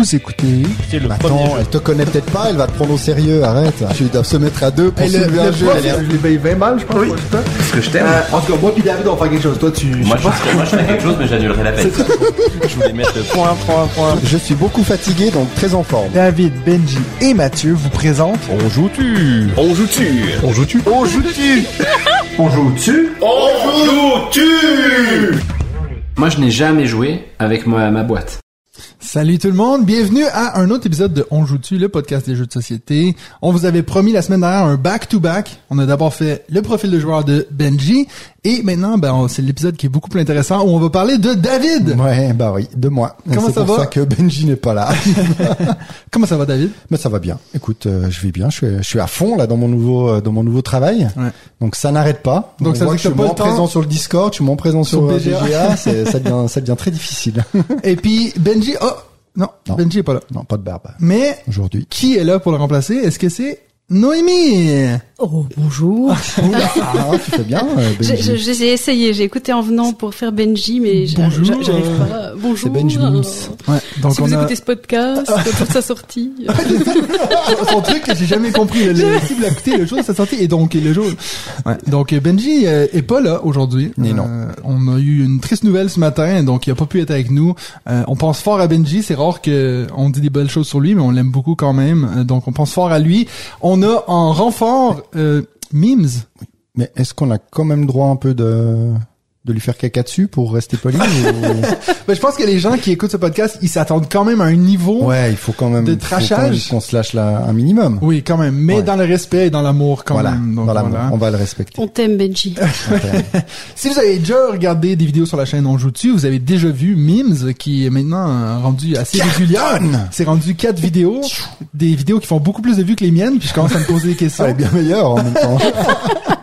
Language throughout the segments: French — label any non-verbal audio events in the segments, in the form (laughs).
Vous écoutez. Le Bah, Attends, jeu. elle te connaît peut-être pas, elle va te prendre au sérieux, arrête. Tu dois se mettre à deux pour le, soulever un jeu. je lui paye 20 balles, je pense. ça. Parce que je t'aime. Euh, en tout cas, moi puis David, on va faire quelque chose. Toi, tu. moi, je, ferais- moi, je ferais quelque chose, mais j'annulerais la fête. (laughs) Je voulais mettre point, point, point. Je suis beaucoup fatigué, donc très en forme. David, Benji et Mathieu vous présentent. On joue-tu On joue-tu On joue-tu On joue-tu On joue-tu On joue-tu Moi, je n'ai jamais joué avec ma, ma boîte. Salut tout le monde, bienvenue à un autre épisode de On joue-tu, le podcast des jeux de société. On vous avait promis la semaine dernière un back-to-back. On a d'abord fait le profil de joueur de Benji et maintenant, ben, c'est l'épisode qui est beaucoup plus intéressant où on va parler de David. Ouais, bah oui, de moi. Comment C'est ça pour va? ça que Benji n'est pas là. (laughs) (laughs) Comment ça va David? Mais ça va bien. Écoute, euh, je vais bien. Je suis, je suis à fond là dans mon nouveau, euh, dans mon nouveau travail. Ouais. Donc ça n'arrête pas. Donc, On ça voit que je suis moins présent sur le Discord, je suis moins présent sur, Sur euh, BGA. BGA. c'est- ça devient, ça devient très difficile. (laughs) Et puis Benji, oh non, Non. Benji est pas là. non, pas de barbe Mais aujourd'hui. qui est là pour le remplacer? Est-ce que c'est Noémie Oh, bonjour. Oula, ah, tu fais bien, euh, J'ai Benji. j'ai- j'ai essayé, j'ai écouté en venant pour faire Benji, mais j'arrive pas. Bonjour. c'est Benji Mims. Ouais, donc Si on vous a écoutez ce podcast, pour sa sortie. (laughs) son truc j'ai jamais compris. Le, si vous l'écoutez le jour de sa sortie et donc le jour. Ouais, donc euh, Benji euh, est pas là aujourd'hui. Mais non. Euh, on a eu une triste nouvelle ce matin, donc il a pas pu être avec nous. Euh, on pense fort à Benji. C'est rare que on dit des belles choses sur lui, mais on l'aime beaucoup quand même. Euh, donc on pense fort à lui. On a en renfort euh, Mims. Mais est-ce qu'on a quand même droit un peu de de lui faire caca dessus pour rester poli ou- (laughs) Ben, je pense que les gens qui écoutent ce podcast, ils s'attendent quand même à un niveau. Ouais, il faut quand même De trashage. qu'on se lâche là un minimum. Oui, quand même, mais Ouais. dans le respect et dans l'amour quand voilà, même. Donc, voilà, voilà. on va le respecter. On t'aime, Benji. (laughs) Si vous avez déjà regardé des vidéos sur la chaîne On joue dessus, vous avez déjà vu Mims qui est maintenant euh, rendu assez régulière. C'est rendu quatre vidéos, des vidéos qui font beaucoup plus de vues que les miennes, puis je commence à me poser des questions. Ça est bien meilleur en même temps. (laughs)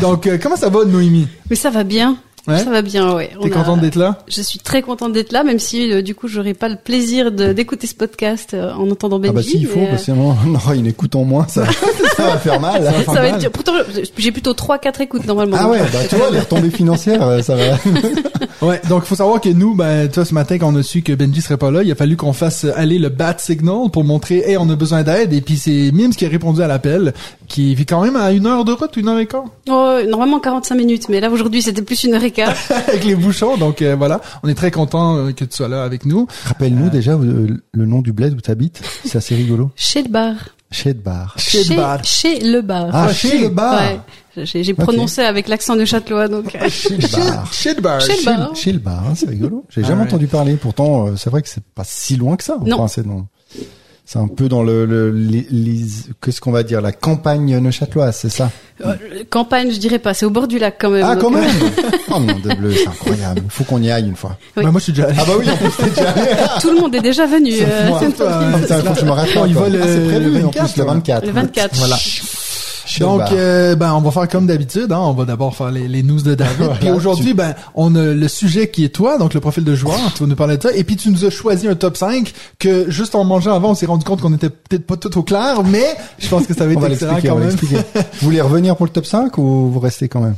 Donc euh, comment ça va Noémie? Mais ça va bien. Ouais. Ça va bien, ouais. T'es On a- contente d'être là? Je suis très contente d'être là, même si euh, du coup j'aurais pas le plaisir d'écouter ce podcast euh, en entendant Benji. ah bah si, il faut, euh, parce que sinon on aura une écoute en moins, ça, (laughs) ça va faire mal. ça va être dur. Pourtant, j'ai plutôt 3-4 écoutes normalement. Ah ouais, bah tu vois, les retombées financières, euh, ça va. (laughs) Ouais, donc il faut savoir que nous, ben, toi ce matin quand on a su que Benji serait pas là, il a fallu qu'on fasse aller le bat signal pour montrer, hey, on a besoin d'aide. Et puis c'est Mims qui a répondu à l'appel, qui vit quand même à une heure de route, une heure et quart. Oh, normalement 45 minutes, mais là aujourd'hui c'était plus une heure et (laughs) avec les bouchons. Donc euh, voilà, on est très content euh, que tu sois là avec nous. Rappelle-nous déjà euh, le nom du bled où t'habites, c'est assez rigolo. Chez le bar. Chez Bar. Chez le bar. Chez le bar. Ah, chez chez- le bar. Ouais. J'ai j'ai prononcé avec l'accent de Châtelois, donc. euh, Chez le (laughs) bar. Chez le bar. Chez le bar. Chez le bar, hein, c'est rigolo. J'ai jamais Ah ouais. entendu parler. Pourtant, euh, c'est vrai que c'est pas si loin que ça. Non. Enfin, dans- C'est un peu dans le, le les, les- qu'est-ce qu'on va dire, la campagne neuchâteloise, c'est ça? Euh, campagne, je dirais pas. C'est au bord du lac quand même. Ah, quand euh, même (laughs) Oh mon de bleu, c'est incroyable. Il faut qu'on y aille une fois. Oui. Bah, moi, je suis déjà allé. Ah bah oui, en plus t'es déjà allé. (laughs) Tout le monde est déjà venu. euh, Moi, Putain, faut que je me rattrape. Il va quoi. le- Ah, c'est prévu, en plus, 24, le ouais. 24. le 24. Voilà. Donc, euh, ben, on va faire comme d'habitude. Hein, on va d'abord faire les, les news de David. Voilà, (laughs) puis aujourd'hui, tu- ben, on a le sujet qui est toi, donc le profil de joueur. Tu vas nous parler de ça. Et puis tu nous as choisi un top 5 que juste en mangeant avant, on s'est rendu compte qu'on était peut-être pas tout au clair, mais je pense que ça va (laughs) on être va excellent l'expliquer, quand on va même. Vous voulez revenir pour le top 5 ou vous restez quand même?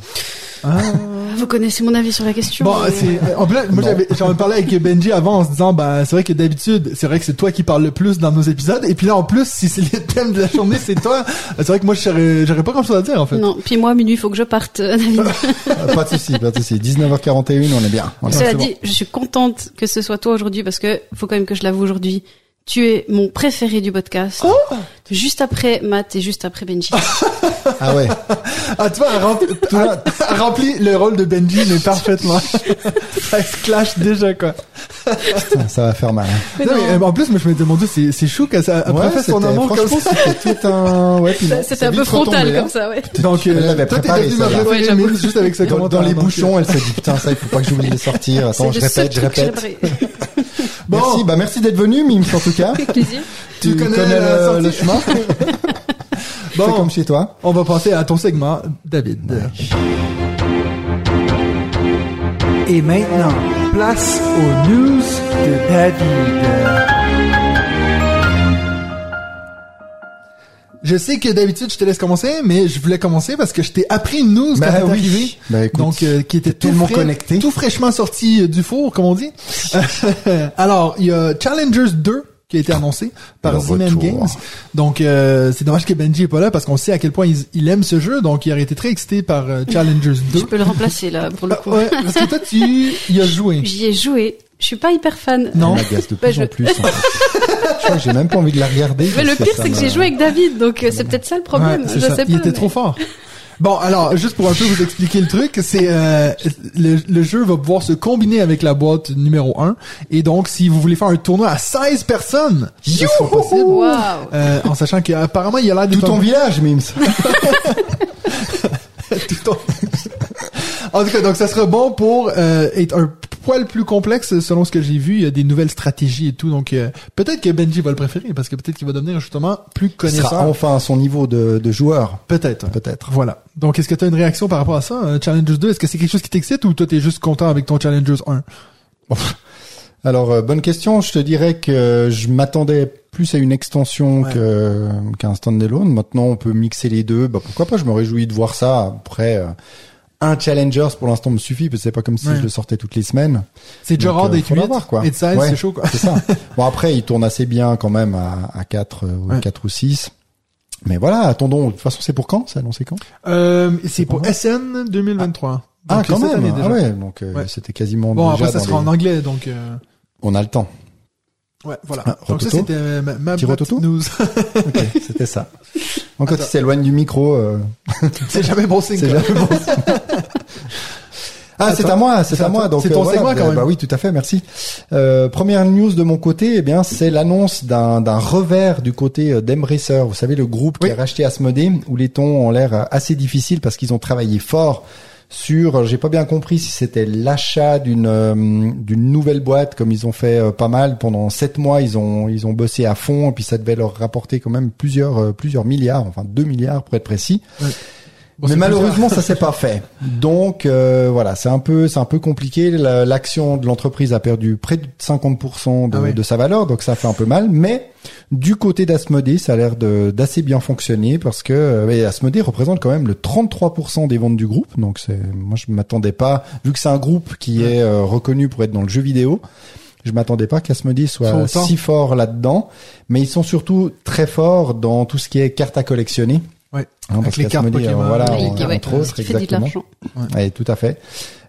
Vous connaissez mon avis sur la question. Bon, mais- c'est en plus moi j'avais j'en ai parlé avec Benji avant en se disant bah c'est vrai que d'habitude c'est vrai que c'est toi qui parles le plus dans nos épisodes et puis là en plus si c'est le thème de la journée c'est toi c'est vrai que moi j'aurais j'aurais pas grand chose à dire en fait. Non, puis moi, minuit, il faut que je parte, euh, David. Euh, (laughs) Pas de souci, pas de souci. 19h41, on est bien. Cela dit, je suis contente que ce soit toi aujourd'hui parce que faut quand même que je l'avoue aujourd'hui. Tu es mon préféré du podcast. Oh juste après Matt et juste après Benji. (laughs) Ah ouais. Ah tu vois elle (laughs) remplit, le rôle de Benji mais parfaitement. (laughs) ça se clash déjà quoi. Putain, ça va faire mal. hein. Non, mais, euh, en plus moi je me demandais c'est c'est chou qu'elle ça après fait son amour comme ça. c'était tout un, ouais, puis non, C'était c'est un peu frontal retombé, hein. comme ça, ouais. Donc Elle l'avait toi t'es préparé, préférée Ouais, juste avec ce Dans, dans les euh, bouchons, elle s'est dit putain ça il faut pas que j'oublie de sortir. Attends, je répète, je répète. Bon. Merci, bah merci d'être venu, Mims en tout cas. (laughs) Avec plaisir. Tu connais le, chemin. (laughs) Bon. C'est comme chez toi. On va passer à ton segment, David. Et maintenant, place aux news de David. Je sais que d'habitude je te laisse commencer, mais je voulais commencer parce que je t'ai appris une news Bah quand t'es oui. arrivé. Bah écoute, donc euh, qui était tout tellement frais, connecté. tout fraîchement sorti euh, du four, comme on dit. (laughs) (laughs) Alors, il y a Challengers 2 qui a été annoncé par retour. Games. Donc, euh, c'est dommage que Benji est pas là parce qu'on sait à quel point il, il aime ce jeu. Donc, il aurait été très excité par euh, Challengers (laughs) 2. Je peux le remplacer là pour le coup. Ah, ouais, parce que toi, tu y as joué. J'y ai joué. Je suis pas hyper fan. Non. Elle m'agace de (laughs) Bah, plus je- en plus. en fait. (laughs) je crois que j'ai même pas envie de la regarder. Mais le pire, c'est que j'ai joué avec David, donc euh, c'est peut-être ça le problème. Ouais, c'est je ça. sais pas. Il était mais- trop fort. (laughs) Bon, alors, juste pour un peu vous expliquer le truc, c'est euh, le, le jeu va pouvoir se combiner avec la boîte numéro 1. Et donc, si vous voulez faire un tournoi à 16 personnes, ce sera possible. Waouh. Euh, en sachant qu'apparemment, il y a l'air Tout ton un- village, Mims. tout ton- en tout cas, donc ça sera bon pour euh, être un poil plus complexe selon ce que j'ai vu. Il y a des nouvelles stratégies et tout. Donc, euh, peut-être que Benji va le préférer parce que peut-être qu'il va devenir justement plus sera connaisseur. enfin à son niveau de, de joueur. Peut-être. Peut-être. Voilà. Donc, est-ce que tu as une réaction par rapport à ça, euh, Challengers 2? Est-ce que c'est quelque chose qui t'excite ou toi, t'es juste content avec ton Challengers 1? Alors, euh, bonne question. Je te dirais que je m'attendais plus à une extension Ouais. que qu'à un standalone. Maintenant, on peut mixer les deux. Bah, pourquoi pas? Je me réjouis de voir ça. Après, euh, un Challengers pour l'instant me suffit, parce que c'est pas comme si Ouais. je le sortais toutes les semaines. C'est Gerard euh, et faut 8 l'avoir, quoi. et de 16, Ouais. c'est chaud, quoi. C'est ça. (laughs) bon, après, il tourne assez bien quand même à, à 4, euh, ou Ouais. 4 ou 6. Mais voilà, attendons. De toute façon, c'est pour quand C'est annoncé quand? Euh, c'est pour SN 2023. Ah, Donc, quand même. Ah ouais, donc euh, c'était quasiment Bon, déjà après, ça dans sera les- en anglais, donc, euh, On a le temps. ouais, voilà. Ah, donc ça, c'était euh, ma, ma news. Ok, c'était ça. (laughs) Quand Attends. il s'éloigne du micro, euh, (laughs) c'est jamais bon signe, c'est jamais bon. (laughs) Ah, c'est à moi, c'est à moi. Donc C'est ton euh, voilà, segment, quand bah, même. bah oui, tout à fait, merci. Euh, première news de mon côté, eh bien, c'est l'annonce d'un d'un revers du côté euh, d'Embracer. Vous savez, le groupe Oui. qui a racheté Asmodee, où les tons ont l'air euh, assez difficiles parce qu'ils ont travaillé fort sur, j'ai pas bien compris si c'était l'achat d'une euh, d'une nouvelle boîte, comme ils ont fait euh, pas mal pendant sept mois, ils ont ils ont bossé à fond et puis ça devait leur rapporter quand même plusieurs euh, plusieurs milliards, enfin deux milliards pour être précis. Bon, Mais malheureusement, ça s'est pas fait. (laughs) Donc euh, voilà, c'est un peu, c'est un peu compliqué. La- L'action de l'entreprise a perdu près de 50% de, Ah de sa valeur, donc ça fait un peu mal. Mais du côté d'Asmodée, ça a l'air d'assez bien fonctionner parce que euh, Asmodée représente quand même le 33% des ventes du groupe. Donc c'est, moi je m'attendais pas, vu que c'est un groupe qui est euh, reconnu pour être dans le jeu vidéo. Je m'attendais pas qu'Asmodee soit si fort là-dedans, mais ils sont surtout très forts dans tout ce qui est cartes à collectionner. Ouais. Hein, Avec parce les cartes Pokémon. voilà, ouais, autres, exactement. Ouais, tout à fait.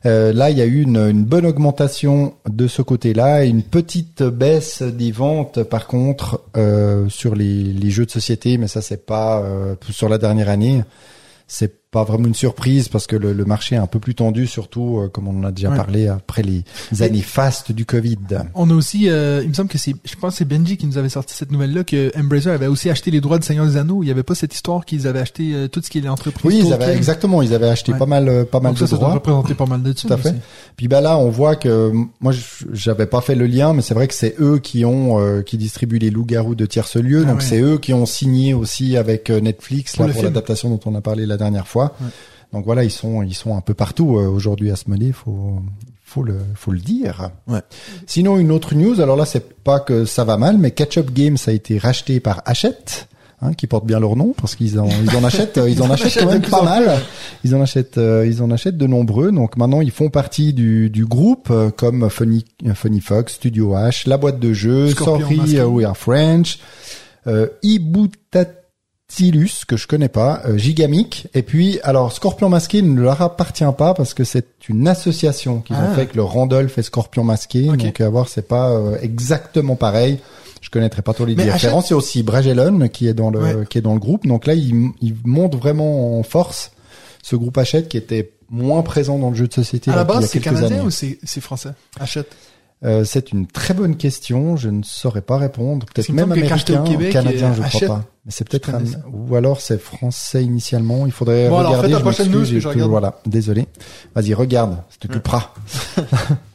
Euh, là, il y a eu une, une bonne augmentation de ce côté-là, et une petite baisse des ventes, par contre, euh, sur les, les jeux de société, mais ça, c'est pas euh, sur la dernière année. C'est pas vraiment une surprise parce que le, le marché est un peu plus tendu, surtout euh, comme on en a déjà Ouais. parlé après les années fastes du Covid. On a aussi, euh, il me semble que c'est, je pense que c'est Benji qui nous avait sorti cette nouvelle-là, que Embracer avait aussi acheté les droits de Seigneur des Anneaux. Il y avait pas cette histoire qu'ils avaient acheté euh, tout ce qui est l'entreprise. Oui, ils avaient exactement, ils avaient acheté Ouais. pas mal, euh, pas mal Donc ça, de ça droits. représenter pas mal de Tout à fait. aussi. Puis bah là, on voit que moi, j'avais pas fait le lien, mais c'est vrai que c'est eux qui ont euh, qui distribuent les loups-garous de tierce lieu. Ah donc ouais. c'est eux qui ont signé aussi avec euh, Netflix Pour là l'adaptation dont on a parlé la dernière fois. Ouais. Donc voilà, ils sont ils sont un peu partout euh, aujourd'hui à Asmodée, faut faut le faut le dire. Ouais. Sinon une autre news, alors là c'est pas que ça va mal, mais Catch Up Games a été racheté par Hachette. Hein, qui porte bien leur nom parce qu'ils en ils en achètent euh, ils en (laughs) achètent quand même pas mal ils en achètent euh, ils en achètent de nombreux donc maintenant ils font partie du, du groupe euh, comme Funny Funny Fox Studio H la boîte de jeux Scorpion Sorry We Are French euh, Ibutatilus que je connais pas euh, Gigamic et puis alors Scorpion Masqué ne leur appartient pas parce que c'est une association qu'ils Ah. ont fait avec le Randolph et Scorpion Masqué donc à voir c'est pas euh, exactement pareil je connaîtrais pas trop les différences. Y a aussi Bragelonne qui est dans le Ouais. qui est dans le groupe. Donc là, il, il monte vraiment en force ce groupe Hachette qui était moins présent dans le jeu de société À la base, c'est canadien années. ou c'est, c'est français? Achète. Euh, c'est une très bonne question. Je ne saurais pas répondre. Peut-être même au américain, canadien, euh, je crois Hachette, pas. Mais c'est peut-être un- ou alors c'est français initialement. Il faudrait Bon, alors, regarder. je prochaine news, je regarde. Voilà, désolé. Vas-y, regarde. Tu t'occuperas. (laughs)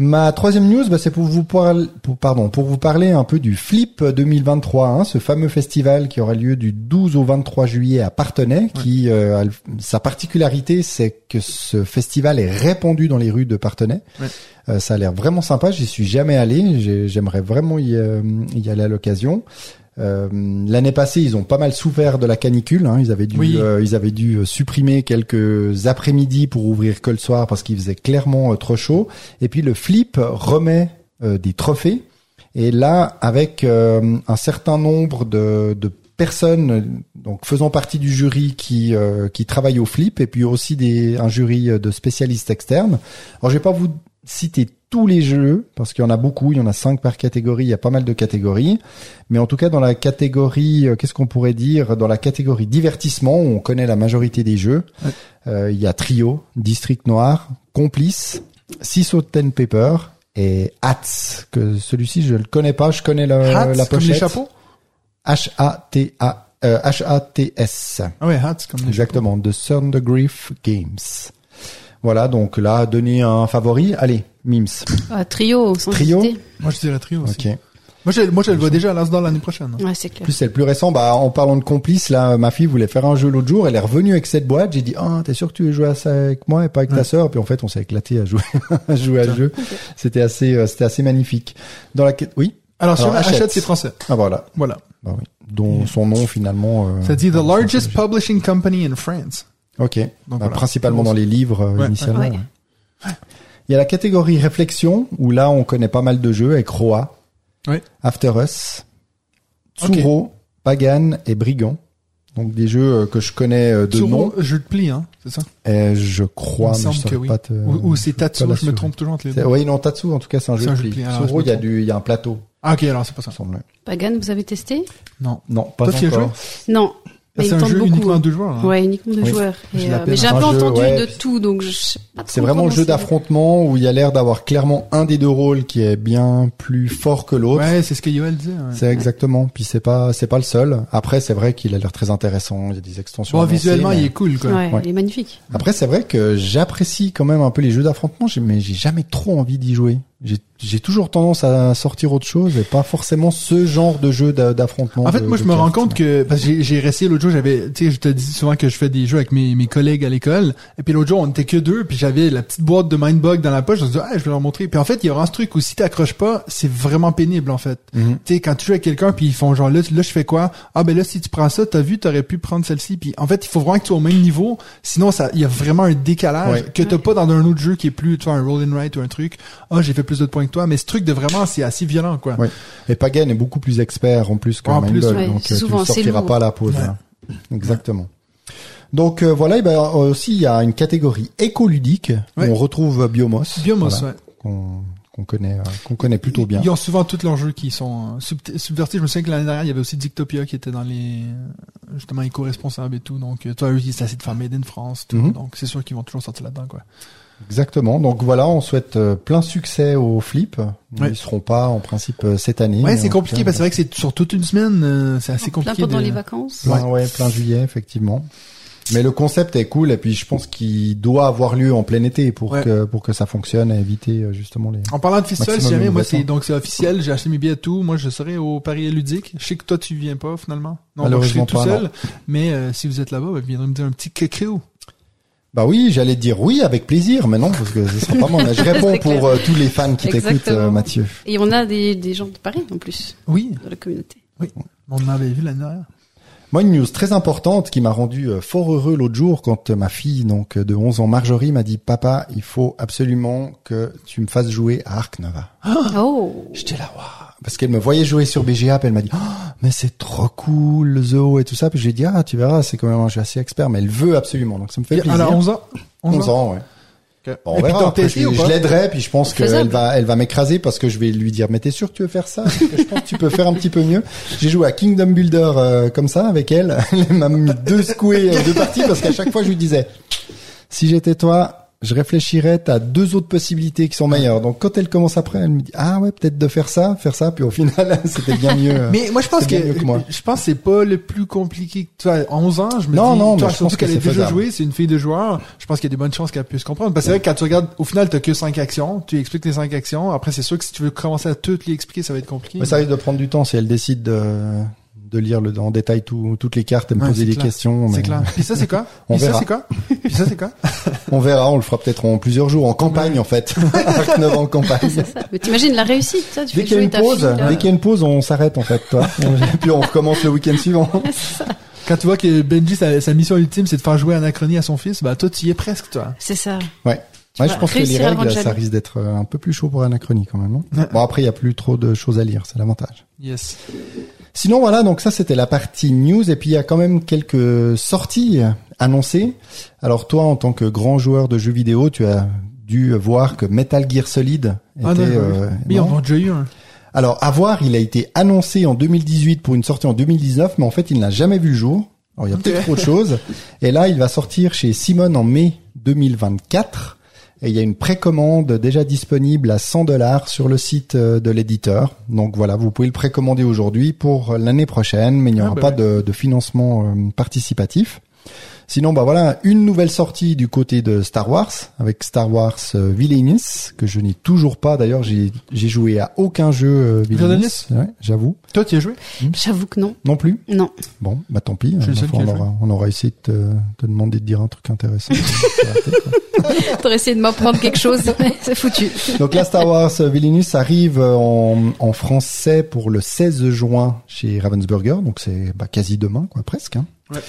Ma troisième news, bah, c'est pour vous parler, pour, pardon, pour vous parler un peu du Flip 2023, hein, ce fameux festival qui aura lieu du 12 au 23 juillet à Parthenay, qui euh, a sa particularité, c'est que ce festival est répandu dans les rues de Parthenay. Ouais. Euh, ça a l'air vraiment sympa. J'y suis jamais allé. J'ai- J'aimerais vraiment y, euh, y aller à l'occasion. Euh, L'année passée, ils ont pas mal souffert de la canicule. Hein. Ils avaient dû, Oui. euh, ils avaient dû euh, supprimer quelques après-midi pour ouvrir que le soir parce qu'il faisait clairement euh, trop chaud. Et puis le Flip remet des trophées. Et là, avec un certain nombre de, de personnes, donc faisant partie du jury qui euh, qui travaillent au Flip, et puis aussi des un jury de spécialistes externes. Alors, je vais pas vous citer tous les jeux parce qu'il y en a beaucoup, il y en a cinq par catégorie, il y a pas mal de catégories. Mais en tout cas, dans la catégorie, euh, qu'est-ce qu'on pourrait dire? Dans la catégorie divertissement, où on connaît la majorité des jeux. Ouais. Euh, il y a Trio, District Noir, Complice, Six Ten Paper et Hats. Que celui-ci, je le connais pas. Je connais la, Hats, la comme pochette. les chapeaux? H-A-T-A, euh, H-A-T-S. Ah ouais, hats, comme les Exactement, de Thundergriff Games. Voilà, donc là, donner un favori. Allez, Mims. Ah, trio, sans Trio hésiter. Moi, je dirais trio aussi. Ok. Moi, je, moi, je le vois déjà à l'Asdor l'année prochaine. Ouais, c'est clair. plus c'est le plus récent. Bah, en parlant de complice, là, ma fille voulait faire un jeu l'autre jour. Elle est revenue avec cette boîte. J'ai dit, ah, t'es sûr que tu veux jouer à ça avec moi et pas avec ta sœur? Puis en fait, on s'est éclaté à jouer, (laughs) à jouer à ce jeu. C'était assez, euh, c'était assez magnifique. Dans la, oui? Alors, sur Hachette, c'est français. Ah voilà. Voilà. Bah oui. Dont son nom finalement. euh, Ça dit The largest publishing company in France. Ok. Donc, Bah, voilà. Principalement dans les livres euh, Ouais. initialement. Ouais. ouais. Il y a la catégorie réflexion où là on connaît pas mal de jeux avec Roa, Ouais. After Us. Tsuro, Pagan et Brigand. Donc des jeux euh, que je connais euh, de Sur nom. jeu de pli, hein, c'est ça? Et je crois, Il me mais je que oui. pas te. Ou, ou c'est Tatsu, je me trompe toujours entre les deux. Oui, non, Tatsu, en tout cas, c'est un jeu de un jeu de pli. alors, Tsuro, il y a trompe. du, il y a un plateau, Ah, ok, alors c'est pas ça. Pagan, vous avez testé? Non. Non, pas Toi, encore. Non. Ah, Mais c'est un jeu beaucoup. uniquement à deux joueurs. hein. Ouais, uniquement deux Oui. joueurs. Et, euh, mais j'ai un peu jeu, entendu ouais, de tout, donc je sais pas trop C'est vraiment le jeu d'affrontement où il y a l'air d'avoir clairement un des deux rôles qui est bien plus fort que l'autre. Ouais, c'est ce que Yoel disait. ouais. C'est exactement. Puis c'est pas, c'est pas le seul. Après, c'est vrai qu'il a l'air très intéressant. Il y a des extensions. Bon, avancées, visuellement, mais- il est cool, quoi. Ouais, Ouais. il est magnifique. Après, c'est vrai que j'apprécie quand même un peu les jeux d'affrontement, mais j'ai jamais trop envie d'y jouer. J'ai, j'ai toujours tendance à sortir autre chose et pas forcément ce genre de jeu d'a- d'affrontement. En fait, de- moi, je me rends compte que parce que j'ai réessayé l'autre jour, j'avais, tu sais, je te dis souvent que je fais des jeux avec mes, mes collègues à l'école, et puis l'autre jour, on était que deux, puis j'avais la petite boîte de Mindbug dans la poche, je me dit, ah, je vais leur montrer. Puis en fait, il y a vraiment ce truc où si t'accroches pas, c'est vraiment pénible, en fait. Mhm. Tu sais, quand tu joues avec quelqu'un, puis ils font genre, là, là, je fais quoi? Ah, ben là, si tu prends ça, t'as vu, t'aurais pu prendre celle-ci. Puis en fait, il faut vraiment que tu sois au même niveau, sinon, ça, il y a vraiment un décalage Ouais. que t'as pas dans un autre jeu qui est plus, tu vois, un roll and write ou un truc. Ah, j'ai fait plus de points que toi, mais ce truc de vraiment, c'est assez violent, quoi. Ouais. Et Pagan est beaucoup plus expert en plus que En plus, Mindbug, ouais, donc euh, tu ne sortiras pas à la pause. Ouais. là. Exactement. Donc euh, voilà, et ben, aussi il y a une catégorie écoludique où on retrouve Biomos. Biomos, voilà, ouais. qu'on connaît, euh, qu'on connaît plutôt bien. Ils ont souvent tous leurs jeux qui sont euh, subvertis. Je me souviens que l'année dernière, il y avait aussi Dictopia qui était dans les euh, justement éco-responsables et tout. Donc, euh, toi, eux, c'est assez de faire Made in France. Tout. Mhm. Donc, c'est sûr qu'ils vont toujours sortir là-dedans, quoi. Exactement. Donc voilà, on souhaite euh, plein succès au Flip. Ouais. Ils seront pas en principe euh, cette année. Ouais, c'est compliqué cas, parce que c'est vrai que c'est sur toute une semaine, euh, c'est assez Plein compliqué. pendant de- les vacances. Plein, ouais, plein juillet, effectivement. Mais le concept est cool et puis je pense qu'il doit avoir lieu en plein été pour Ouais. que pour que ça fonctionne et éviter justement les. En parlant de festival, si jamais, moi, c'est donc c'est officiel. J'ai acheté mes billets et tout. Moi, je serai au Paris ludique. Je sais que toi, tu viens pas finalement. Non, donc je serai tout pas, seul. Mais euh, si vous êtes là-bas, vous viendrez me dire un petit cacao. Bah oui, j'allais te dire oui avec plaisir, mais non parce que ce sera pas moi. (laughs) Je réponds pour euh, tous les fans qui t'écoutent, euh, Mathieu. Et on a des, des gens de Paris, en plus, Oui, dans la communauté. on en avait vu l'année dernière. Moi, une news très importante qui m'a rendu euh, fort heureux l'autre jour quand euh, ma fille, donc euh, de 11 ans, Marjorie, m'a dit « Papa, il faut absolument que tu me fasses jouer à Ark Nova. (gasps) Oh! J'étais là, waouh Parce qu'elle me voyait jouer sur BGA, puis elle m'a dit oh, mais c'est trop cool, le zoo et tout ça. Puis j'ai dit « Ah, tu verras, c'est quand même un jeu assez expert. » Mais elle veut absolument, donc ça me fait plaisir. Alors, 11 ans? 11 ans, ouais. Bon, on verra. je l'aiderai, puis je pense qu'elle va, elle va m'écraser parce que je vais lui dire, mais t'es sûr que tu veux faire ça? Parce que Je pense que tu peux faire un petit peu mieux. J'ai joué à Kingdom Builder euh, comme ça avec elle. (laughs) Elle m'a mis deux secouées, euh, deux parties parce qu'à chaque fois je lui disais, si j'étais toi, je réfléchirais, t'as deux autres possibilités qui sont meilleures. Donc quand elle commence après, elle me dit, ah ouais, peut-être de faire ça, faire ça, puis au final, (laughs) c'était bien mieux. euh. Mais moi, je pense que, que moi. je pense c'est pas le plus compliqué. que- Tu vois, 11 ans, je me Non, dis, non, mais je pense que qu'elle a c'est déjà faisable. joué, c'est une fille de joueur. Je pense qu'il y a des bonnes chances qu'elle puisse comprendre. Parce que c'est vrai que quand tu regardes, au final, t'as que cinq actions. Tu expliques les cinq actions. Après, c'est sûr que si tu veux commencer à toutes les expliquer, ça va être compliqué. Mais ça risque de prendre du temps si elle décide de de lire le, en détail tout, toutes les cartes et me Ouais, poser des clair. questions. C'est clair. Puis ça, c'est quoi? (laughs) On Puis ça, verra. c'est quoi? Puis ça, c'est quoi? (laughs) On verra, on le fera peut-être en plusieurs jours, en campagne en fait. (laughs) Arc 9 en campagne. C'est ça. Mais t'imagines la réussite, ça, tu Dès fais qu'il y a une pause, fille, dès qu'il y a une pause, on s'arrête en fait, toi. Et puis on recommence le week-end suivant. Quand tu vois que Benji, sa, sa mission ultime, c'est de faire jouer Anachronie à son fils, bah, toi, tu y es presque, toi. C'est ça. Ouais. Ouais, je pense que les règles, ça risque d'être euh, un peu plus chaud pour Anachronie quand même, non. Bon, après, il y a plus trop de choses à lire, c'est l'avantage. Yes. Sinon, voilà, donc ça, c'était la partie news. Et puis, il y a quand même quelques sorties annoncées. Alors, toi, en tant que grand joueur de jeux vidéo, tu as dû voir que Metal Gear Solid était... Ah, non, euh, Mais non on en a déjà eu un. Alors, à voir, il a été annoncé en 2018 pour une sortie en 2019, mais en fait, il n'a jamais vu le jour. Alors, il y a peut-être trop de choses. (laughs) Et là, il va sortir chez Simon en mai 2024. Et il y a une précommande déjà disponible à 100 dollars sur le site euh, de l'éditeur. Donc voilà, vous pouvez le précommander aujourd'hui pour l'année prochaine, mais il n'y Ah, aura bah pas ouais. de, de financement euh, participatif. Sinon, bah voilà, une nouvelle sortie du côté de Star Wars, avec Star Wars euh, Villainous, que je n'ai toujours pas. D'ailleurs, j'ai j'ai joué à aucun jeu euh, Villainous. Ouais, j'avoue. Toi, tu y as joué? J'avoue que non. Non plus. Non. Bon, bah tant pis. Je enfin, qui on, aura, on aura essayé de te, te demander de dire un truc intéressant. (laughs) (laughs) T'aurais essayé de m'apprendre quelque chose, (laughs) mais c'est foutu. Donc là, Star Wars euh, Villainous arrive euh, en, en français pour le 16 juin chez Ravensburger, donc c'est bah, quasi demain, quoi, presque. hein. Ouais.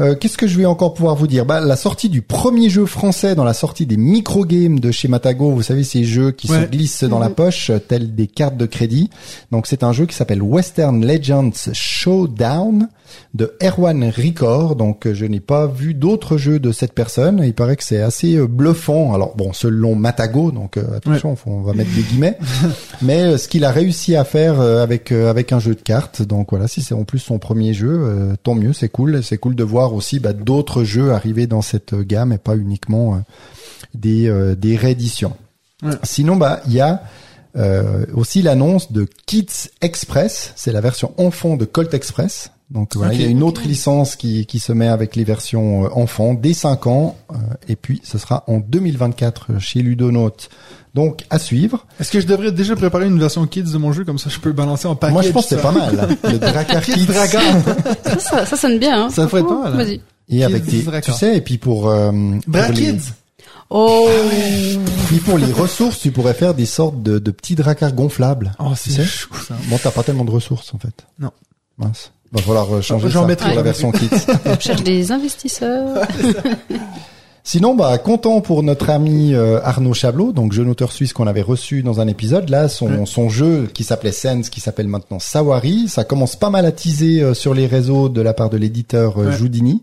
Euh, Qu'est-ce que je vais encore pouvoir vous dire bah, La sortie du premier jeu français dans la sortie des micro-games de chez Matago, vous savez, ces jeux qui Ouais. se glissent dans la Mhm. poche, euh, tels des cartes de crédit. Donc c'est un jeu qui s'appelle Western Legends Showdown de Erwan Ricor. Donc euh, je n'ai pas vu d'autres jeux de cette personne. Il paraît que c'est assez euh, bluffant. Alors bon, selon Matago, donc euh, attention, faut- on va mettre des guillemets. (laughs) Mais euh, ce qu'il a réussi à faire euh, avec avec un jeu de cartes, donc voilà, si c'est en plus son premier jeu, euh, tant mieux, c'est cool. C'est cool de voir aussi bah, d'autres jeux arriver dans cette gamme et pas uniquement euh, des euh, des rééditions. Ouais. Sinon, bah il y a euh, aussi l'annonce de Kids Express, c'est la version enfant de Colt Express. Donc voilà, il y a une autre licence qui, qui se met avec les versions enfants dès 5 ans, euh, et puis ce sera en 2024 chez Ludonote. Donc à suivre. Est-ce que je devrais déjà préparer une version kids de mon jeu, comme ça je peux balancer en package? Moi je pense que c'est pas mal. Le Dracar Kids Kids. Dracar. Ça, ça, ça sonne bien, hein. Ça être pas mal, hein. Vas-y. Et avec Kids Dracar. tu sais, et puis pour, euh, Bra pour les, Kids. Oh. puis pour les ressources, tu pourrais faire des sortes de, de petits dracars gonflables. Oh, Tu c'est sais chou, ça. Bon, t'as pas tellement de ressources en fait. Non. Mince. Va falloir euh, changer ça pour la version Kids. (laughs) On cherche des investisseurs. (laughs) Sinon, bah, content pour notre ami euh, Arnaud Chablot, donc jeune auteur suisse qu'on avait reçu dans un épisode. Là, son, son jeu qui s'appelait Sense, qui s'appelle maintenant Sawari, ça commence pas mal à teaser euh, sur les réseaux de la part de l'éditeur euh, Ouais. Joudini.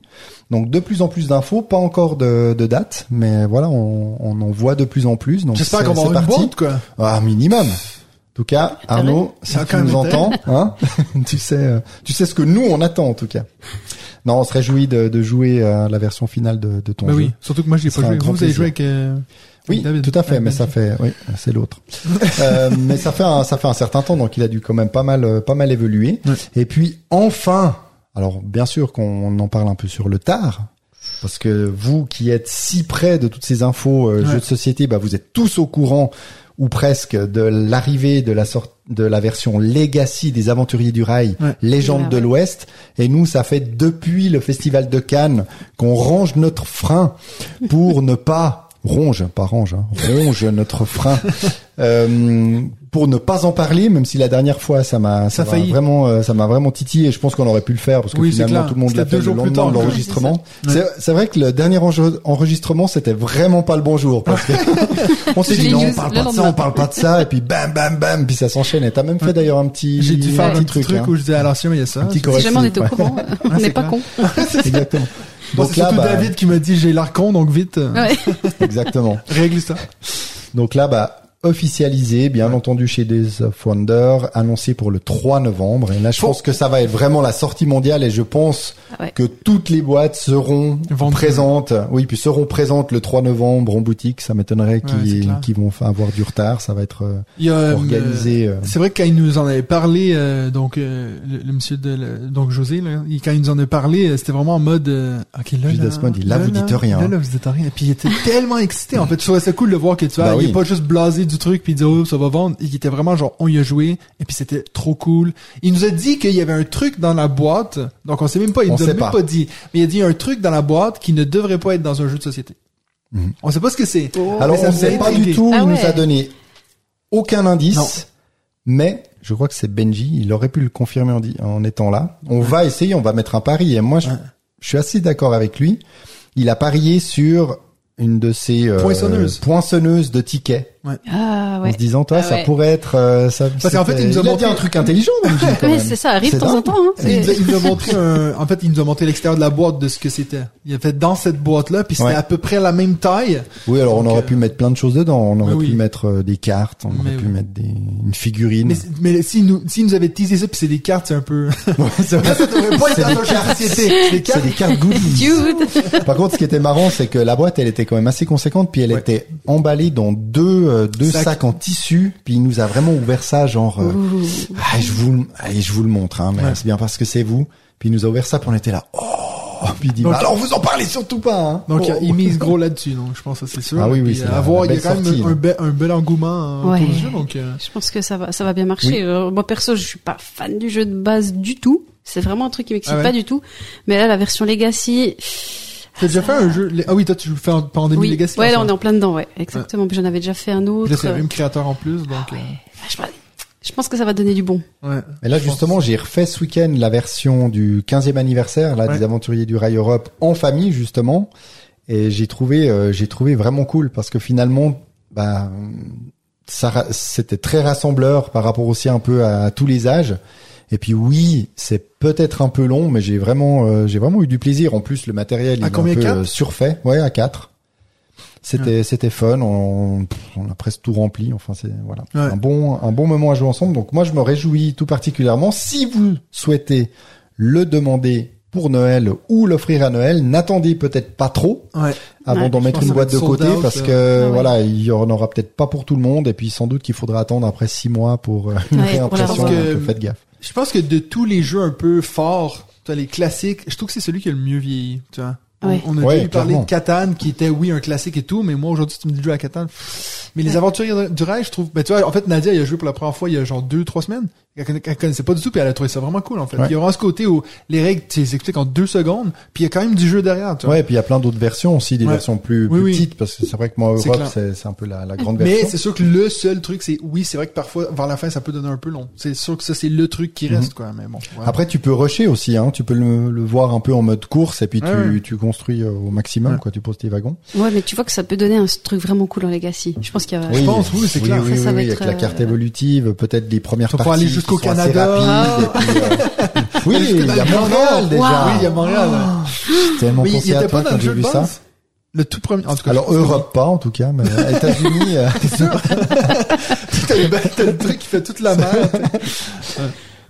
Donc de plus en plus d'infos, pas encore de, de date, mais voilà, on, on en voit de plus en plus. J'espère c'est- qu'on va avoir une parti. boîte, quoi. Ah, minimum. En tout cas, Arnaud, si tu quand même nous entends, hein, (laughs) tu sais, euh, tu sais ce que nous on attend en tout cas. Non, on se réjouit de, de jouer à la version finale de, de ton Bah jeu. oui. Surtout que moi, j'ai pas joué. Vous, vous avez joué avec, euh, Oui, David. tout à fait, mais ça fait, oui, c'est l'autre. (laughs) Euh, mais ça fait un, ça fait un certain temps, donc il a dû quand même pas mal, euh, pas mal évoluer. Et puis enfin, alors bien sûr qu'on en parle un peu sur le tard, parce que vous qui êtes si près de toutes ces infos euh, Ouais. jeux de société, bah vous êtes tous au courant ou presque de l'arrivée de la sorte de la version Legacy des Aventuriers du Rail, Ouais. Légende Ah de ouais. l'Ouest. Et nous, ça fait depuis le Festival de Cannes qu'on range notre frein pour ne pas (laughs) ronge, pas range, hein, ronge notre frein euh, (laughs) pour ne pas en parler, même si la dernière fois ça m'a Ça a m'a failli. vraiment euh, ça m'a vraiment titillé. Et je pense qu'on aurait pu le faire parce que Oui, finalement tout le monde l'a fait deux le jours plus lendemain tard, de l'enregistrement. Ouais. C'est c'est vrai que le dernier enre- enregistrement c'était vraiment pas le bon jour parce que (laughs) on s'est dit non on parle le pas de ça, on parle pas de ça et puis bam bam bam puis ça s'enchaîne. Et t'as même fait d'ailleurs un petit J'ai dû faire un petit truc, hein. où je disais, alors si, mais il y a ça. Un petit C'est- Si jamais on était au courant, on c'est n'est pas con. (laughs) Exactement. Donc c'est là, surtout bah, David qui m'a dit, j'ai l'air con, donc vite, Ouais. (laughs) exactement. règle ça. Donc là, bah, officialisé, bien entendu chez Days of Wonder, annoncé pour le 3 novembre. Et là, je Faut- pense que ça va être vraiment la sortie mondiale et je pense Ah ouais. que toutes les boîtes seront présentes. Oui, puis seront présentes le 3 novembre en boutique. Ça m'étonnerait qu'ils vont avoir du retard. Ça va être euh, a, euh, organisé. euh, C'est vrai que quand il nous en avait parlé, euh, donc euh, le, le monsieur de le- donc José, là, il- quand il nous en a parlé, c'était vraiment en mode euh, ok là, là, là, vous dites rien. Là, là vous dites rien. Et puis il était (laughs) tellement excité. En fait, je trouvais ça cool de voir que tu vois, Bah il oui. est pas juste blasé du du truc puis il dit oh ça va vendre. Il était vraiment genre on y a joué et puis c'était trop cool. Il nous a dit qu'il y avait un truc dans la boîte, donc on sait même pas, il On nous a même pas. pas. dit, mais il a dit un truc dans la boîte qui ne devrait pas être dans un jeu de société. Mhm. On sait pas ce que c'est. Alors Mais ça on nous a sait pas du tout, Ah il nous a donné aucun indice, Non. mais je crois que c'est Benji, il aurait pu le confirmer en, en étant là. On va essayer, on va mettre un pari, et moi je, Ouais. je suis assez d'accord avec lui. Il a parié sur une de ces euh, Poinçonneuses. poinçonneuses de tickets, Ah en ouais. se disant toi Ah ça ouais. pourrait être euh, ça. Parce qu'en fait, c'était- il nous a dit montré- un truc intelligent. (laughs) Ouais, même. c'est ça, arrive de temps en temps. Hein. Il nous, a (laughs) montré un, en fait, il nous a montré l'extérieur de la boîte de ce que c'était. Il a fait dans cette boîte-là, puis c'était Ouais. à peu près la même taille. Oui, alors on aurait euh, pu mettre plein de choses dedans. On aurait pu oui. mettre euh, des cartes, on Mais aurait pu oui. mettre des, une figurine. Mais, mais s'il nous, s'il nous avait teasé ça, puis c'est des cartes, c'est un peu. (laughs) Ouais, c'est vrai. C'est des cartes. société. C'est des C'est cartes. des cartes goodies. Par contre, ce qui était marrant, c'est que la boîte, elle était quand même assez conséquente, puis elle Ouais. était emballée dans deux euh, deux Sac. sacs en tissu, puis il nous a vraiment ouvert ça, genre, euh, ah, je vous, le- allez, je vous le montre, hein, mais Ouais. c'est bien parce que c'est vous. Puis il nous a ouvert ça, puis on était là, oh, (laughs) puis il dit, Donc- bah, alors vous en parlez surtout pas, hein. Donc, Oh. il mise gros là-dessus, donc je pense que c'est sûr. Ah oui, oui, euh, à voir, il y a quand même sortie, un, bel, un bel engouement euh, Ouais. jeu, donc. euh, Je pense que ça va, ça va bien marcher. Euh, moi perso, je suis pas fan du jeu de base du tout. C'est vraiment un truc qui m'excite Ah ouais. pas du tout. Mais là, la version Legacy. T'as déjà fait un jeu, ah oui, toi, tu fais en Pandémie Oui. Legacy. ouais, là, en on est en plein dedans, ouais. Exactement. Puis j'en avais déjà fait un autre. Là, c'est le même créateur en plus, donc. Ah ouais. Je, je pense que ça va donner du bon. euh, ouais. Et là, justement, j'ai refait ce week-end la version du 15e anniversaire, là, Ouais. des aventuriers du Rail Europe en famille, justement. Et j'ai trouvé, euh, j'ai trouvé vraiment cool parce que finalement, bah, ça, c'était très rassembleur par rapport aussi un peu à, tous les âges. Et puis oui, c'est peut-être un peu long, mais j'ai vraiment, euh, j'ai vraiment eu du plaisir. En plus, le matériel, il À est combien, un peu euh, surfait. Ouais, à quatre. C'était, c'était fun. On, on a presque tout rempli. Enfin, c'est voilà, Ouais. un bon, un bon moment à jouer ensemble. Donc moi, je me réjouis tout particulièrement. Si vous souhaitez le demander pour Noël ou l'offrir à Noël, n'attendez peut-être pas trop Ouais. avant Ouais, d'en mettre une que boîte de côté out, parce euh. que ouais. voilà, il y en aura peut-être pas pour tout le monde et puis sans doute qu'il faudra attendre après six mois pour euh, une Ouais, pour la réimpression. donc, faites gaffe. Je pense que de tous les jeux un peu forts, tu vois, les classiques, je trouve que c'est celui qui a le mieux vieilli, tu vois. On- Ouais. On, a Ouais, déjà eu parler de Catan, qui était, oui, un classique et tout, mais moi, aujourd'hui, tu me dis de jouer à Catan. Mais les aventuriers du rail, je trouve, ben, tu vois, en fait, Nadia, il a joué pour la première fois il y a genre deux, trois semaines. Elle, conna- elle connaissait pas du tout, puis elle a trouvé ça vraiment cool, en fait. Ouais. Il y a vraiment ce côté où les règles, tu les expliques en deux secondes, puis il y a quand même du jeu derrière, tu vois. Ouais, et puis il y a plein d'autres versions aussi, des Ouais. versions plus, Oui, plus oui. petites parce que c'est vrai que moi Europe c'est un peu la, la grande Mais version. c'est sûr que le seul truc, c'est, oui, c'est vrai que parfois, vers la fin, ça peut donner un peu long. C'est sûr que ça, c'est le truc qui reste, quoi, mais bon. ouais. Après tu peux rusher aussi hein, tu peux le, le voir un peu en mode course et puis tu, tu construis euh, au maximum Ouais. quoi, tu poses tes wagons. Ouais, mais tu vois que ça peut donner un truc vraiment cool en Legacy. Je pense qu'il y a. Je pense, oui, c'est clair. Oui, Ça, ça oui, va oui, être, avec la carte euh, évolutive, peut-être les premières parties jusqu'au Canada. rapides, puis, euh, (laughs) oui, il y a Montréal déjà. Wow. Oui, il y a Montréal. ouais. J'ai tellement Mais pensé à toi quand le j'ai vu ça. Le tout premier. En tout cas, Alors Europe pas en tout cas, mais États-Unis. euh, (laughs) (laughs) T'as le, truc qui fait toute la merde.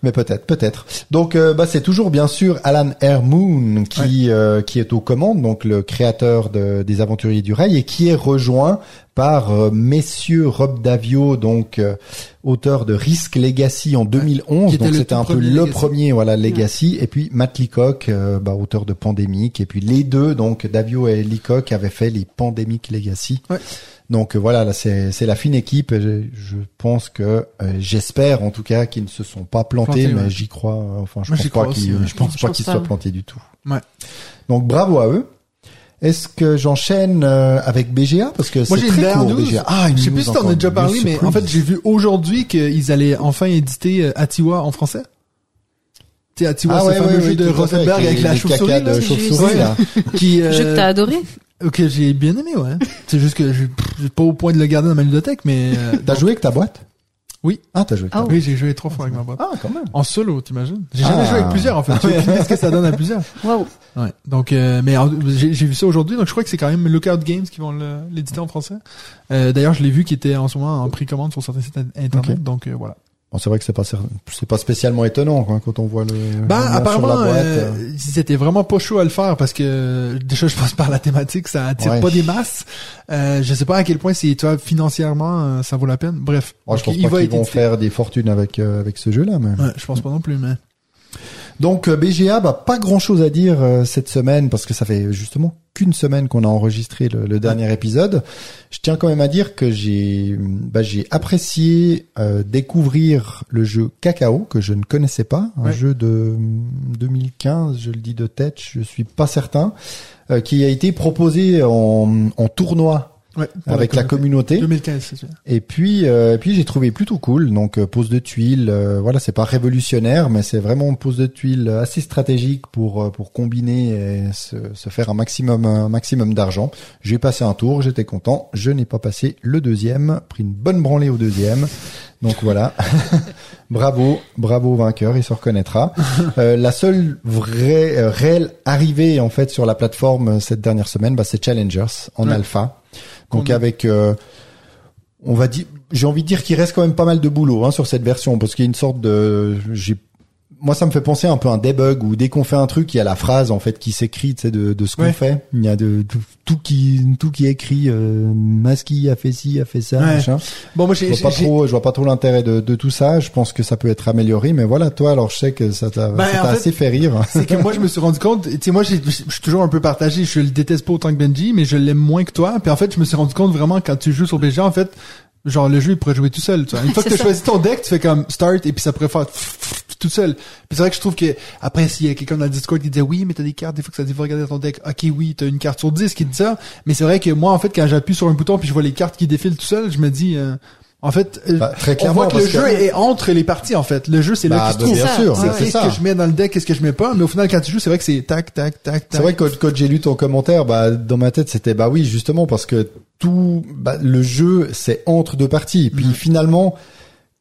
Mais peut-être, peut-être. Donc, euh, bah, c'est toujours bien sûr Alan R. Moon qui euh, qui est aux commandes, donc le créateur de, des Aventuriers du Rail, et qui est rejoint par euh, messieurs Rob Davio, donc euh, auteur de Risk Legacy en 2011. Qui était donc c'était un peu le Legacy. premier, voilà, Legacy. Et puis Matt Leacock, euh, bah, auteur de Pandemic. Et puis les deux, donc Davio et Leacock, avaient fait les Pandemic Legacy. Donc euh, voilà, là c'est c'est la fine équipe. et Je, je pense que euh, j'espère en tout cas qu'ils ne se sont pas plantés, Plantés, mais ouais. j'y crois. euh, Enfin, je Moi, pense pas crois qu'ils, je pense Je pas qu'ils soient plantés du tout. Ouais. Donc bravo à eux. Est-ce que j'enchaîne euh, avec BGA parce que Moi, c'est très court news. BGA. Ah, une je sais plus si t'en as déjà parlé, news mais en fait, j'ai vu aujourd'hui qu'ils allaient enfin éditer euh, Atiwa en français. Tu Atiwa, ah ouais, le fameux ouais, jeu de Rosenberg avec les- la chauve-souris. là. chauve-souris là. Qui, euh, Jeu que t'as adoré. Ok, j'ai bien aimé, ouais. c'est juste que pff, j'ai pas au point de le garder dans ma ludothèque, mais, euh, (laughs) T'as joué avec ta boîte? Oui. Ah, t'as joué avec ta boîte. oui, j'ai joué trois fois avec ma boîte. Ah, quand même. En solo, t'imagines? J'ai jamais Ah. joué avec plusieurs, en fait. J'ai aucune idée ce que ça donne à plusieurs. Waouh. Ouais. Donc, euh, mais en- j'ai j'ai vu ça aujourd'hui, donc je crois que c'est quand même Lookout Games qui vont le- l'éditer en français. Euh, D'ailleurs, je l'ai vu qui était en ce moment en précommande sur certains sites internet, Ok. donc euh, voilà. Bon, c'est vrai que c'est pas c'est pas spécialement étonnant quoi, quand on voit le. Ben, nom apparemment, euh, euh. c'était vraiment pas chaud à le faire parce que déjà, je pense par la thématique, ça attire Ouais. pas des masses. Euh, je sais pas à quel point c'est, tu vois, financièrement, euh, ça vaut la peine. Bref. Moi, je pense il pas qu'ils vont faire des fortunes avec euh, avec ce jeu-là, mais. Ouais, je pense pas non plus, mais. Donc euh, BGA, bah, pas grand chose à dire euh, cette semaine parce que ça fait justement qu'une semaine qu'on a enregistré le, le dernier épisode. Je tiens quand même à dire que j'ai bah, j'ai apprécié euh, découvrir le jeu Cacao que je ne connaissais pas, un Ouais. jeu de hum, 2015, je le dis de tête, je suis pas certain, euh, qui a été proposé en, en tournoi Ouais, avec la communauté. 2015, c'est ça. Et puis, euh, et puis j'ai trouvé plutôt cool. Donc euh, pose de tuiles, euh, voilà, c'est pas révolutionnaire, mais c'est vraiment une pose de tuiles assez stratégique pour euh, pour combiner et se, se faire un maximum un maximum d'argent. J'ai passé un tour, j'étais content. Je n'ai pas passé le deuxième, pris une bonne branlée au deuxième. Donc voilà, (laughs) bravo, bravo au vainqueur, il se reconnaîtra. Euh, la seule vraie euh, réelle arrivée en fait sur la plateforme cette dernière semaine, bah, c'est Challengers en Ouais. alpha. Donc a- avec euh, on va dire, j'ai envie de dire qu'il reste quand même pas mal de boulot hein, sur cette version parce qu'il y a une sorte de, j'ai, moi ça me fait penser un peu à un debug où dès qu'on fait un truc, il y a la phrase en fait qui s'écrit, tu sais, de, de ce qu'on Ouais. fait. Il y a de tout, tout qui tout qui est écrit. Euh, Maski a fait ci, a fait ça, Ouais. machin. Bon, moi, Je vois pas trop, je vois pas trop l'intérêt de, de tout ça. Je pense que ça peut être amélioré, mais voilà, toi, alors je sais que ça t'a, Ben, ça t'a assez fait rire. c'est que moi je me suis rendu compte tu sais moi je suis toujours un peu partagé je le déteste pas autant que Benji mais je l'aime moins que toi puis en fait je me suis rendu compte vraiment quand tu joues sur BGA en fait genre le jeu il pourrait jouer tout seul tu vois. une fois que (laughs) tu choisis ton deck tu fais comme start et puis ça pourrait faire tout seul. Puis c'est vrai que je trouve que après s'il y a quelqu'un dans le Discord qui disait oui mais t'as des cartes des fois que ça dit regarder ton deck ok oui t'as une carte sur 10 qui dit ça. Mais c'est vrai que moi en fait quand j'appuie sur un bouton puis je vois les cartes qui défilent tout seul je me dis euh, en fait euh, Bah, très on clairement, voit que le que- jeu est entre les parties en fait. Le jeu c'est Bah, là qui se bah, trouve. bien sûr, c'est qu'est-ce que je mets dans le deck, qu'est-ce que je mets pas, mais au final, quand tu joues, c'est vrai que c'est tac, tac, tac, tac. C'est vrai que quand, quand j'ai lu ton commentaire, bah dans ma tête c'était bah oui justement parce que tout bah, le jeu c'est entre deux parties. Puis finalement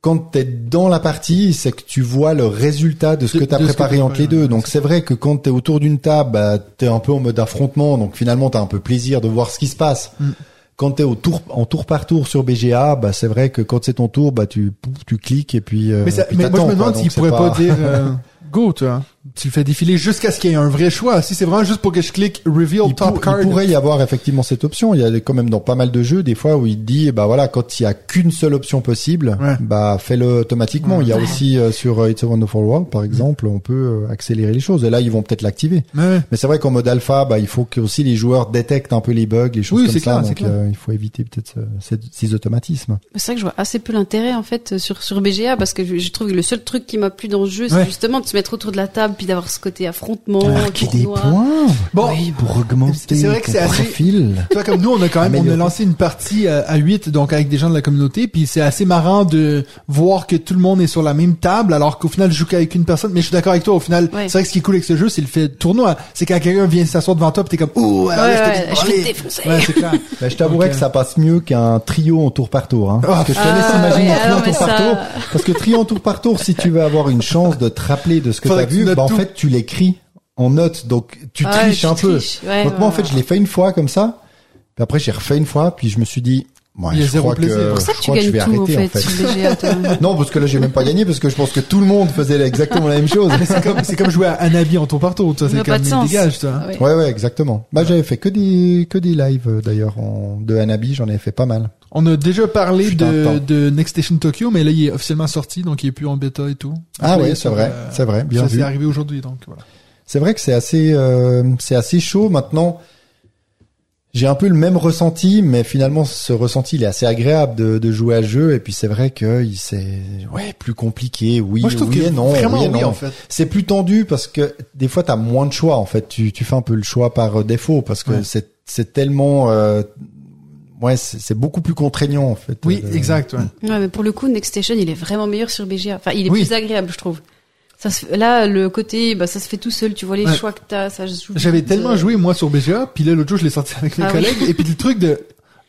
quand t'es dans la partie, c'est que tu vois le résultat de ce De- que ce que préparé entre les deux. Donc c'est vrai que quand t'es autour d'une table, bah, t'es un peu en mode affrontement. Donc finalement t'as un peu plaisir de voir ce qui se passe. Mm. Quand t'es au tour en tour par tour sur BGA, bah c'est vrai que quand c'est ton tour, bah tu tu cliques et puis. euh, Mais, ça, puis mais moi, je me demande quoi. s'il Donc, c'est pourrait pas, dire (laughs) euh, go, tu vois. Tu le fais défiler jusqu'à ce qu'il y ait un vrai choix. Si c'est vraiment juste pour que je clique reveal il, top pour- card. il pourrait y avoir effectivement cette option. Il y a quand même dans pas mal de jeux des fois où il dit bah voilà quand il y a qu'une seule option possible, Ouais. bah fais-le automatiquement. Il y a aussi euh, sur euh, It's a Wonderful World par exemple, on peut euh, accélérer les choses et là ils vont peut-être l'activer. Ouais. Mais c'est vrai qu'en mode alpha, bah il faut que aussi les joueurs détectent un peu les bugs, les choses Oui, comme ça. clair, donc clair. euh, il faut éviter peut-être ce- ces, ces automatismes. C'est vrai que je vois assez peu l'intérêt en fait sur sur BGA parce que je, je trouve que le seul truc qui m'a plu dans le jeu, c'est justement de se mettre autour de la table puis d'avoir ce côté affrontement, Marquer des tournoi. points Bon, pour augmenter c'est vrai que ton c'est assez- profil. tu vois, comme nous, on a quand même, on a lancé une partie à, à 8, donc avec des gens de la communauté, puis c'est assez marrant de voir que tout le monde est sur la même table, alors qu'au final, je joue qu'avec une personne, mais je suis d'accord avec toi, au final, Ouais. c'est vrai que ce qui est cool avec ce jeu, c'est le fait tournoi. C'est quand quelqu'un vient s'asseoir devant toi, pis t'es comme, ouh, Ouais, ouais, je vais te défoncer. Ouais, c'est clair. (laughs) Bah, je t'avouerais que euh, ça passe mieux qu'un trio en tour par tour. Hein. Ah, Parce que je te ah, laisse imaginer ouais, un trio en tour par tour. Parce que trio en tour par tour, si tu veux avoir une chance de te rappeler de ce que tu Faudrait as que tu vu, bah, en fait, tu l'écris en notes. Donc, tu triches tu un peu. Ouais, donc, ouais, moi, en fait, ouais. je l'ai fait une fois comme ça. Puis après, j'ai refait une fois. Puis je me suis dit, ouais, Il y a je zéro crois plaisir. C'est pour ça je que tu crois que je vais gagnes tout en arrêter, fait, BGA. toi. (laughs) Non, parce que là, j'ai même pas gagné parce que je pense que tout le monde faisait exactement la même chose. (laughs) C'est comme, c'est comme jouer à Anabi en tour par tour, toi, Ça c'est il sens. dégage, toi. Ouais. Ouais, ouais, exactement. Bah, j'avais fait que des, que des lives, euh, d'ailleurs, en, de Hanabi, j'en ai fait pas mal. On a déjà parlé Putain, de, de Next Station Tokyo, mais là, il est officiellement sorti, donc il est plus en bêta et tout. Ah est c'est vrai, euh, c'est vrai, bien ça, vu. c'est arrivé aujourd'hui, donc voilà. C'est vrai que c'est assez, euh, c'est assez chaud maintenant. J'ai un peu le même ressenti, mais finalement ce ressenti il est assez agréable de, de jouer à ce jeu. Et puis c'est vrai que il c'est ouais plus compliqué. Oui, Moi, je oui que et non, vraiment oui et oui, non. en fait. C'est plus tendu parce que des fois t'as moins de choix. En fait, tu tu fais un peu le choix par euh, défaut parce que Ouais. c'est c'est tellement euh, ouais c'est c'est beaucoup plus contraignant en fait. Oui, Euh, exact, ouais. Ouais, mais pour le coup, Next Station, il est vraiment meilleur sur BGA. Enfin, il est Oui. plus agréable, je trouve. Ça se là, le côté, bah, ça se fait tout seul. Tu vois les Ouais. choix que t'as, ça se joue. J'avais tellement joué, moi, sur BGA, puis là, l'autre jour, je l'ai sorti avec mes Ah oui. collègues, et puis le truc de,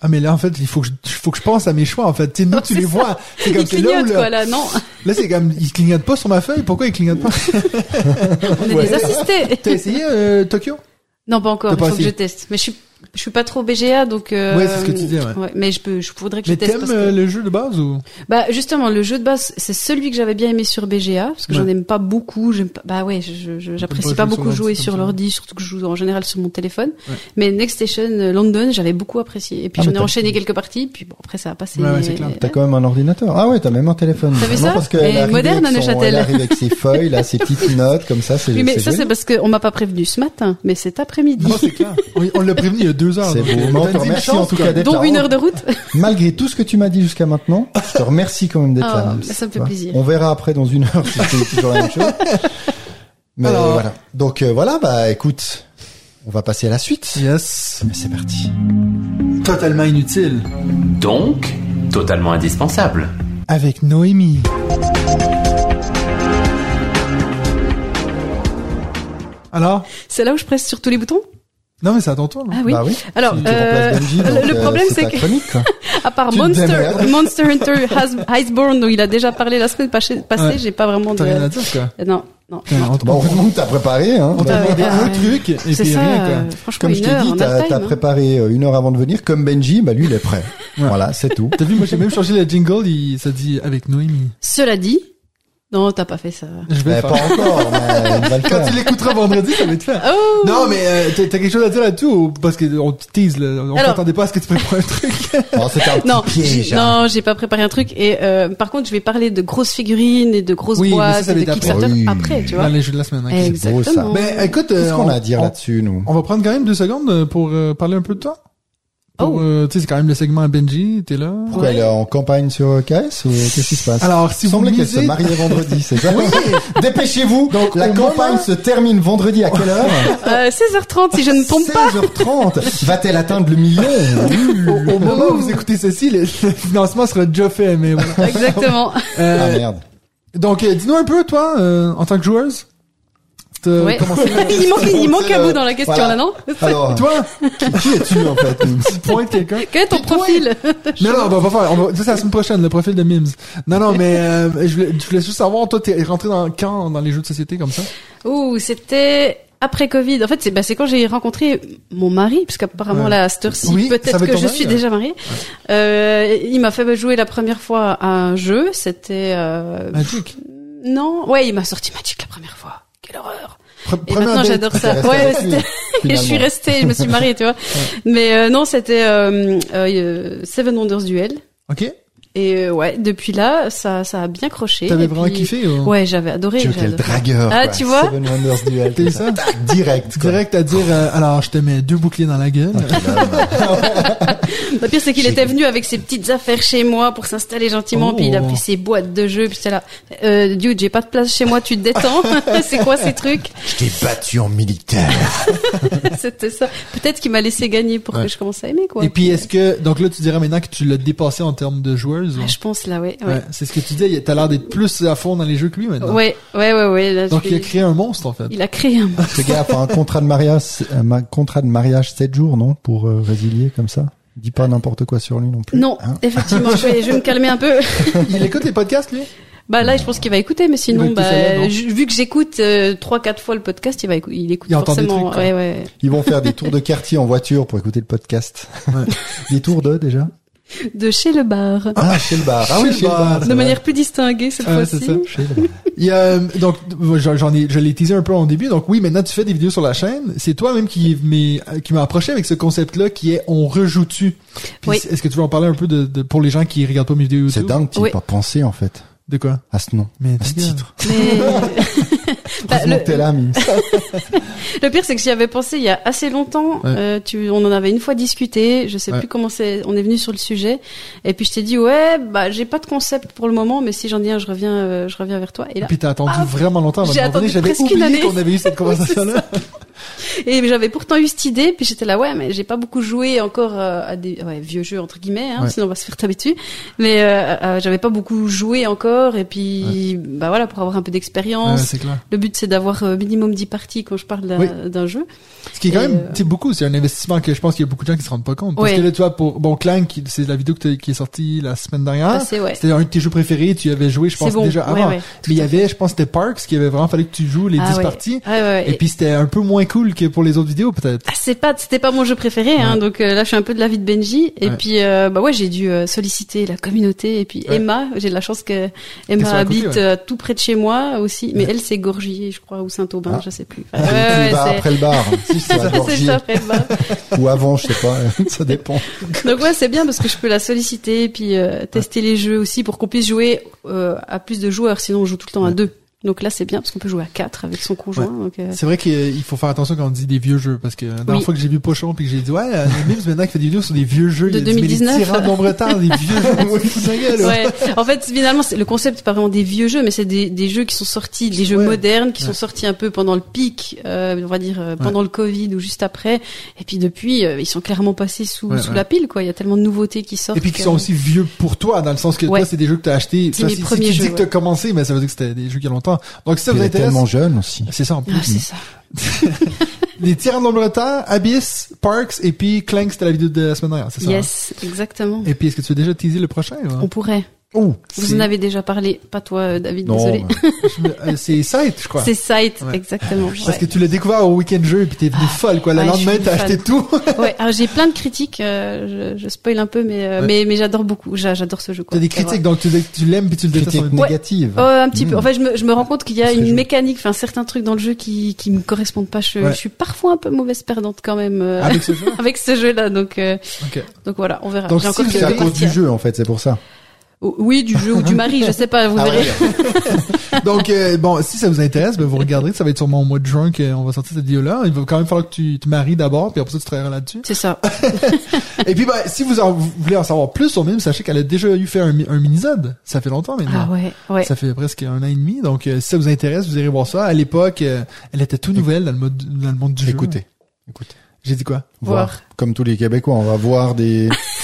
ah, mais là, en fait, il faut que je, faut que je pense à mes choix, en fait. Nous, tu les ça. vois. C'est comme, c'est là où, clignote, quoi, là, non. là, c'est comme, il clignote pas sur ma feuille. Pourquoi il clignote pas? (laughs) On est Ouais. des assistés. T'as essayé, euh, Tokyo? Non, pas encore. Il faut que je teste. Mais je suis Je suis pas trop BGA, donc. Euh, Ouais, c'est ce que tu dis, ouais. mais je peux, je voudrais que Mais je teste. t'aimes parce que- euh, le jeu de base ou? Bah justement, le jeu de base, c'est celui que j'avais bien aimé sur BGA, parce que Ouais. j'en aime pas beaucoup. J'aime pas. Bah ouais, je- j'apprécie pas beaucoup jouer sur l'ordi, surtout que je joue en général sur mon téléphone. Ouais. Mais Next Station euh, London, j'avais beaucoup apprécié. Et puis Ah, j'en mais ai enchaîné quelques parties, puis bon après ça a passé. Ouais, ouais, c'est clair. T'as quand même un ordinateur. Ah ouais, t'as même un téléphone. T'as vu ça parce que Et elle moderne, à Neuchâtel. Elle arrive avec ses (laughs) feuilles, là, ses petites notes, comme ça, Oui, mais ça c'est parce qu'on m'a pas prévenu ce matin, mais cet après-midi. On l'a prévenu il y a deux heures. C'est beau. Mais on t'as te remercie en tout cas d'être Dont là. une heure de route. (laughs) Malgré tout ce que tu m'as dit jusqu'à maintenant, je te remercie quand même d'être Ah, là. bah, ça me fait plaisir. On verra après dans une heure si c'est toujours la même chose. (laughs) Mais Alors- voilà. Donc euh, voilà, bah écoute, on va passer à la suite. Yes. Mais c'est parti. Totalement inutile. Donc, totalement indispensable. Avec Noémie. Alors? C'est là où je presse sur tous les boutons? Non, mais c'est à ton tour. là. Ah oui. Bah oui. Alors, euh, Benji, le- donc, le euh, problème, c'est ta que-. (laughs) À part Tu Monster. Monster Hunter Iceborne, dont il a déjà parlé la semaine passée, Ouais. j'ai pas vraiment de. T'as rien à dire, quoi. Euh, Non, non. Non. on, t'as préparé, hein. on t'a Ah ouais, demandé ah un ouais. truc et C'est puis ça. rien, quoi. euh, franchement, Comme je t'ai dit, t'as hein. préparé euh, une heure avant de venir. Comme Benji, bah lui, il est prêt. Voilà, c'est tout. T'as vu, moi j'ai même changé le jingle, il, ça dit avec Noémie. Cela dit, non, t'as pas fait ça. Je vais le pas encore, mais (laughs) Quand tu l'écouteras vendredi, ça va être fait. Oh Non, mais euh, t'as t'as quelque chose à dire là-dessus ou parce que on te tease là, on Alors- s'attendait pas à ce que tu prépares un truc? (laughs) Oh, c'était un petit Non, piège. j'ai- hein. non, j'ai pas préparé un truc. Et euh, par contre, je vais parler de grosses figurines et de grosses Oui, mais ça, boîtes ça et va de être après. Kickstarter Oui. après, tu vois. Dans les jeux de la semaine. ok. C'est beau, ça. Exactement. Mais écoute, euh, Qu'est-ce qu'on a à dire on- là-dessus, nous? On va prendre quand même deux secondes euh, pour euh, parler un peu de toi. Pour, Oh. euh, tu sais, c'est quand même le segment Benji, t'es là. Pourquoi elle est en campagne sur euh, KS ou qu'est-ce qui se passe? Alors, si Il vous semblait qu'elle se mariait vendredi, c'est ça? (laughs) Oui. Dépêchez-vous. Donc, la campagne moment- se termine vendredi à quelle heure? Euh, 16h30 si je ne tombe pas. 16h30. Va-t-elle atteindre le million? Au, au moment où vous écoutez ceci, le, financement sera déjà fait, mais voilà. Exactement. Euh, Ah merde. donc, euh, dis-nous un peu, toi, euh, en tant que joueuse? Ouais. commencé- (laughs) il manque, il manque un Euh, bout dans la question voilà. là, non (laughs) Alors, Toi, qui, qui es-tu en fait (laughs) tu pointes quelqu'un. Quel est ton profil Non, non, on va pas faire. On va, ça, c'est la semaine prochaine, le profil de Mims. Non, non, mais euh, je, voulais, je voulais juste savoir, toi, t'es rentré dans quand dans les jeux de société comme ça Ouh, c'était après Covid. En fait, c'est bah, c'est quand j'ai rencontré mon mari, parce qu'apparemment Ouais. là, à cette heure-ci, Oui, peut-être être que je mari, suis déjà mariée. Euh, il m'a fait jouer la première fois à un jeu. C'était euh, Magic. non, ouais, il m'a sorti Magic la première fois. Quelle horreur Pre- Et maintenant j'adore ça. Ouais, et (laughs) je suis restée, je me suis mariée, tu vois. Mais euh, non, c'était euh, euh, Seven Wonders Duel. Ok. Et euh, ouais, depuis là, ça, ça a bien croché. T'avais vraiment puis- kiffé ou... Ouais, j'avais adoré. Tu quel dragueur. Ah, quoi. tu vois Seven Wonders Duel. Comme ça? Direct. quoi. Direct à dire, euh, alors je te mets deux boucliers dans la gueule. (laughs) Le pire, c'est qu'il était venu avec ses petites affaires chez moi pour s'installer gentiment, Oh. puis il a pris ses boîtes de jeux, puis j'étais là, euh, dude, j'ai pas de place chez moi, tu te détends? (laughs) c'est quoi ces trucs? Je t'ai battu en militaire. (laughs) C'était ça. Peut-être qu'il m'a laissé gagner pour Ouais. que je commence à aimer, quoi. Et puis est-ce que donc là tu dirais maintenant que tu l'as dépassé en termes de joueuse Ah, je pense là, ouais. Ouais, Ouais. c'est ce que tu disais. T'as l'air d'être plus à fond dans les jeux que lui maintenant. Ouais, ouais, ouais, ouais. là, Donc il a créé un monstre en fait. il a créé un Ce gars a fait un contrat de mariage, un ma- contrat de mariage 7 jours, non? Pour euh, résilier comme ça. Dis pas n'importe quoi sur lui non plus. Non, Hein effectivement, je vais, je vais me calmer un peu. (laughs) Il écoute les podcasts lui? Bah là, je pense qu'il va écouter, mais sinon, écouter bah, vu que j'écoute euh, trois, quatre fois le podcast, il va écou- il écoute Il entend des forcément. trucs, quoi. ouais, ouais. Ils vont faire des tours de quartier en voiture pour écouter le podcast. Ouais. des tours de déjà? (laughs) De chez le bar. Ah, chez le bar. Ah oui, Chez le bar. de manière plus distinguée cette Ah, fois-ci. c'est ça. Chez le bar. Il y a, euh, donc j'en ai je l'ai teasé un peu en début donc oui maintenant tu fais des vidéos sur la chaîne c'est toi même qui m'est qui m'a approché avec ce concept là qui est on rejoue tu Oui. est-ce que tu veux en parler un peu de, de- pour les gens qui regardent pas mes vidéos C'est dingue, tu n'y Oui. as pas pensé en fait de quoi? À ce nom, mais à ce titre. Mais (laughs) Bah, le, (laughs) le pire, c'est que j'y avais pensé il y a assez longtemps. Ouais. Euh, tu, on en avait une fois discuté. Je sais Ouais. plus comment c'est. On est venu sur le sujet. Et puis je t'ai dit ouais, bah j'ai pas de concept pour le moment, mais si j'en ai un, je reviens, euh, je reviens vers toi. Et et là, puis t'as attendu Ah, vraiment longtemps j'ai attendu j'avais presque une année. qu'on avait eu cette (laughs) conversation là et j'avais pourtant eu cette idée. Puis j'étais là ouais, mais j'ai pas beaucoup joué encore euh, à des ouais, vieux jeux entre guillemets. Hein, Ouais. Sinon on va se faire taper dessus. Mais euh, euh, j'avais pas beaucoup joué encore. Et puis bah voilà pour avoir un peu d'expérience. c'est Le but c'est d'avoir minimum 10 parties quand je parle d'un Oui. jeu. Ce qui est quand Et, même, sais, beaucoup, c'est un investissement que je pense qu'il y a beaucoup de gens qui se rendent pas compte. Parce que là, tu vois, pour, bon, Clank, c'est la vidéo que qui est sortie la semaine dernière. Ouais. C'était un de tes jeux préférés, tu y avais joué, je pense, C'est bon. déjà avant. mais il y avait, je pense, c'était Parks, qui avait vraiment fallu que tu joues les Ah 10 ouais. parties. Et puis c'était un peu moins cool que pour les autres vidéos, peut-être. Ah, c'est pas, c'était pas mon jeu préféré, hein, donc euh, là je suis un peu de l'avis de Benji. Et Ouais. puis euh, bah ouais, j'ai dû euh, solliciter la communauté et puis Ouais. Emma. J'ai de la chance que Emma côté, habite tout près de chez moi aussi, mais elle c'est Gorgier, je crois, ou Saint-Aubin, Ah. je sais plus. Ouais, après le bar. (laughs) Si, c'est à c'est Gorgier. ça, après le bar. Ou avant, je sais pas. (laughs) ça dépend. Donc ouais, c'est bien parce que je peux la solliciter et puis tester les jeux aussi pour qu'on puisse jouer à plus de joueurs. Sinon, on joue tout le temps à deux. Donc là, c'est bien parce qu'on peut jouer à quatre avec son conjoint. Donc, euh, C'est vrai qu'il faut faire attention quand on dit des vieux jeux, parce que la dernière Oui. fois que j'ai vu Pochon puis que j'ai dit, ouais, euh, Mims maintenant qui fait des vidéos sur des vieux jeux, De il a dit, mais les 2019. l'ombre-temps, des vieux jeux, de gueule. Ouais. En fait, finalement, c'est- le concept c'est pas vraiment des vieux jeux, mais c'est des, des jeux qui sont sortis, des jeux Ouais. modernes qui sont sortis un peu pendant le pic, euh, on va dire euh, pendant le Covid ou juste après. Et puis depuis, euh, ils sont clairement passés sous, sous la pile, quoi. Il y a tellement de nouveautés qui sortent. Et puis qui sont aussi vieux pour toi, dans le sens que toi, c'est des jeux que t'as achetés. C'est Ça, si premiers tu dis jeux, que t'as commencé, mais ça veut dire que c'était des jeux qui y a longtemps. Donc si ça vous es intéresse, tellement jeune aussi. c'est ça en plus. Ah, c'est ça. (laughs) les tyrans de l'ombre-temps, Abyss, Parks, et puis Clank, c'était la vidéo de la semaine dernière, c'est ça? Yes, exactement. hein? Et puis est-ce que tu veux déjà teaser le prochain? On pourrait. Oh, Vous en avez déjà parlé, pas toi, euh, David, désolé. Me- euh, C'est Sight, je crois. C'est Sight, Ouais. exactement. Parce ouais. que tu l'as découvert au week-end jeu et puis t'es venu folle, quoi. Ouais, je lendemain, t'as acheté tout. (laughs) Ouais, alors j'ai plein de critiques, euh, je, je spoil un peu, mais euh, mais, mais j'adore beaucoup, J'a- j'adore ce jeu. quoi. T'as des critiques, donc tu, tu l'aimes puis tu le détestes. négative. Oh, un petit peu. Mm. En fait, je me, je me rends compte qu'il y a une mécanique, enfin certains trucs dans le jeu qui qui me correspondent pas. Je, suis parfois un peu mauvaise perdante quand même euh, Avec ce jeu? (laughs) avec ce jeu-là. Donc euh, Ok. donc voilà, on verra. Donc, si C'est à cause du jeu, en fait, c'est pour ça. Oui, du jeu ou du mari, je sais pas, vous Ah verrez. ouais. (laughs) Donc, euh, bon, si ça vous intéresse, ben, vous regarderez. Ça va être sûrement au mois de juin qu'on va sortir cette vidéo-là. Il va quand même falloir que tu te maries d'abord, puis après ça, tu travailleras là-dessus. C'est ça. (laughs) Et puis, ben, si vous, en- vous voulez en savoir plus sur Mime, sachez qu'elle a déjà eu fait un, un mini-zode. Ça fait longtemps maintenant. Ah ouais, ouais. Ça fait presque un an et demi. Donc, euh, si ça vous intéresse, vous irez voir ça. À l'époque, euh, elle était tout nouvelle dans le, mode, dans le monde du jeu. Écoutez, écoutez. J'ai dit quoi? Voir. Voir. Comme tous les Québécois, on va voir des, (laughs)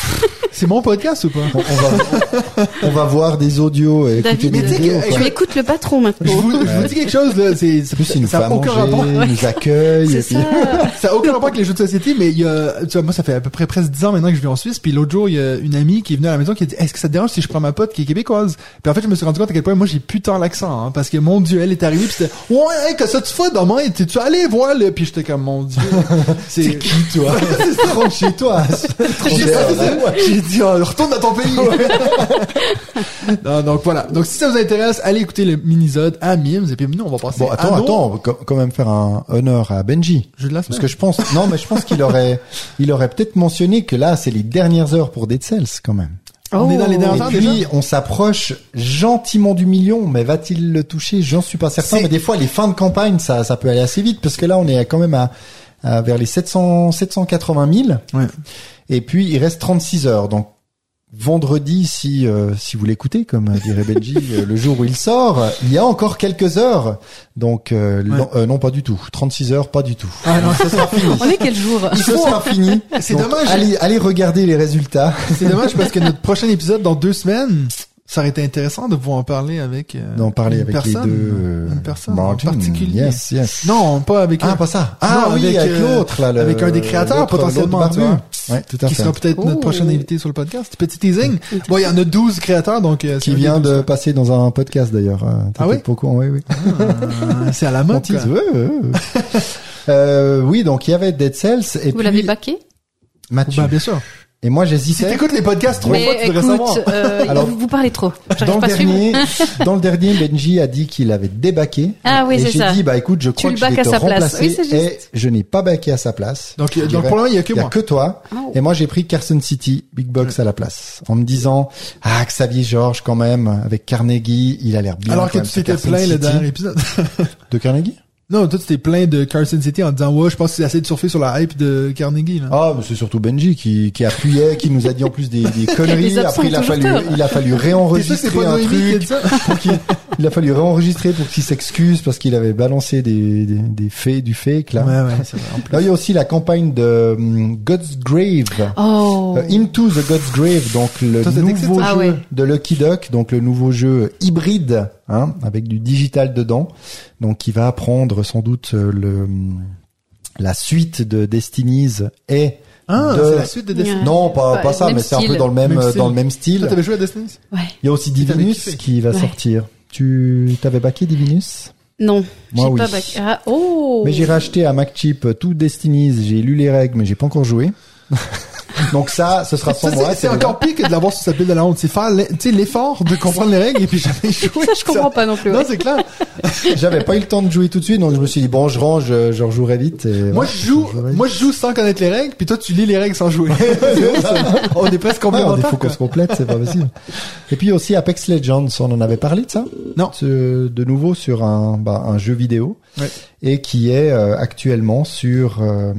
C'est mon podcast ou pas? on, on va, on va voir des audios et écouter David, des Mais tu sais vidéos. quoi. Tu écoutes le patron Je maintenant. vous, je vous dis quelque chose, là. C'est, plus, il nous ça fait a aucun manger, rapport. il nous accueille. C'est puis- ça. (laughs) Ça a aucun rapport avec les jeux de société, mais il y a, tu vois, moi, ça fait à peu près presque 10 ans maintenant que je vis en Suisse, puis l'autre jour, il y a une amie qui est venue à la maison qui a dit, est-ce que ça te dérange si je prends ma pote qui est québécoise? Puis en fait, je me suis rendu compte à quel point moi, j'ai putain l'accent, hein, parce que mon dieu, elle est arrivée pis c'était, ouais, hey, que ça tu fais demain? T'es-tu allé voir, là? Puis j'étais comme, mon dieu. (laughs) C'est qui, toi? (laughs) Rentre chez toi. J'ai dit, oh, retourne dans ton pays. (laughs) non, donc voilà. Donc si ça vous intéresse, allez écouter le mini-zode à Mims, et puis nous, on va passer Bon, attends, à attends, on va quand même faire un honneur à Benji. de la Parce que je pense, non, mais je pense qu'il aurait, il aurait peut-être mentionné que là, c'est les dernières heures pour Dead Cells, quand même. On est dans les dernières Et heures puis, déjà? on s'approche gentiment du million, mais va-t-il le toucher? J'en suis pas certain. Mais des fois, les fins de campagne, ça, ça peut aller assez vite, parce que là, on est quand même à, à vers les 700, 780 000. Ouais. Et puis, il reste 36 heures. Donc, vendredi, si, euh, si vous l'écoutez, comme dirait (laughs) Benji, euh, le jour où il sort, il y a encore quelques heures. Donc, euh, Ouais. non, euh, non, pas du tout. 36 heures, pas du tout. Ah non, ce sera fini. On est quel jour Ce sera fini. C'est dommage. Allez, allez regarder les résultats. C'est dommage parce que notre prochain épisode dans deux semaines, ça aurait été intéressant de pouvoir en parler avec euh, D'en parler une avec personne, les deux. euh, une personne en Martin. particulier. Yes, yes. Non, pas avec Ah, un- pas ça. Ah Non, oui, avec, avec, euh, l'autre, là. le- avec un des créateurs, potentiellement, barbu. Ouais, tout à qui fait. sera peut-être notre Oh. prochain invité sur le podcast. Petit teasing. Bon, il y en a 12 créateurs, donc euh, Qui vient de douze. passer dans un podcast d'ailleurs. Euh, t'es Ah oui courant, oui, oui. Ah, c'est à la (laughs) mode. (laughs) euh, oui, donc il y avait Dead Cells et Vous l'avez baqué Mathieu. Bah, bien sûr. Et moi Si j'hésitais. t'écoutes les podcasts trois Mais fois, tu devrais savoir. écoute, euh, Alors, vous, vous parlez trop. J'arrive Dans le pas à suivre. dernier, (laughs) dans le dernier, Benji a dit qu'il avait débaqué. Ah oui, et c'est j'ai ça. dit, bah écoute, je crois le que je vais te sa place. remplacer. Oui, c'est juste. Et je n'ai pas baqué à sa place. Donc, donc dirais, pour le moment, il y a que Il y a moi. que toi. Oh. Et moi, j'ai pris Carson City, Big Box à la place. En me disant, ah, Xavier Georges, quand même, avec Carnegie, il a l'air bien. Alors que tu t'étais plein le dernier épisode. De Carnegie? Non, toi, t'es plein de Carson City en disant, ouais, je pense que c'est assez de surfer sur la hype de Carnegie, là. Ah, mais c'est surtout Benji qui, qui appuyait, qui nous a dit en plus des, des (laughs) conneries. Après, il a fallu, il a fallu réenregistrer pas un truc. pour qu'il- il a fallu réenregistrer pour qu'il s'excuse parce qu'il avait balancé des, des, des faits, du fake, là. Ouais, ouais, c'est vrai. en plus. Là, il y a aussi la campagne de hum, God's Grave. Oh. Euh, Into the God's Grave, donc le Toi, nouveau jeu Ah ouais. de Lucky Duck, donc le nouveau jeu hybride, hein, avec du digital dedans, donc qui va apprendre sans doute euh, le la suite de Destiny's et Ah, de- c'est la suite de Destiny. Ouais. non pas Ouais, pas ça, même mais c'est un peu dans le même, dans le même style. Toi, t'avais joué à Destiny? Ouais. Il y a aussi Divinus qui va Ouais. sortir. Tu t'avais baqué Divinus? Non, Moi, oui. pas bac. Ah, oh. Mais j'ai racheté à MacChip tout Destinies, j'ai lu les règles, mais j'ai pas encore joué. (laughs) Donc ça, ce sera moi. c'est- encore pire que de l'avoir sur sa pile de la honte. C'est faire l'e- tu sais, l'effort de comprendre les règles et puis jamais jouer. Ça, je comprends pas non plus. Non, ouais. c'est clair. (laughs) J'avais pas eu le temps de jouer tout de suite, donc je me suis dit bon, je range, je, je rejouerai vite. Et Moi, je joue, moi, je joue sans connaître les règles, puis toi, tu lis les règles sans jouer. (laughs) On est presque Ouais, il complémentaires. faut qu'on se complète, c'est pas possible. Et puis aussi Apex Legends, on en avait parlé de ça? Non. De nouveau sur un, bah, un jeu vidéo Ouais. et qui est euh, actuellement sur euh,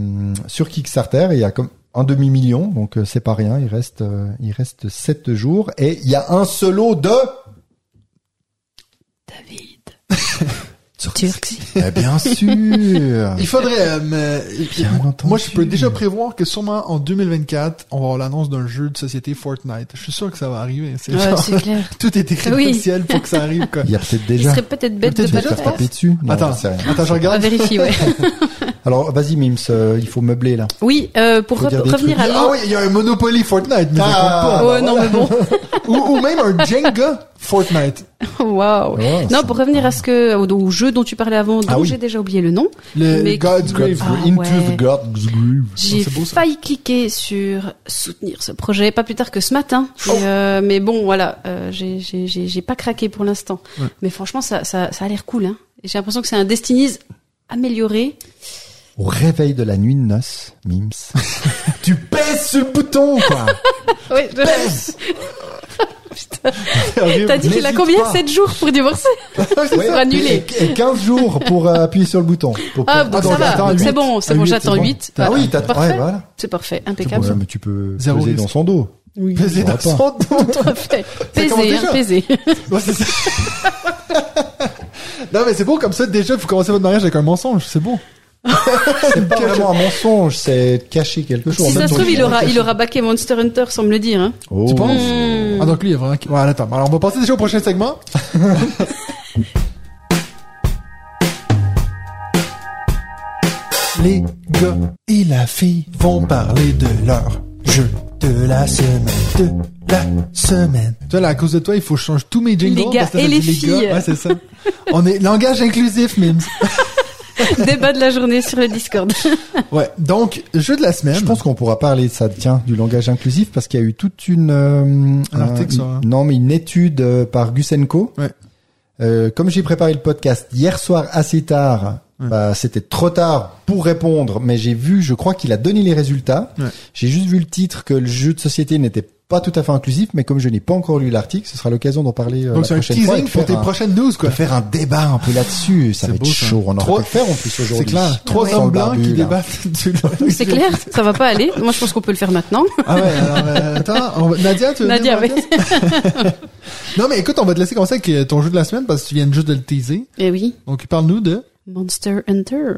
sur Kickstarter. Il y a comme un demi million, donc euh, c'est pas rien. Il reste euh, il reste sept jours et il y a un solo de David. Eh bien sûr. Il faudrait, euh, mais, Bien entendu. moi, je peux déjà prévoir que sûrement en 2024, on va avoir l'annonce d'un jeu de société Fortnite. Je suis sûr que ça va arriver. C'est Ouais, genre, c'est clair. (laughs) tout est écrit Oui. ciel pour que ça arrive, quoi. Il y a peut-être Il déjà. serait peut-être bête de pas le faire. taper dessus. Non, Attends, attends, je On regarde. vérifie, ouais. (laughs) Alors vas-y Mims, euh, il faut meubler là. Oui, euh, pour re- revenir à Ah oui, il y a un Monopoly Fortnite, mais Ah, ça Oh non, mais bon. (laughs) pas. Ou même un Jenga Fortnite. (laughs) Waouh. Oh, Non, pour revenir à ce que, au, au jeu dont tu parlais avant, dont Ah oui. j'ai déjà oublié le nom. Le Mais- God's Grave. Ah Into ouais. the God's Groove. J'ai failli cliquer sur soutenir ce projet, pas plus tard que ce matin. Oh. Et, euh, mais bon, voilà, euh, j'ai- pas craqué pour l'instant. Ouais. Mais franchement, ça, ça, ça a l'air cool. Hein. J'ai l'impression que c'est un Destinies amélioré. Au réveil de la nuit de noces, Mims. (laughs) tu pèses sur le bouton, quoi. (laughs) Oui, T'as dit qu'il a combien pas. 7 jours pour divorcer (laughs) Ouais, pour annuler. Et, et 15 jours pour euh, appuyer sur le bouton. Pour- Ah, pour- bon, donc, ça va. C'est bon, c'est À bon, j'attends c'est bon. 8. Ah oui, t'as, parfait. ouais, voilà. C'est parfait, impeccable. bon, mais tu peux Zéro peser risque. dans son dos. Oui, Peser dans pas. son dos. Ça commence Pesé, déjà. hein, pesé. Ouais, c'est ça. non, mais c'est beau comme ça. Déjà, vous commencez votre mariage avec un mensonge. C'est beau. C'est pas vraiment un mensonge, c'est cacher quelque chose. Si ça se trouve, il aura, il aura baqué Monster Hunter sans me le dire. Hein. Oh. Tu penses? Hmm. Ah, donc lui, il est vraiment... Ouais, attends. Alors, on va passer déjà au prochain segment. (laughs) Les gars et la fille vont parler de leur jeu de la semaine. De la semaine. Tu vois, là, à cause de toi, il faut que je change tous mes jingles. Les gars parce que et les dit gars. filles. Ouais, c'est ça. On est langage inclusif, Mims. (laughs) (laughs) Débat de la journée sur le Discord. (laughs) Ouais. Donc, jeu de la semaine. Je pense qu'on pourra parler de ça, tiens, du langage inclusif, parce qu'il y a eu toute une... euh, Un article euh, Non, mais une étude euh, par Gusenko. Ouais. Euh, comme j'ai préparé le podcast hier soir assez tard, Ouais. bah, c'était trop tard pour répondre, mais j'ai vu, je crois qu'il a donné les résultats. Ouais. J'ai juste vu le titre que le jeu de société n'était pas tout à fait inclusif, mais comme je n'ai pas encore lu l'article, ce sera l'occasion d'en parler euh, Donc, la prochaine fois. et teasing de pour tes un- prochaines news, quoi. de faire un débat un peu là-dessus. Ça va être beau, ça. chaud. On aurait Trois- pu le faire en plus aujourd'hui. C'est clair. Trois hommes blancs qui là. débattent du (laughs) C'est clair, ça va pas aller. Moi, je pense qu'on peut le faire maintenant. Ah ouais, alors, euh, attends, on Nadia, tu veux Nadia, oui. (laughs) Non, mais écoute, on va te laisser commencer avec euh, ton jeu de la semaine parce que tu viens juste de le teaser. Eh oui, Donc, parle-nous de... Monster Hunter.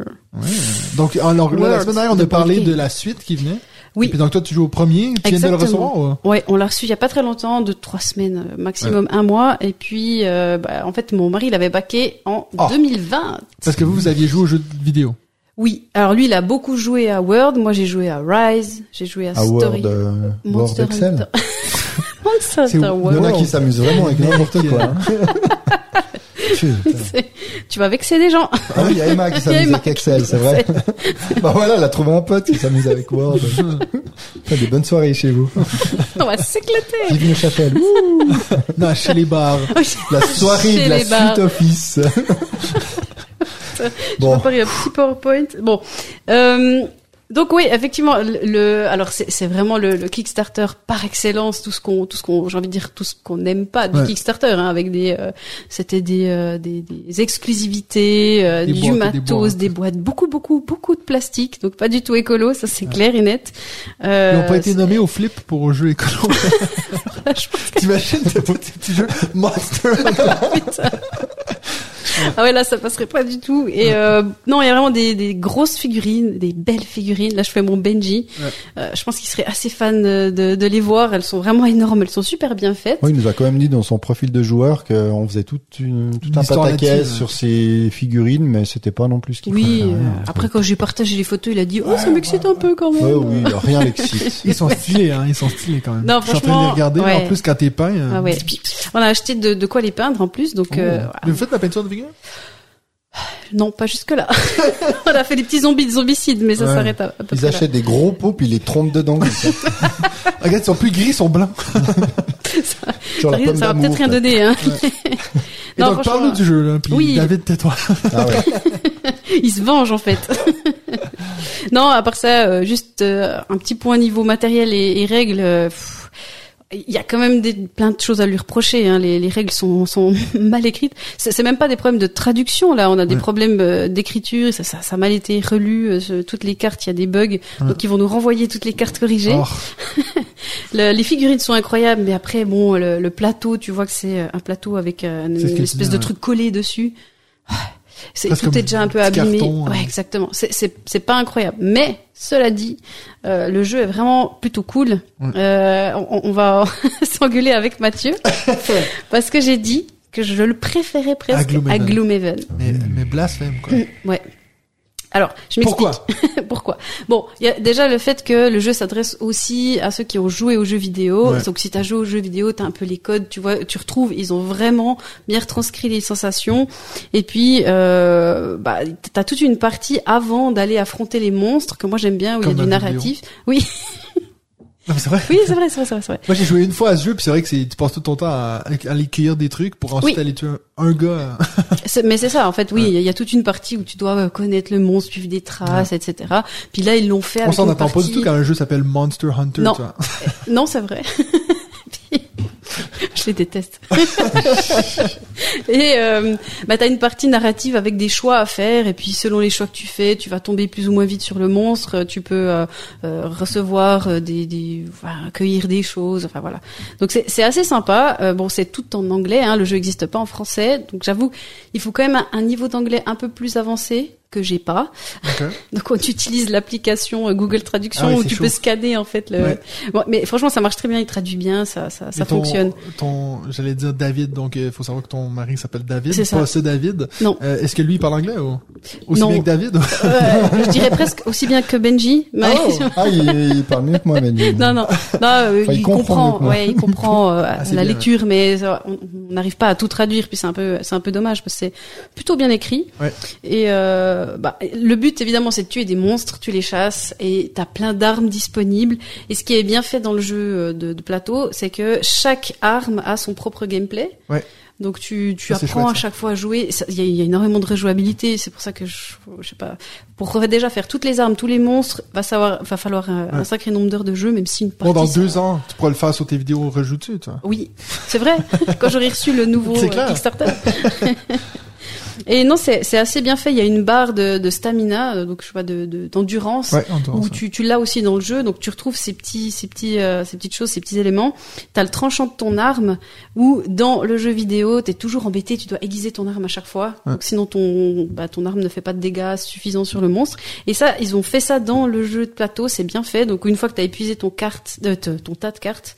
Donc, alors, là, la semaine dernière, on a parlé de la suite qui venait. Oui. Et puis donc, toi, tu joues au premier. Tu viens de le recevoir ou... Ouais, on l'a reçu il y a pas très longtemps, de trois semaines, euh, maximum un mois. Et puis, euh, bah, en fait, mon mari l'avait baqué en Oh. 2020. Parce que vous, vous aviez joué au jeu de vidéo. Oui. Alors lui, il a beaucoup joué à World. Moi, j'ai joué à Rise. J'ai joué à, À Story. Word, euh, Word Monster Excel. (laughs) Hunter. Monster Hunter où- Il y en a World. qui s'amusent vraiment avec n'importe (laughs) quoi. hein. (laughs) (laughs) Tu vas vexer des gens. Ah oui, il y a Emma qui (laughs) s'amuse avec Excel, c'est (laughs) vrai. bah voilà, elle a trouvé un pote qui s'amuse avec Word. Faites des bonnes soirées chez vous. On va s'éclater. Vive Neuchâtel. Non, chez les bars. La soirée Chez de la suite office. Je bon, préparer un petit PowerPoint. Bon. Euh, donc oui, effectivement, le, alors c'est vraiment le, le Kickstarter par excellence, tout ce qu'on, tout ce qu'on, j'ai envie de dire, tout ce qu'on n'aime pas du Ouais. Kickstarter, hein, avec des, euh, c'était des, euh, des, des exclusivités, euh, Des du boîtes et des matos, boîtes. des boîtes, beaucoup, beaucoup, beaucoup de plastique, donc pas du tout écolo, ça c'est clair et net. Euh, Ils n'ont pas été nommés au flip pour un (laughs) jeu écolo. T'imagines, tes petits jeux Monster. (laughs) Ah ouais, là, ça passerait pas du tout. Et euh, non, il y a vraiment des, des grosses figurines, des belles figurines. Là, je fais mon Benji. Ouais. Euh, je pense qu'il serait assez fan de, de, de les voir. Elles sont vraiment énormes. Elles sont super bien faites. oui, il nous a quand même dit dans son profil de joueur qu'on faisait toute une, tout Une un pataquès ouais. sur ses figurines, mais c'était pas non plus ce qu'il Oui. préférait, euh, fait. après, quand j'ai partagé les photos, il a dit, oh, ça m'excite un peu quand même. Ouais, oui, rien l'excite. (laughs) Ils sont stylés, hein. Ils sont stylés quand même. Non, Je suis en train de les franchement, regarder. mais ouais. En plus, quand t'es peint. euh, Ah ouais. On a acheté de, de quoi les peindre en plus. Donc, oh. euh, voilà. Vous faites la peinture de Non, pas jusque là. (laughs) on a fait des petits zombies, des zombicides, mais ça Ouais. s'arrête à, à peu Ils près là. achètent des gros pots puis ils les trompent dedans. (laughs) Regarde, ils sont plus gris, ils sont blancs. (laughs) Ça, ça va peut-être rien donner. Hein. Et Non, donc, parle-nous du jeu, là. Puis Oui. David, tais-toi. Ah ouais. Il se venge en fait. non, à part ça, euh, juste euh, un petit point niveau matériel et, et règles. euh, pff, il y a quand même des, plein de choses à lui reprocher. Hein. Les, les règles sont, sont (laughs) mal écrites. C'est même pas des problèmes de traduction. Là, on a des Ouais. problèmes euh, d'écriture. Ça, ça, ça a mal été relu. euh, toutes les cartes, il y a des bugs. Donc, ils vont nous renvoyer toutes les cartes corrigées. Oh, (laughs) Le- les figurines sont incroyables, mais après, bon, le, le plateau, tu vois que c'est euh, un plateau avec une, espèce de truc collé dessus. C'est, tout est déjà un peu abîmé. carton, ouais, hein. exactement. C'est, c'est, c'est pas incroyable. Mais, cela dit, euh, le jeu est vraiment plutôt cool. Ouais. Euh, on, on va (laughs) s'engueuler avec Mathieu. (laughs) parce que j'ai dit que je le préférais presque À Gloomhaven. à Gloomhaven. mais, mais blasphème, quoi. Ouais. Alors, je m'explique. Pourquoi? (laughs) Pourquoi? Bon, il y a déjà le fait que le jeu s'adresse aussi à ceux qui ont joué aux jeux vidéo. Ouais. Donc si tu as joué aux jeux vidéo, tu as un peu les codes, tu vois, tu retrouves, ils ont vraiment bien retranscrit les sensations. Et puis, euh, bah, tu as toute une partie avant d'aller affronter les monstres, que moi j'aime bien, où il y a du narratif. Oui, (laughs) Non, mais c'est vrai. oui, c'est vrai, c'est vrai, c'est vrai, c'est vrai. Moi, j'ai joué une fois à ce jeu, puis c'est vrai que c'est, tu passes tout ton temps à, à aller cueillir des trucs pour ensuite Oui. aller tuer un, un gars. (laughs) Mais c'est ça, en fait, oui, il y a toute une partie où tu dois euh, connaître le monstre, suivre des traces, etc. Puis là, ils l'ont fait On s'en attend pas partie... du tout quand un jeu s'appelle Monster Hunter, Non. tu vois. (laughs) Non, c'est vrai. (laughs) (laughs) Je les déteste. (laughs) et euh, bah t'as une partie narrative avec des choix à faire et puis selon les choix que tu fais, tu vas tomber plus ou moins vite sur le monstre. Tu peux euh, euh, recevoir euh, des, des enfin, cueillir des choses. Enfin voilà. Donc c'est c'est assez sympa. Euh, bon, c'est tout en anglais. Hein, le jeu n'existe pas en français. Donc j'avoue, il faut quand même un niveau d'anglais un peu plus avancé que j'ai pas. (laughs) Donc on utilise l'application euh, Google Traduction Ah oui, où tu chaud. peux scanner en fait le. Ouais. Bon, mais franchement ça marche très bien, il traduit bien, ça ça, ça Et ton- fonctionne. Ton, j'allais dire David, donc il faut savoir que ton mari s'appelle David, C'est ça. pas ce David. Non. Euh, Est-ce que lui il parle anglais ou aussi Non. bien que David Euh, je dirais presque aussi bien que Benji. (laughs) Mais... Ah, (laughs) ah, il, il parle mieux que moi, Benji. non non, non euh, Enfin, il il, comprend ouais, il comprend euh, Ah, la bien, lecture, mais on on n'arrive pas à tout traduire, puis c'est un peu c'est un peu dommage parce que c'est plutôt bien écrit. Ouais. Et euh, bah, le but évidemment c'est de tuer des monstres, tu les chasses et t'as plein d'armes disponibles. Et ce qui est bien fait dans le jeu euh, de, de plateau, c'est que chaque arme a son propre gameplay. Ouais. Donc tu, tu Ça, c'est apprends chouette, à chaque fois à jouer. Il y a, il y a énormément de rejouabilité. C'est pour ça que je, je sais pas. Pour déjà faire toutes les armes, tous les monstres, va savoir, va falloir un, sacré nombre d'heures de jeu, même si une Bon, partie. dans ça- deux ans, tu pourras le faire sur tes vidéos rejoutes-tu, tu vois. oui, c'est vrai. (laughs) Quand j'aurai reçu le nouveau euh. Kickstarter. (laughs) Et non, c'est c'est assez bien fait. Il y a une barre de, de stamina, euh, donc je sais pas, de de- d'endurance. Ouais, où tu, tu l'as aussi dans le jeu, donc tu retrouves ces petits, ces petits, euh, ces petites choses, ces petits éléments. T'as le tranchant de ton arme, où dans le jeu vidéo, t'es toujours embêté, tu dois aiguiser ton arme à chaque fois, Ouais. donc sinon ton, bah, ton arme ne fait pas de dégâts suffisants sur le monstre. Et ça, ils ont fait ça dans le jeu de plateau, c'est bien fait. Donc une fois que t'as épuisé ton carte, euh, ton tas de cartes,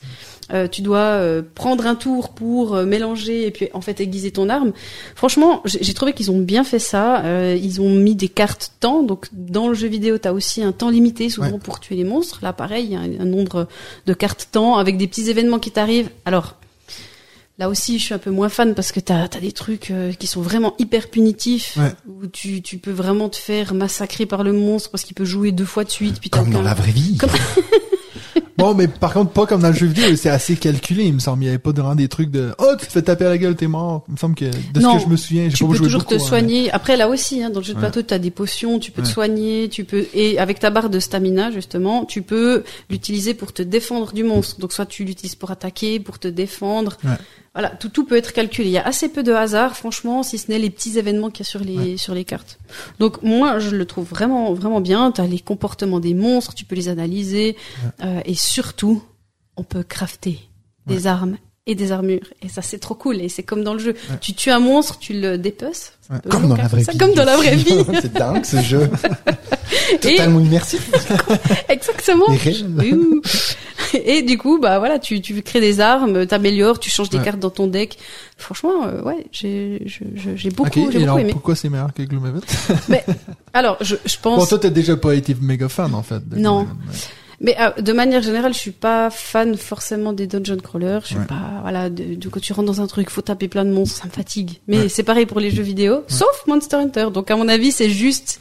euh, tu dois euh, prendre un tour pour euh, mélanger et puis en fait aiguiser ton arme. Franchement, j'ai trouvé qu'ils ont bien fait ça. Euh, ils ont mis des cartes temps, donc dans le jeu vidéo, t'as aussi un temps limité souvent Ouais. pour tuer les monstres. Là, pareil, il y a un, un nombre de cartes temps avec des petits événements qui t'arrivent. Alors. Là aussi, je suis un peu moins fan parce que t'as as des trucs euh, qui sont vraiment hyper punitifs, Ouais. où tu, tu peux vraiment te faire massacrer par le monstre parce qu'il peut jouer deux fois de suite. Puis Comme dans la vraie vie. Comme- (laughs) Bon, mais par contre, pas comme dans le jeu vidéo, c'est assez calculé, il me semble. Il y avait pas vraiment des trucs de, oh, tu te fais taper à la gueule, t'es mort. Il me semble que, de Non, ce que je me souviens, j'ai tu pas peux joué toujours beaucoup, te hein, soigner. Après là aussi, hein, dans le jeu de plateau, tu as des potions, tu peux te soigner, tu peux et avec ta barre de stamina justement, tu peux l'utiliser pour te défendre du monstre. Donc soit tu l'utilises pour attaquer, pour te défendre. Ouais. Voilà, tout tout peut être calculé. Il y a assez peu de hasard, franchement, si ce n'est les petits événements qu'il y a sur les sur les cartes. Donc moi, je le trouve vraiment vraiment bien. Tu as les comportements des monstres, tu peux les analyser euh, et surtout, on peut crafter des armes et des armures. Et ça, c'est trop cool. Et c'est comme dans le jeu. Tu tues un monstre, tu le un Ouais. Comme dans la vraie ça, vie. Comme dans la vraie vie. (laughs) c'est dingue ce jeu. (laughs) Et, Totalement immersif. (laughs) exactement. Et du coup, bah voilà, tu, tu crées des armes, t'améliores, tu changes des Ouais. cartes dans ton deck. Franchement, euh, ouais, j'ai beaucoup, j'ai alors, aimé. pourquoi c'est meilleur que Gloomhaven? Mais alors, je, je pense. Bon, toi, t'as déjà pas été méga fan, en fait. de Non. Gloomhaven, ouais. Mais euh, de manière générale, je suis pas fan forcément des dungeon crawlers. Je suis Ouais. pas voilà de, de quand tu rentres dans un truc, faut taper plein de monstres, ça me fatigue. Mais Ouais. c'est pareil pour les jeux vidéo, sauf Monster Hunter. Donc à mon avis, c'est juste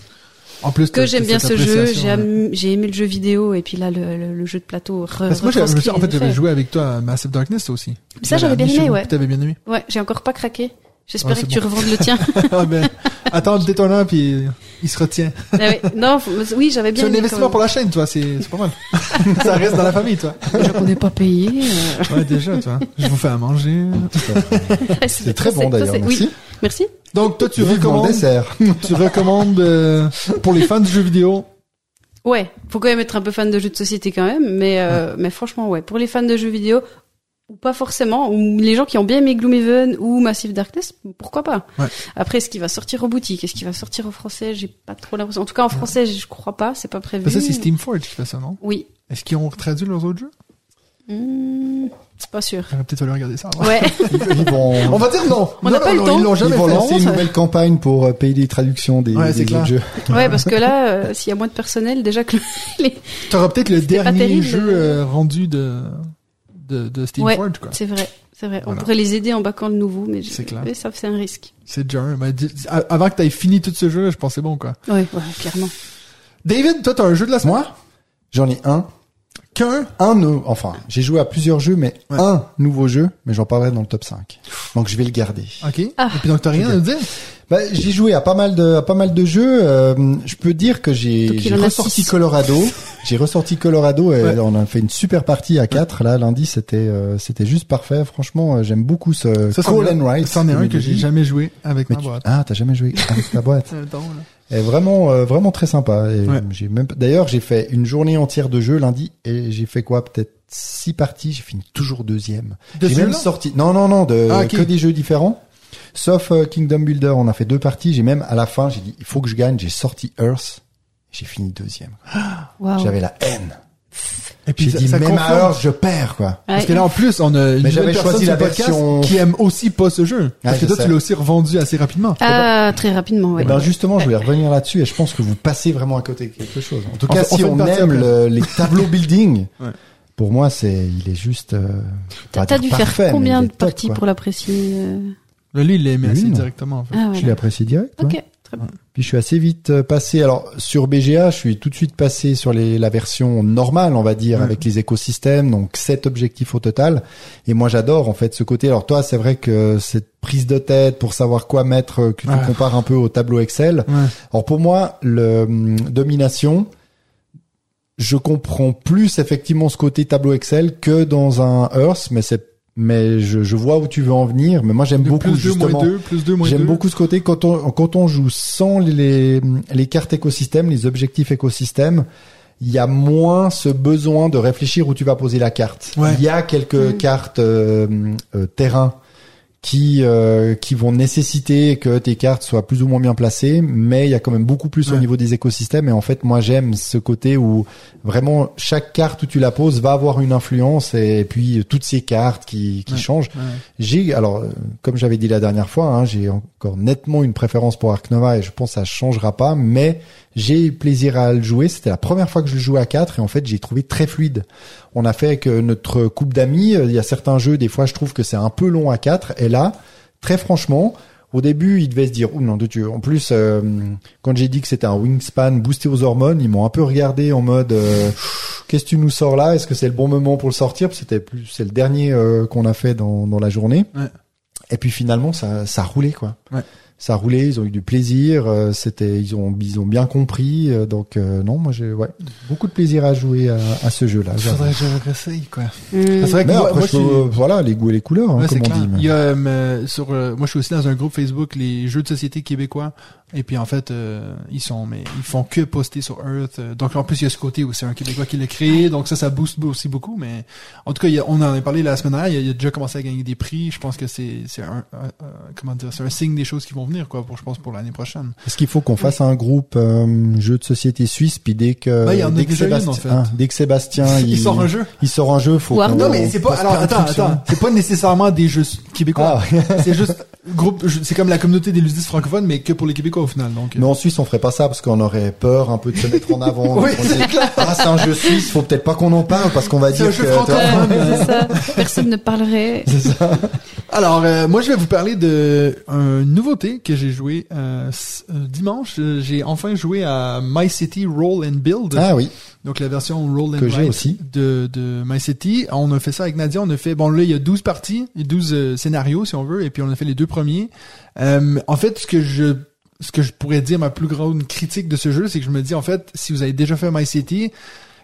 En plus, que j'aime bien ce jeu. J'ai am- j'ai aimé le jeu vidéo et puis là le, le, le jeu de plateau. re- Parce que moi, en fait, j'avais joué avec toi à Massive Darkness aussi. Ça, j'avais bien aimé, ouais. T'avais bien aimé. Ouais, j'ai encore pas craqué. Ah, J'espérais c'est que tu revendes le tien. (laughs) ah ben, attends le détonnant puis il se retient. Ah ouais. Non, oui, j'avais bien C'est un investissement quand pour la chaîne, toi. C'est pas mal. (laughs) ça reste dans la famille, toi. (laughs) qu'on n'est pas payé. euh, Ouais, déjà, toi. Je vous fais à manger. C'est très bon d'ailleurs, merci. Oui, merci. Donc, toi, tu recommandes, dessert. tu recommandes euh, pour les fans du jeu vidéo. Ouais, faut quand même être un peu fan de jeux de société quand même, mais euh, mais franchement ouais, pour les fans de jeux vidéo ou pas forcément, ou les gens qui ont bien aimé Gloomhaven ou Massive Darkness, pourquoi pas. Ouais. Après, ce qui va sortir en boutique, est-ce qui va sortir en français, j'ai pas trop l'impression. En tout cas, en français, je crois pas, c'est pas prévu. Parce que ça, c'est Steamforge qui fait ça, non? Oui. Est-ce qu'ils ont traduit leurs autres jeux? Hmm, c'est pas sûr. J'aurais peut-être fallu regarder ça. Ouais. (laughs) Ils vont, On va dire non. On Non, n'a pas non, le non, temps. Ils l'ont ils jamais fait. lancer non, une nouvelle campagne pour euh, payer les traductions des, Ouais, c'est des autres jeux. ouais, parce que là, euh, s'il y a moins de personnel, déjà que (laughs) les... T'auras peut-être le dernier jeu euh, rendu de, de, de Steamforge, quoi. c'est vrai, c'est vrai. Voilà. On pourrait les aider en baquant le nouveau, mais, je- C'est clair. mais ça, c'est un risque. C'est un. Mais avant que t'aies fini tout ce jeu, je c'est bon, quoi. Ouais, ouais, clairement. David, toi, t'as un jeu de la semaine? Moi, j'en ai un. Qu'un? Un nou- enfin, j'ai joué à plusieurs jeux, mais Ouais. un nouveau jeu, mais j'en parlerai dans le top 5. Donc je vais le garder. Ok. Ah. Et puis donc, t'as rien à nous dire? Bah, j'ai joué à pas mal de à pas mal de jeux. euh, je peux dire que j'ai ressorti. Colorado. (laughs) j'ai ressorti Colorado et Ouais. on a fait une super partie à 4 Là, lundi, c'était euh, c'était juste parfait. Franchement, euh, j'aime beaucoup ce Ça, Call and. C'en est un que j'ai jamais joué avec Mais ma tu- boîte. Ah, t'as jamais joué avec ta boîte. (laughs) Attends, là. Est vraiment euh, vraiment très sympa. Et Ouais. j'ai même d'ailleurs j'ai fait une journée entière de jeu lundi et j'ai fait quoi peut-être six parties. J'ai fini toujours deuxième. De J'ai même sorti non non non de Ah, que des jeux différents. Sauf euh, Kingdom Builder, on a fait deux parties. J'ai même à la fin, j'ai dit il faut que je gagne. J'ai sorti Earth. J'ai fini deuxième. (gasps) Waouh. J'avais la haine. Et puis, J'ai ça, dit ça même confirme. à Earth, je perds quoi. Parce que là, en plus, on a une Mais j'avais choisi la version- qui aime aussi pas ce jeu. Parce Ah, que je toi, sais. tu l'as aussi revendu assez rapidement. Ah, très rapidement, ouais. Eh ben justement, je voulais revenir là-dessus et je pense que vous passez vraiment à côté de quelque chose. En tout cas, on si on aime le- les tableaux (laughs) building, Ouais. pour moi, c'est il est juste. Euh, T'as dû parfait, faire combien de parties pour l'apprécier euh lui, il l'a aimé assez directement, en fait. Ah, Je l'ai voilà. apprécié direct. Ok, très bien. Puis je suis assez vite euh, passé. Alors sur BGA, je suis tout de suite passé sur les, la version normale, on va dire, Ouais. avec les écosystèmes. Donc sept objectifs au total. Et moi, j'adore en fait ce côté. Alors toi, c'est vrai que cette prise de tête pour savoir quoi mettre, euh, que tu compares un peu au tableau Excel. Ouais. Alors pour moi, le hum, domination, je comprends plus effectivement ce côté tableau Excel que dans un Earth, mais c'est mais je, je vois où tu veux en venir. Mais moi j'aime beaucoup plus 2, moins justement. 2, plus 2, moins 2. J'aime beaucoup ce côté quand on quand on joue sans les les cartes écosystèmes, les objectifs écosystèmes. Il y a moins ce besoin de réfléchir où tu vas poser la carte. Ouais. Il y a quelques Mm. cartes euh, euh, terrain qui euh, qui vont nécessiter que tes cartes soient plus ou moins bien placées, mais il y a quand même beaucoup plus au niveau des écosystèmes. Et en fait, moi, j'aime ce côté où vraiment chaque carte où tu la poses va avoir une influence, et puis toutes ces cartes qui qui Ouais. changent. Ouais. J'ai alors, euh, comme j'avais dit la dernière fois, hein, j'ai encore nettement une préférence pour Ark Nova et je pense que ça changera pas, mais j'ai eu plaisir à le jouer. C'était la première fois que je le jouais à 4 et en fait j'ai trouvé très fluide. On a fait avec euh, notre couple d'amis. euh, Il y a certains jeux, des fois je trouve que c'est un peu long à 4 et là, très franchement. Au début, ils devaient se dire, oh non de Dieu. En plus, euh, quand j'ai dit que c'était un wingspan boosté aux hormones, ils m'ont un peu regardé en mode, euh, qu'est-ce que tu nous sors là? Est-ce que c'est le bon moment pour le sortir? C'était plus, c'est le dernier euh, qu'on a fait dans, dans la journée. Ouais. Et puis finalement, ça, ça a roulé quoi. Ouais. Ça a roulé, ils ont eu du plaisir. euh, C'était, ils ont, ils ont bien compris. euh, donc euh, non, moi j'ai, ouais, beaucoup de plaisir à jouer à, à ce jeu-là. j'avoue. Faudrait que je réessaye, quoi. Hmm. C'est vrai que Mais moi, après, moi, je je suis... peux- voilà, les goûts et les couleurs, hein, Ouais, comme on clair. dit. mais- Il y a euh, sur euh, moi je suis aussi dans un groupe Facebook les jeux de société québécois et puis en fait euh, ils sont mais ils font que poster sur Earth. Euh, donc en plus il y a ce côté où c'est un québécois qui l'a créé donc ça ça booste aussi beaucoup. Mais en tout cas il y a- on en a parlé la semaine dernière. Il a, il a déjà commencé à gagner des prix. Je pense que c'est c'est un, un- comment dire c'est un signe des choses qui vont venir quoi pour je pense pour l'année prochaine. Est-ce qu'il faut qu'on fasse un groupe euh, jeu de société suisse? Puis dès que Bah, il y en a dès que Sébastien en fait. hein, dès que Sébastien il, il sort un jeu. il sort un jeu faut Ou qu'on- Arnaud. non mais c'est pas alors attends attends. c'est pas nécessairement des jeux québécois. Ah, c'est juste groupe c'est comme la communauté des ludistes francophones mais que pour les québécois quoi au final. Donc, euh. Mais en Suisse, on ferait pas ça parce qu'on aurait peur un peu de se mettre en avant. (laughs) Oui, On dit, ah, c'est un jeu suisse, faut peut-être pas qu'on en parle parce qu'on va C'est dire un jeu que. Ouais, (laughs) c'est ça. Personne ne parlerait. (laughs) Alors, euh, moi, je vais vous parler de une nouveauté que j'ai joué euh, euh, dimanche. Euh, J'ai enfin joué à My City Roll and Build. Ah oui. Donc la version Roll and Que j'ai Write aussi. de, de My City. On a fait ça avec Nadia. On a fait, bon là, il y a 12 parties, et 12 euh, scénarios si on veut, et puis on a fait les deux premiers. Euh, en fait, ce que je ce que je pourrais dire ma plus grande critique de ce jeu, c'est que je me dis en fait, si vous avez déjà fait My City,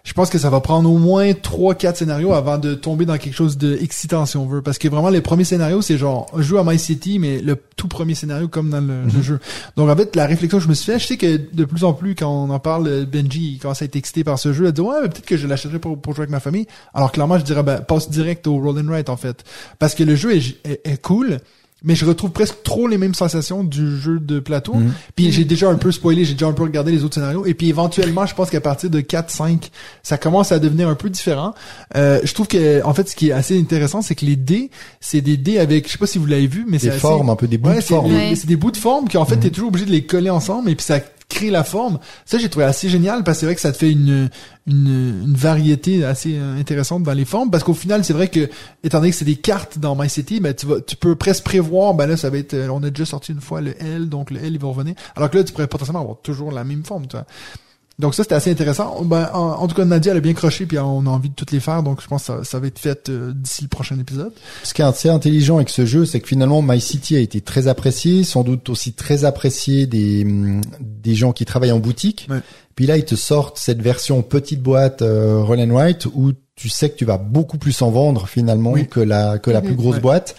je pense que ça va prendre au moins trois, quatre scénarios avant de tomber dans quelque chose de excitant si on veut. Parce que vraiment les premiers scénarios, c'est genre jouer à My City, mais le tout premier scénario comme dans le, le jeu. Donc en fait, la réflexion que je me suis fait, je sais que de plus en plus quand on en parle, Benji il commence à être excité par ce jeu, elle dit ouais, mais peut-être que je l'achèterai pour, pour jouer avec ma famille. Alors clairement, je dirais ben passe direct au Roll and Write en fait, parce que le jeu est, est, est cool. Mais je retrouve presque trop les mêmes sensations du jeu de plateau. Mhm. Puis j'ai déjà un peu spoilé, j'ai déjà un peu regardé les autres scénarios. Et puis éventuellement, je pense qu'à partir de 4-5, ça commence à devenir un peu différent. Euh, je trouve que en fait, ce qui est assez intéressant, c'est que les dés, c'est des dés avec, je sais pas si vous l'avez vu, mais c'est Des assez- formes, un peu des bouts Ouais, de forme. c'est des bouts de forme qui en fait t'es toujours obligé de les coller ensemble et puis ça crée la forme. Ça j'ai trouvé assez génial parce que c'est vrai que ça te fait une une, variété assez euh, intéressante dans les formes parce qu'au final c'est vrai que étant donné que c'est des cartes dans My City, ben tu vas tu peux presque prévoir ben là ça va être euh, on a déjà sorti une fois le L donc le L il va revenir. Alors que là tu pourrais potentiellement avoir toujours la même forme, tu. Donc ça c'était assez intéressant. Ben, en, en tout cas Nadia elle a bien croché puis on a envie de toutes les faire donc je pense que ça, ça va être fait euh, d'ici le prochain épisode. Ce qui est assez intelligent avec ce jeu, c'est que finalement My City a été très apprécié, sans doute aussi très apprécié des hum, des gens qui travaillent en boutique. Ouais. Puis là, ils te sortent cette version petite boîte euh, Roll and Write où tu sais que tu vas beaucoup plus en vendre finalement Oui. que la que la Mhm. plus grosse Ouais. boîte.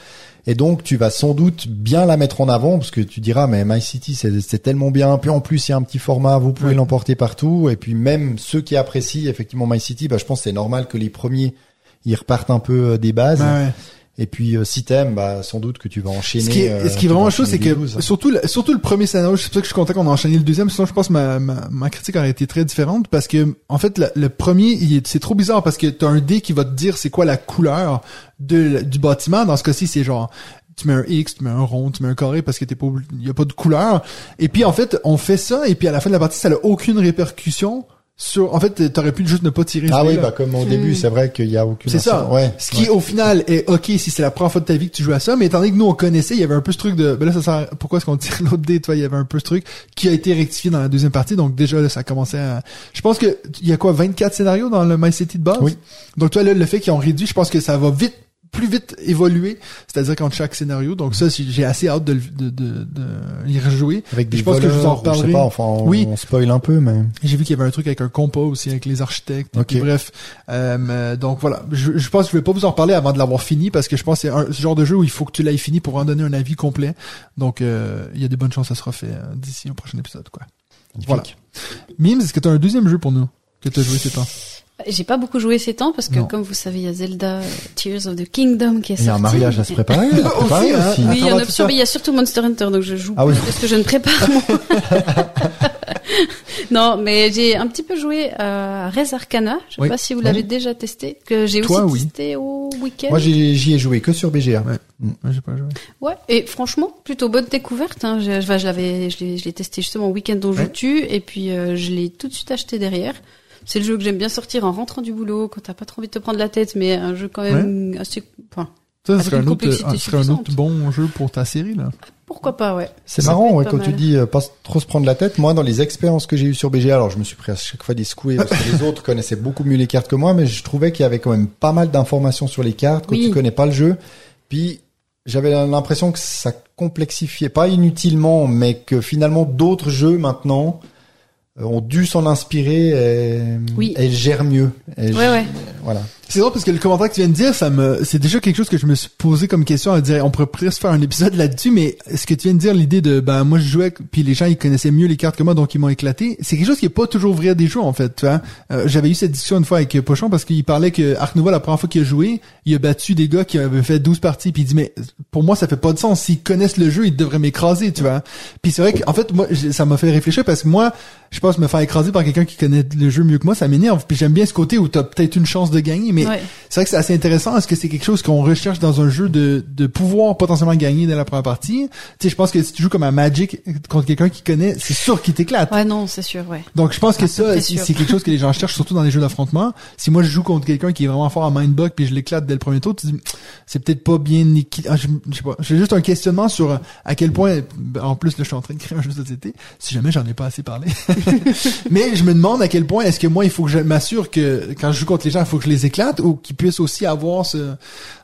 Et donc tu vas sans doute bien la mettre en avant parce que tu diras mais My City c'est tellement bien. Puis en plus il y a un petit format, vous pouvez Ouais. l'emporter partout. Et puis même ceux qui apprécient effectivement My City, bah je pense que c'est normal que les premiers ils repartent un peu euh, des bases. Ouais. Et puis euh, si t'aimes, bah sans doute que tu vas enchaîner. Ce qui est, euh, ce qui est vraiment chaud, c'est que 12. surtout le, surtout le premier scénario, c'est pour ça que je suis content qu'on a enchaîné le deuxième. Sinon, je pense que ma, ma, ma critique aurait été très différente parce que en fait, le, le premier, c'est trop bizarre parce que t'as un dé qui va te dire c'est quoi la couleur de, du bâtiment. Dans ce cas-ci, c'est genre tu mets un X, tu mets un rond, tu mets un carré parce que t'es pas, y a pas de couleur. Et puis en fait, on fait ça et puis à la fin de la partie, ça n'a aucune répercussion sur. En fait, t'aurais pu juste ne pas tirer. Ah oui, bah comme au début, c'est vrai qu'il y a aucune. C'est ça. Ouais. Ce qui ouais. au final est ok si c'est la première fois de ta vie que tu joues à ça, mais étant donné que nous on connaissait, il y avait un peu ce truc de ben là ça sert pourquoi est-ce qu'on (laughs) tire l'autre dé, toi, il y avait un peu ce truc qui a été rectifié dans la deuxième partie, donc déjà là ça commençait à je pense que il y a quoi 24 scénarios dans le My City de base? Oui. Donc toi là le fait qu'ils ont réduit, je pense que ça va vite plus vite évoluer, c'est-à-dire qu'entre chaque scénario. Donc ça, j'ai assez hâte de, de, de, de y rejouer. Avec des je pense que je vous en voleurs, ou je sais reparlerai. pas, enfin, on, Oui. on spoil un peu, mais. J'ai vu qu'il y avait un truc avec un compas aussi avec les architectes. Et Ok. puis bref, euh, euh, donc voilà. Je, je pense que je vais pas vous en reparler avant de l'avoir fini parce que je pense que c'est un ce genre de jeu où il faut que tu l'aies fini pour en donner un avis complet. Donc euh, il y a des bonnes chances que ça sera fait euh, d'ici au prochain épisode quoi. Voilà. Mims, est-ce que tu as un deuxième jeu pour nous que tu as joué ces temps J'ai pas beaucoup joué ces temps parce que, Non. comme vous savez, il y a Zelda euh, Tears of the Kingdom qui est Il y a sorti. un mariage à se préparer. à (laughs) préparer hein. aussi. Oui, il y en a mais il y a surtout Monster Hunter, donc je joue Ah oui. parce que je ne prépare (laughs) (laughs) non, mais j'ai un petit peu joué à Res Arcana. Je sais Oui. pas si vous l'avez Oui. déjà testé, que j'ai aussi oui. testé au week-end. Moi, j'y ai joué que sur BGA. Ouais. Moi, j'ai pas joué. Ouais, et franchement, plutôt bonne découverte. Hein. Je, je, je l'avais, je l'ai, je testé justement au week-end dont je Ouais. tue, et puis euh, je l'ai tout de suite acheté derrière. C'est le jeu que j'aime bien sortir en rentrant du boulot, quand t'as pas trop envie de te prendre la tête, mais un jeu quand même assez. Enfin, Ça, ce Avec serait un autre, serait un autre bon jeu pour ta série là. pourquoi pas, ouais. C'est marrant ouais, quand tu dis euh, pas trop se prendre la tête. Moi, dans les expériences que j'ai eues sur BGA, alors je me suis pris à chaque fois des secoués parce que les (laughs) autres connaissaient beaucoup mieux les cartes que moi, mais je trouvais qu'il y avait quand même pas mal d'informations sur les cartes quand Oui. tu connais pas le jeu. Puis j'avais l'impression que ça complexifiait pas inutilement, mais que finalement d'autres jeux maintenant euh, ont dû s'en inspirer et, Oui. et gèrent mieux. Ouais, ouais. Voilà. C'est drôle parce que le commentaire que tu viens de dire, ça me, c'est déjà quelque chose que je me suis posé comme question à dire, on pourrait presque faire un épisode là-dessus, mais ce que tu viens de dire, l'idée de, ben, moi, je jouais, puis les gens, ils connaissaient mieux les cartes que moi, donc ils m'ont éclaté. C'est quelque chose qui est pas toujours vrai des jeux, en fait, tu vois. Euh, j'avais eu cette discussion une fois avec Pochon parce qu'il parlait que Arc Nova, la première fois qu'il a joué, il a battu des gars qui avaient fait 12 parties, puis il dit, mais pour moi, ça fait pas de sens. S'ils connaissent le jeu, ils devraient m'écraser, tu vois. Puis c'est vrai qu'en fait, moi, ça m'a fait réfléchir parce que moi, je pense me faire écraser par quelqu'un qui connaît le jeu mieux que moi, ça m'énerve. Puis j'aime bien ce côté où t'as peut-être une chance de gagner, mais Ouais. c'est vrai que c'est assez intéressant. Est-ce que c'est quelque chose qu'on recherche dans un jeu de, de pouvoir potentiellement gagner dès la première partie? Tu sais, je pense que si tu joues comme un Magic contre quelqu'un qui connaît, c'est sûr qu'il t'éclate. Ouais, non, c'est sûr, ouais. Donc je pense que peu ça, c'est quelque chose que les gens cherchent, surtout dans les jeux d'affrontement. Si moi je joue contre quelqu'un qui est vraiment fort à mindbug puis je l'éclate dès le premier tour, tu dis c'est peut-être pas bien. Ah, je, je sais pas. J'ai juste un questionnement sur à quel point. ben, En plus, là, je suis en train de créer un jeu de société. Si jamais j'en ai pas assez parlé. (laughs) Mais je me demande à quel point est-ce que moi il faut que je m'assure que quand je joue contre les gens, il faut que je les éclate ou qu'ils puissent aussi avoir ce.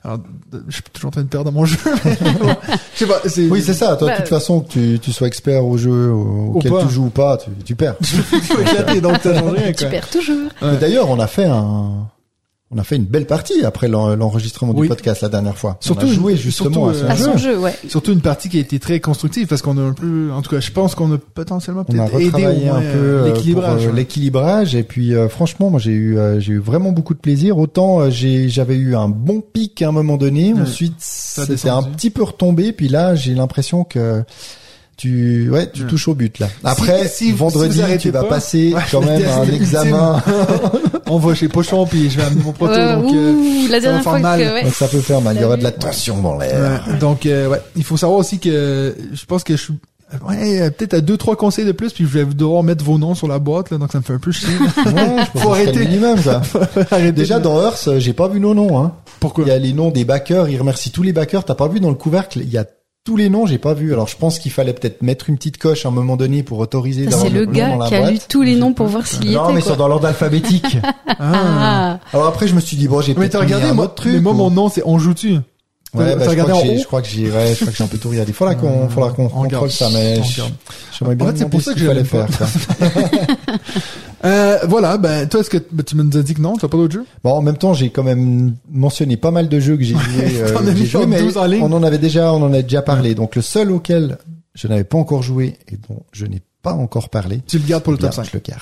Alors, je suis toujours en train de perdre mon (laughs) jeu. mais bon, je sais pas. C'est... Oui, c'est ça. Toi, de Bah, toute façon, que tu, tu sois expert au jeu au- auquel tu joues ou pas, tu, tu perds. (laughs) Tu perds toujours. Ouais. D'ailleurs, on a fait un, on a fait une belle partie après l'en- l'enregistrement Oui. du podcast la dernière fois. Surtout- on a joué surtout, justement à son euh, À jeu. son jeu, ouais. Surtout une partie qui a été très constructive parce qu'on a un peu, en tout cas, je pense qu'on a potentiellement peut-être aidé au retravaillé moins un peu euh, euh, l'équilibrage. ouais. l'équilibrage et puis euh, franchement moi j'ai eu euh, j'ai eu vraiment beaucoup de plaisir autant euh, j'ai j'avais eu un bon pic à un moment donné Ouais. ensuite c'était un petit peu retombé puis là j'ai l'impression que tu ouais tu Ouais. touches au but là après Si- si- vendredi si tu vas pas- passer Ouais, quand même (laughs) un examen (laughs) On va chez Pochon puis je vais amener mon proto. Ouais, donc, euh, ouh, la ça va dernière faire fois mal. que, ouais. donc ça peut faire mal il y aura de la tension dans l'air ouais. donc euh, ouais, il faut savoir aussi que je pense que je suis ouais, peut-être à deux trois conseils de plus puis je vais devoir mettre vos noms sur la boîte là donc ça me fait un peu chier. ouais, je Faut arrêter. minimum ça (laughs) Arrêtez déjà de- dans Earth euh, j'ai pas vu nos noms hein pourquoi? Il y a les noms des backers, il remercie tous les backers. T'as pas vu dans le couvercle, il y a tous les noms, j'ai pas vu. Alors je pense qu'il fallait peut-être mettre une petite coche à un moment donné pour autoriser d'avoir c'est le gars dans la qui a boîte. lu tous les noms pour voir s'il y Non, était, mais quoi. sont dans l'ordre alphabétique. (laughs) Ah. Ah. Alors après, je me suis dit bon, j'ai Mais peut-être regardé un moi, autre truc. mais moi ou- mon nom c'est on joue tu. Ouais, bah, je, crois en je crois que j'ai, ouais, je crois que j'ai un peu tout regardé. Faudra qu'on, faudra qu'on On contrôle ça, mais j'aimerais bien En fait, c'est pour ça que fallait je l'aime faire. (laughs) Euh, voilà, ben toi est-ce que ben, tu as dit que non, t'as pas d'autres jeux? Bon, en même temps, j'ai quand même mentionné pas mal de jeux que j'ai joué, euh, (laughs) T'en as que mis j'ai joué, genre mais 12 en ligne. on en avait déjà, on en a déjà parlé. Donc le seul auquel je n'avais pas encore joué et dont je n'ai pas encore parlé, Tu le gardes pour le top bien, 5. je le garde.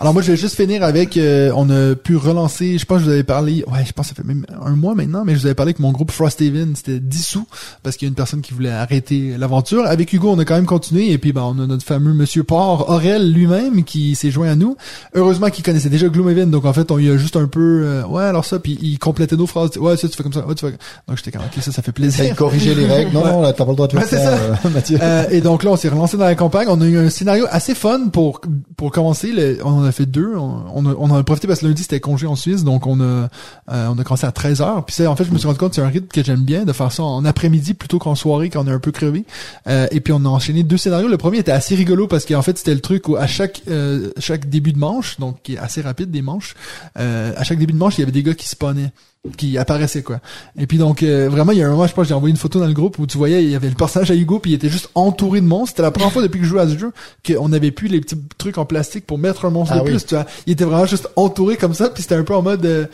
Alors moi je vais juste finir avec euh, on a pu relancer, je pense que je vous avais parlé, ouais je pense que ça fait même un mois maintenant, mais je vous avais parlé que mon groupe Frosthaven c'était dissous parce qu'il y a une personne qui voulait arrêter l'aventure. Avec Hugo on a quand même continué et puis ben on a notre fameux Monsieur Port Aurel lui-même qui s'est joint à nous. Heureusement qu'il connaissait déjà Gloomhaven donc en fait on lui a juste un peu euh, ouais alors ça puis il complétait nos phrases ouais ça tu fais comme ça ouais tu fais donc j'étais comme ok ça ça fait plaisir. il corrigeait les règles. Non, (laughs) non, t'as pas le droit de faire Ouais, ça. euh, Mathieu. Euh, et donc là, on s'est relancé dans la campagne. On a eu un scénario assez fun pour pour commencer. On en a fait deux. On, a, on en a profité parce que lundi c'était congé en Suisse, donc on a euh, on a commencé à 13 h Puis en fait, je me suis rendu compte c'est un rythme que j'aime bien de faire ça en après-midi plutôt qu'en soirée quand on est un peu crevé. Euh, et puis on a enchaîné deux scénarios. Le premier était assez rigolo parce qu'en fait c'était le truc où à chaque euh, chaque début de manche, donc qui est assez rapide des manches, euh, à chaque début de manche il y avait des gars qui spawnaient qui apparaissaient quoi. Et puis donc euh, vraiment il y a un moment je pense j'ai envoyé une photo dans le groupe où tu voyais il y avait le personnage à Hugo puis il était juste entouré de monstres. C'était la première fois depuis que je jouais à ce jeu qu'on avait plus les petits trucs en plastique pour mettre un monstre Ah de oui. plus. Tu vois, il était vraiment juste entouré comme ça puis c'était un peu en mode euh,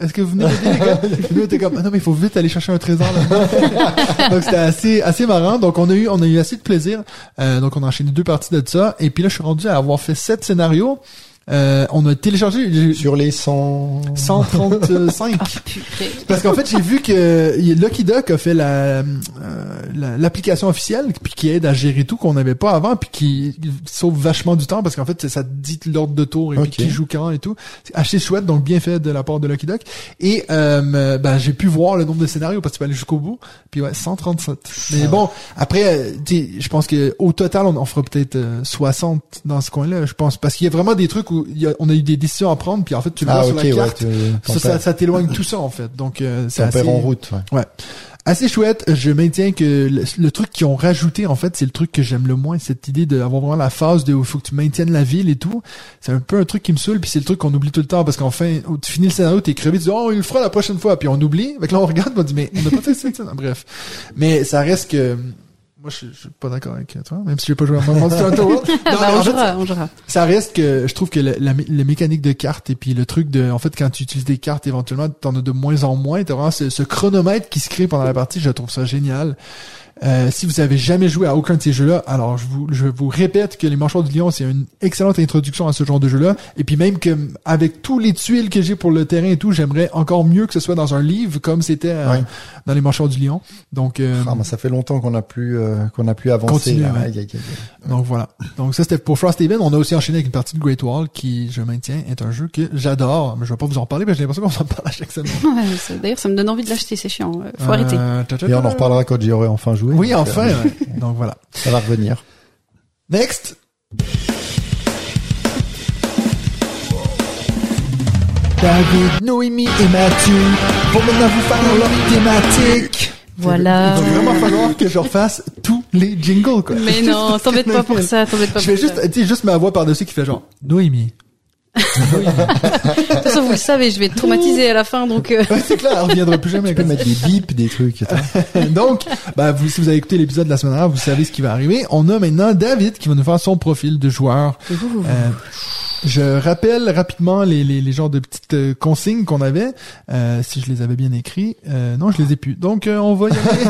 est-ce que vous venez m'aider les (laughs) était comme ah non mais il faut vite aller chercher un trésor là. (laughs) donc c'était assez assez marrant. Donc on a eu on a eu assez de plaisir. Euh, donc on a enchaîné deux parties de ça et puis là je suis rendu à avoir fait sept scénarios. Euh, on a téléchargé Sur les 100... 135 (laughs) Purée. parce qu'en fait, j'ai vu que Lucky Duck a fait la euh, la- l'application officielle puis qui aide à gérer tout qu'on n'avait pas avant puis qui sauve vachement du temps parce qu'en fait, ça te dit l'ordre de tour et puis qui joue quand et tout. C'est assez chouette donc bien fait de la part de Lucky Duck et euh, ben j'ai pu voir le nombre de scénarios parce que tu peux aller jusqu'au bout. Puis ouais, 137. Mais bon, après euh, tu sais, je pense que au total on en fera peut-être euh, 60 dans ce coin-là, je pense parce qu'il y a vraiment des trucs où il y a- on a eu des décisions à prendre puis en fait tu le Ah, vois sur la ouais, carte. tu, Ça, ça, ça t'éloigne tout ça en fait. Donc euh, c'est assez en route, ouais. Ouais. Assez chouette. Je maintiens que le, le truc qu'ils ont rajouté, en fait, c'est le truc que j'aime le moins, cette idée d'avoir vraiment la phase de où il faut que tu maintiennes la ville et tout. C'est un peu un truc qui me saoule, puis c'est le truc qu'on oublie tout le temps, parce qu'enfin, tu finis le scénario, t'es crevé, tu dis, oh, il le fera la prochaine fois, puis on oublie. Fait que là, on regarde, on dit, mais on n'a pas fait ça. Bref. Mais ça reste que, moi, je, je suis pas d'accord avec toi, même si j'ai pas joué à Monster Hunter World. Non, Bah, on en fait, jouera, on jouera. ça reste que je trouve que la, la, mé- la mécanique de cartes et puis le truc de en fait quand tu utilises des cartes éventuellement t'en as de moins en moins t'as vraiment ce, ce chronomètre qui se crée pendant la partie je trouve ça génial Euh, si vous avez jamais joué à aucun de ces jeux-là, alors je vous, je vous répète que les Mâchoires du Lion, c'est une excellente introduction à ce genre de jeu-là. Et puis même que avec tous les tuiles que j'ai pour le terrain et tout, j'aimerais encore mieux que ce soit dans un livre comme c'était euh, Ouais. dans les Mâchoires du Lion. Donc, euh, Ah, mais ça fait longtemps qu'on a plus euh, qu'on a plus avancé. Continuer, là. ouais. Aïe, aïe, aïe, aïe. donc voilà. Donc ça c'était pour Frosthaven. On a aussi enchaîné avec une partie de Great Wall qui, je maintiens, est un jeu que j'adore. Mais je vais pas vous en parler, parce que j'ai l'impression qu'on s'en parle à chaque semaine. (laughs) D'ailleurs, ça me donne envie de l'acheter, c'est chiant. euh, Faut arrêter. Ta- ta- Et on en reparlera quand j'y aurai enfin joué. Oui, Donc, enfin. euh, ouais. Donc voilà. (laughs) ça va revenir. Next. David, Noémie et Mathieu vont maintenant vous faire leur thématique. Voilà. Il va vraiment falloir que je refasse tous les jingles, quoi. Mais non, t'embête pas pour (laughs) ça, t'embête pas Je vais pour ça. juste, tu sais, juste ma voix par-dessus qui fait genre, Noémie. De toute façon, vous le savez, je vais être traumatisée à la fin, donc euh, Ouais, c'est clair, elle reviendra plus jamais. Tu peux mettre des bips, des trucs. (laughs) Donc, bah, vous, si vous avez écouté l'épisode de la semaine dernière, vous savez ce qui va arriver. On a maintenant David qui va nous faire son profil de joueur. Euh, je rappelle rapidement les, les, les genres de petites euh, consignes qu'on avait, euh, si je les avais bien écrits. Euh, non, je les ai plus. Donc, euh, on va y aller.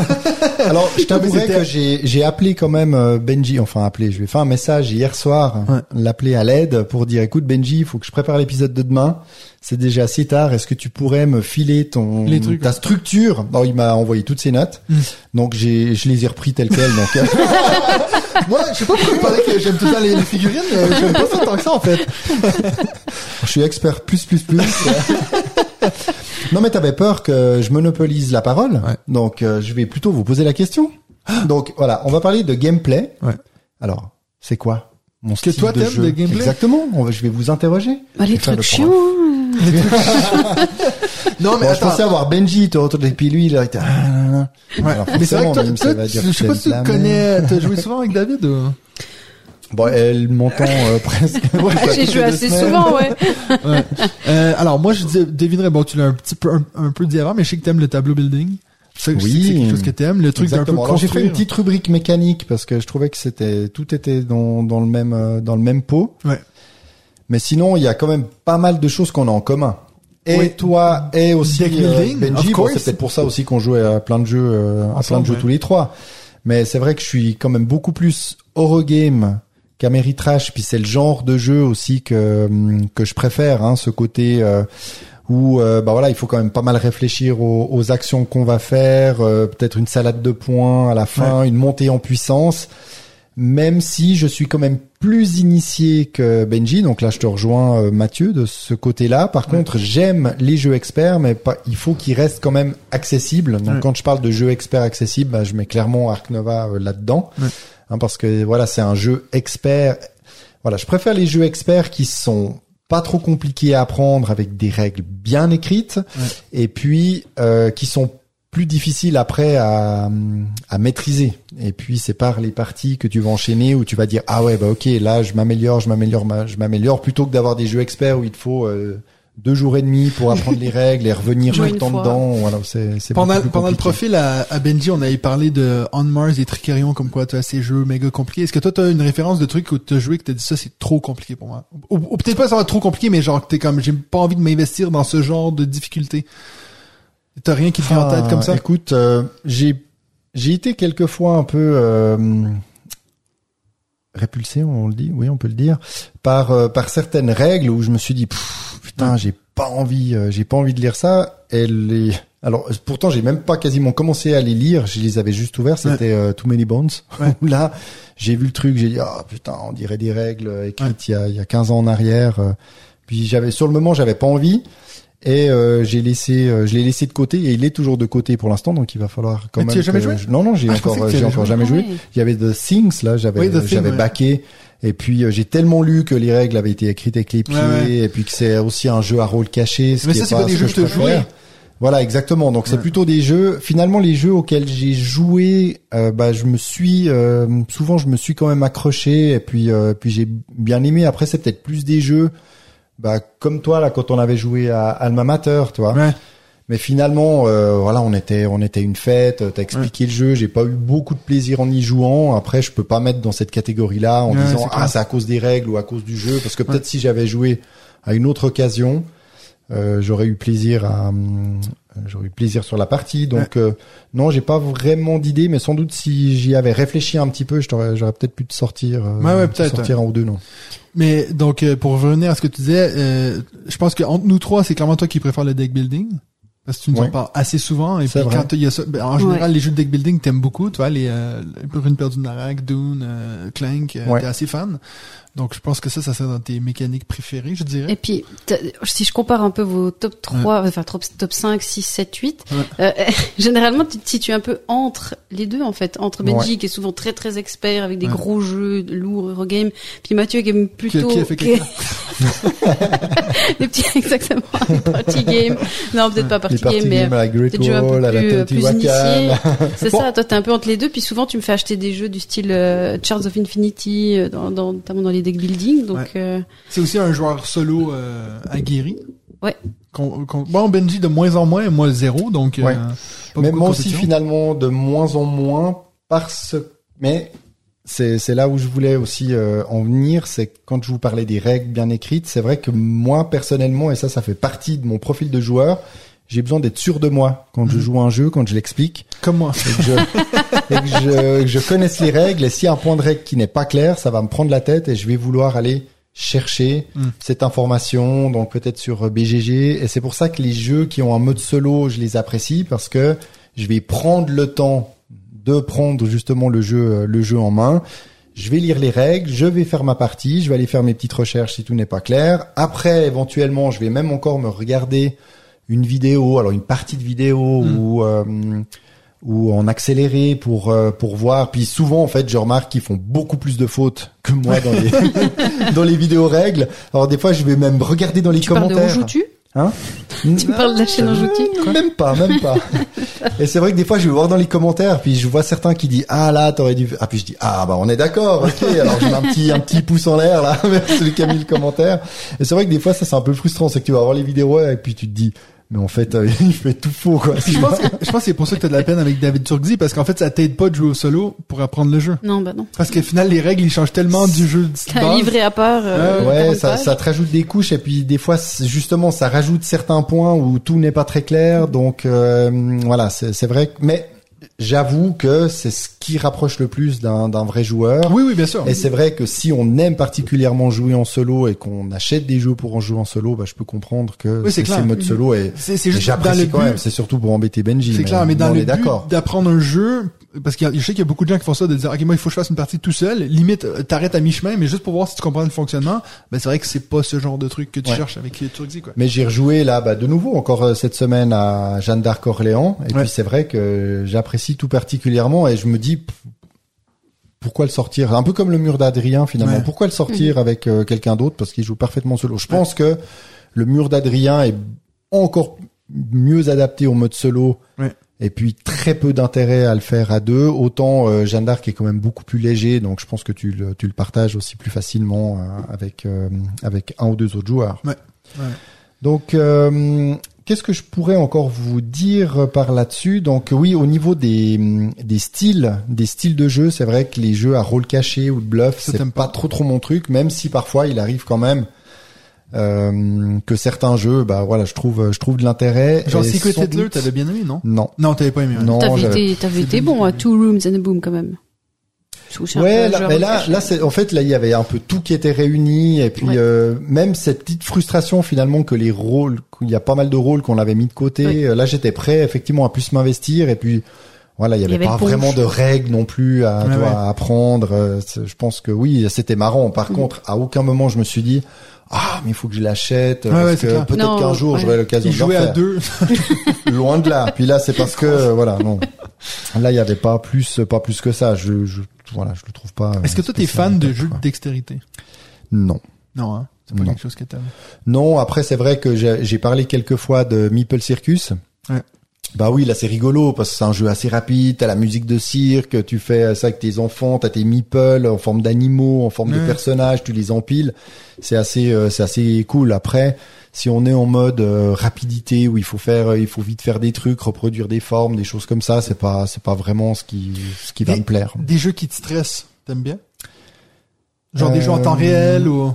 (laughs) Alors, je t'avouerai que j'ai j'ai appelé quand même euh, Benji, enfin appelé, je lui ai fait un message hier soir, Ouais. l'appeler à l'aide pour dire écoute Benji, il faut que je prépare l'épisode de demain. C'est déjà assez tard, est-ce que tu pourrais me filer ton Les trucs, ta structure? Alors, il m'a envoyé toutes ses notes. Mm. Donc j'ai je les ai repris telles quelles donc euh, (laughs) Moi, je sais pas pourquoi il paraît que j'aime tout les, les figurines, mais j'aime pas ça tant que ça, en fait. (laughs) je suis expert plus plus plus. (laughs) non mais t'avais peur que je monopolise la parole. Ouais. Donc euh, je vais plutôt vous poser la question. (gasps) Donc voilà, on va parler de gameplay. Ouais. Alors, c'est quoi mon que style toi, de jeu de gameplay Exactement. On va, je vais vous interroger. bah, les trucs le chiants. (laughs) Non, mais Bon, je pensais avoir Benji, toi, autour de puis lui, il était, ah, là, là. Ouais. Alors, mais c'est vrai que forcément, toi, même, toi, ça va dire je sais que pas si tu connais, t'as joué souvent avec David ou... Bon, elle m'entend euh, (laughs) presque. J'ai joué assez souvent, ouais. Ouais. Euh, alors moi je devinerais bon tu l'as un petit peu un, un peu dit avant mais je sais que t'aimes le tableau building. Ça, je sais que Oui. c'est quelque chose que t'aimes, le truc d'un peu. Alors, j'ai fait construire. une petite rubrique mécanique parce que je trouvais que c'était tout était dans, dans le même euh, dans le même pot. Ouais. Mais sinon, il y a quand même pas mal de choses qu'on a en commun. Et Oui. toi, et aussi euh, Benji. of Bon, course. c'est peut-être pour ça aussi qu'on jouait à plein de jeux, euh, à plein de jeux ouais. tous les trois. Mais c'est vrai que je suis quand même beaucoup plus Eurogame qu'Ameritrash. Puis c'est le genre de jeu aussi que hum, que je préfère, hein, ce côté. euh, où euh, bah voilà, il faut quand même pas mal réfléchir aux, aux actions qu'on va faire, euh, peut-être une salade de points à la fin, une montée en puissance. Même si je suis quand même plus initié que Benji, donc là je te rejoins Mathieu de ce côté-là. Par contre, j'aime les jeux experts, mais pas, il faut qu'ils restent quand même accessibles. Donc Ouais. quand je parle de jeux experts accessibles, bah, je mets clairement Ark Nova là-dedans. Hein, parce que voilà, c'est un jeu expert. Voilà, je préfère les jeux experts qui sont pas trop compliqués à apprendre avec des règles bien écrites et puis euh, qui sont plus difficiles après à, à maîtriser. Et puis c'est par les parties que tu vas enchaîner où tu vas dire ah ouais bah ok là je m'améliore, je m'améliore, ma- je m'améliore plutôt que d'avoir des jeux experts où il te faut euh, deux jours et demi pour apprendre les règles et revenir tout le temps fois. dedans. Voilà, c'est c'est Pendant, pendant le profil à, à Benji, on avait parlé de On Mars et Tricerion, comme quoi tu as ces jeux méga compliqués. Est-ce que toi, tu as une référence de trucs où tu as joué que tu dit ça, c'est trop compliqué pour moi? Ou, ou peut-être pas ça va être trop compliqué, mais genre, que t'es comme, j'ai pas envie de m'investir dans ce genre de difficulté. T'as rien qui te vient en tête comme ça? Écoute, euh, j'ai j'ai été quelquefois un peu euh, répulsé, on le dit, oui, on peut le dire, par euh, par certaines règles où je me suis dit Pff, putain, j'ai pas envie, euh, j'ai pas envie de lire ça. Et les alors pourtant j'ai même pas quasiment commencé à les lire, je les avais juste ouverts, c'était euh, Too Many Bones. Ouais. (laughs) Là, j'ai vu le truc, j'ai dit ah putain, on dirait des règles euh, écrites il y a il y a 15 ans en arrière. euh. Puis j'avais sur le moment, j'avais pas envie. Et euh, j'ai laissé, euh, je l'ai laissé de côté et il est toujours de côté pour l'instant, donc il va falloir quand Mais même. tu as jamais que joué? Non, non, j'ai Ah, encore, tu j'ai encore jamais Ah joué. Il y avait The Things là, j'avais, Oui, j'avais baqué. Et puis euh, j'ai tellement lu que les règles avaient été écrites avec les pieds, ouais. et puis que c'est aussi un jeu à rôle caché. Ce Mais qui ça, est c'est pas des jeux que je préfère. Voilà, exactement. Donc c'est plutôt des jeux. Finalement, les jeux auxquels j'ai joué, euh, bah je me suis euh, souvent je me suis quand même accroché et puis euh, puis j'ai bien aimé. Après c'est peut-être plus des jeux, bah comme toi là quand on avait joué à Alma Mater. Ouais. Mais finalement, euh, voilà, on était, on était une fête. T'as expliqué le jeu. J'ai pas eu beaucoup de plaisir en y jouant. Après, je peux pas mettre dans cette catégorie-là en Ouais, disant ah c'est à cause des règles ou à cause du jeu, parce que peut-être si j'avais joué à une autre occasion, euh, j'aurais eu plaisir à hum, j'aurais eu plaisir sur la partie. Donc euh, non, j'ai pas vraiment d'idée, mais sans doute si j'y avais réfléchi un petit peu, j'aurais peut-être pu te sortir, euh, te peut-être, sortir un ou deux non. Mais donc euh, pour revenir à ce que tu disais, euh, je pense que entre nous trois, c'est clairement toi qui préfères le deck building. Parce que tu nous en Ouais. parles assez souvent. Et puis vrai. quand il y a ça, ben, en général, les jeux de deck building, t'aimes beaucoup. Tu vois, les euh, Une perdue de Narak, Dune, euh, Clank, euh, Ouais. t'es assez fan. Donc je pense que ça, ça serait dans tes mécaniques préférées, je dirais. Et puis, si je compare un peu vos top 3, enfin top, top 5, 6, 7, 8, euh, (laughs) généralement tu te situes un peu entre les deux en fait, entre Benji Ouais. qui est souvent très très expert avec des gros jeux lourds, Eurogame, puis Mathieu qui aime Qui, plutôt qui a fait qui- quelqu'un. (laughs) les petits exactement les party game. Non, peut-être pas Les party game, mais games la Great un peu à la plus, plus initiés. Teotihuacan. C'est (laughs) Bon. ça, toi t'es un peu entre les deux, puis souvent tu me fais acheter des jeux du style euh, Charts of Infinity, euh, dans, dans, notamment dans les deck building, donc Ouais. euh, C'est aussi un joueur solo euh, aguerri. Ouais. Qu'on- qu'on- bon, Benji de moins en moins, et moi zéro, donc euh, Ouais. pas Mais moi aussi finalement de moins en moins parce mais c'est c'est là où je voulais aussi euh, en venir, c'est que quand je vous parlais des règles bien écrites, c'est vrai que moi personnellement et ça ça fait partie de mon profil de joueur, j'ai besoin d'être sûr de moi quand je Mhm. joue à un jeu, quand je l'explique Comme moi. (laughs) et que, je, et que je, connaisse les règles et s'il y a un point de règle qui n'est pas clair, ça va me prendre la tête et je vais vouloir aller chercher Mm. cette information, donc peut-être sur euh, BGG. Et c'est pour ça que les jeux qui ont un mode solo, je les apprécie parce que je vais prendre le temps de prendre justement le jeu, euh, le jeu en main. Je vais lire les règles, je vais faire ma partie, je vais aller faire mes petites recherches si tout n'est pas clair. Après, éventuellement, je vais même encore me regarder une vidéo, alors une partie de vidéo Mm. ou euh, ou en accéléré pour euh, pour voir. Puis souvent, en fait, je remarque qu'ils font beaucoup plus de fautes que moi dans les (laughs) dans les vidéos règles. Alors des fois, je vais même regarder dans les tu parles de commentaires. où joues-tu Hein? Tu me parles de la chaîne Anjouti Même pas, même pas. (laughs) Et c'est vrai que des fois, je vais voir dans les commentaires, puis je vois certains qui disent ah là, t'aurais dû. Ah puis je dis ah bah on est d'accord, ok. Alors je mets un petit un petit pouce en l'air là (laughs) vers celui qui a mis le commentaire. Et c'est vrai que des fois, ça c'est un peu frustrant, c'est que tu vas voir les vidéos et puis tu te dis mais en fait, euh, (laughs) il fait tout faux quoi. Je pense que, je pense que c'est pour ça que t'as de la peine avec David Turkzy, parce qu'en fait, ça t'aide pas de jouer au solo pour apprendre le jeu. Non, bah non. Parce qu'au final, les règles, ils changent tellement du jeu de T'as livret à part. euh, Ouais, 40 ça, ça te rajoute des couches et puis des fois justement ça rajoute certains points où tout n'est pas très clair. Donc euh, voilà, c'est c'est vrai. que- Mais j'avoue que c'est ce qui rapproche le plus d'un vrai joueur. Oui, oui, bien sûr. Et c'est vrai que si on aime particulièrement jouer en solo et qu'on achète des jeux pour en jouer en solo, bah, je peux comprendre que Oui, c'est c'est clair. c'est le mode solo et, C'est juste j'apprécie quand but. même. C'est surtout pour embêter Benji. C'est clair, mais dans on le est but d'accord. d'apprendre un jeu, parce qu'il y a, je sais qu'il y a beaucoup de gens qui font ça, de dire, ok, moi, il faut que je fasse une partie tout seul. Limite, euh, t'arrêtes à mi-chemin, mais juste pour voir si tu comprends le fonctionnement. Ben, c'est vrai que c'est pas ce genre de truc que tu Ouais. cherches avec les Turkzy, quoi. Mais j'ai rejoué là, bah, de nouveau encore euh, cette semaine à Jeanne d'Arc Orléans. Et Ouais. puis c'est vrai que j'apprécie tout particulièrement et je me dis pourquoi le sortir? Un peu comme le mur d'Adrien finalement. Ouais. Pourquoi le sortir avec euh, quelqu'un d'autre? Parce qu'il joue parfaitement solo. Je pense que le mur d'Adrien est encore mieux adapté au mode solo. Ouais. Et puis très peu d'intérêt à le faire à deux. Autant euh, Jeanne d'Arc est quand même beaucoup plus léger, donc je pense que tu le, tu le partages aussi plus facilement euh, avec euh, avec un ou deux autres joueurs. Ouais. Ouais. Donc, euh, qu'est-ce que je pourrais encore vous dire par là-dessus? Donc, oui, au niveau des, des styles, des styles de jeu, c'est vrai que les jeux à rôle caché ou de bluff, c'est pas pas. trop trop mon truc, même si parfois il arrive quand même euh, que certains jeux, bah voilà, je trouve je trouve de l'intérêt. Genre Et Secret Hitler, doute- t'avais bien aimé, non? Non. Non, t'avais pas aimé. ouais. Non, T'avais été, t'avais été bon à fait. Two Rooms and a Boom quand même. Ouais, là, mais là, là, c'est en fait là il y avait un peu tout qui était réuni et puis Ouais. euh, même cette petite frustration finalement que les rôles, qu'il y a pas mal de rôles qu'on avait mis de côté. Euh, Là, j'étais prêt effectivement à plus m'investir et puis voilà, il y Il y avait avait pas vraiment de règles non plus à, Ouais, ouais. à apprendre. euh, Je pense que oui, c'était marrant. Par contre, à aucun moment je me suis dit ah mais il faut que je l'achète Ouais, parce que peut-être qu'un jour ouais. j'aurai l'occasion de le jouaient à deux. (laughs) (laughs) Loin de là. Puis là, c'est parce que voilà, non. Là, il y avait pas plus, pas plus que ça. Je, je voilà, je le trouve pas. euh, Est-ce que toi, t'es fan de jeux de dextérité? Non. Non, hein. C'est pas Non. quelque chose que t'aimes. Non, après c'est vrai que j'ai j'ai parlé quelques fois de Meeple Circus. Ouais. Bah oui, là c'est rigolo parce que c'est un jeu assez rapide, t'as la musique de cirque, tu fais ça avec tes enfants, t'as tes meeples en forme d'animaux, en forme de personnages, tu les empiles. C'est assez, euh, c'est assez cool. Après, si on est en mode euh, rapidité où il faut faire, euh, il faut vite faire des trucs, reproduire des formes, des choses comme ça, c'est pas, c'est pas vraiment ce qui, ce qui va me plaire. Des jeux qui te stressent, t'aimes bien? Genre des Euh, jeux en temps réel ou...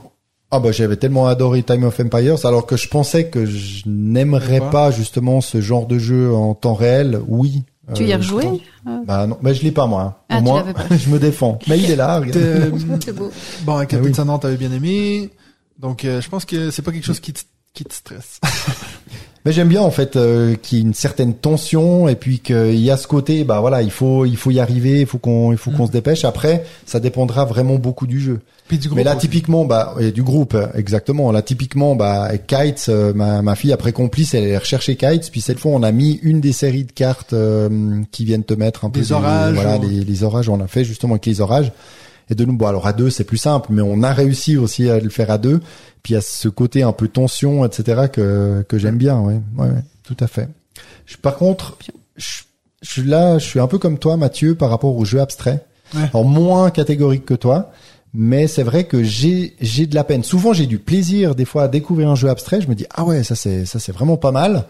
Ah bah j'avais tellement adoré Time of Empires alors que je pensais que je n'aimerais Pas. pas justement ce genre de jeu en temps réel. Oui. Tu y Euh, as je rejoué pense- Bah non, bah je l'ai pas moi. hein. Ah, Au moins, pas. (laughs) je me défends. Mais il est là. regarde. Euh, (laughs) C'est beau. bon, avec Ah Captain oui. Sanant, t'avais bien aimé. Donc, euh, je pense que c'est pas quelque chose qui te, qui te stresse. (laughs) Mais j'aime bien en fait euh, qu'il y ait une certaine tension et puis qu'il y a ce côté bah voilà il faut il faut y arriver il faut qu'on il faut qu'on Mm. se dépêche. Après ça dépendra vraiment beaucoup du jeu. Puis du groupe mais là typiquement bah et du groupe exactement. Là typiquement bah avec Kites euh, ma ma fille après complice elle est recherchée Kites puis cette fois on a mis une des séries de cartes euh, qui viennent te mettre un peu Des orages, voilà ou- les, les orages. On l'a fait justement avec les orages et de nous bon alors à deux c'est plus simple mais on a réussi aussi à le faire à deux puis a ce côté un peu tension etc que que j'aime bien ouais ouais, ouais tout à fait je, par contre je, je suis là je suis un peu comme toi Mathieu par rapport aux jeux abstraits Ouais. alors moins catégorique que toi mais c'est vrai que j'ai j'ai de la peine. Souvent j'ai du plaisir des fois à découvrir un jeu abstrait. Je me dis ah ouais ça c'est ça c'est vraiment pas mal.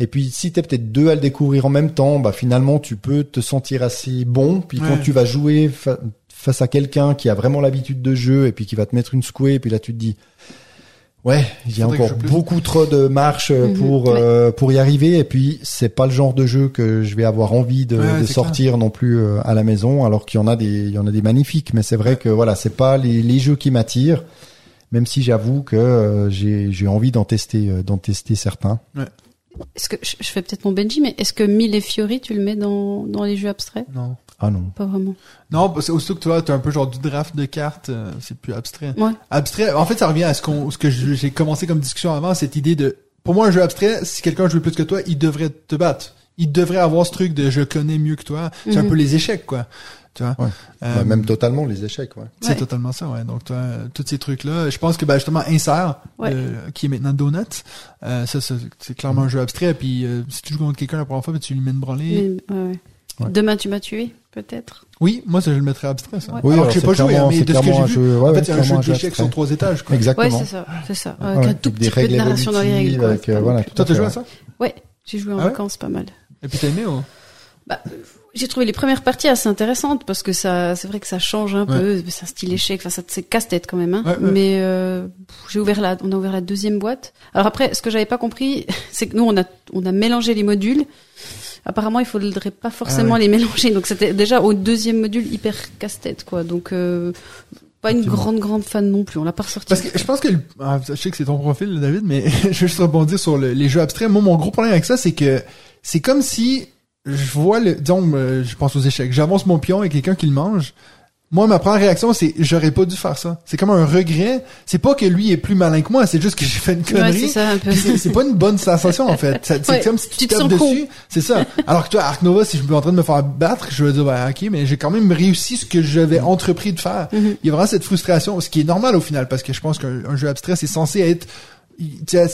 Et puis si t'es peut-être deux à le découvrir en même temps, bah finalement tu peux te sentir assez bon. Puis quand tu vas jouer face à quelqu'un qui a vraiment l'habitude de jeu et puis qui va te mettre une secouée, et puis là tu te dis ouais il y a encore beaucoup trop de marches euh, Mhm. pour Ouais. euh, pour y arriver. Et puis c'est pas le genre de jeu que je vais avoir envie de, Ouais, de c'est sortir non plus euh, à la maison. Alors qu'il y en a des il y en a des magnifiques. Mais c'est vrai que voilà c'est pas les, les jeux qui m'attirent. Même si j'avoue que euh, j'ai j'ai envie d'en tester euh, d'en tester certains. Est-ce que je fais peut-être mon Benji, mais est-ce que Mille et Fiori, tu le mets dans dans les jeux abstraits? Non. Ah non. Pas vraiment. Non, parce que aussitôt que toi, t'as un peu genre du draft de cartes, euh, c'est plus abstrait. Ouais. Abstrait, en fait, ça revient à ce qu'on, ce que j'ai commencé comme discussion avant, cette idée de, pour moi, un jeu abstrait, si quelqu'un joue plus que toi, il devrait te battre. Il devrait avoir ce truc de je connais mieux que toi. C'est un Mhm. peu les échecs, quoi. Tu vois? Ouais. Euh, Bah, même totalement les échecs. Ouais. C'est Ouais. totalement ça, ouais. Donc, toi, tous ces trucs-là, je pense que, ben, justement, Insert, Ouais. euh, qui est maintenant Donut, euh, ça, ça, c'est clairement un jeu abstrait. Puis, euh, si tu joues contre quelqu'un la première fois, ben, tu lui mets une branlée. Demain, tu m'as tué, peut-être? Oui, moi, ça, je le mettrais abstrait, ça. Oui, alors, alors que j'ai pas joué, hein, mais c'est de ce que clairement j'ai un vu, jeu- ouais, en fait, c'est un jeu d'échecs sur trois étages, quoi. Ouais, Exactement. c'est ça, c'est ça. Avec un tout petit peu de narration dans les règles. Toi, t'as joué à ça? Ouais, j'ai joué en Ah vacances, pas mal. Et puis t'as aimé? Bah, j'ai trouvé les premières parties assez intéressantes parce que ça, c'est vrai que ça change un peu. C'est un style échec. Enfin, ça, c'est casse-tête quand même. Hein. Ouais, ouais. Mais euh, j'ai ouvert la, on a ouvert la deuxième boîte. Alors après, ce que j'avais pas compris, (laughs) c'est que nous, on a, on a mélangé les modules. Apparemment, il faudrait pas forcément Ah les mélanger. Donc c'était déjà au deuxième module hyper casse-tête, quoi. Donc euh, pas une grande grande fan non plus. On l'a pas ressorti. Parce que je pense que, le- ah, je sais que c'est ton profil, David, mais (laughs) je vais juste rebondir sur le- les jeux abstraits. Moi, mon gros problème avec ça, c'est que c'est comme si je vois le, disons, euh, je pense aux échecs. J'avance mon pion et quelqu'un qui le mange. Moi, ma première réaction, c'est j'aurais pas dû faire ça. C'est comme un regret. C'est pas que lui est plus malin que moi, c'est juste que j'ai fait une ouais, connerie. c'est ça un peu. Puis c'est c'est pas une bonne sensation en fait. C'est Ouais, comme si tu, tu te tapes sens dessus. C'est ça. Alors que toi, Ark Nova, si je suis en train de me faire battre, je vais dire bah, ok, mais j'ai quand même réussi ce que j'avais entrepris de faire. Mhm. Il y a vraiment cette frustration, ce qui est normal au final, parce que je pense qu'un un jeu abstrait c'est censé être ça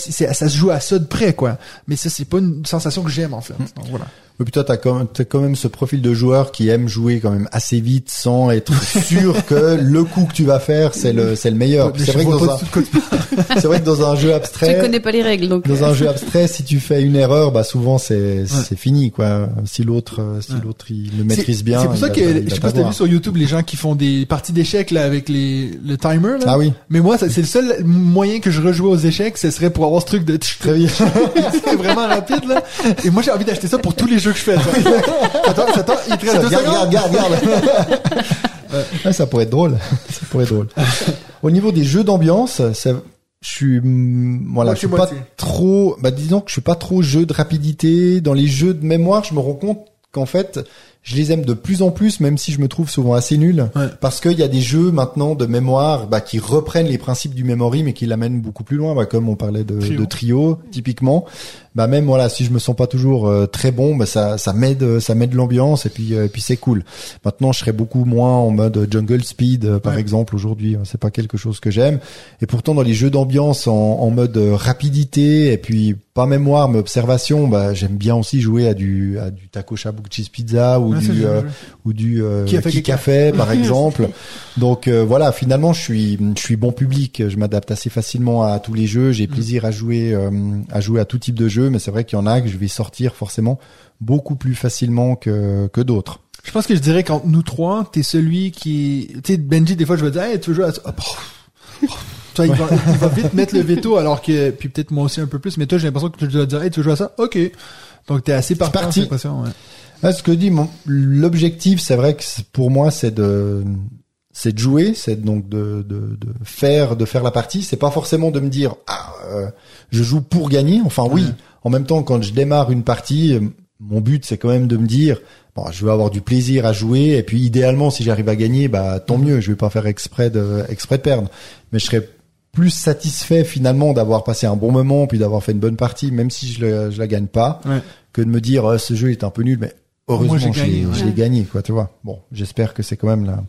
se joue à ça de près quoi. Mais ça c'est pas une sensation que j'aime en fait. Donc voilà. Puis toi, t'as quand, même- t'as quand même ce profil de joueur qui aime jouer quand même assez vite sans être sûr que (laughs) le coup que tu vas faire, c'est le, c'est le meilleur. Mais C'est vrai, un, tu (laughs) vrai que dans un jeu Tu abstrait, connais pas les règles, donc. dans un jeu abstrait, si tu fais une erreur, bah souvent c'est, c'est fini, quoi. Si l'autre, euh, si Ouais. l'autre il le maîtrise bien. C'est pour ça que je sais pas si t'as vu sur YouTube les gens qui font des parties d'échecs là avec les le timer là. Ah oui, Mais moi, c'est le seul moyen que je rejouais aux échecs, ce serait pour avoir ce truc de très bien. (laughs) c'est vraiment rapide là. Et moi, j'ai envie d'acheter ça pour tous les jeux que je fais. (laughs) attends, attends, il te reste regarde, regarde. (laughs) Ouais, ça pourrait être drôle. Ça pourrait être drôle. Au niveau des jeux d'ambiance, je suis, hum, voilà, je suis pas trop, bah disons que je suis pas trop jeu de rapidité. Dans les jeux de mémoire, je me rends compte qu'en fait, je les aime de plus en plus, même si je me trouve souvent assez nul. Ouais. Parce qu'il y a des jeux maintenant de mémoire bah, qui reprennent les principes du memory, mais qui l'amènent beaucoup plus loin. Bah, comme on parlait de Trio. de trio, typiquement. Bah même voilà, si je me sens pas toujours euh, très bon, bah ça ça m'aide, ça m'aide l'ambiance et puis euh, et puis c'est cool. Maintenant, je serais beaucoup moins en mode jungle speed, euh, par Ouais. exemple. Aujourd'hui, c'est pas quelque chose que j'aime. Et pourtant, dans les jeux d'ambiance en, en mode euh, rapidité et puis pas mémoire mais observation, bah j'aime bien aussi jouer à du à du taco shabu cheese pizza ou du euh, ou du euh, Qui a fait Qui quelqu'un. café par (laughs) exemple. Donc euh, voilà, finalement je suis je suis bon public, je m'adapte assez facilement à tous les jeux, j'ai plaisir à jouer euh, à jouer à tout type de jeux, mais c'est vrai qu'il y en a que je vais sortir forcément beaucoup plus facilement que que d'autres. Je pense que je dirais qu'entre nous trois, t'es celui qui, tu sais, Benji, des fois, je vais dire, hey, tu veux jouer à ça? Ah. Toi, il va, il va vite mettre le veto, alors que, puis peut-être moi aussi un peu plus, mais toi, j'ai l'impression que tu dois dire, hey, tu veux jouer à ça? OK. Donc, t'es assez parti. l'impression, ouais. Ah, ce que dit mon l'objectif, c'est vrai que pour moi, c'est de c'est de jouer, c'est donc de, de, de faire de faire la partie. C'est pas forcément de me dire ah euh, je joue pour gagner. Enfin oui. En même temps quand je démarre une partie, euh, mon but c'est quand même de me dire bon je veux avoir du plaisir à jouer et puis idéalement si j'arrive à gagner bah tant mieux. Je vais pas faire exprès de exprès de perdre, mais je serais plus satisfait finalement d'avoir passé un bon moment puis d'avoir fait une bonne partie même si je, le, je la gagne pas Ouais. que de me dire euh, ce jeu est un peu nul mais heureusement Moi, je gagné, l'ai ouais. gagné quoi tu vois bon j'espère que c'est quand même la,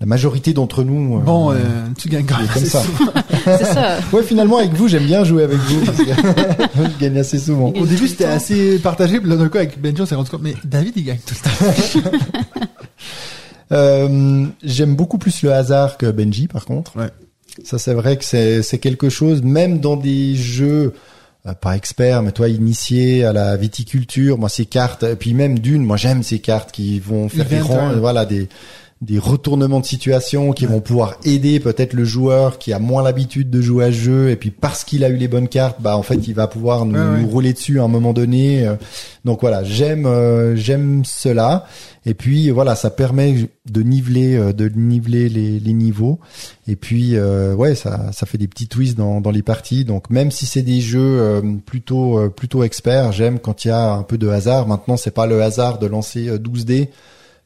la majorité d'entre nous euh, Bon, euh, tu gagnes quand même. comme ça. (laughs) C'est ça. ouais finalement avec vous j'aime bien jouer avec vous parce que (laughs) je gagne assez souvent Au début, c'était assez partagé, là, d'un coup, avec Benji, on s'est rendu compte, mais David, il gagne tout le temps. (laughs) Euh, j'aime beaucoup plus le hasard que Benji par contre Ouais. ça c'est vrai que c'est c'est quelque chose même dans des jeux euh, pas experts mais toi initié à la viticulture moi ces cartes et puis même d'une moi j'aime ces cartes qui vont faire des ren- ouais. voilà des des retournements de situation qui Ouais. vont pouvoir aider peut-être le joueur qui a moins l'habitude de jouer à ce jeu et puis parce qu'il a eu les bonnes cartes bah en fait il va pouvoir nous, Ouais, ouais. nous rouler dessus à un moment donné Euh, donc voilà j'aime euh, j'aime cela. Et puis voilà ça permet de niveler euh, de niveler les, les niveaux. Et puis euh, ouais ça ça fait des petits twists dans dans les parties. Donc même si c'est des jeux euh, plutôt euh, plutôt experts j'aime quand il y a un peu de hasard. Maintenant c'est pas le hasard de lancer euh, 12 dés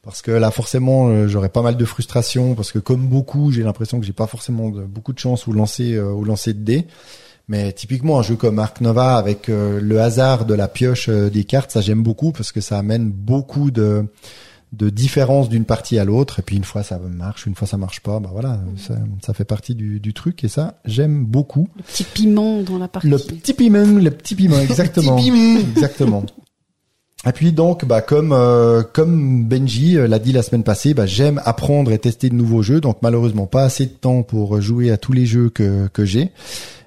parce que là forcément euh, j'aurais pas mal de frustration parce que comme beaucoup j'ai l'impression que j'ai pas forcément de, beaucoup de chance au lancer euh, au lancer de dés. Mais typiquement un jeu comme Ark Nova avec euh, le hasard de la pioche euh, des cartes ça j'aime beaucoup parce que ça amène beaucoup de de différence d'une partie à l'autre. Et puis une fois ça marche une fois ça marche pas bah voilà ça, ça fait partie du, du truc. Et ça j'aime beaucoup. Le petit piment dans la partie. le petit piment le petit piment (laughs) exactement. Petit piment. exactement et puis donc, bah comme euh, comme Benji euh, l'a dit la semaine passée, bah j'aime apprendre et tester de nouveaux jeux. Donc malheureusement pas assez de temps pour jouer à tous les jeux que que j'ai.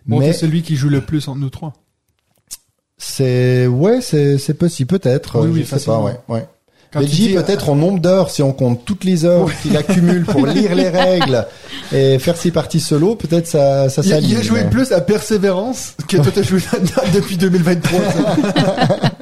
Bon, Mais celui qui joue le plus entre nous trois. c'est ouais, c'est c'est possible peut-être. Oui, euh, oui, je sais pas, ouais, ouais. Quand Benji dis, euh, peut-être en nombre d'heures, si on compte toutes les heures qu'il accumule pour (laughs) lire les règles et faire ses parties solo, peut-être ça ça Il a, il a s'aligne. joué mais- plus à Persévérance que toi t'as joué depuis 2023. (laughs)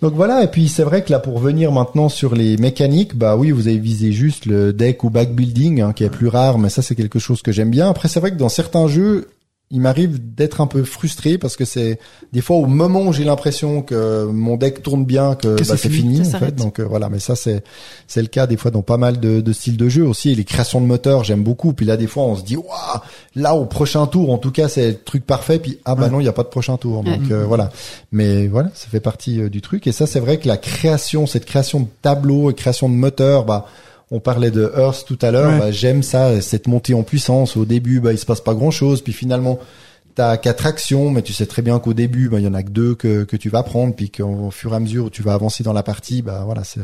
Donc voilà, et puis c'est vrai que là pour venir maintenant sur les mécaniques, bah oui, vous avez visé juste le deck ou back building, hein, qui est plus rare, mais ça c'est quelque chose que j'aime bien. Après c'est vrai que dans certains jeux, il m'arrive d'être un peu frustré parce que c'est des fois au moment où j'ai l'impression que mon deck tourne bien que, Que bah, c'est fini, en fait. Donc euh, voilà, mais ça c'est c'est le cas des fois dans pas mal de, de styles de jeu aussi. Et les créations de moteurs j'aime beaucoup. Puis là des fois on se dit waouh, là au prochain tour en tout cas c'est le truc parfait. Puis ah bah Ouais. non il y a pas de prochain tour. Donc Ouais. euh, voilà. Mais voilà, ça fait partie euh, du truc. Et ça, c'est vrai que la création, cette création de tableaux et création de moteurs, bah, on parlait de Earth tout à l'heure. Ouais. Bah, j'aime ça, cette montée en puissance. Au début, bah, il se passe pas grand chose. Puis finalement, t'as quatre actions, mais tu sais très bien qu'au début, bah, il y en a que deux que, que tu vas prendre. Puis qu'au fur et à mesure où tu vas avancer dans la partie, bah, voilà, c'est,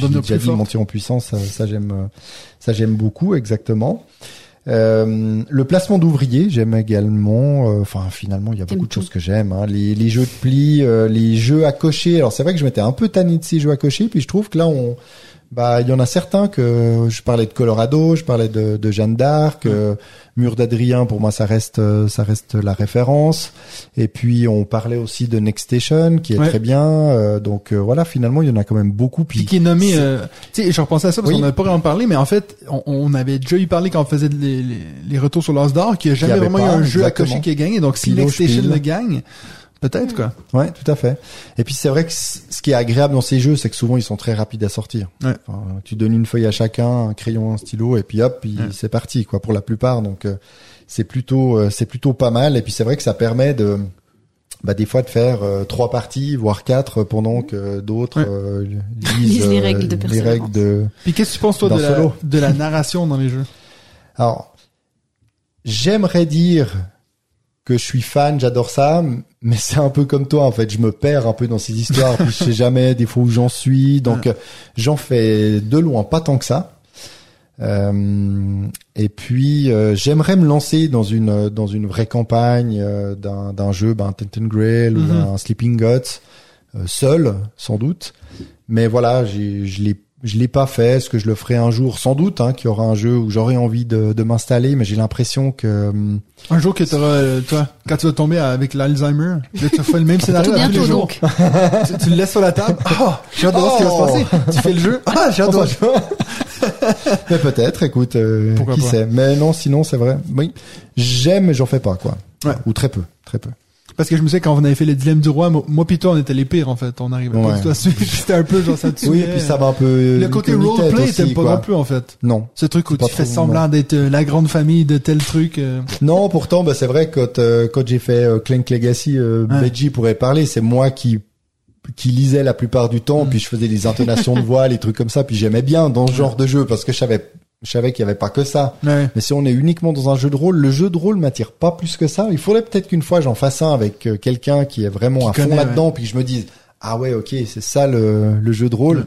devenir déjà dit, monter en puissance. Ça, ça j'aime, euh, ça j'aime beaucoup, exactement. Euh, le placement d'ouvriers, j'aime également. euh, Enfin, finalement, il y a beaucoup de choses que j'aime. hein. Les, les jeux de pli, euh, les jeux à cocher. Alors, c'est vrai que je m'étais un peu tanné de ces jeux à cocher, puis je trouve que là, on, bah, il y en a certains que je parlais de Colorado, je parlais de, de Jeanne d'Arc, euh, Mur d'Adrien. Pour moi, ça reste, euh, ça reste la référence. Et puis, on parlait aussi de Next Station, qui est Ouais. très bien. euh, donc euh, voilà, finalement, il y en a quand même beaucoup. Puis Puis qui est nommé, euh, tu sais, je repensais à ça parce Oui. qu'on n'avait pas vraiment parlé, mais en fait, on, on avait déjà eu parlé quand on faisait les, les, les retours sur l'As d'or, qu'il n'y a jamais vraiment eu un jeu à cocher qui a gagné. Donc si Next Station le gagne, peut-être quoi. Ouais, tout à fait. Et puis c'est vrai que ce qui est agréable dans ces jeux, c'est que souvent ils sont très rapides à sortir. Ouais. Enfin, tu donnes une feuille à chacun, un crayon, un stylo, et puis hop, puis c'est parti quoi pour la plupart. Donc euh, c'est plutôt euh, c'est plutôt pas mal. Et puis c'est vrai que ça permet de bah, des fois de faire euh, trois parties, voire quatre, pendant que d'autres Ouais. euh, (laughs) Lisent lisent les euh, règles de les règles de. Puis qu'est-ce que tu penses toi de la, de la (laughs) narration dans les jeux? Alors j'aimerais dire que je suis fan, j'adore ça, mais c'est un peu comme toi en fait. Je me perds un peu dans ces histoires, puis je sais jamais des fois où j'en suis. Donc euh, j'en fais de loin pas tant que ça. Euh, et puis euh, j'aimerais me lancer dans une dans une vraie campagne euh, d'un d'un jeu, ben, Tintin Grail Mhm. ou un Sleeping Gods, euh, seul sans doute. Mais voilà, je l'ai je l'ai pas fait. Est-ce que je le ferai un jour? Sans doute, hein, qu'il y aura un jeu où j'aurai envie de, de m'installer, mais j'ai l'impression que hum, Un jour que euh, toi, quand tu vas tomber avec l'Alzheimer, tu fais le même (laughs) scénario à tous les jours. tu, tu le laisses sur la table. Ah, j'ai hâte de voir ce qui va se passer. Tu fais le jeu. (laughs) Ah, j'ai hâte de voir. mais peut-être, écoute, euh, qui pas. sait. Mais non, sinon c'est vrai. Oui, j'aime, mais j'en fais pas quoi. Ouais. Ou très peu, très peu. Parce que je me souviens quand on avait fait le dilemme du roi, moi, pis toi, on était les pires, en fait. On arrivait pas Ouais. du tout à suivre. (laughs) C'était un peu genre ça te Oui, puis ça va un peu. Le côté roleplay, t'aimes pas non plus, en fait. Non. Ce truc où pas tu fais semblant d'être euh, la grande famille de tel truc. euh. Non, pourtant, bah, c'est vrai quand, euh, quand j'ai fait euh, Clank Legacy, euh, Ouais. Benji pourrait parler. C'est moi qui qui lisais la plupart du temps, Mm. puis je faisais des intonations de voix, (laughs) les trucs comme ça, puis j'aimais bien dans ce genre de jeu parce que je savais je savais qu'il y avait pas que ça. Ouais. Mais si on est uniquement dans un jeu de rôle, le jeu de rôle m'attire pas plus que ça. Il faudrait peut-être qu'une fois j'en fasse un avec euh, quelqu'un qui est vraiment Qui à fond là-dedans, puis que je me dise ah ouais ok c'est ça le, le jeu de rôle. Ouais.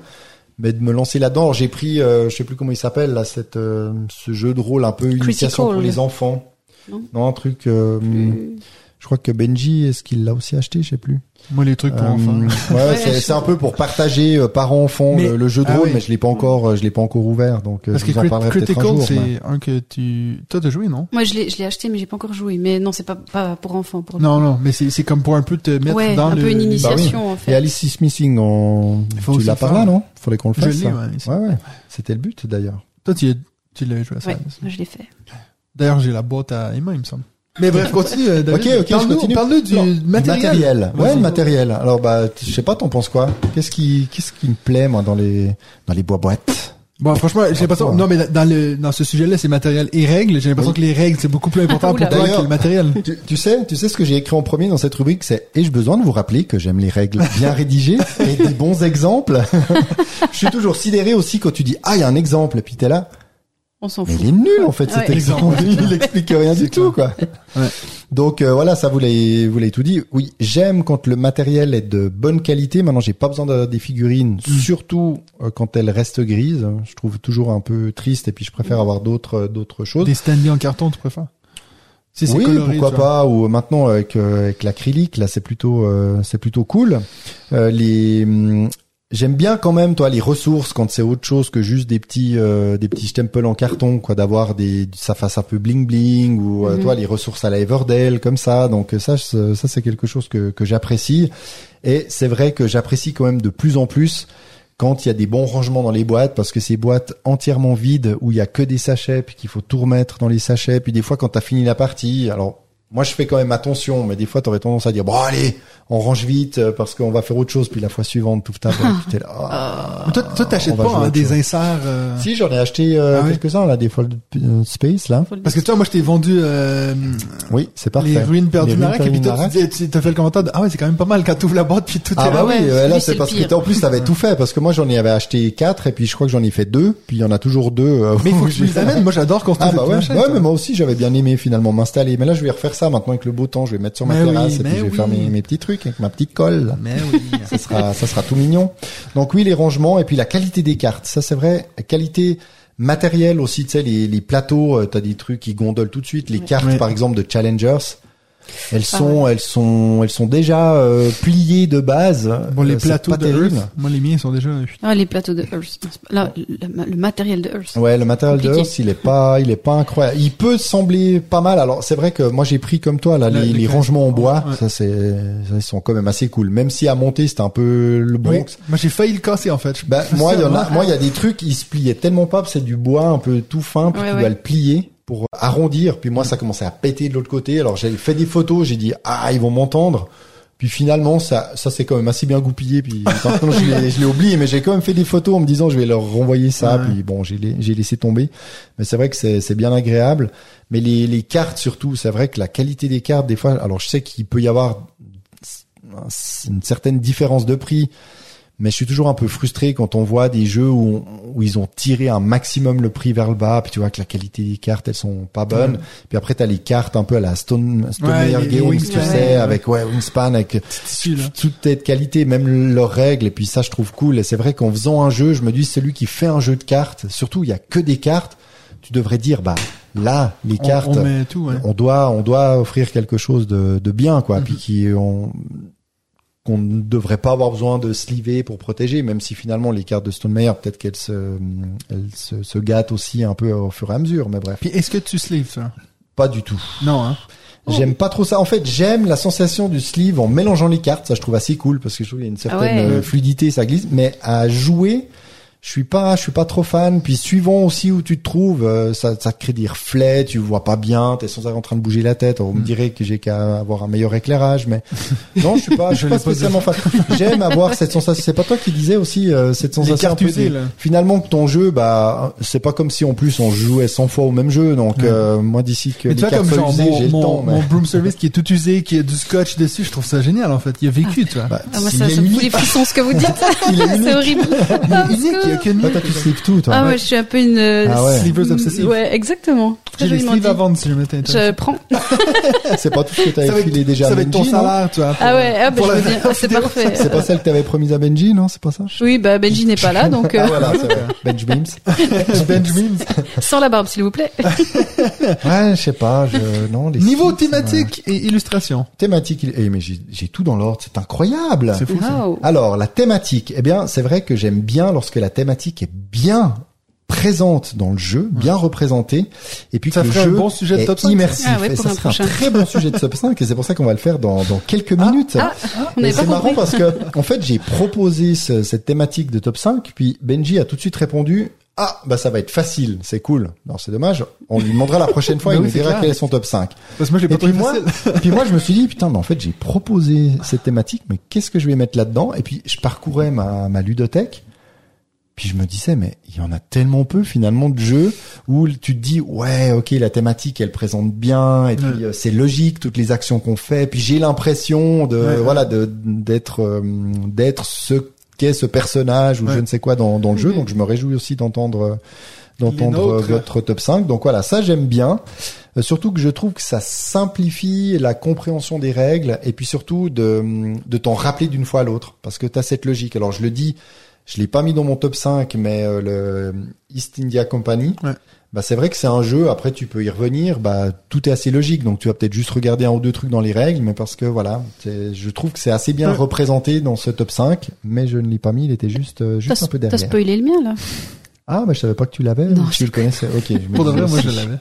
Mais de me lancer là-dedans, j'ai pris, euh, je sais plus comment il s'appelle là, cette euh, ce jeu de rôle un peu initiation pour les enfants. Non. un truc. euh, je crois que Benji, est-ce qu'il l'a aussi acheté, je sais plus. Moi, les trucs pour Euh, enfants. Ouais, Ouais, c'est un peu pour partager euh, parents-enfants Mais- le, le jeu de ah rôle, oui. mais je l'ai pas encore, euh, je l'ai pas encore ouvert, donc euh, Parce je que vous en parlerai peut-être un Critical, jour. c'est mais- un que tu... Toi, t'as joué, non? Moi, je l'ai, je l'ai acheté, mais j'ai pas encore joué. Mais non, c'est pas, pas pour enfants. Pour Non, non, mais c'est c'est comme pour un peu te mettre ouais, dans un le... peu une Bah oui. initiation en Et fait. Alice is Missing. Il faut tu l'as par là, non? Fallait qu'on le fasse. ça. ouais. ouais, ouais. C'était le but d'ailleurs. Toi, tu, tu l'as joué à ça. Ouais, moi, je l'ai fait. D'ailleurs, j'ai la boîte à Emma, il me semble. Mais bref, continue, euh, David. Ok, ok, je Parle-nous- continue. Parle-nous du matériel. Ouais, le matériel. Alors bah, je sais pas, t'en penses quoi? Qu'est-ce qui, qu'est-ce qui me plaît moi dans les, dans les bois boîtes? Bon, franchement, j'ai l'impression, non, mais dans le, dans ce sujet-là, c'est matériel et règles. J'ai l'impression Oui. que les règles, c'est beaucoup plus (laughs) important pour toi que D'ailleurs- le matériel. tu, tu sais, tu sais ce que j'ai écrit en premier dans cette rubrique, c'est et j'ai besoin de vous rappeler que j'aime les règles bien rédigées et des bons exemples. (laughs) je suis toujours sidéré aussi quand tu dis ah il y a un exemple et puis t'es là. On s'en Mais fout. il est nul en fait cet Ouais. exemple. (laughs) Il explique rien du tout quoi. Ouais. Donc euh, voilà, ça vous l'avez vous l'avez tout dit. Oui, j'aime quand le matériel est de bonne qualité. Maintenant, j'ai pas besoin de des figurines, Mm. surtout euh, quand elles restent grises. Je trouve toujours un peu triste et puis je préfère avoir d'autres euh, d'autres choses. Des Stanley en carton, tu préfères? Si c'est oui, coloré, pourquoi pas. Ou maintenant avec euh, avec l'acrylique, là c'est plutôt euh, c'est plutôt cool. Euh, les hum, J'aime bien quand même, toi, les ressources quand c'est autre chose que juste des petits, euh, des petits stemples en carton, quoi, d'avoir des, ça fasse un peu bling bling ou, euh, Mhm. toi, les ressources à la Everdell comme ça. Donc ça, ça c'est quelque chose que que j'apprécie. Et c'est vrai que j'apprécie quand même de plus en plus quand il y a des bons rangements dans les boîtes, parce que ces boîtes entièrement vides où il y a que des sachets, puis qu'il faut tout remettre dans les sachets, puis des fois quand t'as fini la partie, alors moi je fais quand même attention, mais des fois t'aurais tendance à dire bon allez, on range vite euh, parce qu'on va faire autre chose, puis la fois suivante tout ta boîte, puis (laughs) t'es là. Mais toi, t'achètes pas hein, des inserts, euh, Si j'en ai acheté euh, Ah oui? quelques-uns là, des Fold euh, Space là. Parce que toi, moi, je t'ai vendu euh, Oui, c'est parfait. les ruines perdues et puis toi, tu tu t'as fait le commentaire de, ah ouais, c'est quand même pas mal quand t'ouvres la boîte, puis tout Ah est bah là. oui, ouais, là c'est parce que en plus t'avais tout fait parce que moi j'en avais acheté quatre et puis je crois que j'en ai fait deux puis il y en a toujours deux. euh, Mais il faut (laughs) que tu j'ai- les amènes. Moi, j'adore construire Ah bah ouais, mais moi aussi j'avais bien aimé finalement m'installer. Mais là je vais refaire ça maintenant avec le beau temps. Je vais mettre sur ma Mais oui, terrasse et puis je vais oui. faire mes, mes petits trucs avec ma petite colle. Mais oui. (laughs) Ça sera, ça sera tout mignon. Donc oui les rangements et puis la qualité des cartes. Ça c'est vrai. La qualité matérielle aussi. Tu sais les, les plateaux, euh, t'as des trucs qui gondolent tout de suite. Les cartes Ouais. par exemple de Challengers. Elles Ah sont, elles sont, elles sont déjà euh, pliées de base. Bon, les Euh, plateaux pas de terrible. Earth, moi, les miens sont déjà, Ah, les plateaux de Earth. Là, le, le matériel de Earth. Ouais, le matériel de. Earth, il est pas, il est pas incroyable. Il peut sembler pas mal. Alors, c'est vrai que moi, j'ai pris comme toi, là, Le- les, rangements en bois. Ouais. Ça, c'est, ça, ils sont quand même assez cool. Même si à monter, c'était un peu le Oui. Bronx. Moi, j'ai failli le casser, en fait. Bah, (laughs) moi, il y en a, moi, il y a des trucs, ils se pliaient tellement pas, c'est du bois un peu tout fin, puis Ouais, tu ouais. dois le plier pour arrondir. Puis moi, ça commençait à péter de l'autre côté. Alors, j'ai fait des photos, j'ai dit, ah, ils vont m'entendre. Puis finalement, ça, ça c'est quand même assez bien goupillé. Puis (laughs) maintenant, je l'ai, oublié, mais j'ai quand même fait des photos en me disant, je vais leur renvoyer ça. Ouais. Puis bon, j'ai, la- j'ai laissé tomber. Mais c'est vrai que c'est, c'est bien agréable. Mais les, les cartes surtout, c'est vrai que la qualité des cartes, des fois, alors je sais qu'il peut y avoir une certaine différence de prix. Mais je suis toujours un peu frustré quand on voit des jeux où, on- où ils ont tiré un maximum le prix vers le bas, puis tu vois que la qualité des cartes elles sont pas bonnes. Ouais. Puis après t'as les cartes un peu à la Stone Stonemeyer Ouais, les Games, tu ouais, sais, avec ouais Wingspan, avec toute cette qualité, même leurs règles. Et puis ça je trouve cool. Et c'est vrai qu'en faisant un jeu, je me dis celui qui fait un jeu de cartes, surtout il y a que des cartes, tu devrais dire bah là les On- cartes On, met tout, on doit on doit offrir quelque chose de, de bien quoi puis qui on qu'on ne devrait pas avoir besoin de sliver pour protéger, même si finalement les cartes de Stonemeyer, peut-être qu'elles se, elles se, se gâtent aussi un peu au fur et à mesure, mais bref. Puis est-ce que tu sleeves ça? Pas du tout. Non, hein? J'aime pas trop ça. En fait, j'aime la sensation du sleeve en mélangeant les cartes. Ça, je trouve assez cool parce que je trouve qu'il y a une certaine Ah ouais. euh, fluidité, ça glisse. Mais à jouer, je suis pas, je suis pas trop fan. Puis suivant aussi où tu te trouves, euh, ça, ça te crée des reflets. Tu vois pas bien. T'es sans arrêt en train de bouger la tête. On me dirait que j'ai qu'à avoir un meilleur éclairage, mais (laughs) non, je suis pas, je suis Je pas l'ai pas spécialement fan. J'aime avoir cette sensation. C'est pas toi qui disais aussi euh, cette Les sensation un peu usées, de- là. Finalement, que ton jeu, bah, c'est pas comme si en plus on jouait 100 fois au même jeu. Donc Ouais. euh, moi, d'ici que Mais les cartes comme usées, mon, le mon, temps. mais- mon broom service (laughs) qui est tout usé, qui a du scotch dessus, je trouve ça génial en fait. Il a vécu, tu vois. Bah, Ah, moi, ça, ça me fout des frissons ce que vous dites. (laughs) C'est horrible. Est Toi, toi, tu slives tout, toi. Ah, ouais, je suis un peu une... euh, Ah ouais. Sleeveuse obsessive. Ouais, exactement. J'ai les sleeves à vendre si t'es intéressé. Je prends. (laughs) C'est pas tout ce que Ça t'avais va filé déjà ça à va être ton Benji, salaire, tu vois. pour- Ah ouais, ah, bah, pour je veux. Ah, (laughs) c'est parfait. C'est pas celle que t'avais promise à Benji, non C'est pas ça? Oui, bah Benji n'est pas là, (laughs) donc euh, Ah voilà, c'est vrai. Benji Beams. Sans la barbe, s'il vous plaît. Ouais, je sais pas, je... non, les Niveau thématique et illustration. Thématique, eh, mais j'ai tout dans l'ordre, c'est incroyable C'est fou. Alors, la thématique, eh bien, c'est vrai que j'aime bien lorsque la thématique est bien présente dans le jeu, bien représentée, et puis Ça que le un bon sujet de top 5, ça. immersif. Ah ouais, et ça un serait prochain. un très bon sujet de top (laughs) 5, et c'est pour ça qu'on va le faire dans, dans quelques minutes. Ah, on Et n'avait c'est marrant parce que, en fait, j'ai proposé ce- cette thématique de top 5, puis Benji a tout de suite répondu, ah, bah, ça va être facile, c'est cool. Non, c'est dommage. On lui demandera la prochaine fois, (laughs) Bah il nous dira quel est son top 5. Parce que moi, je l'ai Et pas puis trouvé moi, (laughs) puis moi, je me suis dit, putain, mais en fait, j'ai proposé cette thématique, mais qu'est-ce que je vais mettre là-dedans? Et puis, je parcourais ma, ma ludothèque. Puis je me disais, mais il y en a tellement peu finalement de jeux où tu te dis, ouais, ok, la thématique, elle présente bien, et puis Ouais. euh, c'est logique toutes les actions qu'on fait. Puis j'ai l'impression de, Ouais, voilà, de d'être euh, d'être ce qu'est ce personnage ou je ne sais quoi dans, dans le jeu. Donc je me réjouis aussi d'entendre d'entendre euh, votre top 5. Donc voilà, ça j'aime bien. Euh, surtout que je trouve que ça simplifie la compréhension des règles et puis surtout de, de t'en rappeler d'une fois à l'autre parce que tu as cette logique. Alors je le dis, je l'ai pas mis dans mon top 5 mais euh, le East India Company, Ouais. bah c'est vrai que c'est un jeu après tu peux y revenir, bah tout est assez logique donc tu vas peut-être juste regarder un ou deux trucs dans les règles mais parce que voilà, je trouve que c'est assez bien Ouais. représenté dans ce top 5 mais je ne l'ai pas mis, il était juste euh, juste T'as un peu t'as derrière. spoilé le mien, là. Ah bah je savais pas que tu l'avais, Non, ou que tu le connaissais. OK, je (laughs) Pour de vrai, moi, je l'avais.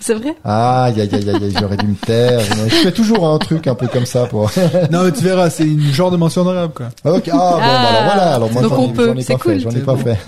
C'est vrai? Aïe, aïe, aïe, aïe, j'aurais dû me taire. Mais (laughs) Je fais toujours un truc un peu comme ça pour. (laughs) Non, mais tu verras, c'est une genre de mention honorable, quoi. Ah, ok. Ah, bon, bah, alors voilà. Alors moi, Donc j'en on ai- pas fait. cool. J'en ai pas bon. fait.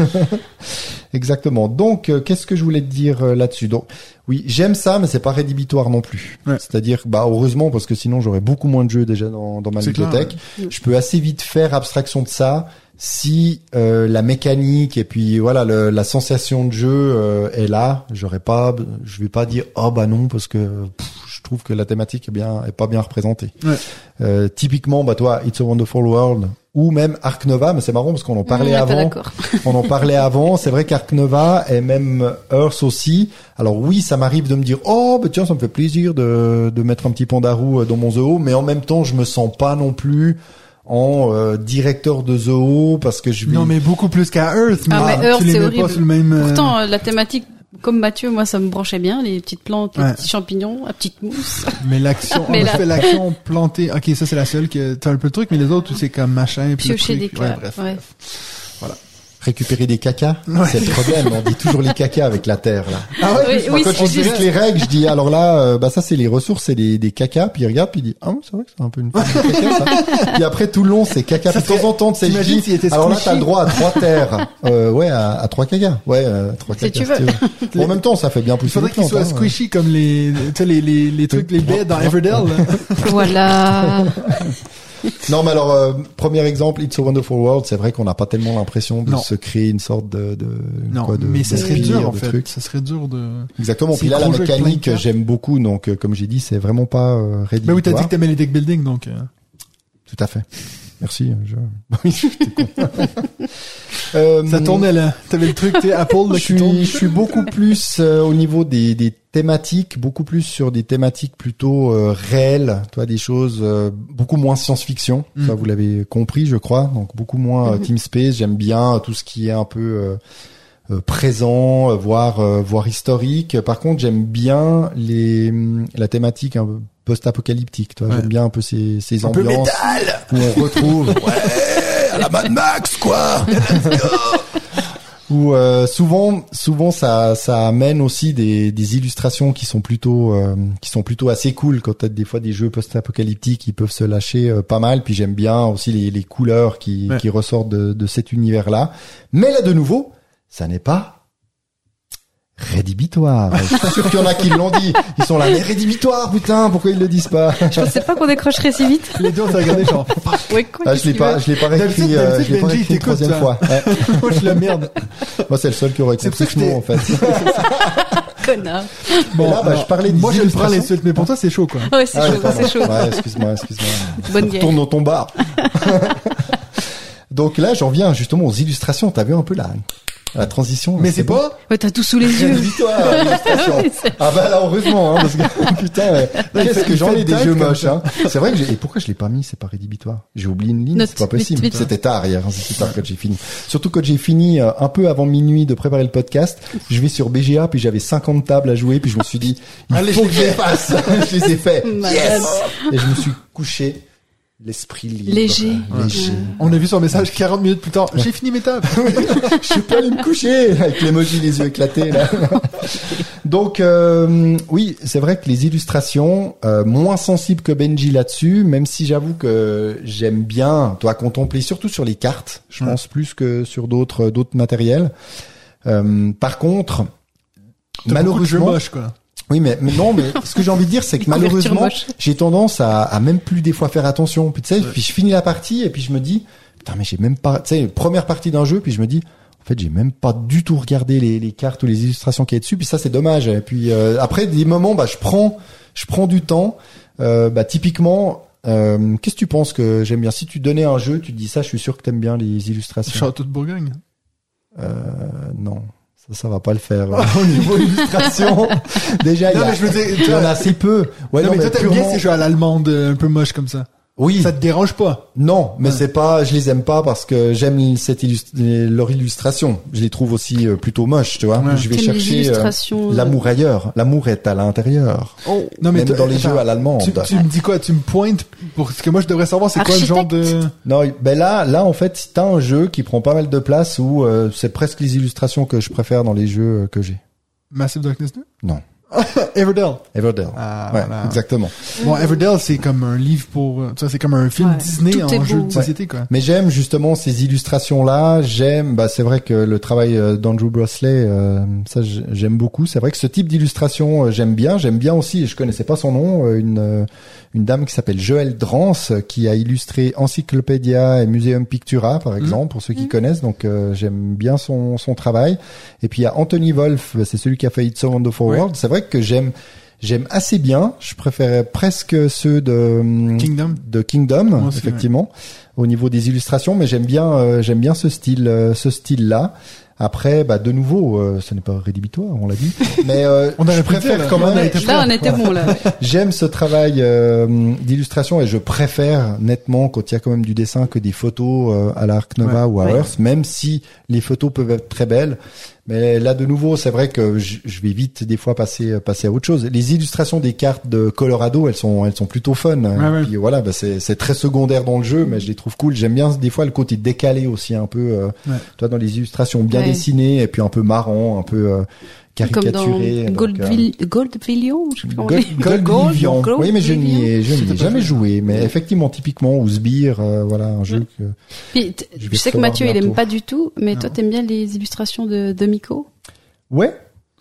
Exactement. Donc, euh, qu'est-ce que je voulais te dire euh, là-dessus? Donc, oui, j'aime ça, mais c'est pas rédhibitoire non plus. Ouais. C'est-à-dire, bah, heureusement, parce que sinon, j'aurais beaucoup moins de jeux déjà dans, dans ma C'est clair, bibliothèque. ouais. Je peux assez vite faire abstraction de ça si euh, la mécanique et puis voilà le- la sensation de jeu euh, est là. J'aurais pas, je vais pas dire oh bah non parce que pff, je trouve que la thématique est bien est pas bien représentée. Ouais. Euh, typiquement, bah toi, It's a Wonderful World ou même Ark Nova, mais c'est marrant parce qu'on en parlait On avant. (laughs) On en parlait avant. C'est vrai qu'Ark Nova et même Earth aussi. Alors oui, ça m'arrive de me dire oh bah tiens, ça me fait plaisir de de mettre un petit pandarou euh, dans mon zoo, mais en même temps, je me sens pas non plus en euh, directeur de zoo parce que je vais Non, mais beaucoup plus qu'à Earth. Mais, Ah, mais Earth, tu les c'est horrible. pas sur le même. euh, Pourtant, euh, la thématique, comme Mathieu, moi, ça me branchait bien, les petites plantes, les Ouais. petits champignons, la petite mousse. (laughs) Mais l'action, on Mais là- fait l'action (laughs) plantée. Ok, ça c'est la seule que t'as un peu de truc, mais les autres c'est comme machin. puis le Piocher des Ouais, bref. Ouais. Récupérer des cacas. (laughs) Ouais. C'est le problème. On dit toujours les cacas avec la terre là. Ah Oui, oui, Quand c'est je juste. explique les règles, je dis alors là, euh, bah ça c'est les ressources, c'est des, des cacas. Puis il regarde, puis il dit ah oui, c'est vrai que c'est un peu une forme de caca ça. (laughs) puis après tout le long c'est caca. Ça Puis de temps en temps, c'est je dis, s'il était alors là t'as le droit à trois terres. Euh, ouais, à, à trois cacas. Ouais, euh, trois Si cacas. tu veux. Bon, en même temps, ça fait bien plus Il faudrait qu'il soit hein. squishy comme les, tu sais, les, les, les trucs, les baies dans Everdell. là. (laughs) Voilà. Non, mais alors, euh, premier exemple, It's a Wonderful World, c'est vrai qu'on n'a pas tellement l'impression de Non. se créer une sorte de, de Non, quoi, de mais ça serait dur en fait. Ça serait dur de. Exactement. Puis là, la mécanique, j'aime beaucoup. Donc, euh, comme j'ai dit, c'est vraiment pas euh, rédhibitoire. oui, t'as dit que t'aimais les deck building, donc. euh, Tout à fait. Merci. Je... (laughs) J'étais con. Euh, Ça tournait là. T'avais le truc, sais, Apple je suis, je suis beaucoup plus euh, au niveau des, des thématiques, beaucoup plus sur des thématiques plutôt euh, réelles, toi, des choses euh, beaucoup moins science-fiction. Mm. Ça, vous l'avez compris, je crois. Donc beaucoup moins euh, Mhm. Team Space. J'aime bien tout ce qui est un peu euh, euh, présent, euh, voire euh, voire historique. Par contre, j'aime bien les hum, la thématique un peu post-apocalyptique. Toi, Ouais. j'aime bien un peu ces, ces Un peu ambiances métal. où on retrouve (laughs) ouais, à la Mad Max quoi. (laughs) Où euh, souvent, souvent ça, ça amène aussi des, des illustrations qui sont plutôt, euh, qui sont plutôt assez cool. Quand t'as des fois des jeux post-apocalyptiques, qui peuvent se lâcher euh, pas mal. Puis j'aime bien aussi les, les couleurs qui, Ouais. qui ressortent de, de cet univers-là. Mais là de nouveau, ça n'est pas rédhibitoire. Je suis sûr qu'il y en a qui l'ont dit. Ils sont là, mais rédhibitoire, putain, pourquoi ils le disent pas? Je pensais pas qu'on décrocherait si vite. Les deux, on s'est regardé genre, Ouais, quoi, ah, Je l'ai pas, je l'ai pas réécrit, euh, je l'ai pas réécrit une troisième toi. fois. Ouais. (laughs) moi, je la merde. Moi, c'est le seul qui aurait pour ce ça mot, en fait. (laughs) Connard. Bon, là, bah, alors, je parlais des Moi, je le l'insulte, mais pour toi, c'est chaud, quoi. Ouais, c'est Ah, chaud, c'est chaud. Ouais, excuse-moi, excuse-moi. Bonne guerre. Retourne dans ton bar. (laughs) Donc là, j'en viens justement aux illustrations. T'as vu un peu la, la transition Mais c'est bon. pas, Ouais, t'as tout sous les yeux. (laughs) Oui, c'est- Ah bah là, heureusement, hein, parce que (laughs) putain, qu'est-ce que j'en ai des comme moches. Hein. C'est vrai que j'ai... Et pourquoi je l'ai pas mis C'est pas rédhibitoire? J'ai oublié une ligne, Note, c'est pas possible. vite, vite. C'était tard hier, hein, c'était tard quand j'ai fini. Surtout quand j'ai fini euh, un peu avant minuit de préparer le podcast, je vais sur BGA, puis j'avais 50 tables à jouer, puis je me suis dit, il Allez, faut je que je les fasse. (laughs) je les ai fait. Yes Et je me suis couché, l'esprit libre. Léger. Léger. on a vu son message 40 minutes plus tard. J'ai fini mes tables. (laughs) je suis pas allé me coucher avec l'emoji les yeux éclatés là. (laughs) Donc euh, oui, c'est vrai que les illustrations euh, moins sensibles que Benji là-dessus, même si j'avoue que j'aime bien toi contempler surtout sur les cartes, je Ouais. pense plus que sur d'autres d'autres matériels. Euh, par contre, malheureusement, moches, quoi. Oui, mais, mais non, mais ce que j'ai envie de dire, c'est que (laughs) malheureusement, j'ai tendance à, à même plus des fois faire attention. Puis tu sais, puis je finis la partie et puis je me dis, putain, mais j'ai même pas, tu sais, première partie d'un jeu, puis je me dis, en fait, j'ai même pas du tout regardé les, les cartes ou les illustrations qu'il y a dessus. Puis ça, c'est dommage. Et puis euh, après, des moments, bah, je prends, je prends du temps. Euh, bah, typiquement. Euh, Qu'est-ce que tu penses que j'aime bien? Si tu donnais un jeu, tu te dis ça, je suis sûr que t'aimes bien les illustrations. Château de Bourgogne. Euh, non, ça, ça va pas le faire. (laughs) Au niveau illustration, (laughs) déjà, il y, Non, a- mais je veux dire, il y en a assez peu. Ouais, non, mais toi, t'aimes bien purement- ces jeux à l'allemande, euh, un peu moches comme ça. Oui. Ça te dérange pas? Non, mais Ouais. c'est pas, je les aime pas parce que j'aime cette illust- leur illustration. Je les trouve aussi euh, plutôt moches, tu vois. Ouais. Je vais chercher euh, illustrations. euh, l'amour ailleurs. L'amour est à l'intérieur. Oh. Non, mais Même dans les jeux à l'allemande. Tu, tu me dis quoi? Tu me pointes pour ce que moi je devrais savoir c'est quoi le genre de Non, ben là, là en fait, t'as un jeu qui prend pas mal de place où euh, c'est presque les illustrations que je préfère dans les jeux que j'ai. Massive Darkness 2 Non. (laughs) Everdell. Everdell. Ah, ouais, voilà. exactement. Bon, Everdell c'est comme un livre pour, euh, tu vois, c'est comme un film Ouais. Disney Tout en jeu beau. de société quoi. Mais j'aime justement ces illustrations-là. J'aime, bah c'est vrai que le travail euh, d'Andrew Brosley, euh, ça j'aime beaucoup. C'est vrai que ce type d'illustration, euh, j'aime bien. J'aime bien aussi, je connaissais pas son nom, euh, une euh, une dame qui s'appelle Joëlle Drance, euh, qui a illustré Encyclopédia et Museum Pictura, par exemple, pour ceux qui connaissent. Donc euh, j'aime bien son son travail. Et puis il y a Anthony Wolf, c'est celui qui a fait It's So Wonderful. World. C'est vrai que j'aime J'aime assez bien. Je préférais presque ceux de hum, Kingdom. de Kingdom, Moi aussi, effectivement, au niveau des illustrations. Mais j'aime bien, euh, j'aime bien ce style, euh, ce style-là. Après, bah de nouveau, euh, ce n'est pas rédhibitoire, on l'a dit. (laughs) Mais euh, On aurait je préfère quand là. même. On a été Là, on était bon, là. (laughs) J'aime ce travail euh, d'illustration et je préfère nettement quand il y a quand même du dessin que des photos euh, à l'Arc Nova ou à Ouais. Earth, même si les photos peuvent être très belles. Mais là, de nouveau, c'est vrai que je, je vais vite des fois passer passer à autre chose. Les illustrations des cartes de Colorado, elles sont elles sont plutôt fun. ouais. Puis voilà, bah, c'est c'est très secondaire dans le jeu, mais je les trouve cool. J'aime bien des fois le côté décalé aussi un peu. Euh, Ouais. Toi, dans les illustrations bien Ouais. dessinées et puis un peu marrant, un peu euh, Comme dans caricaturé. euh, Goldvillion, je sais plus comment on Gold, dit. Gold Gold- Livian. Gold Oui, mais je n'y ai, je n'y ai jamais joué. Mais effectivement, typiquement, ou Sbire, euh, voilà, un jeu que... Puis, Je sais que Mathieu, il aime pas du tout, mais Non. toi, t'aimes bien les illustrations de, de Miko? Ouais,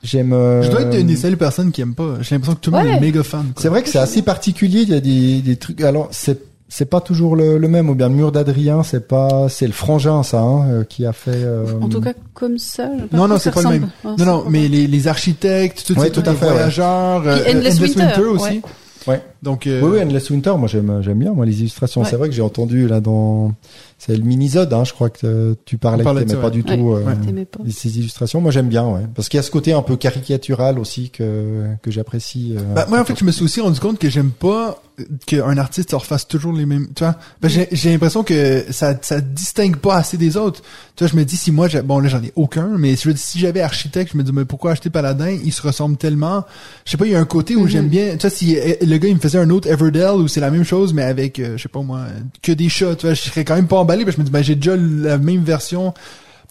j'aime... euh, Je dois être une des seules personnes qui aime pas. J'ai l'impression que tout le monde est méga fan. C'est vrai que c'est assez particulier. Il y a des, des trucs... Alors, c'est c'est pas toujours le, le même. Ou bien le mur d'Adrien, c'est pas... C'est le frangin, ça, hein, euh, qui a fait... euh, En tout cas, comme ça. pas Non, non, c'est pas le même. Ah, Non, non, mais pas. les, les architectes, tout, Ouais, tout à fait, ouais. voyageurs, Puis euh, Endless Winter, aussi. ouais. Ouais. Donc, euh, Oui, oui, Endless Winter, moi j'aime j'aime bien moi les illustrations. Ouais. C'est vrai que j'ai entendu là dans c'est le minisode, hein, je crois que euh, tu parlais, parlait que t'aimais pas ouais. du tout euh, Ouais. T'aimais pas. ces illustrations. Moi j'aime bien, ouais, parce qu'il y a ce côté un peu caricatural aussi que que j'apprécie. euh, Bah, moi, en fait, je me suis aussi rendu compte que j'aime pas qu'un artiste se refasse toujours les mêmes, tu vois. Ben, j'ai, j'ai l'impression que ça, ça distingue pas assez des autres. Tu vois, je me dis, si moi, j'ai- bon, là, j'en ai aucun, mais dire, si j'avais architecte, je me dis, mais pourquoi acheter Paladin? Il se ressemble tellement. Je sais pas, il y a un côté où j'aime bien, tu vois, si euh, le gars, il me faisait un autre Everdell où c'est la même chose mais avec euh, je sais pas moi que des chats, tu vois, je serais quand même pas emballé parce que je me dis ben j'ai déjà la même version.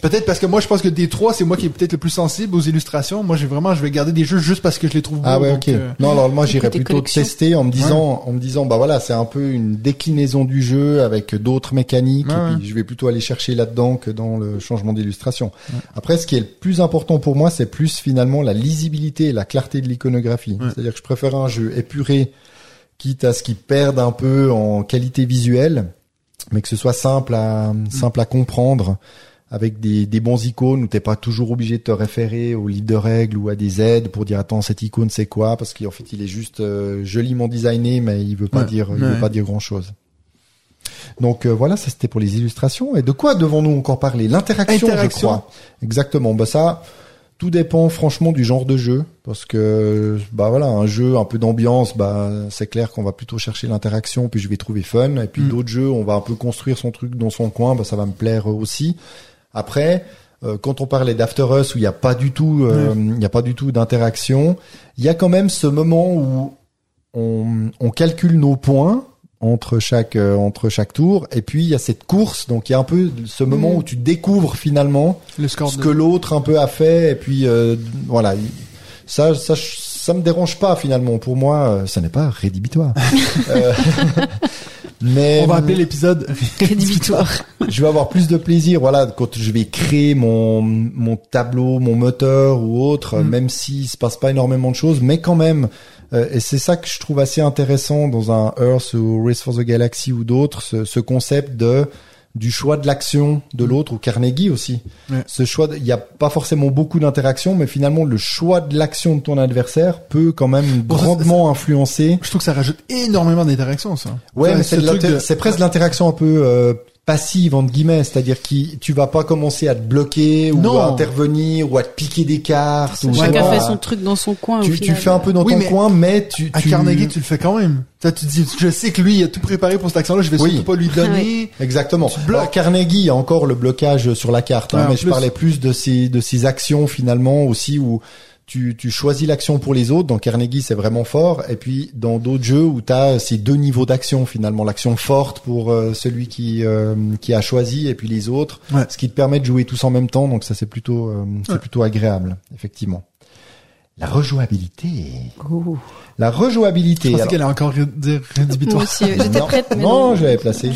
Peut-être parce que moi je pense que des trois c'est moi qui est peut-être le plus sensible aux illustrations. Moi j'ai vraiment je vais garder des jeux juste parce que je les trouve beaux. Ah ouais, donc, ok. euh, Non, alors moi j'irais plutôt tester en me disant, en me disant, bah voilà, c'est un peu une déclinaison du jeu avec d'autres mécaniques. Ouais, et ouais. puis je vais plutôt aller chercher là-dedans que dans le changement d'illustration. Après, ce qui est le plus important pour moi, c'est plus finalement la lisibilité et la clarté de l'iconographie. Ouais. C'est-à-dire que je préfère un jeu épuré, quitte à ce qu'il perde un peu en qualité visuelle, mais que ce soit simple à simple à comprendre avec des, des bons icônes où t'es pas toujours obligé de te référer au livre de règles ou à des aides pour dire attends cette icône c'est quoi? Parce qu'en fait il est juste euh, joliment designé mais il veut pas Ouais. dire il veut pas dire grand chose. Donc euh, voilà, ça c'était pour les illustrations. Et de quoi devons-nous encore parler? L'interaction, je crois. Exactement. Bah ça, tout dépend franchement du genre de jeu, parce que bah voilà, un jeu un peu d'ambiance, bah c'est clair qu'on va plutôt chercher l'interaction, puis je vais trouver fun. Et puis Mm. d'autres jeux, on va un peu construire son truc dans son coin, bah ça va me plaire aussi. Après. euh, Quand on parlait d'After Us où il n'y a pas du tout, euh, il n'y a pas du tout d'interaction, il y a quand même ce moment où on, on calcule nos points entre chaque euh, entre chaque tour. Et puis il y a cette course. Donc il y a un peu ce moment Mhm. où tu découvres finalement le score ce de- que l'autre un peu a fait. Et puis euh, voilà. Ça ça ça me dérange pas finalement. Pour moi euh, ça n'est pas rédhibitoire. (laughs) Euh, (laughs) mais on va appeler l'épisode Rédhibitoire. (laughs) je vais avoir plus de plaisir voilà quand je vais créer mon mon tableau mon moteur ou autre Mm. même s'il se passe pas énormément de choses. Mais quand même euh, et c'est ça que je trouve assez intéressant dans un Earth ou Race for the Galaxy ou d'autres ce, ce concept de du choix de l'action de l'autre ou Carnegie aussi Ouais. ce choix il n'y a pas forcément beaucoup d'interaction mais finalement le choix de l'action de ton adversaire peut quand même Bon, ça, grandement influencer Je trouve que ça rajoute énormément d'interactions ça. Ouais, Ça, mais c'est l'inter- de- presque de l'interaction un peu euh, passive entre guillemets, c'est-à-dire qui tu vas pas commencer à te bloquer ou Non. à intervenir ou à te piquer des cartes. ou Chacun voilà. fait son truc dans son coin. Tu, fais un peu dans Oui, ton mais coin, mais tu, À tu... Carnegie, tu le fais quand même. Ça, tu te dis, je sais que lui, il a tout préparé pour cette action-là, je vais Oui. surtout pas lui donner. Exactement. Tu bloques. Alors, Carnegie, il y a encore le blocage sur la carte, hein, Ouais, mais je parlais plus de ces de ces actions finalement aussi où tu, tu choisis l'action pour les autres. Dans Carnegie, c'est vraiment fort. Et puis dans d'autres jeux où tu as ces deux niveaux d'action finalement, l'action forte pour euh, celui qui euh, qui a choisi et puis les autres, Ouais. ce qui te permet de jouer tous en même temps. Donc ça c'est plutôt euh, c'est Ouais. plutôt agréable, effectivement. La rejouabilité. La rejouabilité. Je pensais qu'elle allait encore ré- dire Moi rédhibitoire. aussi, j'étais non, prête, mais non, non. je l'avais placé.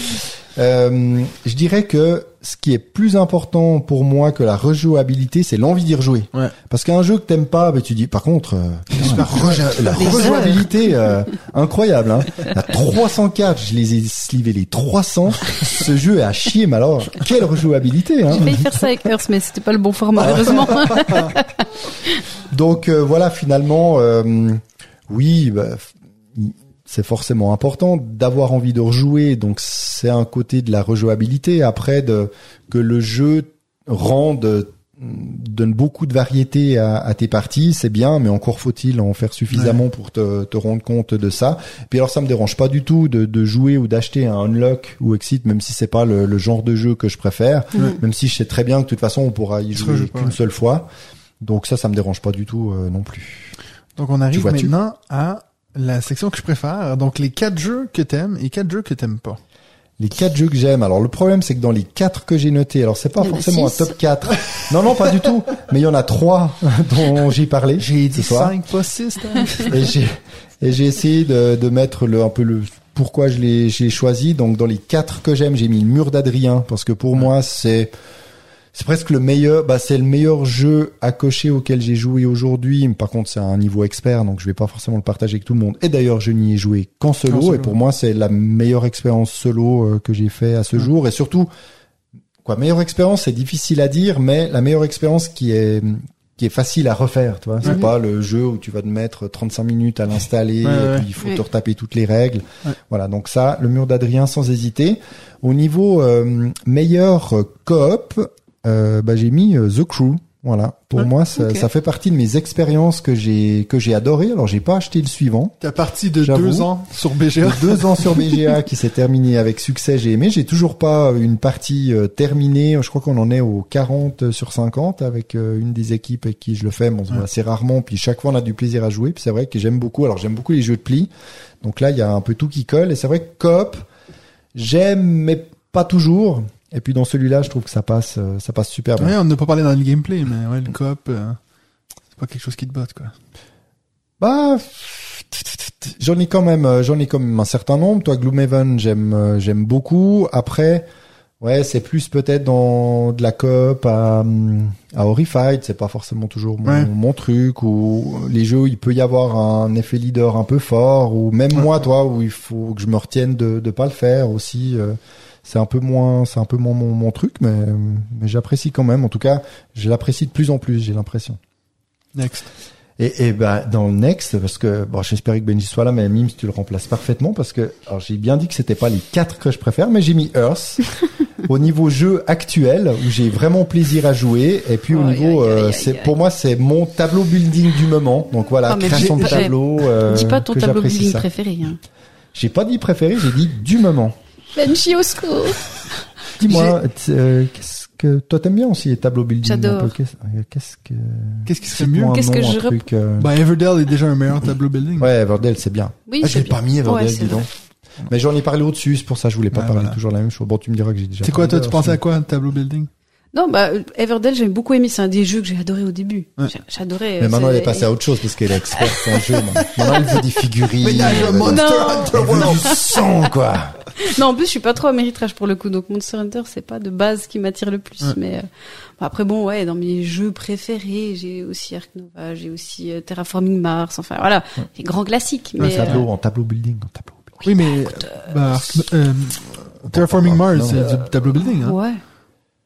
Euh, je dirais que ce qui est plus important pour moi que la rejouabilité, c'est l'envie d'y rejouer. Ouais. Parce qu'un jeu que t'aimes pas, bah, tu dis, par contre, euh, la, reja- rejouabilité, euh, incroyable. Hein. La 304, je les ai slivés les 300. Ce jeu est à chier, mais alors, quelle rejouabilité hein. J'ai failli faire ça avec Earth, mais c'était pas le bon format, heureusement. (laughs) (laughs) Donc euh, voilà, finalement, euh, oui, bah, c'est forcément important d'avoir envie de rejouer. Donc c'est un côté de la rejouabilité. Après, de, que le jeu rende donne beaucoup de variété à, à tes parties, c'est bien, mais encore faut-il en faire suffisamment pour te, te rendre compte de ça. Puis alors ça me dérange pas du tout de, de jouer ou d'acheter un unlock ou exit, même si c'est pas le, le genre de jeu que je préfère, même si je sais très bien que de toute façon on pourra y jouer qu'une ouais. seule fois. Donc ça, ça me dérange pas du tout euh, non plus. Donc on arrive maintenant à la section que je préfère. Donc les quatre jeux que t'aimes et quatre jeux que t'aimes pas. Les quatre jeux que j'aime. Alors le problème, c'est que dans les quatre que j'ai notés, alors c'est pas forcément un top 4. non, non, pas du tout. Mais il y en a trois (laughs) dont j'ai parlé. J'ai dit soir. 5, pas 6. (laughs) Et j'ai et j'ai essayé de, de mettre le un peu le pourquoi je l'ai j'ai choisi. Donc dans les quatre que j'aime, j'ai mis le mur d'Adrien parce que pour moi c'est c'est presque le meilleur. Bah c'est le meilleur jeu à cocher auquel j'ai joué aujourd'hui. Par contre c'est un niveau expert, donc je vais pas forcément le partager avec tout le monde. Et d'ailleurs je n'y ai joué qu'en solo, Et pour moi c'est la meilleure expérience solo euh, que j'ai fait à ce jour. Et surtout quoi meilleure expérience c'est difficile à dire, mais la meilleure expérience qui est qui est facile à refaire, tu vois. C'est pas le jeu où tu vas te mettre 35 minutes à l'installer Ouais, et ouais. puis il faut Ouais. te retaper toutes les règles. Ouais. Voilà, donc ça, le mur d'Adrien sans hésiter. Au niveau euh, meilleur euh, coop, euh, bah, j'ai mis euh, The Crew Voilà. Pour moi, ça, fait partie de mes expériences que j'ai que j'ai adoré. Alors, j'ai pas acheté le suivant. T'as parti de deux ans sur BGA. Deux ans sur BGA qui s'est terminé avec succès. J'ai aimé. J'ai toujours pas une partie euh, terminée. Je crois qu'on en est au 40 sur 50 avec euh, une des équipes avec qui je le fais. Bon, on se voit Ouais. assez rarement. Puis chaque fois, on a du plaisir à jouer. Puis c'est vrai que j'aime beaucoup. Alors, j'aime beaucoup les jeux de pli. Donc là, il y a un peu tout qui colle. Et c'est vrai que coop, j'aime, mais pas toujours. Et puis dans celui-là, je trouve que ça passe, euh, ça passe super bien. On n'a pas parlé dans le gameplay, mais ouais, le coop, euh, c'est pas quelque chose qui te botte, quoi. Bah, j'en ai quand même, euh, j'en ai quand même un certain nombre. Toi, Gloomhaven, j'aime, euh, j'aime beaucoup. Après, ouais, c'est plus peut-être dans de la coop à, à Horrified. C'est pas forcément toujours mon, Ouais. mon truc. Ou les jeux, où il peut y avoir un effet leader un peu fort. Ou même Ouais. moi, toi, où il faut que je me retienne de, de pas le faire aussi. euh, c'est un peu moins, c'est un peu moins mon, mon truc, mais, mais j'apprécie quand même. En tout cas, je l'apprécie de plus en plus. J'ai l'impression. Next. Et, et ben dans le next, parce que bon, j'espérais que Benji soit là, mais Mims, tu le remplaces parfaitement parce que alors j'ai bien dit que c'était pas les quatre que je préfère, mais j'ai mis Earth (laughs) au niveau jeu actuel où j'ai vraiment plaisir à jouer. Et puis au Aïe, niveau, euh, c'est pour moi c'est mon tableau building du moment. Donc voilà, mais création de tableau. euh, Dis pas ton que tableau building ça. préféré. Hein. J'ai pas dit préféré, j'ai dit du moment. Benji au secours. (laughs) Dis-moi, euh, qu'est-ce que toi t'aimes bien aussi les tableaux building un J'adore. peu Qu'est-ce euh, qu'est-ce que Qu'est-ce qui serait mieux? Qu'est-ce que je rep- truc, euh, Bah, Everdell est déjà un meilleur tableau building. Ouais, Everdell, c'est bien. Oui, Ah, je c'est l'ai bien. pas mis Everdell, Ouais, dis donc. Mais j'en ai parlé au-dessus, c'est pour ça que je voulais pas Ouais, parler voilà. toujours la même chose. Bon, tu me diras que j'ai déjà C'est quoi, toi, tu pensais à quoi, tableau building? Non, bah, euh, Everdell, j'ai beaucoup aimé. C'est un des jeux que j'ai adoré au début. Ouais. J'adorais. Mais euh, maintenant, elle est passée à autre chose parce qu'elle est experte en jeu. Maintenant, (laughs) elle veut des figurines. Mais il y a un elle veut- Monster Non. Hunter World. du sang, quoi. Non, en plus, je suis pas trop améritrage pour le coup. Donc, Monster Hunter, c'est pas de base qui m'attire le plus. Ouais. Mais euh, bon, après, bon, ouais, dans mes jeux préférés, j'ai aussi Ark Nova, j'ai aussi euh, Terraforming Mars. Enfin, voilà, les grands classiques. Un Mais euh, tableau, en tableau building, en tableau. Oui, mais, bah, euh, Terraforming Non, Mars, c'est du tableau building, hein. ouais.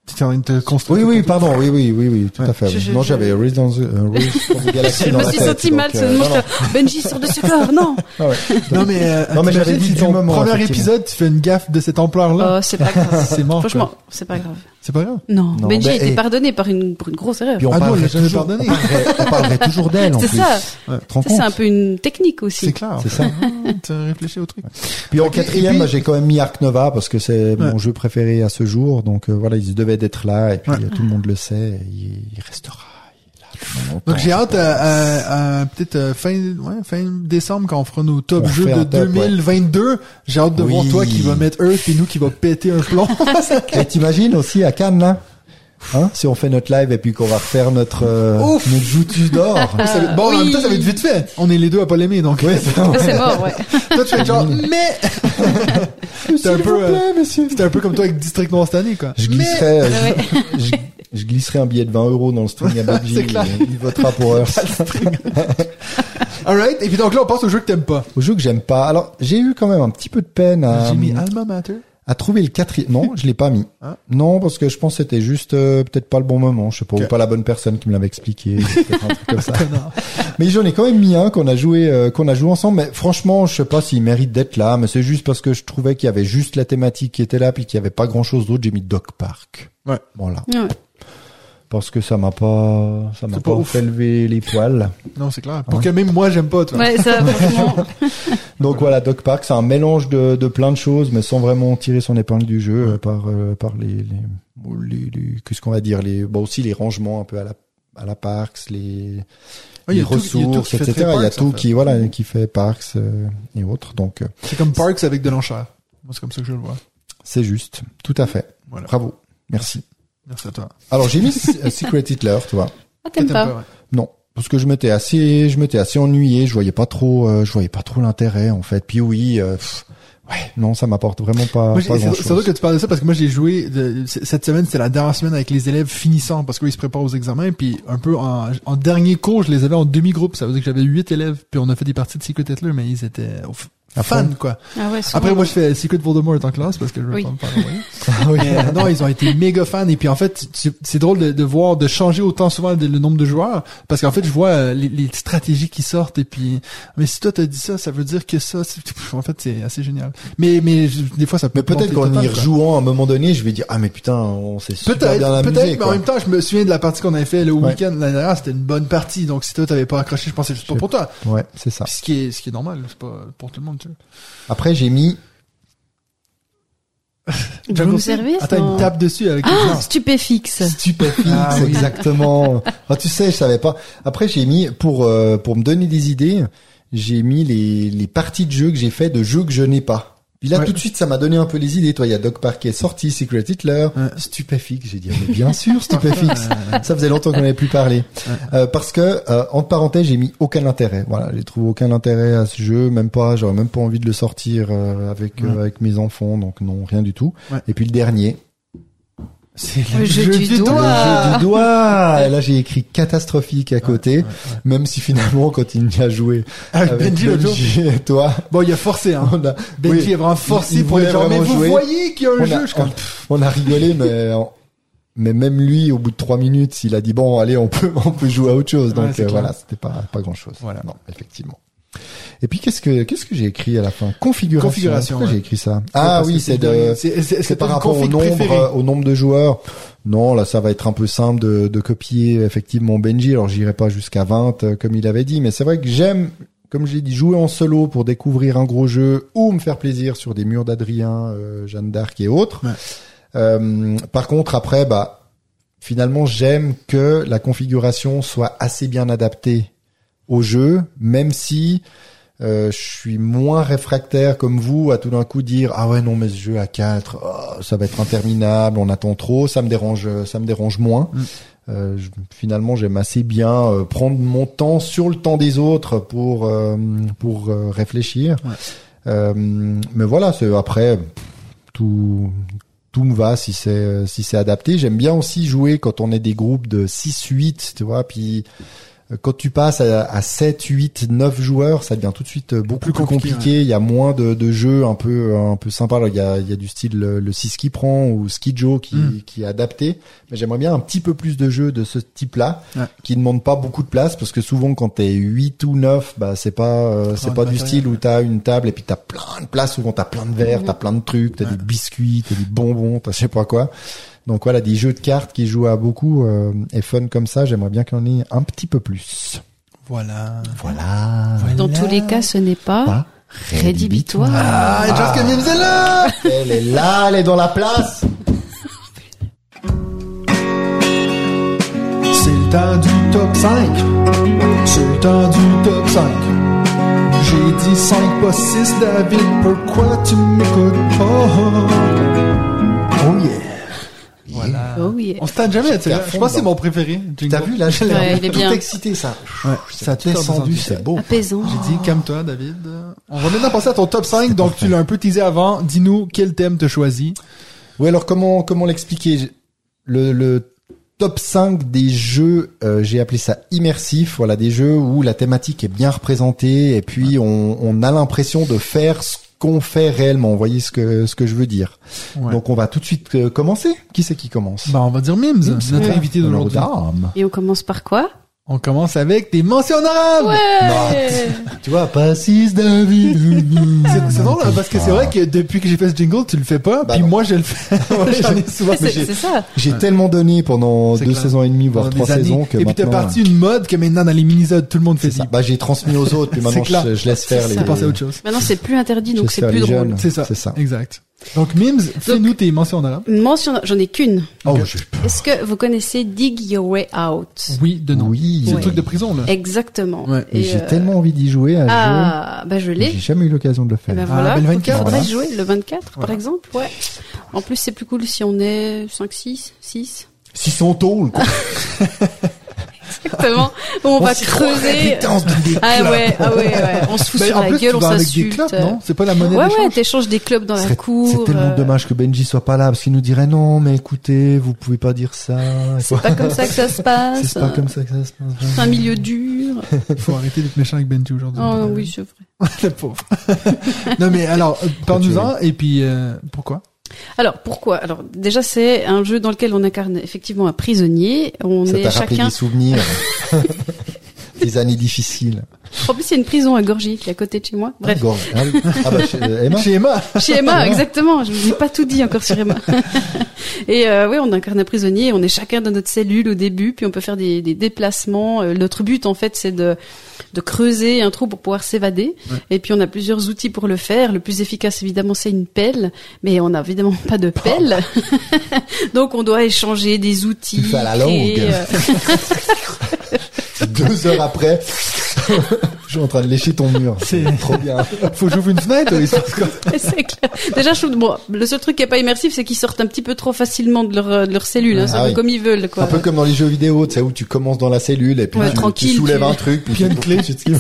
Tu es en train de te construire. Oui, oui, pardon, oui, oui, oui, oui, tout Ouais. à fait. Je- je- non, je- j'avais Race dans the, euh, the (laughs) Galaxy Je dans me suis senti mal euh. Benji sort de ce corps, non. (laughs) Ah ouais. Non, mais, euh, Non, mais j'avais dit ton premier épisode, tu fais une gaffe de cette ampleur-là. Oh, c'est pas grave. (laughs) c'est mort, Franchement, c'est pas grave. C'est pas grave. Non, Non, Benji a été pardonné par une, pour une grosse erreur. Puis on Ah non, jamais toujours, pardonné. On parlerait, on parlerait toujours d'elle, en (laughs) C'est plus. ça. Rends Ça, c'est un peu une technique aussi. C'est clair. C'est ça. tu réfléchis au truc. Puis en quatrième, puis- j'ai quand même mis Ark Nova parce que c'est Ouais. mon jeu préféré à ce jour. Donc euh, voilà, il devait d'être là et puis Ouais. euh, tout le monde le sait. Il, il restera. Donc j'ai hâte à, à- à peut-être euh, fin ouais, fin décembre quand on fera nos top On jeux de un top, ouais. 2022. J'ai hâte de Oui. voir toi qui va mettre Earth et nous qui va péter un plomb. (laughs) Et t'imagines aussi à Cannes là Hein, si on fait notre live et puis qu'on va refaire notre euh, Ouf. notre joutu d'or. (laughs) Bon, en même temps, ça va être vite fait. On est les deux à pas l'aimer, donc. Oui, c'est Ça, c'est mort, ouais. (laughs) toi, tu fais genre, mais, S'il un peu, euh, c'était un peu comme toi avec District Noir cette année, quoi. Je Mais- glisserai, euh, Ouais. je, je- je glisserai un billet de 20 euros dans le string à (laughs) clair. et Il votera pour (laughs) Earth. (laughs) Alright. Et puis donc là, on passe au jeu que t'aimes pas. Au jeu que j'aime pas. Alors, j'ai eu quand même un petit peu de peine à, J'ai mis Alma Mater. à trouver le quatrième. Non, je l'ai pas mis. Hein Non, parce que je pense que c'était juste euh, peut-être pas le bon moment. Je sais pas, Ok. ou pas la bonne personne qui me l'avait expliqué. peut-être un truc comme ça. Connard. Mais j'en ai quand même mis un qu'on a joué, euh, qu'on a joué ensemble. Mais franchement, je sais pas s'il mérite d'être là. Mais c'est juste parce que je trouvais qu'il y avait juste la thématique qui était là, puis qu'il y avait pas grand-chose d'autre. J'ai mis Dog Park. Ouais. Voilà. Ouais. Parce que ça m'a pas, ça m'a pas, pas fait lever les poils. Non, c'est clair. Pour que même moi, j'aime pas, toi. Ouais, ça. (laughs) Donc voilà, Dog Park, c'est un mélange de, de plein de choses, mais sans vraiment tirer son épingle du jeu euh, par euh, par les les, les, les- qu'est-ce qu'on va dire les bon aussi les rangements un peu à la à la Parks, les, Ouais, il y les a tout- il y a tout ressources, qui etc. Il y a tout fait. qui voilà qui fait Parks euh, et autres. Donc euh, C'est comme Parks avec de l'enchère. Moi, c'est comme ça que je le vois. c'est juste, tout à fait. Voilà. Bravo, merci. Merci à toi. Alors j'ai mis euh, Secret Hitler, tu vois. Ah, t'aimes T'aimes pas. ouais. Non, parce que je m'étais assez, je m'étais assez ennuyé. Je voyais pas trop, euh, je voyais pas trop l'intérêt en fait. Puis oui, euh, pff, ouais, non, ça m'apporte vraiment pas, pas c'est drôle que tu parles de ça parce que moi j'ai joué de- cette semaine c'était la dernière semaine avec les élèves finissants parce qu'ils se préparent aux examens puis un peu en, en dernier cours je les avais en demi groupe ça veut dire que j'avais huit élèves puis on a fait des parties de Secret Hitler mais ils étaient À fan quoi. Ah ouais. Après moi je fais Secret Voldemort en classe parce que je veux Oui. pas me faire envoyer. Mais, euh, non, ils ont été méga fans et puis en fait c'est- drôle de, de voir de changer autant souvent le, le nombre de joueurs parce qu'en fait je vois euh, les, les stratégies qui sortent et puis mais si toi t'as dit ça ça veut dire que ça en fait c'est assez génial. Mais mais je- des fois ça peut Mais peut-être qu'en y rejouant à un moment donné, je vais dire ah mais putain, on s'est super bien Peut-être, amusé. peut-être, mais en même temps, je me souviens de la partie qu'on avait fait le Ouais. week-end l'année dernière, c'était une bonne partie. Donc si toi t'avais pas accroché, je pensais c'était pas pour toi. Ouais, c'est ça. Puis ce qui est, ce qui est normal, c'est pas pour tout le monde. Après, j'ai mis (laughs) Room service. Attends, non. me tape dessus avec une Ah, stupéfixe. Stupéfix, Ah oui. exactement. (laughs) Ah, tu sais, je savais pas. Après, j'ai mis pour euh, pour me donner des idées, j'ai mis les les parties de jeux que j'ai fait de jeux que je n'ai pas. Puis là, Ouais. tout de suite, ça m'a donné un peu les idées. Toi, il y a Dog Park qui est sorti, Secret Hitler, Ouais. Stupéfix. J'ai dit, mais bien sûr, Stupéfix. (laughs) ça faisait longtemps qu'on n'avait plus parlé. Euh, parce que, euh, entre parenthèses, j'ai mis aucun intérêt. Voilà, j'ai trouvé aucun intérêt à ce jeu, même pas. J'aurais même pas envie de le sortir euh, avec euh, avec mes enfants, donc non, rien du tout. Et puis le dernier, C'est Le jeu du doigt. le Ah. jeu du doigt. Et là, j'ai écrit catastrophique à côté, même si finalement, quand il y a joué Avec Benji l'autre jour. Benji et toi, Bon, il a forcé, hein. on a, Benji oui, a vraiment forcé il- pour voulait genre, mais vous jouer. voyez qu'il y a un On a- jeu, je on, on a rigolé, mais mais même lui, au bout de trois minutes, il a dit bon, allez, on peut (laughs) on peut jouer à autre chose. Donc euh, voilà, c'était pas pas grand chose. Voilà. Non, effectivement. Et puis qu'est-ce que qu'est-ce que j'ai écrit à la fin? Configuration. Configuration, Pourquoi ouais. j'ai écrit ça? Ah oui, c'est de c'est, par rapport au nombre, euh, au nombre de joueurs. Non, là, ça va être un peu simple de, de copier effectivement Benji. Alors, j'irai pas jusqu'à 20 euh, comme il avait dit, mais c'est vrai que j'aime, comme j'ai dit, jouer en solo pour découvrir un gros jeu ou me faire plaisir sur des murs d'Adrien, euh, Jeanne d'Arc et autres. Ouais. Euh, par contre, après, bah, finalement, j'aime que la configuration soit assez bien adaptée au jeu, même si euh, je suis moins réfractaire comme vous à tout d'un coup dire ah ouais non mais ce jeu à 4 oh, ça va être interminable on attend trop ça me dérange ça me dérange moins Mm. Euh, je- finalement j'aime assez bien euh, prendre mon temps sur le temps des autres pour pour réfléchir Ouais. Mais voilà c'est après tout tout me va si c'est si c'est adapté j'aime bien aussi jouer quand on est des groupes de 6 8 tu vois puis quand tu passes à, à 7, 8, 9 joueurs, ça devient tout de suite euh, beaucoup Plus plus, compliqué, compliqué. Il y a moins de, de jeux un peu un peu sympas. Alors, il y a, il y a du style le, le 6 qui prend ou Ski Joe qui, Mm. qui est adapté. Mais j'aimerais bien un petit peu plus de jeux de ce type-là Ouais. qui ne demandent pas beaucoup de place parce que souvent quand t'es 8 ou 9, bah c'est pas euh, c'est de pas du style où t'as une table et puis t'as plein de place. Souvent t'as plein de verres, t'as plein de trucs, t'as Ouais. des biscuits, t'as des bonbons, t'as je sais pas quoi. Donc voilà, des jeux de cartes qui jouent à beaucoup euh, et fun comme ça, j'aimerais bien qu'il y en ait un petit peu plus. Voilà. Voilà. Dans tous les cas, ce n'est pas, Pas rédhibitoire. Ah, une chose que Mims est là! Elle est là, elle est dans la place. C'est le temps du top 5. C'est le temps du top 5. J'ai dit 5 pas 6, David, pourquoi tu m'écoutes pas? Oh yeah. Voilà. Oh. On se tente jamais, tu sais. Je pense que c'est mon préféré. T'as vu là, je l'ai Ouais, tout bien. excité ça. Ouais, Ça tout descendu, c'est beau. Apaisant. J'ai dit, calme-toi, David. On va maintenant passer à ton top 5. Donc, tu l'as un peu teasé avant. Dis-nous quel thème tu choisi. Oui, alors comment comment l'expliquer? Le, le top 5 des jeux, euh, j'ai appelé ça immersif, voilà des jeux où la thématique est bien représentée et puis on, on a l'impression de faire ce qu'on fait réellement. Vous voyez ce que ce que je veux dire. Ouais. Donc on va tout de suite euh, commencer. Qui c'est qui commence? Bah, on va dire Mims, notre Ouais. invité d'aujourd'hui. dames. Et on commence par quoi? On commence avec des mentions honorables. Ouais. Tu vois, pas 6 David. (laughs) C'est c'est drôle hein, parce que c'est vrai que depuis que j'ai fait ce jingle, tu le fais pas, Bah puis non. moi je le fais. (laughs) (laughs) J'en ai souvent C'est j'ai- c'est ça. J'ai tellement donné pendant deux clair. saisons et demie, voire pendant trois saisons que Et puis t'as maintenant. parti une mode que maintenant dans les minisodes tout le monde fait ça. Bah j'ai transmis aux autres, puis maintenant je, je laisse faire les. C'est passer à autre chose. Maintenant, c'est plus interdit, donc c'est plus drôle. C'est ça. C'est ça. Exact. Donc Mims, fais-nous tes mentions. Une mention, j'en ai qu'une. Oh, Est-ce que vous connaissez Dig Your Way Out? Oui, de nom. Oui. C'est le Ouais. truc de prison là. Exactement. Ouais. Et Et, j'ai euh, tellement envie d'y jouer à Ah, bah je jeu. l'ai. J'ai jamais eu l'occasion de le faire. ben Ah, voilà, ben le donc 24, il faudrait voilà. jouer le 24 par Voilà. exemple, ouais. En plus, c'est plus cool si on est 5 6 6. Si son (laughs) Exactement. on, va s'y croirait, creuser. Ah ouais, ah ouais, ouais. On se fout Ben, sur en la plus, gueule, tu on s'insulte. non C'est pas la monnaie Ouais, ouais, t'échanges des clubs dans la cour. C'est tellement euh, dommage que Benji soit pas là parce qu'il nous dirait non, mais écoutez, vous pouvez pas dire ça. C'est pas comme ça que ça se passe. C'est pas comme ça que ça se passe. C'est un milieu dur. Il (laughs) faut arrêter d'être méchant avec Benji aujourd'hui. Oh oui, c'est vrai. (laughs) Le pauvre. (laughs) non mais alors, euh, parle-nous-en et puis euh, pourquoi? Alors pourquoi? Alors déjà c'est un jeu dans lequel on incarne effectivement un prisonnier. On Ça est t'a rappelé chacun. des souvenirs. (laughs) des années difficiles. (laughs) En plus il y a une prison à Gorgie qui est à côté de chez moi. Bref. Ah. Ah bah, chez- euh, Emma. (laughs) Chez Emma. chez Emma exactement. Je vous ai pas tout dit encore sur Emma. (laughs) Et euh, oui, on incarne un prisonnier. On est chacun dans notre cellule au début, puis on peut faire des, des déplacements. Euh, notre but en fait c'est de de creuser un trou pour pouvoir s'évader. Et puis on a plusieurs outils pour le faire. Le plus efficace évidemment c'est une pelle, mais on n'a évidemment pas de pelle. Donc on doit échanger des outils. Tu fais à la longue. euh, Deux heures après, (laughs) je suis en train de lécher ton mur. C'est- trop bien. Faut que j'ouvre une fenêtre. (laughs) c'est clair. Déjà, je trouve, bon, le seul truc qui est pas immersif, c'est qu'ils sortent un petit peu trop facilement de leur, euh, de leur cellule. Hein, Ah oui. comme ils veulent, quoi. Un peu comme dans les jeux vidéo, tu sais, où tu commences dans la cellule et puis Ouais, tu, soulèves tu- un truc, puis Puis une clé. (laughs) tu te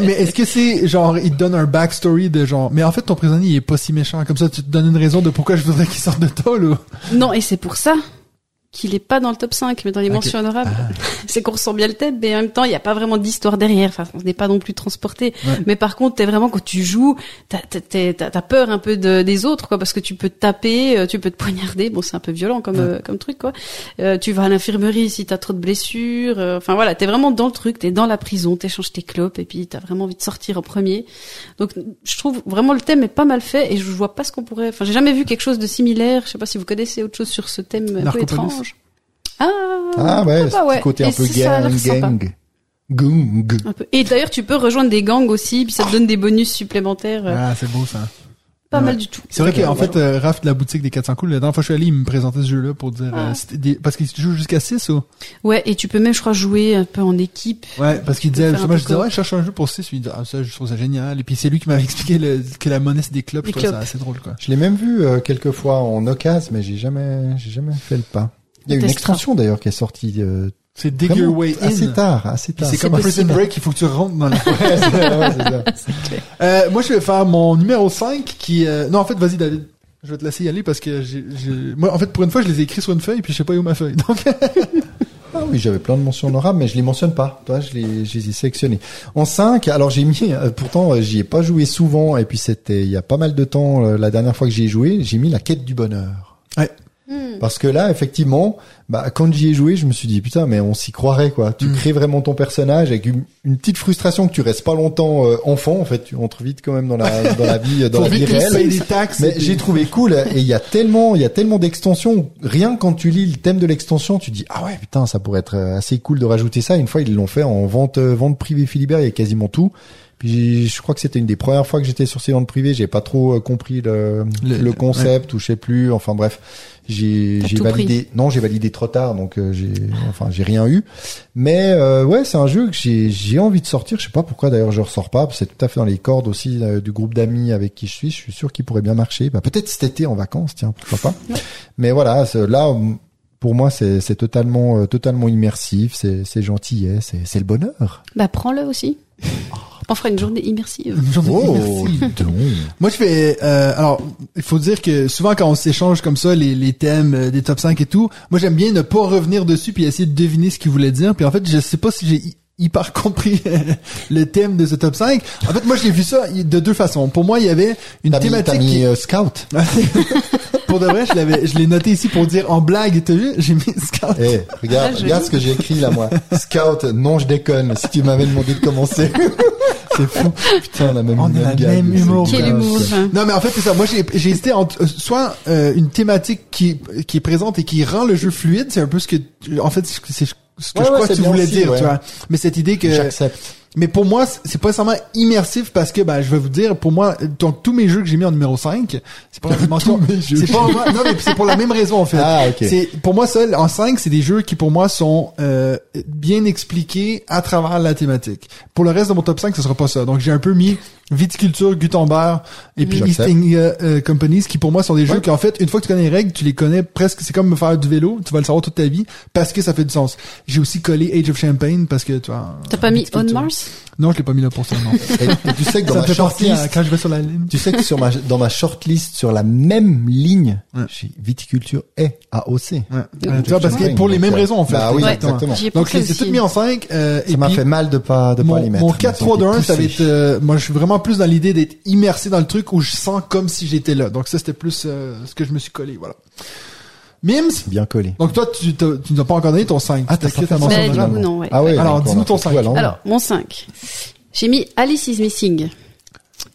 mais est-ce que c'est genre il te donne un backstory de genre mais en fait ton prisonnier il est pas si méchant comme ça tu te donnes une raison de pourquoi je voudrais qu'il sorte de tôle ou? Non, et c'est pour ça qu'il est pas dans le top 5, mais dans les Ok. mentions honorables. (laughs) c'est qu'on ressent bien le thème, mais en même temps, il n'y a pas vraiment d'histoire derrière. Enfin, on n'est pas non plus transporté. Ouais. Mais par contre, t'es vraiment, quand tu joues, t'as, t'as, t'as- peur un peu de, des autres, quoi, parce que tu peux te taper, euh, tu peux te poignarder. Bon, c'est un peu violent comme, euh, comme truc, quoi. Euh, tu vas à l'infirmerie si t'as trop de blessures. euh, Enfin, voilà, t'es vraiment dans le truc, t'es dans la prison, t'échanges tes clopes, et puis t'as vraiment envie de sortir en premier. Donc, je trouve vraiment le thème est pas mal fait, et je vois pas ce qu'on pourrait, enfin, j'ai jamais vu quelque chose de similaire. Je sais pas si vous connaissez autre chose sur ce thème un peu étrange. Ah, Ah ouais, petit ouais. côté Et un peu gang, gang. Gang. Un peu. Et d'ailleurs, tu peux rejoindre des gangs aussi, puis ça te donne des bonus supplémentaires. euh, ah c'est beau ça pas ouais. mal du tout. c'est vrai qu'en fait euh, Raph de la boutique des 400 coups la dernière fois que je suis allé il me présentait ce jeu là pour dire euh, Ah. des- parce qu'il joue jusqu'à 6 ou? Ouais, et tu peux même, je crois, jouer un peu en équipe. ouais parce qu'il disait peu je disais ouais je cherche un jeu pour 6 il dit ah ça je trouve ça génial et puis c'est lui qui m'avait (laughs) expliqué le- que la monnaie c'est des clubs je trouvais ça assez drôle quoi Je l'ai même vu euh, quelques fois en occasion, mais j'ai jamais, j'ai jamais fait le pas. Il y a une extension d'ailleurs qui est sortie euh, c'est Dig Your Way In assez tard, assez tard. c'est comme un prison possible. break il faut que tu rentres dans la Ouais, c'est- ouais, c'est ça. (laughs) Euh, moi, je vais faire mon numéro 5 qui... euh, Non, en fait, vas-y, David. Je vais te laisser y aller parce que j'ai... j'ai- Moi, en fait, pour une fois, je les ai écrits sur une feuille puis je sais pas où ma feuille. (laughs) Donc, (laughs) Ah oui, j'avais plein de mentions honorables, mais je les mentionne pas. Toi, je les, je les ai sélectionnés. En 5, alors j'ai mis, euh, pourtant, euh, j'y ai pas joué souvent, et puis c'était il y a pas mal de temps, euh, la dernière fois que j'y ai joué, j'ai mis la quête du bonheur. Ouais. Hmm. Parce que là, effectivement, bah, quand j'y ai joué, je me suis dit, putain, mais on s'y croirait, quoi. Tu Mm. crées vraiment ton personnage avec une, une petite frustration que tu restes pas longtemps euh, enfant, en fait, tu entres vite quand même dans la, (laughs) dans la vie, dans la vie réelle. des taxes. Mais j'ai trouvé cool et il y a tellement il y a tellement d'extensions rien que quand tu lis le thème de l'extension tu dis ah ouais putain ça pourrait être euh, assez cool de rajouter ça une fois ils l'ont fait en vente euh, vente privée Philibert il y a quasiment tout puis je crois que c'était une des premières fois que j'étais sur ces ventes privées. J'ai pas trop euh, compris le, Le- le, concept ou je sais plus. Enfin bref j'ai validé non j'ai validé trop tard donc euh, j'ai enfin j'ai rien eu. Mais euh, ouais c'est un jeu que j'ai j'ai envie de sortir. Je sais pas pourquoi d'ailleurs je ressors pas. C'est tout à fait dans les cordes aussi euh, du groupe d'amis avec qui je suis. Je suis sûr qu'il pourrait bien marcher. Bah, peut-être cet été en vacances tiens pourquoi pas. Mais voilà là pour moi c'est c'est totalement euh, totalement immersif. C'est c'est gentillet c'est c'est le bonheur. Bah, prends-le aussi. (laughs) On fera une journée immersive. Une journée oh immersive. (laughs) Moi, je fais... euh, alors, il faut dire que souvent, quand on s'échange comme ça, les, les thèmes euh, des top 5 et tout, moi, j'aime bien ne pas revenir dessus puis essayer de deviner ce qu'il voulait dire. Puis en fait, je sais pas si j'ai hyper (laughs) compris le thème de ce top 5. En fait, moi, j'ai vu ça de deux façons. Pour moi, il y avait une T'as mis, thématique... t'as mis qui- euh, scout (laughs) pour de vrai, je l'avais, je l'ai noté ici pour dire en blague, t'as vu? J'ai mis (laughs) scout. Eh, regarde, Ah, regarde ce que j'ai écrit là, moi. Scout, non, je déconne. Si tu m'avais demandé de commencer. c'est fou. Putain, on a même, On a même la gag, même humour. Quel humour. Non, mais en fait, c'est ça. Moi, j'ai, j'ai hésité entre euh, soit euh, une thématique qui, qui est présente et qui rend le jeu fluide. C'est un peu ce que, tu- en fait, c'est ce que Ouais, je crois que tu voulais aussi, dire, tu vois. Mais cette idée que, J'accepte. Mais pour moi, c'est- pas nécessairement immersif parce que, ben, je vais vous dire, pour moi, donc tous mes jeux que j'ai mis en numéro 5, c'est pas (laughs) c'est pas, non, mais c'est pour la même raison, en fait. Ah, ok. C'est, pour moi, ça, en 5, c'est des jeux qui, pour moi, sont, euh, bien expliqués à travers la thématique. Pour le reste de mon top 5, ce sera pas ça. Donc, j'ai un peu mis Viticulture, Gutenberg et puis. East India euh, Companies qui pour moi sont des jeux qui en fait une fois que tu connais les règles tu les connais presque c'est comme faire du vélo tu vas le savoir toute ta vie parce que ça fait du sens j'ai aussi collé Age of Champagne parce que tu vois T'as pas mis On. Mars? Non, je l'ai pas mis là pour ça, non. Et, et tu sais que dans ça ma shortlist, quand je vais sur la ligne. tu sais que sur ma, dans ma shortlist, sur la même ligne, Ouais. j'ai viticulture et AOC. Ouais. Ouais, tu vois, parce que pour les mêmes raisons, en fait. Bah oui, Ouais. exactement. Donc, je pensé les ai aussi. toutes mis en 5, euh, et Ça m'a fait mal de pas, de pas les mettre. mon mais 4 ils ont 3 2 été 1 ça va être euh, moi je suis vraiment plus dans l'idée d'être immersé dans le truc où je sens comme si j'étais là donc ça c'était plus euh, ce que je me suis collé voilà Mims? Bien collé. donc toi tu tu nous as pas encore donné ton 5 Ah, t'as du honorable. coup, non, ouais. Ah ouais. Alors, dis-nous ton fait cinq. tout à l'envers. Alors, mon 5. J'ai mis Alice is Missing.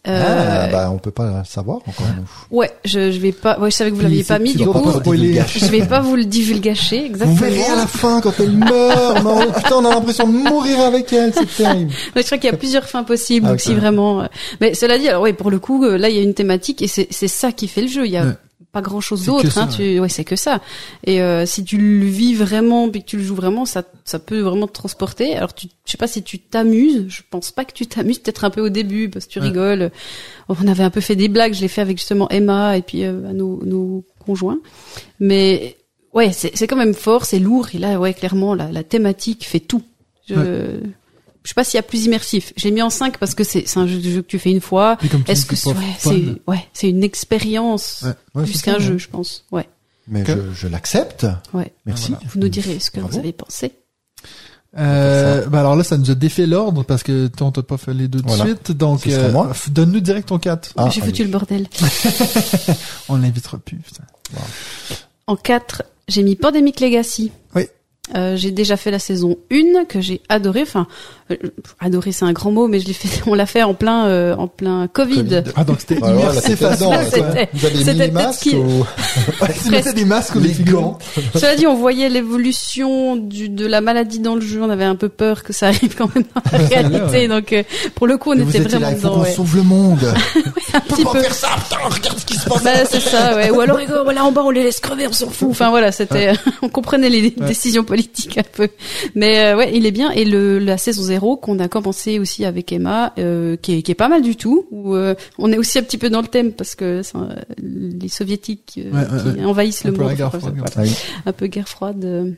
Euh, Ah, bah, on peut pas le savoir encore, nous. Ouais, je, je vais pas, ouais, je savais que vous l'aviez pas mis, du coup, je vais pas vous le divulgacher, Vous exactement. verrez à la fin quand elle meurt. non, putain, on a l'impression de mourir avec elle. C'est terrible. Ouais, je crois qu'il y a plusieurs fins possibles, Ah, donc si vraiment. euh, Mais cela dit, alors ouais, pour le coup, euh, là il y a une thématique et c'est c'est ça qui fait le jeu. Il y a Ouais. Pas grand chose d'autre. Hein, tu... Ouais, c'est que ça. Et euh, si tu le vis vraiment, puis que tu le joues vraiment, ça ça peut vraiment te transporter. Alors tu, je sais pas si tu t'amuses. Je pense pas que tu t'amuses. Peut-être un peu au début parce que tu Ouais. rigoles. On avait un peu fait des blagues. Je l'ai fait avec justement Emma et puis euh, nos nos conjoints. Mais ouais, c'est c'est quand même fort, c'est lourd. Et là, ouais, clairement, la, la thématique fait tout. Je, je sais pas s'il y a plus immersif. Je l'ai mis en 5 parce que c'est un jeu, jeu que tu fais une fois. Puis comme tu Est-ce que c'est ouais, ouais, c'est une expérience Ouais. Ouais, plus qu'un jeu, je pense. Ouais, Mais Que- je, je l'accepte. ouais. Merci. Voilà. Vous nous direz ce que Bravo. vous avez pensé. Euh, bah alors là, ça nous a défait l'ordre parce que toi, on t'a pas fait les deux de Voilà. suite. Donc, euh, donne-nous direct ton 4. Ah, J'ai foutu le bordel. (laughs) On l'invitera plus, putain. En 4, j'ai mis Pandemic Legacy. Oui. Euh, j'ai déjà fait la saison 1 que j'ai adoré. Enfin, euh, adoré c'est un grand mot, mais je l'ai fait. (laughs) On l'a fait en plein, euh, en plein Covid. Covid. Ah, donc c'était Voilà, là, immersif c'était à dedans, ça, là, quoi. C'était- Vous avez mis masques ou (laughs) Ouais, des masques ou des gants Cela dit, on voyait l'évolution du de la maladie dans le jeu. On avait un peu peur que ça arrive quand même dans la réalité. Donc, euh, pour le coup, on Et vous était étiez vraiment là, dedans. Ouais. sauve le monde. (laughs) Un petit peu. faire ça, putain, regarde ce qui se passe. Bah, c'est ça, ouais. Ou alors, voilà, en bas, on les laisse crever, on s'en fout. Enfin, voilà, c'était, on comprenait les décisions politiques un peu. Mais, euh, ouais, il est bien. Et le, la saison 0 qu'on a commencé aussi avec Emma, euh, qui est, qui est pas mal du tout, où, euh, on est aussi un petit peu dans le thème parce que c'est, les soviétiques euh, Ouais, qui envahissent le monde. guerre froide, Un peu guerre froide.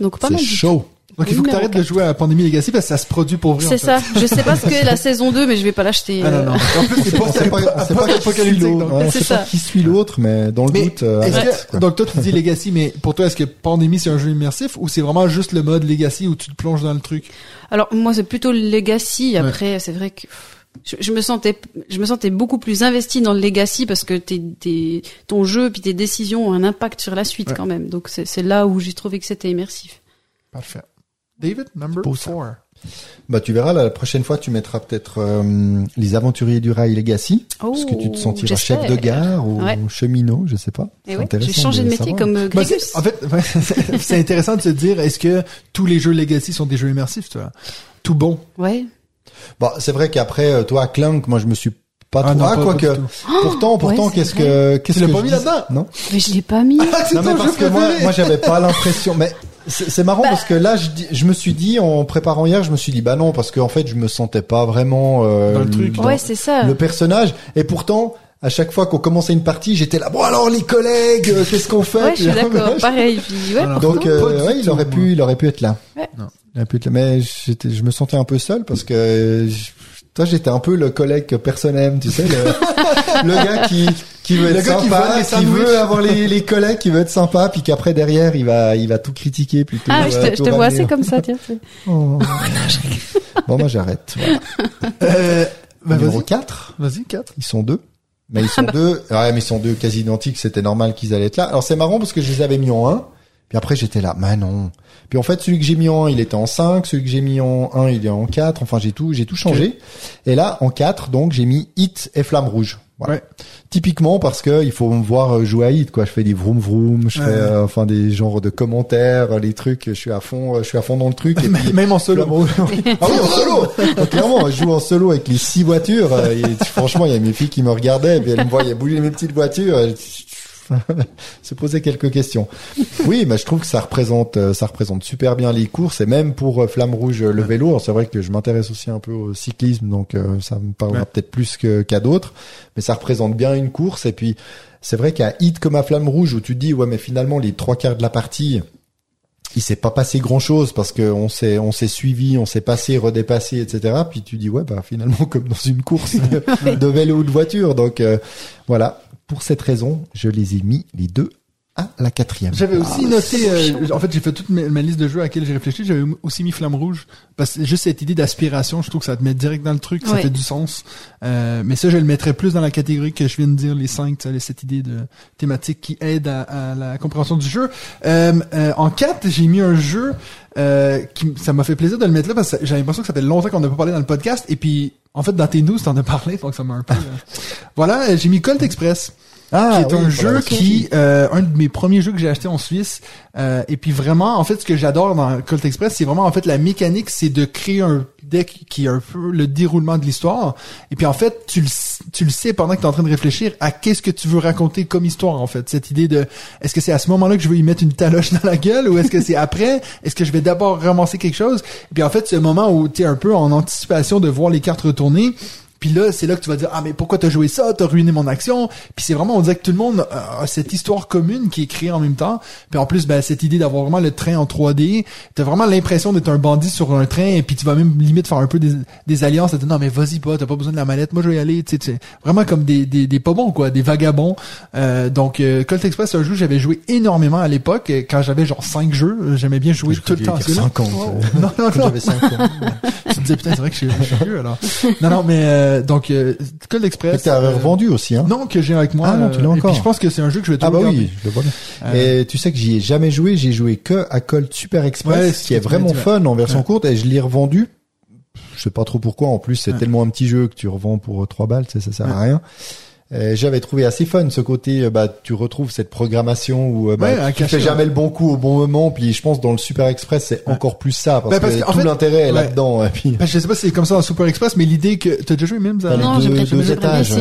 Donc, pas c'est mal tout. chaud. Donc, il faut que Numéro t'arrêtes de jouer à Pandémie Legacy parce que ça se produit pour vrai. C'est fait. ça. Je sais pas ce qu'est la saison 2, mais je vais pas l'acheter. Ah non, euh. non. En plus, c'est pas, pas, pas. Ouais, on C'est sait pas ça. qui suit l'autre, mais dans le Mais doute, euh, est-ce arrête, que, donc toi tu dis Legacy, mais pour toi est-ce que Pandémie c'est un jeu immersif ou c'est vraiment juste le mode Legacy où tu te plonges dans le truc? Alors moi c'est plutôt le legacy. Après c'est vrai que je, je me sentais je me sentais beaucoup plus investi dans le legacy parce que t'es, t'es- ton jeu puis tes décisions ont un impact sur la suite Ouais. quand même. Donc c'est, c'est là où j'ai trouvé que c'était immersif. Parfait. David, number. 4. Bah, tu verras, la prochaine fois, tu mettras peut-être euh, les aventuriers du rail Legacy. Oh, Parce que tu te sentiras j'espère. chef de gare ou Ouais. cheminot, je sais pas. Et C'est ouais, j'ai changé de, métier savoir. comme euh, Bah, Grégus. en fait, ouais, (laughs) c'est- intéressant de se dire est-ce que tous les jeux Legacy sont des jeux immersifs, tu vois? Tout bon. Ouais. Bon, c'est vrai qu'après, euh, toi, Clank, moi, je me suis pas Ah trop. non, Ah, pas- quoi pas que. tout. Pourtant, pourtant, ouais, qu'est-ce que, qu'est-ce Tu l'as que pas mis là-dedans? Non. Mais je l'ai pas mis. Ah, c'est Non, mais parce que moi, moi, j'avais pas l'impression, mais c'est c'est marrant Bah. parce que là, je, je me suis dit, en préparant hier, je me suis dit, bah non, parce qu'en fait, je me sentais pas vraiment, euh, Dans le truc. ouais, c'est ça. le personnage. Et pourtant, à chaque fois qu'on commençait une partie, j'étais là, bon alors les collègues, euh, qu'est-ce qu'on fait? Ouais, je suis (laughs) d'accord. Pareil. Puis, ouais, Alors, Donc, euh, ouais, il aurait pu, il aurait pu être là. Ouais. Non. Il aurait pu être là. Mais j'étais, je me sentais un peu seul parce que, euh, je- toi, j'étais un peu le collègue que personne aime, tu sais, le, (laughs) le gars qui, qui veut Le être qui sympa, qui, veut avoir les, les collègues, qui veut être sympa, puis qu'après derrière, il va, il va tout critiquer plutôt. ah, je euh, te, je tout te vois assez comme ça, tiens. c'est- Oh. bon, moi, j'arrête. Voilà. Euh, bah, Numéro vas-y. 4. Vas-y, 4. Ils sont deux. Mais ils (laughs) sont Ah bah. deux. Ouais, mais ils sont deux quasi identiques. C'était normal qu'ils allaient être là. Alors c'est marrant parce que je les avais mis en 1. Puis après j'étais là, mais non. Puis en fait celui que j'ai mis en 1, il était en 5. Celui que j'ai mis en 1, il est en 4. Enfin j'ai tout, j'ai tout changé. Et là en 4, donc j'ai mis Hit et Flamme Rouge. Voilà. Ouais. Typiquement parce que il faut me voir jouer à Hit quoi. Je fais des vroom vroom, je Ouais. fais euh, enfin des genres de commentaires, euh, les trucs. Je suis à fond, euh, je suis à fond dans le truc. Et (laughs) puis, Même en solo. (laughs) Ah oui, en solo. Donc, clairement, je joue en solo avec les six voitures. euh, Et franchement, il y a mes filles qui me regardaient, et elles me voyaient bouger mes petites voitures. (laughs) se posaient quelques questions. Oui, mais je trouve que ça représente, euh, ça représente super bien les courses et même pour euh, Flamme Rouge euh, le vélo. Alors, C'est vrai que je m'intéresse aussi un peu au cyclisme, donc euh, ça me parlera Ouais. peut-être plus que- qu'à d'autres. Mais ça représente bien une course. Et puis, c'est vrai qu'à Hit comme à Flamme Rouge, où tu te dis, ouais, mais finalement, les trois quarts de la partie, il s'est pas passé grand chose parce que on s'est on s'est suivi, on s'est passé, redépassé, etc. Puis tu dis ouais bah finalement (laughs) comme dans une course (laughs) de vélo ou de voiture. Donc euh, voilà. Pour cette raison, je les ai mis les deux à la quatrième. J'avais aussi noté, euh, en fait, j'ai fait toute ma, ma liste de jeux à laquelle j'ai réfléchi. J'avais aussi mis Flamme Rouge parce que juste cette idée d'aspiration, je trouve que ça te met direct dans le truc, ça fait du sens. Euh, mais ça, je le mettrais plus dans la catégorie que je viens de dire, les cinq, tu sais, cette idée de thématique qui aide à, à la compréhension du jeu. Euh, euh, en 4, j'ai mis un jeu euh, qui ça m'a fait plaisir de le mettre là parce que j'avais l'impression que ça fait longtemps qu'on n'a pas parlé dans le podcast et puis en fait dans tes news t'en as parlé donc ça m'a un peu euh, voilà j'ai mis Colt Express Ah, qui est oui, un jeu qui euh, un de mes premiers jeux que j'ai acheté en Suisse. Euh, et puis vraiment en fait ce que j'adore dans Colt Express c'est vraiment en fait la mécanique c'est de créer un deck qui est un peu le déroulement de l'histoire. Et puis en fait tu le tu le sais pendant que tu es en train de réfléchir à qu'est-ce que tu veux raconter comme histoire en fait. Cette idée de est-ce que c'est à ce moment-là que je veux y mettre une taloche dans la gueule ou est-ce que c'est après? (laughs) Est-ce que je vais d'abord ramasser quelque chose? Et puis en fait ce moment où tu es un peu en anticipation de voir les cartes retourner puis là, c'est là que tu vas dire ah mais pourquoi t'as joué ça, t'as ruiné mon action. Puis c'est vraiment on dirait que tout le monde a cette histoire commune qui est créée en même temps. Puis en plus ben cette idée d'avoir vraiment le train en 3D, t'as vraiment l'impression d'être un bandit sur un train et puis tu vas même limite faire un peu des, des alliances. T'as dit, non mais vas-y pas, t'as pas besoin de la mallette, moi je vais y aller. Tu sais, vraiment comme des, des des pas bons quoi, des vagabonds. Euh, donc euh, Colt Express c'est un jeu que j'avais joué énormément à l'époque euh, quand j'avais genre 5 jeux. J'aimais bien jouer tout le temps. à ce jeu-là. 50. euh, Non non non. j'avais 5 ans. (laughs) tu te disais putain c'est vrai que je suis je suis vieux alors. Non non mais euh, donc euh, Colt Et Express. t'as euh, revendu aussi, hein? non, que j'ai avec moi. Ah non, tu l'as euh, Et encore. puis je pense que c'est un jeu que je vais Ah toujours bah garder. oui, je le vois bien. Euh, Et tu sais que j'y ai jamais joué, j'ai joué que à Colt Super Express, Ouais, c'est ce qui est que vraiment fun en version Ouais. courte, et je l'ai revendu. Je sais pas trop pourquoi, en plus c'est Ouais. tellement un petit jeu que tu revends pour euh, 3 balles, sais, ça sert à rien. Euh, J'avais trouvé assez fun ce côté, euh, bah tu retrouves cette programmation où euh, bah, Ouais, tu fais jamais le bon coup au bon moment, puis je pense dans le Super Express c'est Ouais. encore plus ça, parce, Bah, parce que tout fait- l'intérêt est ouais. là-dedans. Et puis, ben, je sais pas si c'est comme ça dans Super Express, mais l'idée que t'as déjà joué même ça. Non, deux- deux bien étages.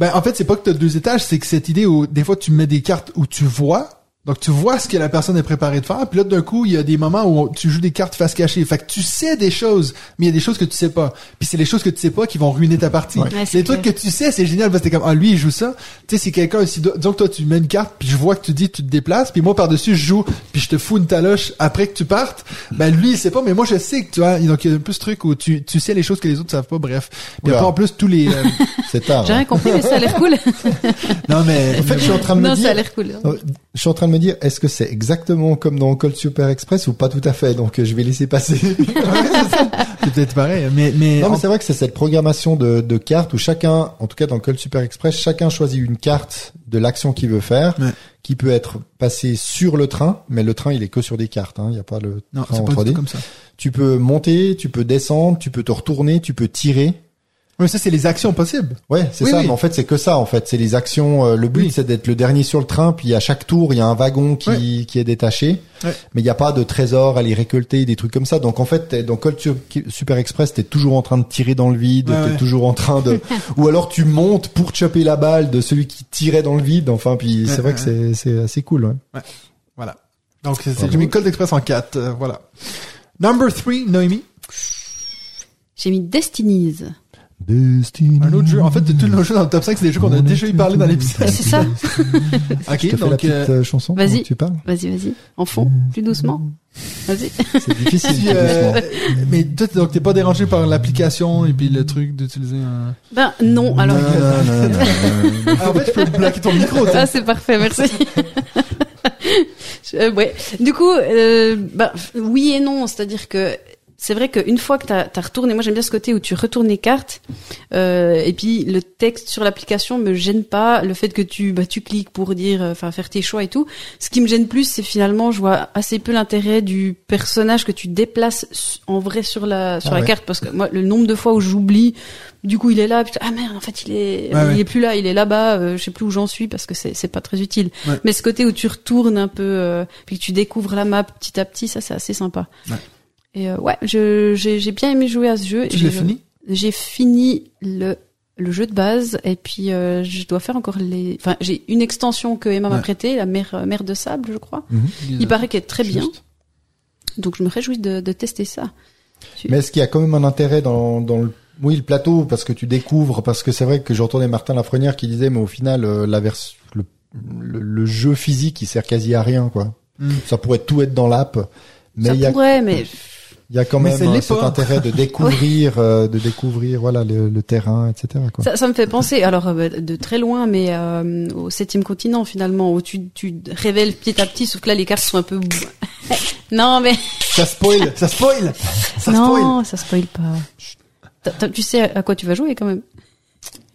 Ben en fait c'est pas que t'as deux étages, c'est que cette idée où des fois tu mets des cartes où tu vois. Donc tu vois ce que la personne est préparée de faire, puis là d'un coup il y a des moments où tu joues des cartes face cachée. Fait que tu sais des choses, mais il y a des choses que tu sais pas. Puis c'est les choses que tu sais pas qui vont ruiner ta partie. Ouais, c'est les trucs que tu sais c'est génial parce que t'es comme ah lui il joue ça. Tu sais c'est quelqu'un si disons que toi tu mets une carte puis je vois que tu dis tu te déplaces puis moi par dessus je joue puis je te fous une taloche après que tu partes. Ben lui il sait pas mais moi je sais que tu vois donc il y a un peu ce truc où tu tu sais les choses que les autres savent pas. Bref. Puis après en plus tous les euh, (laughs) c'est tard. J'ai hein. rien compris, mais ça a l'air cool. non mais En fait, je suis en train de me non, dire, ça a l'air cool. Euh, Je suis en train de me dire, est-ce que c'est exactement comme dans Colt Super Express ou pas tout à fait? Donc euh, je vais laisser passer. (laughs) c'est peut-être pareil mais mais, non, mais en- c'est vrai que c'est cette programmation de, de cartes où chacun, en tout cas dans Colt Super Express, chacun choisit une carte de l'action qu'il veut faire, Ouais. qui peut être passée sur le train, mais le train il est que sur des cartes, hein, il n'y a pas le non train c'est en pas du 3D. tout comme ça. Tu peux monter, tu peux descendre, tu peux te retourner, tu peux tirer. Oui, ça c'est les actions possibles. Ouais, c'est Oui, ça. oui. Mais en fait, c'est que ça. En fait, c'est les actions. euh, le but, Oui. c'est d'être le dernier sur le train. Puis à chaque tour, il y a un wagon qui, qui est détaché. Ouais. Mais il n'y a pas de trésor à les récolter, des trucs comme ça. Donc en fait, t'es- dans Colt Su- Super Express, t'es toujours en train de tirer dans le vide. Ouais, t'es ouais. toujours en train de. (laughs) Ou alors tu montes pour choper la balle de celui qui tirait dans le vide. Enfin, puis Ouais, c'est vrai ouais, que c'est c'est assez cool. Ouais. Voilà. Donc c'est c'est- Bravo. j'ai mis Colt Express en 4, euh, voilà. Number 3, Noémie. J'ai mis Destinies. Destiny. Un autre jeu. En fait, de tous nos jeux dans le top 5, c'est des jeux qu'on a déjà eu parlé dans l'épisode. C'est ça. (laughs) Ok, Je te fais la donc petite euh, euh, chanson. vas-y. Tu parles. Vas-y, vas-y. En fond, plus doucement. Vas-y. (laughs) C'est difficile. si, euh, mais toi, donc t'es pas dérangé par l'application et puis le truc d'utiliser un. Ben non, alors. Nanana. (laughs) Ah, en fait, je peux bloquer ton micro. tu. Ah, c'est parfait, merci. Je- euh, ouais. Du coup, euh, bah, oui et non, c'est-à-dire que c'est vrai qu'une fois que tu as, retourné, moi j'aime bien ce côté où tu retournes les cartes, euh, et puis le texte sur l'application me gêne pas, le fait que tu bah, tu cliques pour dire, euh, enfin faire tes choix et tout. Ce qui me gêne plus, c'est finalement, je vois assez peu l'intérêt du personnage que tu déplaces en vrai sur la sur Ah la ouais. carte, parce que moi le nombre de fois où j'oublie, du coup il est là, puis, ah merde, en fait il est il ouais. est plus là, il est là-bas, euh, je sais plus où j'en suis parce que c'est c'est pas très utile. Ouais. Mais ce côté où tu retournes un peu, euh, puis que tu découvres la map petit à petit, ça c'est assez sympa. Ouais. Et euh, ouais, je j'ai j'ai bien aimé jouer à ce jeu. Tu J'ai- l'as fini J'ai fini le le jeu de base et puis euh, je dois faire encore les. Enfin, j'ai une extension que Emma m'a prêtée, la mer euh, mer de sable, je crois. Mhm. Il paraît qu'elle est très bien, donc je me réjouis de, de tester ça. Mais est-ce qu'il y a quand même un intérêt dans, dans le, oui, le plateau, parce que tu découvres, parce que c'est vrai que j'entendais Martin Lafrenière qui disait, mais au final, euh, la vers, le, le, le jeu physique, il sert quasi à rien, quoi. Ça pourrait tout être dans l'app, mais ça il y a, pourrait, mais il y a quand même euh, cet intérêt de (laughs) découvrir, euh, de découvrir, voilà, le, le terrain, etc. Quoi. ça, ça me fait penser, alors euh, de très loin, mais euh, au septième continent finalement, où tu, tu révèles petit à petit, sauf que là les cartes sont un peu... (laughs) non mais... (laughs) Ça spoil, ça spoil, ça spoil. non, ça spoil pas. Tu sais à quoi tu vas jouer quand même.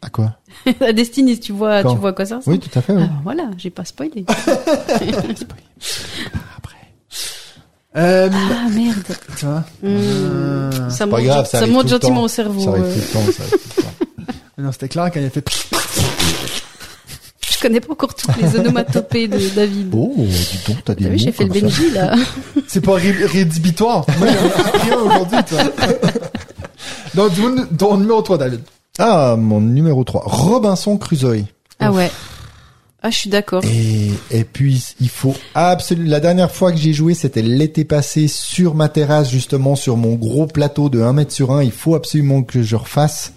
À quoi? À Destiny, tu vois, Quand? tu vois quoi ça. Oui, tout à fait. oui. Ah, voilà, j'ai pas spoilé. Euh, ah merde. tu vois. Euh, ça Pas monte, grave, ça ça monte gentiment temps. au cerveau. Ça arrive tout le temps. Ça arrive tout le temps. (laughs) non, c'était clair quand il a fait. (laughs) Je connais pas encore toutes les onomatopées de David. Oh, dis donc, t'as des T'as vu, j'ai fait le. Benji là. (laughs) C'est pas ré- rédhibitoire. Ai appris un aujourd'hui, toi. Donc, ton numéro 3, David. Ah, mon numéro 3. Robinson Crusoe. Ah ouais. Ah, je suis d'accord. Et, puis, il faut absolument... La dernière fois que j'ai joué, c'était l'été passé sur ma terrasse, justement, sur mon gros plateau de 1 mètre sur 1. Il faut absolument que je refasse.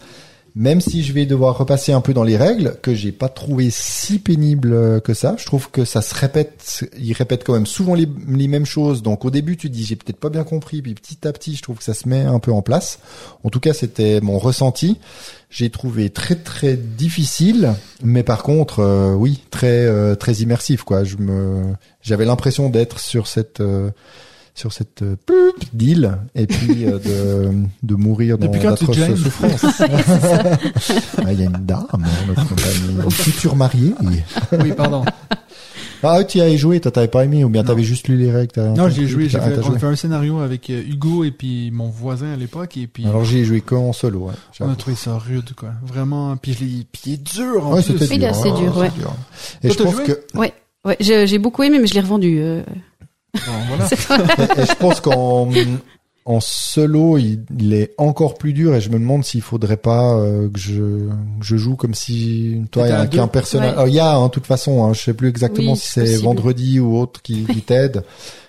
Même si je vais devoir repasser un peu dans les règles, que j'ai pas trouvé si pénible euh, que ça. Je trouve que ça se répète, il répète quand même souvent les, mêmes choses. Donc au début, tu dis j'ai peut-être pas bien compris, puis petit à petit, je trouve que ça se met un peu en place. En tout cas, c'était mon ressenti. J'ai trouvé très très difficile, mais par contre, euh, oui, très euh, très immersif quoi. Je me, j'avais l'impression d'être sur cette euh, sur cette euh, d'île et puis euh, de de mourir dans d'atroces souffrances. (laughs) Ah, Il y a une dame, hein, notre compagnie, (laughs) une future mariée. Oui, pardon. Ah, tu y avais joué, toi t'avais pas aimé ou bien t'avais juste lu les règles. Non, j'ai joué, j'ai fait, fait un scénario avec euh, Hugo et puis mon voisin à l'époque et puis Alors j'ai joué qu'en solo. Ouais. on a trouvé ça rude, quoi. Vraiment, puis je l'ai, puis il est dur en Ouais, plus. c'était Il est assez dur, c'est ouais. dur. Et Toi, je t'as pense joué que Ouais. Ouais, j'ai j'ai beaucoup aimé, mais je l'ai revendu. euh. Voilà. (laughs) et, et je pense qu'en en solo, il, il est encore plus dur et je me demande s'il faudrait pas euh, que je que je joue comme si toi il y a qu'un personnage. Ouais. Il y a hein, de toute façon, hein, je sais plus exactement Oui, si c'est vendredi ou autre qui, qui t'aide.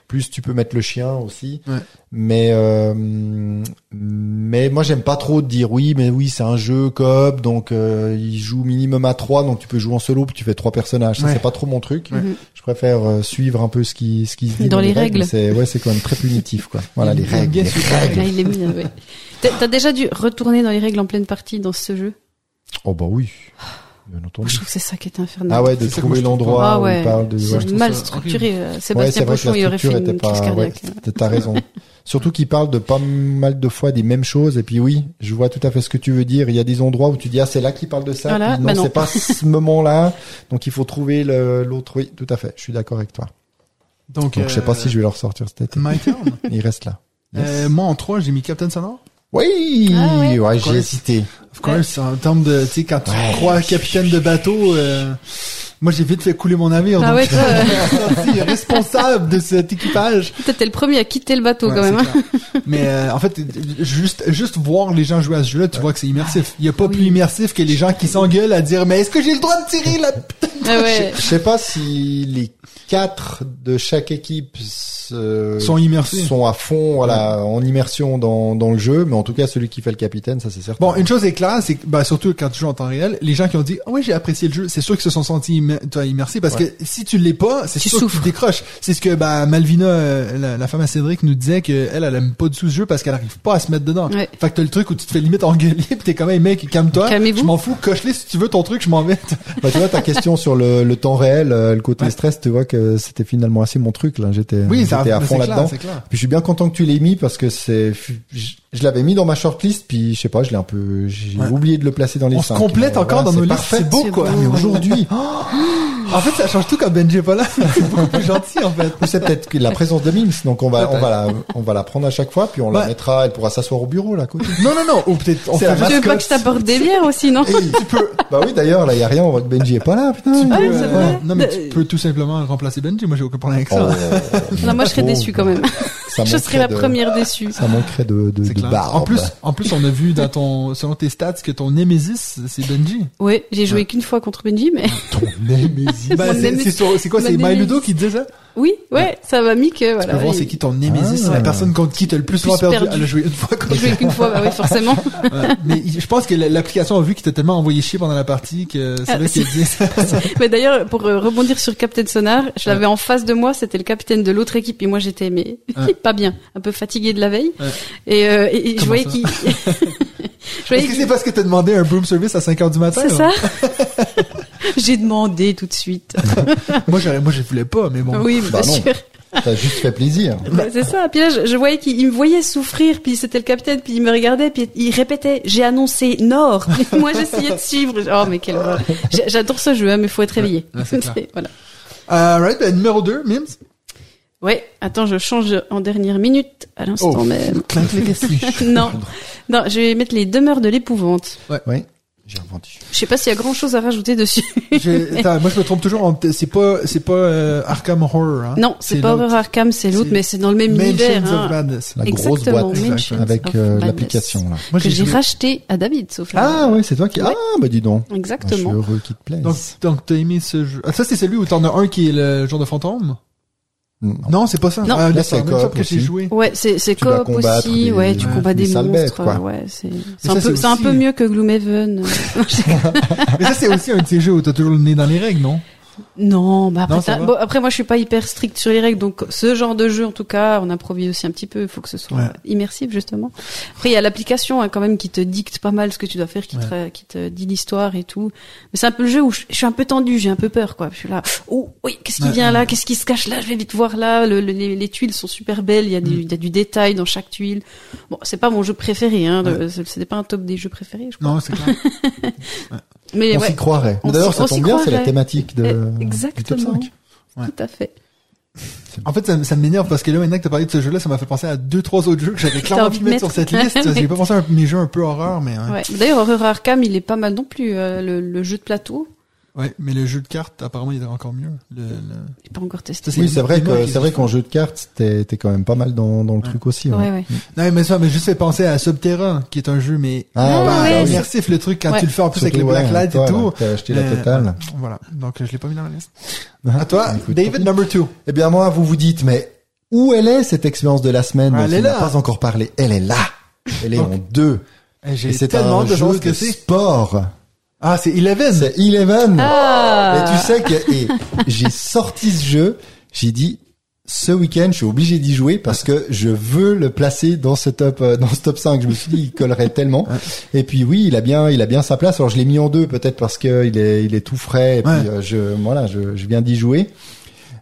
Plus tu peux mettre le chien aussi. Ouais. Mais euh, mais moi j'aime pas trop dire oui, mais oui c'est un jeu coop donc euh, il joue minimum à trois donc tu peux jouer en solo puis tu fais trois personnages. Ça Ouais. c'est pas trop mon truc. Mhm. Je préfère euh, suivre un peu ce qui ce qui se dit Dans les règles. C'est ouais c'est quand même très punitif quoi. (laughs) Voilà les règles. les règles. Là, il est bien, ouais. T'as t'as déjà dû retourner dans les règles en pleine partie dans ce jeu? Oh bah oui, bien Je trouve que c'est ça qui est infernal. Ah ouais, de ça trouver l'endroit Ah où ouais. il parle de. C'est Ouais, mal ça structuré. euh, Ouais, Sébastien c'est vrai que Pochon, il la aurait fait une crise pas. Ouais, cardiaque. t'as- raison. (laughs) Surtout qu'il parle de pas mal de fois des mêmes choses. Et puis oui, je vois tout à fait ce que tu veux dire. Il y a des endroits où tu dis ah c'est là qu'il parle de ça. Voilà, puis non, bah non. c'est pas (laughs) ce moment-là. Donc il faut trouver l'autre. Oui, tout à fait. Je suis d'accord avec toi. Donc, Donc je sais pas si je vais le ressortir cet été. My turn. Il reste là. Yes. Euh, moi, en 3, j'ai mis Captain Sonore. Oui, Ah ouais. ouais, j'ai hésité. Of course, en termes de, tu sais, quand tu Ouais. crois capitaine de bateau, euh, moi, j'ai vite fait couler mon navire. Ah donc, ouais, toi, euh, sorti responsable de cet équipage. t'étais le premier à quitter le bateau Ouais, quand même. hein. Mais euh, en fait, juste juste voir les gens jouer à ce jeu-là, tu vois que c'est immersif. Il y a pas Oui. plus immersif que les gens qui s'engueulent à dire mais est-ce que j'ai le droit de tirer la putain Ah ouais. Je sais pas si les quatre de chaque équipe se- sont immersifs sont à fond, voilà, en immersion dans, dans le jeu, mais en tout cas celui qui fait le capitaine, ça c'est certain. Bon, une chose est claire, c'est que bah, surtout quand tu joues en temps réel, les gens qui ont dit ah oui j'ai apprécié le jeu, c'est sûr qu'ils se sont sentis toi, immersés parce Ouais. que si tu l'es pas, c'est Tu sûr souffres. que tu décroches. C'est ce que bah Malvina, euh, la, la femme à Cédric, nous disait que elle, elle aime pas du tout ce jeu parce qu'elle arrive pas à se mettre dedans. Ouais. Fait que t'as le truc où tu te fais limite engueuler (laughs) pis t'es comme hey mec calme-toi, je m'en fous, coche-les si tu veux ton truc, je m'en vais. (laughs) Bah, tu vois ta question sur le, le temps réel, euh, le côté Ouais. stress, tu vois que c'était finalement assez mon truc là. J'étais oui, ça j'étais à fond là-dedans. Puis je suis bien content que tu l'aies mis parce que c'est je, l'avais mis dans ma shortlist puis je sais pas, je l'ai un peu j'ai Ouais. oublié de le placer dans les On se cinq. complète encore voilà, dans c'est nos listes, parfait. c'est beau quoi. beau. Mais aujourd'hui, (gasps) (gasps) 嗯 (laughs) En fait, ça change tout quand Benji est pas là. (laughs) c'est beaucoup plus (laughs) gentil en fait. c'est peut-être la présence de Mims, donc on va on va la on va la prendre à chaque fois puis on la mettra, elle pourra s'asseoir au bureau là à côté. Non non non, ou peut-être on fait la Tu veux pas que je t'apporte des bières aussi, non (laughs) Hey, tu peux. Bah oui, d'ailleurs, là, il y a rien, on voit que Benji est pas là, putain. tu peux, Ouais, euh, c'est vrai. Non mais tu peux tout simplement remplacer Benji, moi j'ai aucun problème avec Oh, ça. Non, moi je serais oh, déçue quand même. Je serais la de- première déçue. Ça manquerait de, barbe. En plus, en plus, on a vu dans ton, selon tes stats, que ton Némésis, c'est Benji. Ouais, j'ai joué qu'une fois contre Benji, mais ton Némésis. Bah, c'est quoi, Ma c'est. MyLudo qui te disait ça? Oui, ouais, ça va mis que Tu voilà. voir il- c'est qui ton némésis, c'est Ah. la personne contre qui t'as le plus souvent perdu. Elle a joué une fois J'ai joué qu'une fois, bah oui, forcément. (laughs) Ouais. Mais je pense que l'application a vu qu'il t'a tellement envoyé chier pendant la partie que c'est Ah, là qu'il dit ça. (laughs) Mais d'ailleurs, pour euh, rebondir sur Captain Sonar, je l'avais en face de moi, c'était le capitaine de l'autre équipe, et moi j'étais mais Ouais. (laughs) pas bien, un peu fatigué de la veille, Ouais. et, euh, et- et je voyais qu'il, Est-ce que c'est parce que t'as demandé un broom service à 5 heures du matin? c'est ça. (laughs) J'ai demandé tout de suite. (laughs) Moi, moi, je voulais pas, mais bon. oui, Bah bien non. sûr. T'as juste fait plaisir. Bah, c'est ça. Puis là, je, je voyais qu'il il me voyait souffrir, puis c'était le capitaine, puis il me regardait, puis il répétait "J'ai annoncé Nord." (laughs) Puis moi, j'essayais de suivre. Oh, mais quelle horreur. J'ai- J'adore ce jeu, hein, mais faut être réveillé. Ouais, c'est voilà. Alright, ben, numéro 2, Mims. Ouais. Attends, je change en dernière minute, à l'instant Oh. même. Non, non, je vais mettre les demeures de l'épouvante. Oui. J'ai revendu. Je sais pas s'il y a grand chose à rajouter dessus. (laughs) Attends, moi, je me trompe toujours. en- C'est pas, c'est pas euh, Arkham Horror. Hein? non, c'est pas. Horror Arkham, c'est l'autre, mais c'est dans le même univers. Of Hein, Madness. La grosse Exactement, boîte Mansions avec euh, l'application là. Moi, que j'ai racheté à David, sauf Ah oui, c'est toi qui. Ouais. Ah bah dis donc. Je suis Exactement. heureux qu'il te plaise. Donc, donc t'as aimé ce jeu? Ah, ça, c'est celui où t'en as un qui est le genre de fantôme? Non. Non, c'est pas ça. Non. Ah, Là, c'est coop que j'ai joué. Ouais, c'est c'est coop aussi. des- ouais, tu ouais, combats des monstres. bêtes, quoi. Ouais, c'est c'est un peu c'est un aussi- peu mieux que Gloomhaven. (laughs) Mais ça, c'est aussi un de ces jeux où t'as toujours le nez dans les règles, non? Non, bah après Non, bon, moi je suis pas hyper strict sur les règles, donc ce genre de jeu en tout cas, on improvise aussi un petit peu. Il faut que ce soit Ouais. immersif justement. Après il y a l'application hein, quand même qui te dicte pas mal ce que tu dois faire, qui te qui te dit l'histoire et tout. Mais c'est un peu le jeu où je, je suis un peu tendu, j'ai un peu peur quoi. Je suis là. Oh oui, qu'est-ce qui Ouais. vient là? Qu'est-ce qui se cache là? Je vais vite voir là. Le- le- les, les tuiles sont super belles. Il y a du il y a du détail dans chaque tuile. Bon, c'est pas mon jeu préféré. Hein, C'était pas un top des jeux préférés. Je crois. Non, c'est clair. (laughs) Mais On ouais, s'y croirait. D'ailleurs, ça tombe bien, c'est la thématique de, Eh, du top exactement. 5. Ouais. tout à fait. En fait, ça, ça m'énerve parce que là, maintenant que t'as parlé de ce jeu-là, ça m'a fait penser à deux, trois autres jeux que j'avais clairement envie pu de mettre sur cette liste. J'ai pas pensé à mes jeux un peu horreur, mais ouais. Ouais. D'ailleurs, Horror Arkham, il est pas mal non plus. euh, le, le jeu de plateau, Ouais, mais le jeu de cartes, apparemment, il est encore mieux. Le, le... j'ai pas encore testé. Oui, c'est vrai que c'est vrai qu'en jeu de cartes, t'es t'es quand même pas mal dans, dans le Ouais. truc aussi. ouais. Ouais, ouais. Non, mais ça m'a juste fait penser à Subterra, qui est un jeu, mais Ah, pas ouais, immersif, le truc, quand Ouais. tu le fais en plus avec Surtout, les ouais, blacklights toi, et tout. T'as acheté la Euh, totale. Voilà. Donc, je l'ai pas mis dans la liste. Ah, À toi, écoute, David, number two. Eh bien moi, vous vous dites, mais où elle est cette expérience de la semaine? Ah, dont elle on est n'a là. pas encore parlé Elle est là. Elle est en deux. Eh, Et J'ai c'est tellement de ce que de c'est. sport. Ah, c'est Eleven. C'est Eleven. Ah Et tu sais que et j'ai sorti ce jeu, j'ai dit ce week-end, je suis obligé d'y jouer parce que je veux le placer dans ce top euh, dans ce top 5. Je me suis dit il collerait tellement. Et puis oui, il a bien il a bien sa place. Alors je l'ai mis en deux peut-être parce que il est il est tout frais et puis Ouais. euh, je voilà, je je viens d'y jouer.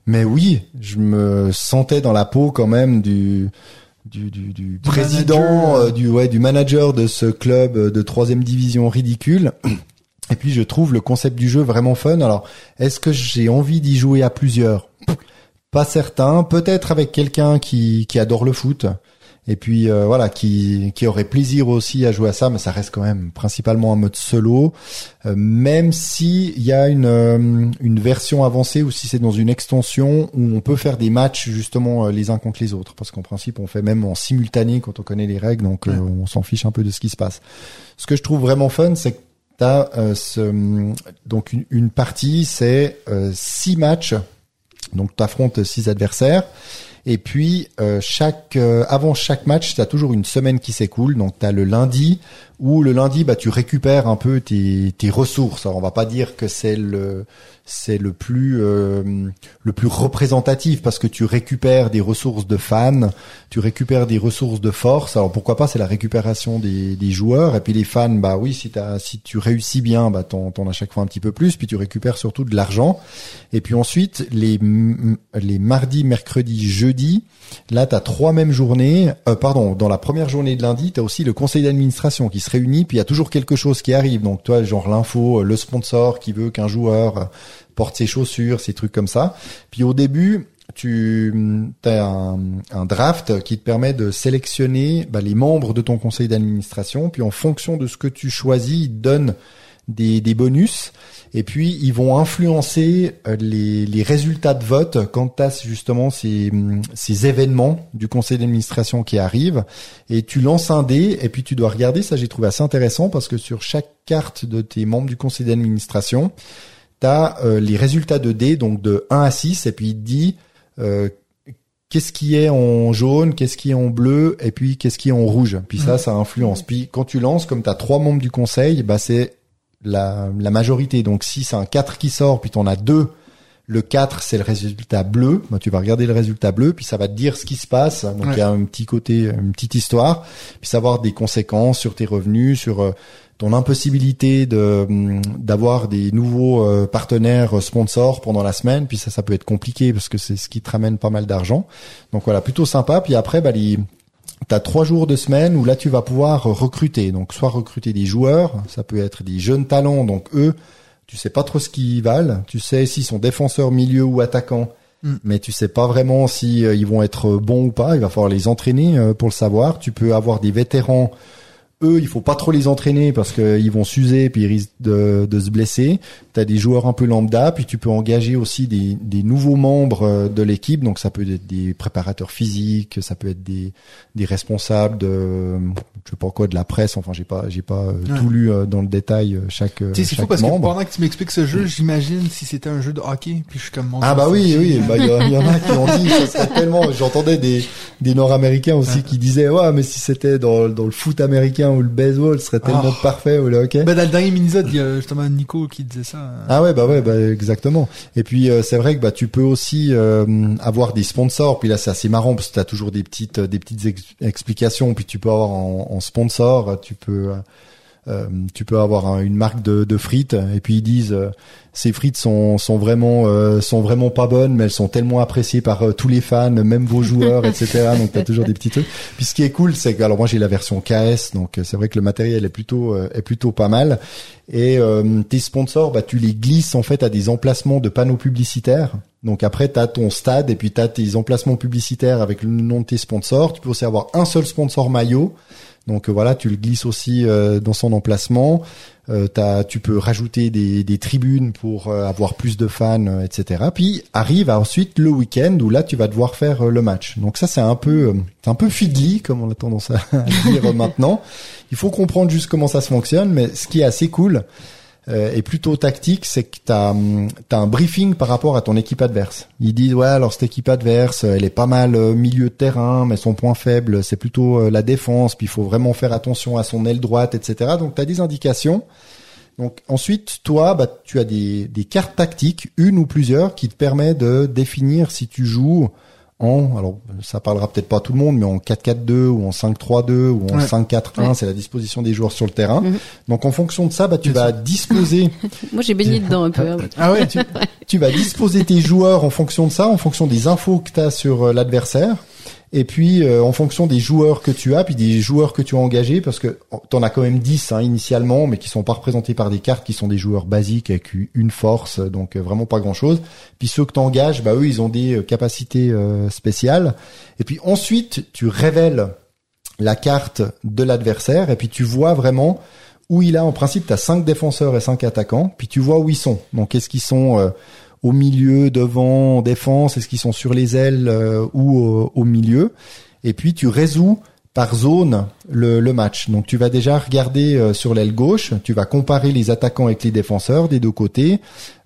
Mais oui, je me sentais dans la peau quand même du du, du, du président, manager. euh, du ouais, du manager de ce club de troisième division ridicule. Et puis je trouve le concept du jeu vraiment fun. Alors, est-ce que j'ai envie d'y jouer à plusieurs? Pas certain. Peut-être avec quelqu'un qui, qui adore le foot. Et puis euh, voilà, qui, qui aurait plaisir aussi à jouer à ça, mais ça reste quand même principalement un mode solo. Euh, même si il y a une, euh, une version avancée ou si c'est dans une extension où on peut faire des matchs justement euh, les uns contre les autres, parce qu'en principe on fait même en simultané quand on connaît les règles, donc euh, Ouais. on s'en fiche un peu de ce qui se passe. Ce que je trouve vraiment fun, c'est que t'as euh, ce, donc une, partie, c'est euh, six matchs, donc t'affrontes six adversaires. Et puis euh, chaque euh, avant chaque match, tu as toujours une semaine qui s'écoule. Donc tu as le lundi où le lundi bah tu récupères un peu tes, tes ressources. Alors on va pas dire que c'est le c'est le plus euh, le plus représentatif parce que tu récupères des ressources de fans, tu récupères des ressources de force. Alors pourquoi pas c'est la récupération des, des joueurs et puis les fans bah oui si t'as si tu réussis bien bah t'en t'en as chaque fois un petit peu plus puis tu récupères surtout de l'argent. Et puis ensuite les les mardis, mercredis, jeudi Là, tu as trois mêmes journées. Euh, pardon, dans la première journée de lundi, tu as aussi le conseil d'administration qui se réunit, puis il y a toujours quelque chose qui arrive. Donc, toi, genre l'info, euh, le sponsor qui veut qu'un joueur euh, porte ses chaussures, ces trucs comme ça. Puis au début, tu as un, draft qui te permet de sélectionner bah, les membres de ton conseil d'administration. Puis en fonction de ce que tu choisis, ils te donnent des bonus. Et puis, ils vont influencer euh, les, les résultats de vote quant à justement ces, hum, ces événements du conseil d'administration qui arrivent. Et tu lances un dé, et puis tu dois regarder, ça j'ai trouvé assez intéressant, parce que sur chaque carte de tes membres du conseil d'administration, t'as euh, les résultats de dés, donc de 1 à 6, et puis il te dit euh, qu'est-ce qui est en jaune, qu'est-ce qui est en bleu, et puis qu'est-ce qui est en rouge. Puis ça, ça influence. Puis quand tu lances, comme tu as trois membres du conseil, bah c'est la, la majorité. Donc si c'est un 4 qui sort, puis t'en as deux, le 4 c'est le résultat bleu. Bah, tu vas regarder le résultat bleu, puis ça va te dire ce qui se passe. Donc il Ouais. y a un petit côté, une petite histoire, puis savoir des conséquences sur tes revenus, sur euh, ton impossibilité de hum, d'avoir des nouveaux euh, partenaires euh, sponsors pendant la semaine. Puis ça, ça peut être compliqué parce que c'est ce qui te ramène pas mal d'argent. Donc voilà, plutôt sympa. Puis après, bah, les, T'as trois jours de semaine où là tu vas pouvoir recruter. Donc soit recruter des joueurs, ça peut être des jeunes talents. Donc eux, tu sais pas trop ce qu'ils valent. Tu sais s'ils sont défenseurs, milieu ou attaquants, Mm. mais tu sais pas vraiment si euh, ils vont être bons ou pas. Il va falloir les entraîner euh, pour le savoir. Tu peux avoir des vétérans. Eux, il faut pas trop les entraîner parce qu'ils vont s'user puis ils risquent de, de se blesser. Tu as des joueurs un peu lambda, puis tu peux engager aussi des, des nouveaux membres euh, de l'équipe. Donc ça peut être des préparateurs physiques, ça peut être des, des responsables de je sais pas quoi de la presse. Enfin, j'ai pas j'ai pas euh, Ouais. tout lu euh, dans le détail chaque Tu sais, c'est fou parce que pendant que tu m'expliques ce jeu, j'imagine si c'était un jeu de hockey, puis je suis comme Ah bah oui, oui, génial. bah il y, il en a qui ont dit, ça serait tellement. J'entendais des des Nord-Américains aussi qui disaient ouais, mais si c'était dans dans le foot américain ou le baseball, serait tellement Oh. parfait ou le hockey. Ben, dans le dernier minisode, il y a justement Nico qui disait ça. Ah ouais bah ouais bah exactement. Et puis euh, c'est vrai que bah tu peux aussi euh, avoir des sponsors. Puis là c'est assez marrant parce que t'as toujours des petites des petites ex- explications. Puis tu peux avoir en, en sponsor, tu peux euh, euh, tu peux avoir un- une marque de, de frites et puis ils disent euh, ces frites sont sont vraiment euh, sont vraiment pas bonnes mais elles sont tellement appréciées par euh, tous les fans même vos joueurs etc donc t'as toujours des petits trucs. Puis ce qui est cool c'est que alors moi j'ai la version KS donc euh, c'est vrai que le matériel est plutôt est plutôt pas mal. Et tes sponsors bah tu les glisses en fait à des emplacements de panneaux publicitaires. Donc après tu as ton stade et puis tu as tes emplacements publicitaires avec le nom de tes sponsors. Tu peux aussi avoir un seul sponsor maillot donc euh, voilà, tu le glisses aussi euh, dans son emplacement. Euh, t'as- tu peux rajouter des, des tribunes pour avoir plus de fans, etc. Puis arrive ensuite le week-end où là tu vas devoir faire le match. Donc ça c'est un peu, c'est un peu fiddly comme on a tendance à (laughs) dire maintenant. Il faut comprendre juste comment ça se fonctionne, mais ce qui est assez cool euh, et plutôt tactique, c'est que t'as hum, t'as un briefing par rapport à ton équipe adverse. Ils disent ouais alors cette équipe adverse, elle est pas mal euh, milieu de terrain, mais son point faible c'est plutôt euh, la défense. Puis il faut vraiment faire attention à son aile droite, etc. Donc t'as des indications. Donc ensuite, toi, bah, tu as des, des cartes tactiques, une ou plusieurs, qui te permet de définir si tu joues en, alors ça parlera peut-être pas à tout le monde, mais en 4-4-2 ou en 5-3-2 ou en Ouais. 5-4-1, Ouais. c'est la disposition des joueurs sur le terrain. Mhm. Donc en fonction de ça, bah, tu vas disposer (laughs) Moi, j'ai baigné dedans un peu. hein. (laughs) Ah ouais, tu... (laughs) tu vas disposer tes joueurs en fonction de ça, en fonction des infos que tu as sur euh, l'adversaire, et puis euh, en fonction des joueurs que tu as, puis des joueurs que tu as engagés, parce que tu en as quand même 10 hein, initialement, mais qui sont pas représentés par des cartes qui sont des joueurs basiques avec une force, donc euh, vraiment pas grand-chose. Puis ceux que tu engages, bah, eux, ils ont des euh, capacités spéciales. Et puis ensuite, tu révèles la carte de l'adversaire, et puis tu vois vraiment où il a, en principe, tu as 5 défenseurs et 5 attaquants, puis tu vois où ils sont. Donc est-ce qu'ils sont... au milieu, devant, en défense Est-ce qu'ils sont sur les ailes euh, ou au, milieu Et puis tu résous par zone le, match. Donc tu vas déjà regarder euh, sur l'aile gauche, tu vas comparer les attaquants avec les défenseurs des deux côtés.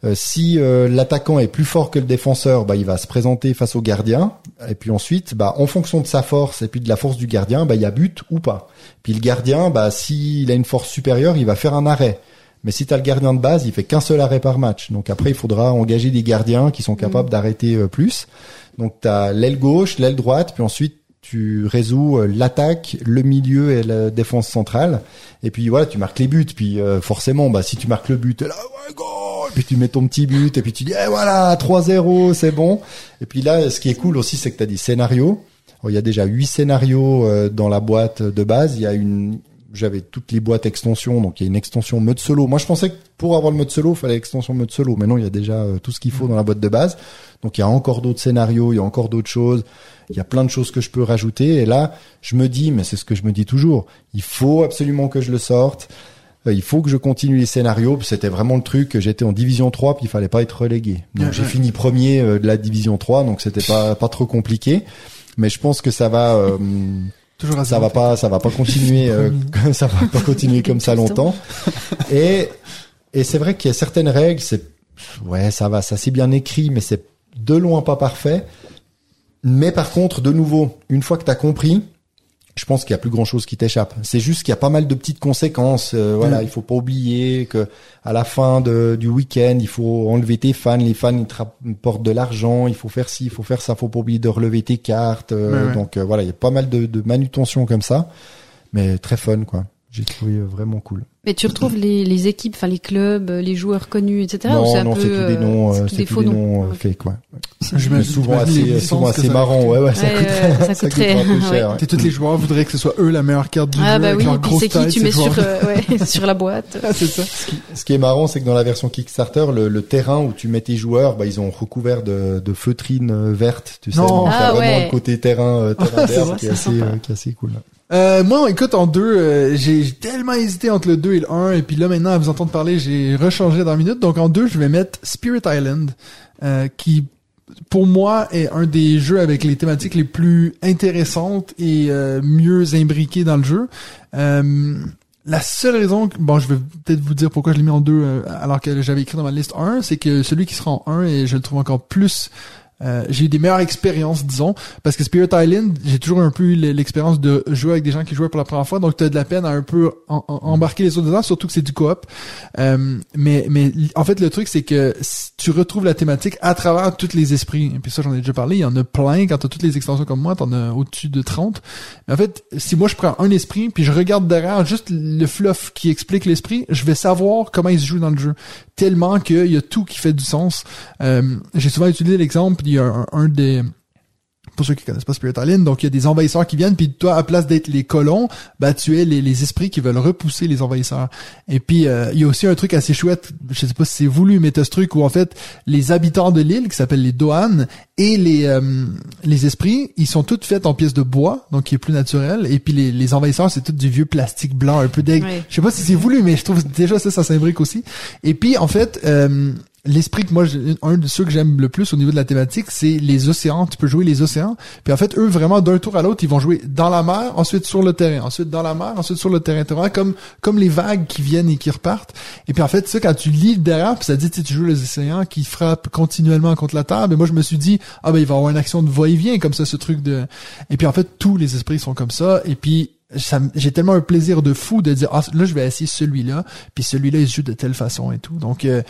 Euh, si l'attaquant est plus fort que le défenseur, bah, il va se présenter face au gardien. Et puis ensuite, bah, en fonction de sa force et puis de la force du gardien, bah, il y a but ou pas. Puis le gardien, bah, s'il a une force supérieure, il va faire un arrêt. Mais si tu as le gardien de base, il fait qu'un seul arrêt par match. Donc après, il faudra engager des gardiens qui sont capables d'arrêter euh, plus. Donc tu as l'aile gauche, l'aile droite, puis ensuite tu résous euh, l'attaque, le milieu et la défense centrale. Et puis voilà, tu marques les buts. Puis euh, forcément, bah si tu marques le but, là, ouais, goal Et puis tu mets ton petit but, et puis tu dis, eh voilà, 3-0, c'est bon. Et puis là, ce qui est cool aussi, c'est que tu as des scénarios. Alors, il y a déjà huit scénarios euh, dans la boîte de base. Il y a une, j'avais toutes les boîtes extensions, donc il y a une extension mode solo. Moi, je pensais que pour avoir le mode solo, il fallait l'extension mode solo. Mais non, il y a déjà euh, tout ce qu'il faut dans la boîte de base. Donc il y a encore d'autres scénarios, il y a encore d'autres choses. Il y a plein de choses que je peux rajouter. Et là, je me dis, mais c'est ce que je me dis toujours, il faut absolument que je le sorte. Euh, Il faut que je continue les scénarios. C'était vraiment le truc. J'étais en division 3, puis il fallait pas être relégué. Donc Ouais, j'ai ouais. fini premier euh, de la division 3, donc c'était pas pas trop compliqué. Mais je pense que ça va. euh, toujours à ça va pas ça va pas continuer euh, (laughs) ça va pas continuer comme ça longtemps. Et et c'est vrai qu'il y a certaines règles c'est ouais, ça va, ça c'est bien écrit, mais c'est de loin pas parfait. Mais par contre, de nouveau, une fois que t'as compris, je pense qu'il y a plus grand chose qui t'échappe. C'est juste qu'il y a pas mal de petites conséquences. euh, voilà, Mm. il faut pas oublier que à la fin de, du week-end, il faut enlever tes fans. Les fans ils te rapportent de l'argent. Il faut faire ci, il faut faire ça. Faut pas oublier de relever tes cartes. euh. Donc euh, voilà, il y a pas mal de, de manutention comme ça, mais très fun quoi. J'ai trouvé euh, vraiment cool. Mais tu retrouves les, les équipes, enfin les clubs, les joueurs connus, etc. ou non, un non, peu, c'est tous des euh, noms, c'est euh, tous c'est des tous faux des noms. noms euh, fake, ouais. Mais souvent assez, souvent assez marrant. Ouais, ouais, ça Ouais, coûte, ouais, ça ça coûterait. coûte un peu ouais. cher. tous les joueurs voudraient que ce soit eux la meilleure carte du Ah jeu bah avec oui, puis grosse c'est qui tu mets sur, euh, (laughs) ouais, (laughs) sur la boîte. Ah, c'est ça. Ce qui est marrant, c'est que dans la version Kickstarter, le, le terrain où tu mets tes joueurs, bah, ils ont recouvert de, de feutrines euh, vertes, tu sais. Non. Ah vraiment ouais. le côté terrain, euh, terrain (laughs) C'est vrai, qui, est c'est assez, sympa. euh, qui est assez cool. Euh, moi, écoute, en deux, euh, j'ai tellement hésité entre le 2 et le 1, et puis là, maintenant, à vous entendre parler, j'ai rechangé dans la minute. Donc, en deux, je vais mettre Spirit Island, euh, qui, pour moi, est un des jeux avec les thématiques les plus intéressantes et euh, mieux imbriquées dans le jeu. Euh, la seule raison, bon, je vais peut-être vous dire pourquoi je l'ai mis en deux, alors que j'avais écrit dans ma liste 1, c'est que celui qui sera en 1, et je le trouve encore plus euh, j'ai eu des meilleures expériences, disons, parce que Spirit Island, j'ai toujours un peu eu l'expérience de jouer avec des gens qui jouaient pour la première fois, donc t'as de la peine à un peu en- en- embarquer les autres dedans, surtout que c'est du coop. Euh, mais, mais en fait, le truc, c'est que tu retrouves la thématique à travers tous les esprits. Et puis ça, j'en ai déjà parlé, il y en a plein. Quand t'as toutes les extensions comme moi, t'en as au-dessus de 30. Mais en fait, si moi je prends un esprit, puis je regarde derrière juste le fluff qui explique l'esprit, je vais savoir comment il se joue dans le jeu. Tellement qu'il y a tout qui fait du sens. Euh, j'ai souvent utilisé l'exemple, il y a un, un des pour ceux qui connaissent pas Spirit Island, donc il y a des envahisseurs qui viennent, puis toi, à place d'être les colons, bah tu es les, les esprits qui veulent repousser les envahisseurs. Et puis euh, il y a aussi un truc assez chouette, je sais pas si c'est voulu, mais t'as ce truc où en fait les habitants de l'île qui s'appellent les Doan et les euh, les esprits, ils sont tous faits en pièces de bois, donc qui est plus naturel. Et puis les, les envahisseurs, c'est tout du vieux plastique blanc, un peu deg. Ouais. Je sais pas si c'est voulu, mais je trouve déjà ça, ça s'imbrique aussi. Et puis en fait. euh, L'esprit que moi, un de ceux que j'aime le plus au niveau de la thématique, c'est les océans. Tu peux jouer les océans. Puis en fait, eux, vraiment, d'un tour à l'autre, ils vont jouer dans la mer, ensuite sur le terrain, ensuite dans la mer, ensuite sur le terrain. Comme, comme les vagues qui viennent et qui repartent. Et puis en fait, ça, quand tu lis derrière, puis ça dit, tu joues les océans qui frappent continuellement contre la terre, mais moi, je me suis dit, ah ben, il va y avoir une action de va-et-vient, comme ça, ce truc de... Et puis en fait, tous les esprits sont comme ça. Et puis, j'ai tellement un plaisir de fou de dire, ah, là, je vais essayer celui-là, puis celui-là, il joue de telle façon et tout. Donc, euh,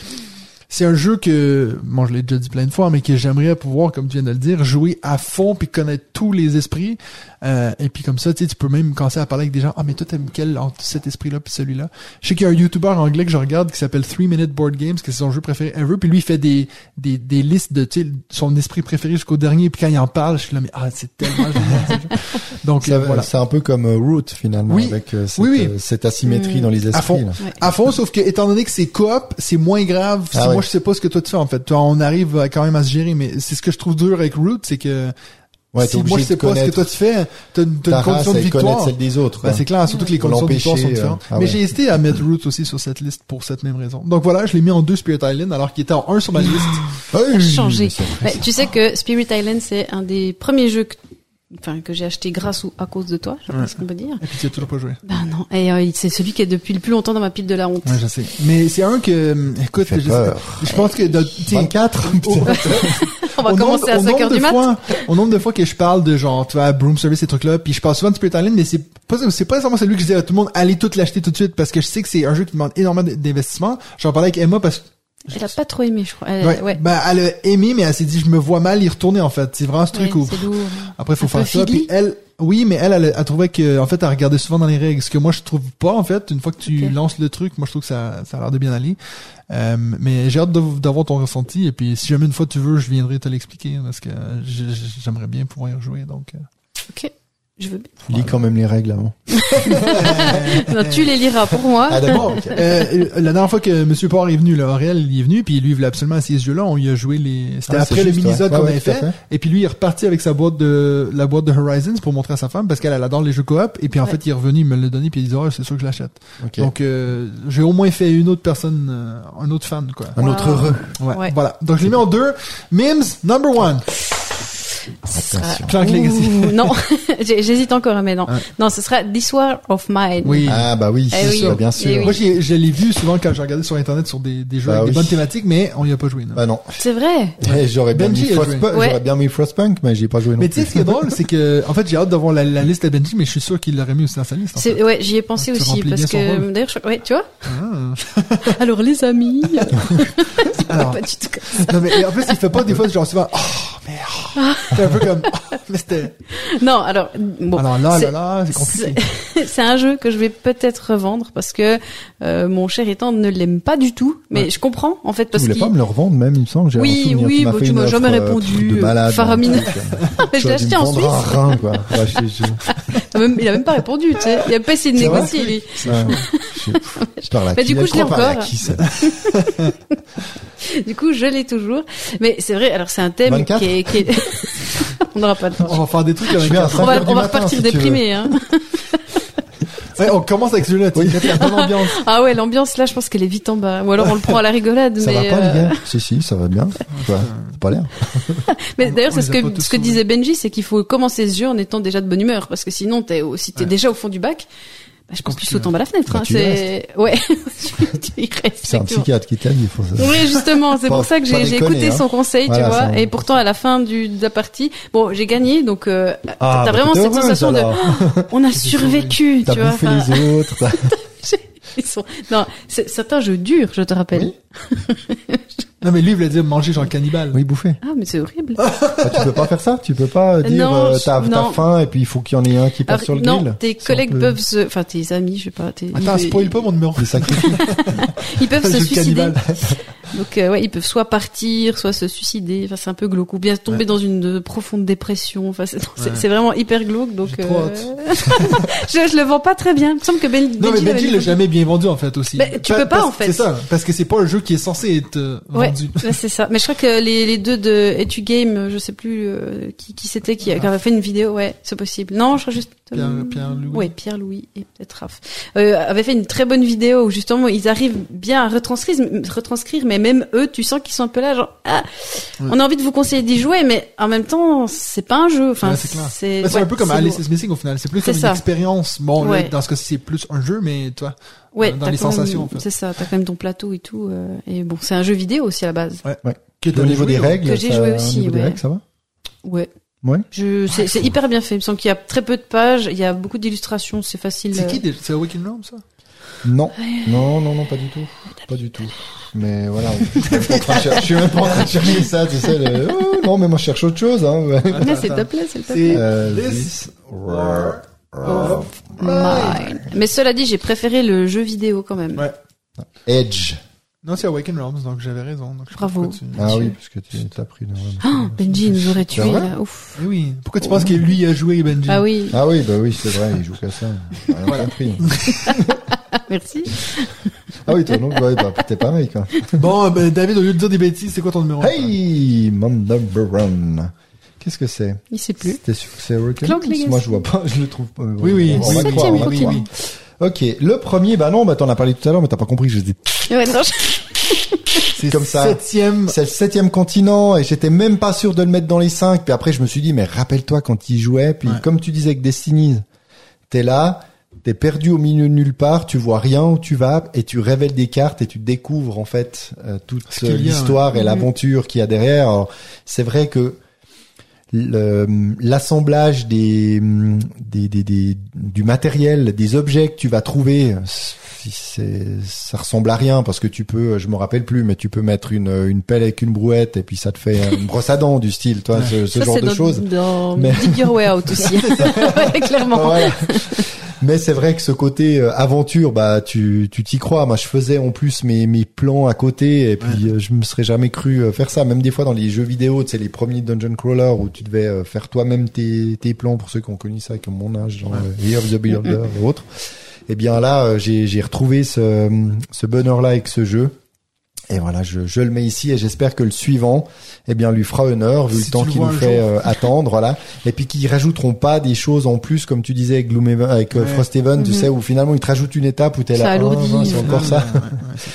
c'est un jeu que, bon, je l'ai déjà dit plein de fois, mais que j'aimerais pouvoir, comme tu viens de le dire, jouer à fond puis connaître tous les esprits. Euh, et puis comme ça, tu sais, tu peux même commencer à parler avec des gens. Ah, mais toi, t'aimes quel entre cet esprit-là puis celui-là? Je sais qu'il y a un YouTuber anglais que je regarde qui s'appelle 3 Minute Board Games, que c'est son jeu préféré ever. Puis lui, il fait des, des, des listes de, tu sais, son esprit préféré jusqu'au dernier. Puis quand il en parle, je suis là, mais ah, c'est tellement génial. ce jeu. (laughs) Donc, Ça- euh, voilà. C'est un peu comme euh, Root finalement, Oui. avec euh, cette, Oui, oui. euh, cette asymétrie Mm. dans les esprits. À fond. là. Ouais. À fond, sauf que étant donné que c'est coop, c'est moins grave Ah ouais. Je sais pas ce que toi tu fais en fait. Toi, on arrive quand même à se gérer, mais c'est ce que je trouve dur avec Root, c'est que Ouais, si moi je sais pas ce que toi tu fais, t'as une, t'as ta une condition de victoire. celle des autres. Ben, c'est clair, surtout que les conditions de victoire sont l'empêcher, différentes. euh, ah mais j'ai hésité à mettre Root aussi sur cette liste pour cette même raison. Donc voilà, je l'ai mis en deux Spirit Island alors qu'il était en un sur ma liste. Ouais, changé. mais. Mais tu sais que Spirit Island, c'est un des premiers jeux que, enfin, que j'ai acheté grâce ou à cause de toi, je Ouais. pense qu'on peut dire. Et puis tu as toujours pas joué. Ben non. Et euh, c'est celui qui est depuis le plus longtemps dans ma pile de la honte. Ouais, je sais. Mais c'est un que, hum, écoute, je, sais- je pense que, de- tiens, 24 au- (laughs) On va au commencer nombre- à au 5 nombre heures de du mat. fois- Au nombre de fois que je parle de genre, tu vois, Broom Service, ces trucs-là, puis je parle souvent de Spirit Island, mais c'est pas, c'est pas nécessairement celui que je dis à tout le monde, allez tout l'acheter tout de suite, parce que je sais que c'est un jeu qui demande énormément d'investissement. J'en parlais avec Emma parce que Elle a pas trop aimé, je crois. Elle- Ouais. ouais. Ben, elle a aimé, mais elle s'est dit, je me vois mal y retourner, en fait. C'est vraiment ce truc Ouais, où, lourd. après, faut Un faire ça. Puis elle, oui, mais elle, elle, a- trouvait que, en fait, elle regardait souvent dans les règles. Ce que moi, je trouve pas, en fait. Une fois que tu Ok. lances le truc, moi, je trouve que ça, ça a l'air de bien aller. Euh, mais j'ai hâte d'avoir ton ressenti. Et puis, si jamais une fois tu veux, je viendrai te l'expliquer, parce que j'aimerais bien pouvoir y rejouer, donc. euh. Ok. Je veux bien. Lis quand même les règles avant. (laughs) Non, tu les liras pour moi. Ah d'accord. ok. (laughs) Euh, la dernière fois que Monsieur Port est venu, là, Aurel, il est venu, puis lui, il voulait absolument essayer ce jeu-là. On lui a joué les. C'était Ah, après c'est le mini-zode qu'on avait fait. fait. Et puis lui, il est reparti avec sa boîte de la boîte de Horizons pour montrer à sa femme parce qu'elle elle adore les jeux coop. Et puis en Ouais. fait, il est revenu, il me l'a donné, puis il dit oh, c'est sûr que je l'achète. Ok. Donc euh, j'ai au moins fait une autre personne, euh, un autre fan quoi. un autre heureux. Ouais, Ouais. Voilà. Donc je l'ai mis en deux. Mims number one. Sera... Ouh, (laughs) non, (laughs) j'hésite encore, hein, mais non. Ouais. Non, ce sera This War of Mine. Oui. Ah bah oui, Eh c'est oui. sûr, bien sûr. Eh oui. Moi, je l'ai vu souvent quand j'ai regardé sur internet sur des, des jeux Bah avec oui. des bonnes thématiques, mais on y a pas joué. non. Bah non. C'est vrai. J'aurais bien Benji mis. Frostpunk, Ouais. j'aurais bien mis Frostpunk, mais j'y ai pas joué non Mais tu sais, ce qui est drôle, c'est que, en fait, j'ai hâte d'avoir la, la liste de Benji, mais je suis sûr qu'il l'aurait mis aussi dans sa liste. en fait. Ouais, j'y ai pensé Ah, tu aussi parce que d'ailleurs, je... ouais, tu vois. Ah. (laughs) Alors les amis, Alors, pas du tout comme non, mais en plus, il fait pas des fois genre souvent, oh, mais, oh. C'est un peu comme, (laughs) mais c'était. Non, alors bon. alors là, c'est- là, là, c'est compliqué. (laughs) c'est- un jeu que je vais peut-être revendre parce que euh, mon cher étant ne l'aime pas du tout. Mais Ouais. je comprends en fait Tu parce voulais qu'il pas me le revendre même, il me semble. J'ai Oui, souvenir, oui, tu m'as tu offre, jamais euh, répondu, de malade. faramineux. truc, euh, Mais (laughs) je l'ai tu acheté en Suisse. rein, quoi. Ouais, je- je- Il a même, il a même pas répondu, tu sais. Il a pas essayé de négocier, lui. Ouais. Je, je parle à Mais qui du coup, là je l'ai encore. qui, ça Du coup, je l'ai toujours. Mais c'est vrai, alors c'est un thème 24? qui est, qui est... (laughs) On n'aura pas de temps. On va faire des trucs avec un- On va, 5 heures du on va repartir déprimé, hein. (laughs) Ouais, on commence avec celui-là, Oui. sais, il y a la bonne ambiance. (laughs) Ah ouais, l'ambiance là, je pense qu'elle est vite en bas. Ou alors on le prend à la rigolade, Ça mais. va pas, les euh, gars Si, si, ça va bien. Pas l'air. Mais d'ailleurs, c'est ce que ce disait Benji, c'est qu'il faut commencer ce jeu en étant déjà de bonne humeur, parce que sinon, si t'es Ouais. déjà au fond du bac, bah, je pense que tu sautes en bas la fenêtre. Bah, hein, c'est ouais. (laughs) C'est un psychiatre qui t'a dit, faut ça. Oui, justement, c'est pour ça que j'ai écouté hein. son conseil, Voilà, tu vois. Et pourtant, à la fin du, de la partie, bon, j'ai gagné, donc euh, Ah, t'as bah, vraiment cette sensation de, alors. on a (laughs) survécu, T'as tu vois. bouffé enfin, les autres. (laughs) t'as- ils sont, non, c'est- certains jeux durs, je te rappelle. Oui. Non, mais lui, il voulait dire manger genre cannibale. Oui, bouffer. Ah, mais c'est horrible. Ah, tu peux pas faire ça Tu peux pas dire Non, euh, je- t'as non. faim et puis il faut qu'il y en ait un qui passe Alors, sur le non, grill tes collègues peu- peuvent se, enfin tes amis, je sais pas, tes, Attends, ils, spoil pas mon numéro. Sacrifices. (laughs) ils peuvent se suicider. cannibale. Donc euh, ouais, ils peuvent soit partir, soit se suicider. Enfin, c'est un peu glauque, ou bien tomber Ouais. dans une euh, profonde dépression. Enfin, c'est non, c'est- Ouais. c'est vraiment hyper glauque. Donc J'ai trop euh, (laughs) je, je le vends pas très bien. Il me semble que ben, Non, mais l'avait Benji mis l'a comme- jamais bien vendu, en fait, aussi. Mais tu peux pas, en fait. C'est ça. Parce que c'est pas un jeu qui est censé être euh, Ouais, vendu. Ouais, c'est ça. Mais je crois que les, les deux de Etu Game, je sais plus euh, qui, qui c'était, qui, qui avait fait une vidéo. Ouais, c'est possible. Non, je crois juste. Pierre- euh, Pierre-Louis. Ouais, Pierre-Louis et peut-être Raph. Euh, avait fait une très bonne vidéo où justement ils arrivent bien à retranscrire, retranscrire, mais même eux, tu sens qu'ils sont un peu là, genre, ah, Ouais. on a envie de vous conseiller d'y jouer, mais en même temps, c'est pas un jeu. Enfin, Ouais, c'est. Bah, un peu comme Alice is Missing au final. C'est plus comme une expérience. Bon, là, dans ce cas-ci, c'est plus un jeu, mais toi. Ouais, dans t'as les quand même- sensations, en fait. C'est ça, t'as quand même ton plateau et tout. euh, et bon, c'est un jeu vidéo aussi à la base. Que Au niveau joué, des ouais. règles, Que j'ai joué au aussi, des ouais. règles, ça va? Ouais. Ouais. Je, c'est, c'est hyper bien fait. Il me semble qu'il y a très peu de pages, il y a beaucoup d'illustrations, c'est facile. C'est euh, qui déjà C'est Awaken Realm, ça? Non, non, non, non, pas du tout, pas du tout. Mais voilà, je suis même pas en train de cher- je suis même pas en train de chercher ça, tu sais. Le... Oh, non, mais moi je cherche autre chose. Hein. ouais. Attends. plaît, s'il te C'est. Euh, This this War of Mine. Mais cela dit, j'ai préféré le jeu vidéo quand même. Ouais. Edge. Non, c'est Awaken Realms, donc j'avais raison. Donc je Bravo. tu- Ah oui, parce que tu t'as pris. le- Oh, Benji nous aurait tué là. Ouf. Eh oui. Pourquoi tu penses que lui a joué Benji? Ah oui, Ah oui, bah oui, c'est vrai, il joue qu'à ça. Rien Voilà. compris. (laughs) merci. Ah oui, toi non, ouais, bah t'es pareil quoi. Bon, ben, David, au lieu de dire des bêtises, c'est quoi ton numéro Hey, mon number one. Qu'est-ce que c'est? Il sait plus. T'es sûr que c'est. Moi je vois pas, (laughs) je le trouve pas. Oui, oui, On oui, va oui, croire, septième, on va oui, croire. oui. Ok, le premier, bah non, bah t'en as parlé tout à l'heure, mais t'as pas compris, je dis. Ouais, non, C'est Comme ça. Septième. C'est le septième continent et j'étais même pas sûr de le mettre dans les cinq. Puis après je me suis dit mais rappelle-toi quand il jouait. Puis Ouais. comme tu disais avec Destiny, t'es là, t'es perdu au milieu de nulle part, tu vois rien où tu vas et tu révèles des cartes et tu découvres en fait euh, toute l'histoire et l'aventure qu'il y a derrière. C'est vrai que l'assemblage des, des, des, des- du matériel, des objets que tu vas trouver, ça ressemble à rien parce que tu peux, je me rappelle plus, mais tu peux mettre une, une pelle avec une brouette et puis ça te fait une brosse à dents du style, toi, ce, ce ça, genre de choses. dans Mais- Your Way Out aussi. (laughs) Ouais, clairement. Voilà. Mais c'est vrai que ce côté euh, aventure, bah tu tu t'y crois. Moi, je faisais en plus mes mes plans à côté et puis euh, je me serais jamais cru euh, faire ça. Même des fois dans les jeux vidéo, tu sais les premiers dungeon crawler où tu devais faire toi-même tes tes plans pour ceux qui ont connu ça comme mon âge, genre euh, Year of the Builder et autres. Et bien là, j'ai j'ai retrouvé ce ce bonheur là avec ce jeu. Et voilà, je, je le mets ici et j'espère que le suivant, eh bien, lui fera honneur vu Si le temps qu'il nous fait euh, attendre, voilà. Et puis qu'ils rajouteront pas des choses en plus, comme tu disais avec Gloomhaven, avec euh, Ouais. Frosthaven, tu Mhm. sais, où finalement ils te rajoutent une étape où t'es là, oh, non, c'est encore ça. Ouais, ouais,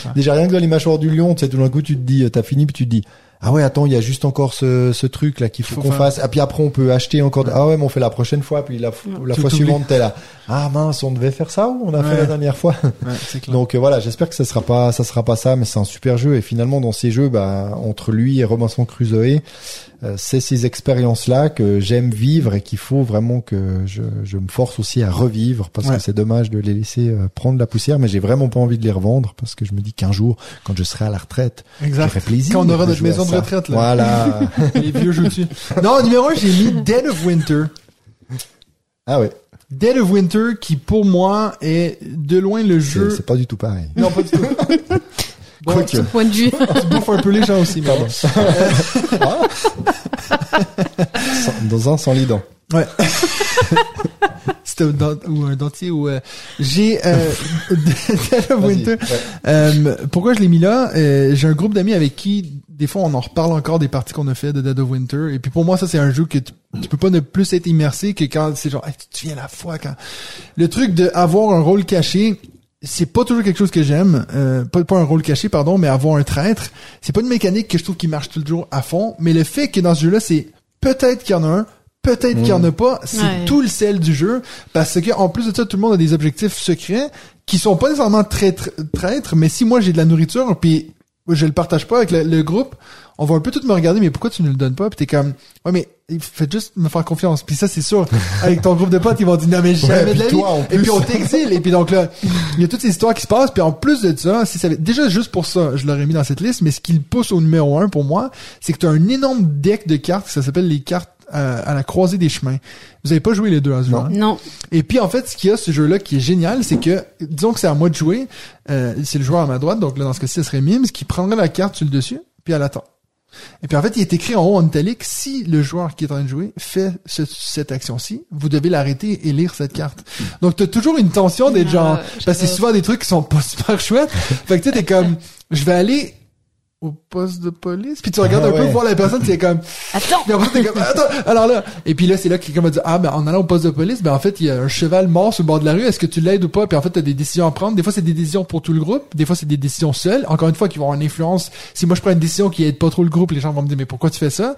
ouais. Déjà rien que dans les mâchoires du lion, tu sais, tout d'un coup tu te dis, euh, t'as fini puis tu te dis, ah ouais attends il y a juste encore ce, ce truc là qu'il faut, Faut qu'on fasse et puis après on peut acheter encore ah ouais mais on fait la prochaine fois puis la, la Tout fois suivante t'es là ah mince on devait faire ça ou on a Ouais. fait la dernière fois Ouais, c'est (laughs) clair. donc euh, voilà j'espère que ça sera pas ça sera pas ça mais c'est un super jeu et finalement dans ces jeux bah entre lui et Robinson Crusoe euh, c'est ces expériences là que j'aime vivre et qu'il faut vraiment que je, je me force aussi à revivre parce Ouais. que c'est dommage de les laisser euh, prendre la poussière mais j'ai vraiment pas envie de les revendre parce que je me dis qu'un jour quand je serai à la retraite j'aurai plaisir Quand on aura notre maison de retraite, là. voilà (laughs) Les vieux jeux dessus. Non, numéro un, j'ai mis Dead of Winter. ah ouais Dead of Winter, qui pour moi est de loin le jeu. c'est pas du tout pareil Non, pas du tout. (laughs) Bon, Quoique. Ce point de vue. (laughs) tu bouffes un peu les gens aussi, mais bon. Sans- (laughs) dans un sans les dents Ouais. C'était un dent- ou un dentier ou euh, j'ai euh, Dead of. Winter. Ouais. Euh, pourquoi je l'ai mis là? Euh, J'ai un groupe d'amis avec qui des fois on en reparle encore des parties qu'on a fait de Dead of Winter. Et puis pour moi ça c'est un jeu que tu, tu peux pas ne plus être immersé que quand c'est genre hey, tu te souviens la fois quand le truc de avoir un rôle caché. C'est pas toujours quelque chose que j'aime, euh, pas, pas un rôle caché pardon, mais avoir un traître, c'est pas une mécanique que je trouve qui marche toujours à fond. Mais le fait que dans ce jeu-là, c'est peut-être qu'il y en a un, peut-être qu'il y en a pas, c'est Ouais. tout le sel du jeu parce que en plus de ça tout le monde a des objectifs secrets qui sont pas nécessairement traîtres traîtres mais si moi j'ai de la nourriture puis je le partage pas avec le, le groupe. On va un peu tout me regarder mais pourquoi tu ne le donnes pas? Puis t'es comme ouais mais faites juste me faire confiance. Puis ça c'est sûr. (laughs) Avec ton groupe de potes ils vont dire non mais jamais de la vie. et puis on t'exile. Et puis donc là il y a toutes ces histoires qui se passent. Puis en plus de ça si ça avait- déjà juste pour ça je l'aurais mis dans cette liste. Mais ce qui le pousse au numéro un pour moi c'est que tu as un énorme deck de cartes ça s'appelle les cartes euh, à la croisée des chemins vous avez pas joué les deux à ce jeu Non. hein? Non. Et puis en fait, ce qu'il y a ce jeu-là qui est génial, c'est que disons que c'est à moi de jouer, euh, c'est le joueur à ma droite, donc là dans ce cas-ci, ce serait Mims qui prendrait la carte sur le dessus, puis elle attend. Et puis en fait, il est écrit en haut en italique, si le joueur qui est en train de jouer fait ce- cette action-ci, vous devez l'arrêter et lire cette carte. Donc t'as toujours une tension d'être Ah, genre, ouais, parce que c'est souvent des trucs qui sont pas (laughs) super chouettes. fait que tu sais, t'es comme, je vais aller au poste de police, puis tu regardes Ah un peu ouais. voir la personne, c'est comme, (laughs) Attends. puis après, t'es comme, attends, alors là, et puis là, c'est là que quelqu'un va dire, ah, ben, en allant au poste de police, ben, en fait, il y a un cheval mort sur le bord de la rue, est-ce que tu l'aides ou pas? Puis en fait, t'as des décisions à prendre. Des fois, c'est des décisions pour tout le groupe. Des fois, c'est des décisions seules. Encore une fois, qui vont avoir une influence. Si moi, je prends une décision qui aide pas trop le groupe, les gens vont me dire, mais pourquoi tu fais ça?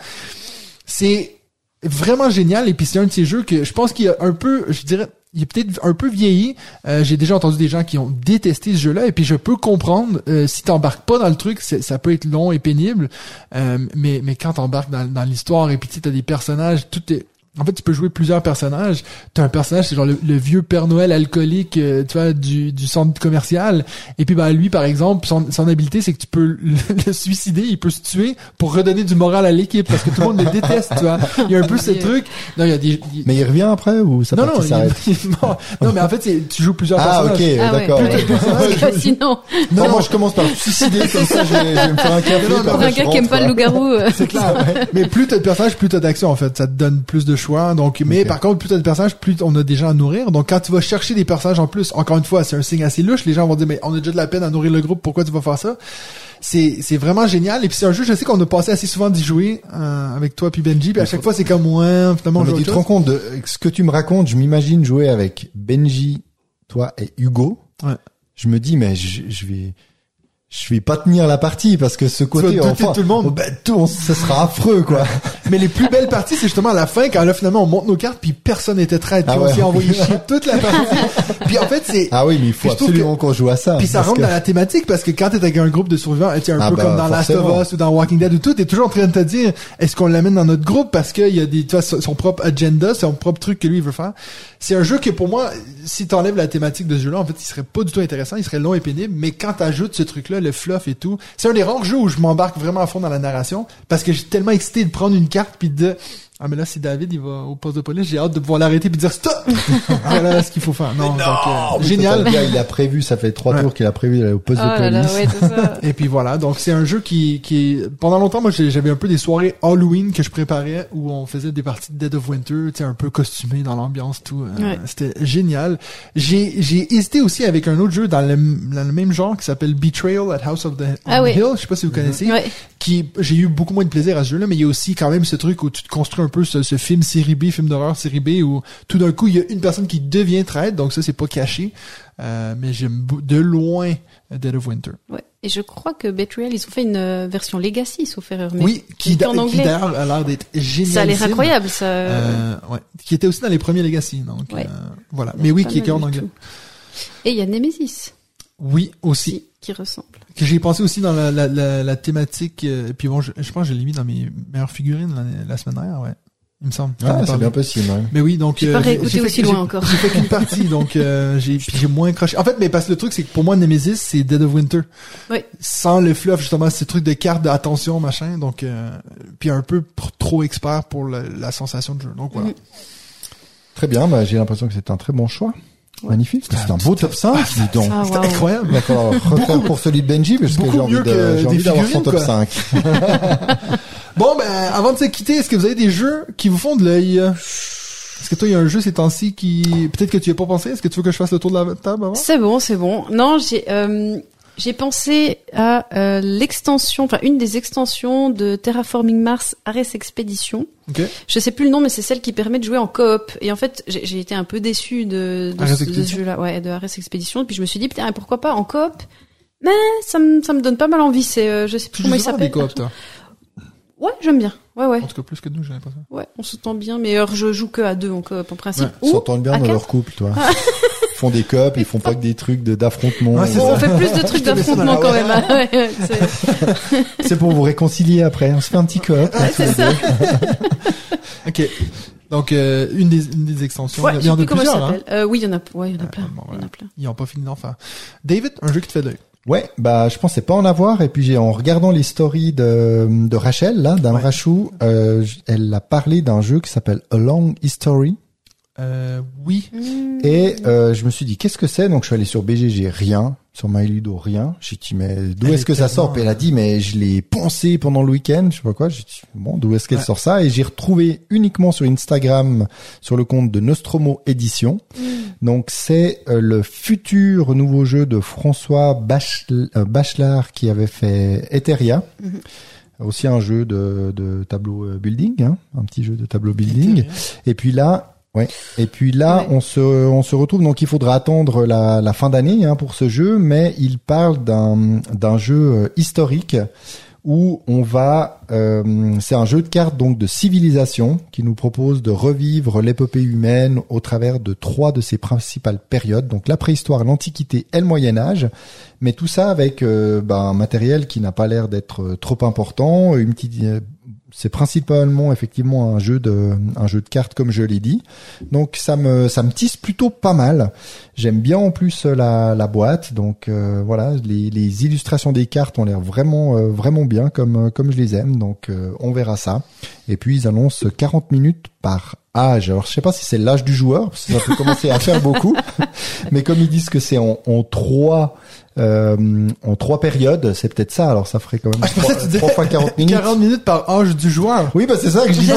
C'est vraiment génial. Et puis, c'est un de ces jeux que je pense qu'il y a un peu, je dirais, il est peut-être un peu vieilli. Euh, J'ai déjà entendu des gens qui ont détesté ce jeu-là. Et puis, je peux comprendre, euh, si t'embarques pas dans le truc, ça peut être long et pénible. Euh, mais, mais quand t'embarques dans, dans l'histoire et puis tu t'as des personnages, tout est... En fait, tu peux jouer plusieurs personnages. T'as un personnage, c'est genre le, le vieux Père Noël alcoolique, euh, tu vois, du, du centre commercial. Et puis, bah, lui, par exemple, son, son habileté, c'est que tu peux le, (laughs) le suicider, il peut se tuer pour redonner du moral à l'équipe parce que tout le monde le déteste, tu vois. Il y a un peu ce truc. Non, il y a des... il- mais il revient après ou ça non, non, il, s'arrête (laughs) mort. Non, mais en fait, c'est- tu joues plusieurs ah ok personnages. Ah ouais, d'accord ouais. Que sinon, Non, Non, moi je commence par me suicider comme ça, je vais, je vais me faire un café. Non, non, pour un gars qui aime pas le loup-garou, euh, C'est clair. (laughs) mais plus t'as de personnages, plus t'as d'action en fait. Ça te donne plus de choix. Donc, mais par contre, plus t'as de personnages, plus on a des gens à nourrir. Donc, quand tu vas chercher des personnages en plus, encore une fois, c'est un signe assez louche. Les gens vont dire, mais on a déjà de la peine à nourrir le groupe. Pourquoi tu vas faire ça? C'est c'est vraiment génial. Et puis c'est un jeu, je sais qu'on a passé assez souvent d'y jouer euh, avec toi puis Benji. Puis à chaque fois, c'est comme ouais, finalement, on Non, mais tu te rends compte de ce que tu me racontes, je m'imagine jouer avec Benji, toi et Hugo. Ouais. Je me dis, mais je, je vais, je vais pas tenir la partie parce que ce côté, enfin, tout le monde. oh, ben, tout, ce sera affreux, quoi. (laughs) Mais les plus belles parties, c'est justement à la fin quand là finalement on monte nos cartes puis personne n'était traître. Puis Ah on ouais. s'est envoyé chier toute la partie. (laughs) puis en fait, c'est Ah oui, mais il faut absolument qu'on joue à ça. Puis ça rentre que- dans la thématique parce que quand t'es avec un groupe de survivants, tu un Ah peu bah, comme dans Last of Us ou dans Walking Dead ou tout, t'es toujours en train de te dire, est-ce qu'on l'amène dans notre groupe parce qu'il y a des, tu vois, son propre agenda, son propre truc que lui il veut faire? C'est un jeu que pour moi, si t'enlèves la thématique de ce jeu-là, en fait, il serait pas du tout intéressant, il serait long et pénible, mais quand t'ajoutes ce le fluff et tout, c'est un des rares jeux où je m'embarque vraiment à fond dans la narration parce que j'ai tellement excité de prendre une carte puis de ah mais là si David il va au poste de police j'ai hâte de pouvoir l'arrêter puis dire stop (laughs) voilà ce qu'il faut faire non, donc, euh, Oui, génial total, le gars, il a prévu, ça fait trois Ouais. tours qu'il a prévu d'aller au poste oh de là là, police. ouais, c'est ça. (laughs) Et puis voilà, donc c'est un jeu qui, qui est... Pendant longtemps, moi, j'avais un peu des soirées Halloween que je préparais où on faisait des parties de Dead of Winter, tu sais, un peu costumé dans l'ambiance, tout. euh, Ouais. C'était génial. J'ai j'ai hésité aussi avec un autre jeu dans le, dans le même genre qui s'appelle Betrayal at House of the Ah oui. Hill. Je sais pas si vous connaissez. Ouais. Qui J'ai eu beaucoup moins de plaisir à ce jeu-là, mais il y a aussi quand même ce truc où tu te construis un peu ce, ce film série B, film d'horreur série B où tout d'un coup il y a une personne qui devient traître, donc ça c'est pas caché. Euh, mais j'aime de loin Dead of Winter. Ouais. Et je crois que Betrayal, ils ont fait une euh, version Legacy, sauf erreur. Mais oui, qui, qui d'ailleurs a l'air d'être génial. Ça a l'air incroyable, ça. Euh, ouais, qui était aussi dans les premiers Legacy, donc Ouais. euh, voilà. Mais oui, qui est en anglais. tout. Et il y a Nemesis Oui, aussi. qui, qui ressemble. Que j'ai pensé aussi dans la, la, la, la thématique. euh, puis bon, je, je pense que je l'ai mis dans mes meilleures figurines la, la semaine dernière, ouais. Il me semble. Ah, c'est bien possible. ouais. Mais oui, donc J'ai pas euh, réécouté aussi loin encore. J'ai fait qu'une partie, (laughs) donc euh, j'ai j'ai moins accroché. En fait, mais parce que le truc c'est que pour moi Nemesis c'est Dead of Winter. Oui. Sans le fluff justement, ces trucs de cartes d'attention machin, donc euh, puis un peu trop expert pour le- la sensation de jeu. Donc voilà. Mhm. Très bien, bah, j'ai l'impression que c'est un très bon choix. Magnifique, c'est un beau top 5, dis donc. Ah, C'était waouh. incroyable. D'accord, refaire pour celui de Benji, parce que j'ai envie d'avoir son top quoi. 5. (laughs) Bon ben avant de se quitter, est-ce que vous avez des jeux qui vous font de l'œil? Est-ce que toi il y a un jeu ces temps-ci qui peut-être que tu y as pas pensé? Est-ce que tu veux que je fasse le tour de la table avant? C'est bon, c'est bon. Non, j'ai euh, j'ai pensé à euh, l'extension, enfin une des extensions de Terraforming Mars Ares Expedition. Ok. Je sais plus le nom, mais c'est celle qui permet de jouer en coop. Et en fait, j'ai j'ai été un peu déçu de, de, ce- de ce Expedition jeu-là, ouais, de Ares Expedition. Et puis je me suis dit, putain, pourquoi pas en coop? Mais ça me ça me donne pas mal envie. C'est, euh, je sais plus Tu comment il s'appelle. coop, toi? Ouais, j'aime bien. Ouais, ouais, En tout cas plus que nous, j'ai l'impression. ouais. On s'entend bien. Mais alors, je joue que à deux en coop en principe. Ils Ou s'entendent bien à dans quatre. leur couple, toi. (laughs) Ils font des cups, ils font pas que des trucs de- d'affrontement. On fait plus de trucs d'affrontement quand même. hein. Ouais, c'est- pour vous réconcilier après. On se fait un petit cup. ouais, c'est ça. (laughs) Ok. Donc euh, une des une des extensions. Ouais, il y en a plus comment ça plusieurs. Hein. s'appelle. Euh, oui, il y en a, ouais, il y en a plein. bon, Il y en a plein. Ils pas fini d'en faire. David, un jeu qui te fait de l'œil. Ouais, bah je pensais pas en avoir et puis j'ai en regardant les stories de, de Rachel là, d'un Ouais. Rachou, euh, elle a parlé d'un jeu qui s'appelle A Long History Euh, oui. et euh, je me suis dit qu'est-ce que c'est? Donc je suis allé sur BGG rien, sur MyLudo rien. J'ai dit mais d'où est-ce est que ça sort? Puis elle a dit mais je l'ai poncé pendant le week-end, je sais pas quoi. J'ai dit bon d'où est-ce qu'elle Ouais. sort ça? Et j'ai retrouvé uniquement sur Instagram sur le compte de Nostromo Édition. Donc c'est euh, le futur nouveau jeu de François Bachelard, euh, Bachelard qui avait fait Eteria. Mhm. Aussi un jeu de, de tableau euh, building, hein, un petit jeu de tableau building. Et puis là, ouais. Et puis là, Ouais. on se on se retrouve. Donc il faudra attendre la, la fin d'année hein, pour ce jeu, mais il parle d'un d'un jeu euh, historique où on va. euh, c'est un jeu de cartes donc de civilisation qui nous propose de revivre l'épopée humaine au travers de trois de ses principales périodes, donc la préhistoire, l'antiquité et le Moyen Âge. Mais tout ça avec euh, ben, un matériel qui n'a pas l'air d'être euh, trop important, une petite c'est principalement effectivement un jeu de un jeu de cartes comme je l'ai dit. Donc ça me ça me tisse plutôt pas mal. J'aime bien en plus la, la boîte. Donc euh, voilà, les, les illustrations des cartes ont l'air vraiment euh, vraiment bien comme euh, comme je les aime. Donc on verra ça. Et puis ils annoncent 40 minutes par âge. Alors je sais pas si c'est l'âge du joueur, ça peut commencer à faire beaucoup. (laughs) Mais comme ils disent que c'est en, en trois euh, en trois périodes, c'est peut-être ça. Alors ça ferait quand même Ah, je pensais que tu disais trois fois 40 (laughs) minutes. 40 minutes par âge du joueur. Oui, bah c'est ça que je disais.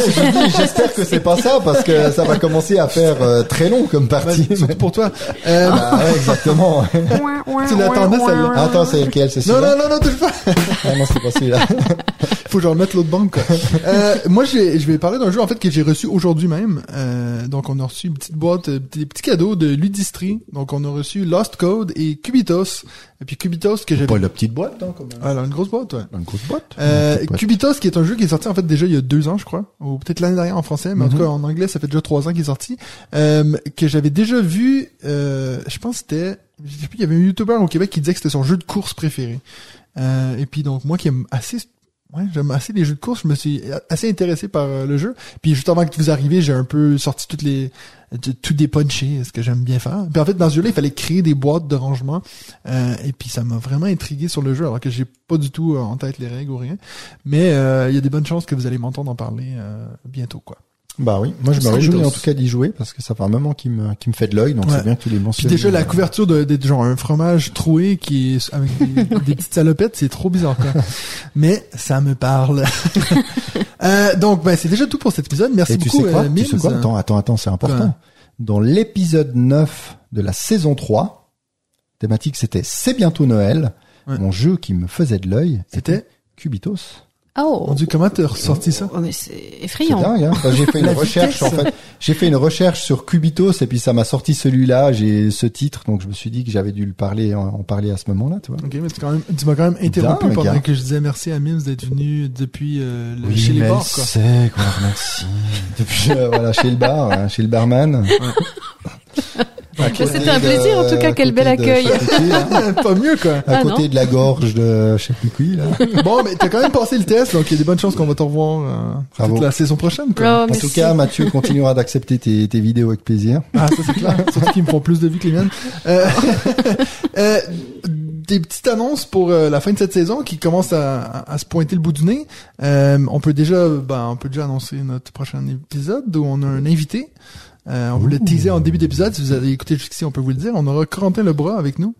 J'espère que c'est pas ça parce que ça va commencer à faire euh, très long comme partie. surtout pour toi. Euh, Ah ouais, exactement. tu l'attendais celle-là. Attends, c'est lequel C'est Non, celui-là non, non, non, touche pas. (laughs) Ah non, c'est pas celui-là. (laughs) Faut que je remette l'autre banque, quoi. euh, moi, je vais parler d'un jeu, en fait, que j'ai reçu aujourd'hui même. Euh, donc, on a reçu une petite boîte, euh, des petits cadeaux de Ludistri. Donc, on a reçu Lost Code et Cubitos. Et puis, Cubitos, que j'avais... Pas la petite boîte, hein, comme Alors, une grosse boîte, ouais. une grosse boîte. Euh, Une petite boîte. Cubitos, qui est un jeu qui est sorti en fait déjà il y a deux ans, je crois, ou peut-être l'année dernière en français, mais en tout Mhm. cas en anglais, ça fait déjà trois ans qu'il est sorti, euh, que j'avais déjà vu. Euh, je pense que c'était, je sais plus, il y avait un YouTuber au Québec qui disait que c'était son jeu de course préféré. Euh, et puis donc moi qui aime assez, ouais, j'aime assez les jeux de course, je me suis assez intéressé par euh, le jeu. Puis juste avant que vous arriviez, j'ai un peu sorti toutes les de- tout dépunché, ce que j'aime bien faire. Puis en fait, dans ce jeu-là, il fallait créer des boîtes de rangement. Euh, et puis ça m'a vraiment intrigué sur le jeu, alors que j'ai pas du tout euh, en tête les règles ou rien. Mais euh, il y a des bonnes chances que vous allez m'entendre en parler euh, bientôt, quoi. Bah oui, moi je me réjouis en tout cas d'y jouer parce que ça fait un moment qui me qui me fait de l'œil, donc Ouais. c'est bien que tu les Puis mentionnes. déjà la couverture de, de genre un fromage troué qui est avec des, (laughs) des petites salopettes, c'est trop bizarre quoi. Mais ça me parle. (laughs) euh, donc ben c'est déjà tout pour cet épisode. Merci Et tu beaucoup sais quoi? euh, Tu sais quoi? Attends, attends, attends, c'est important. Dans l'épisode 9 de la saison 3, thématique c'était c'est bientôt Noël. Ouais. Mon jeu qui me faisait de l'œil, C'était Cubitos. Oh. Mon Dieu, comment t'as ressorti ça? Oh, mais c'est C'est effrayant. dingue, hein. Enfin, j'ai fait (laughs) une recherche, en fait. J'ai fait une recherche sur Cubitos et puis ça m'a sorti celui-là. J'ai ce titre, donc je me suis dit que j'avais dû le parler, en, en parler à ce moment-là, tu vois. Ok, mais tu, quand même, tu m'as quand même interrompu Dingue, pendant hein. que je disais merci à Mims d'être venu depuis euh, le- chez les bars, quoi. le remercie. (laughs) Depuis, euh, voilà, chez le bar, hein, chez le barman. Côté (laughs) C'était un plaisir, en tout cas, à quel bel côté accueil. Là. (laughs) Pas mieux, quoi. À Ah, côté non. de la gorge de je sais plus qui, là. Bon, mais t'as quand même passé le test, donc il y a des bonnes chances qu'on va te revoir euh, toute la saison prochaine, quoi. Oh, En tout cas, Mathieu (laughs) continuera d'accepter tes, tes vidéos avec plaisir. Ah, ça c'est clair. (laughs) Surtout qu'ils me font plus de vues que les miennes. Euh, euh, des petites annonces pour euh, la fin de cette saison qui commence à, à- à se pointer le bout du nez. Euh, on peut déjà, ben, on peut déjà annoncer notre prochain épisode où on a un invité. Euh, on vous l'a teasé en début d'épisode. Si vous avez écouté jusqu'ici, on peut vous le dire. On aura Corentin Lebras avec nous.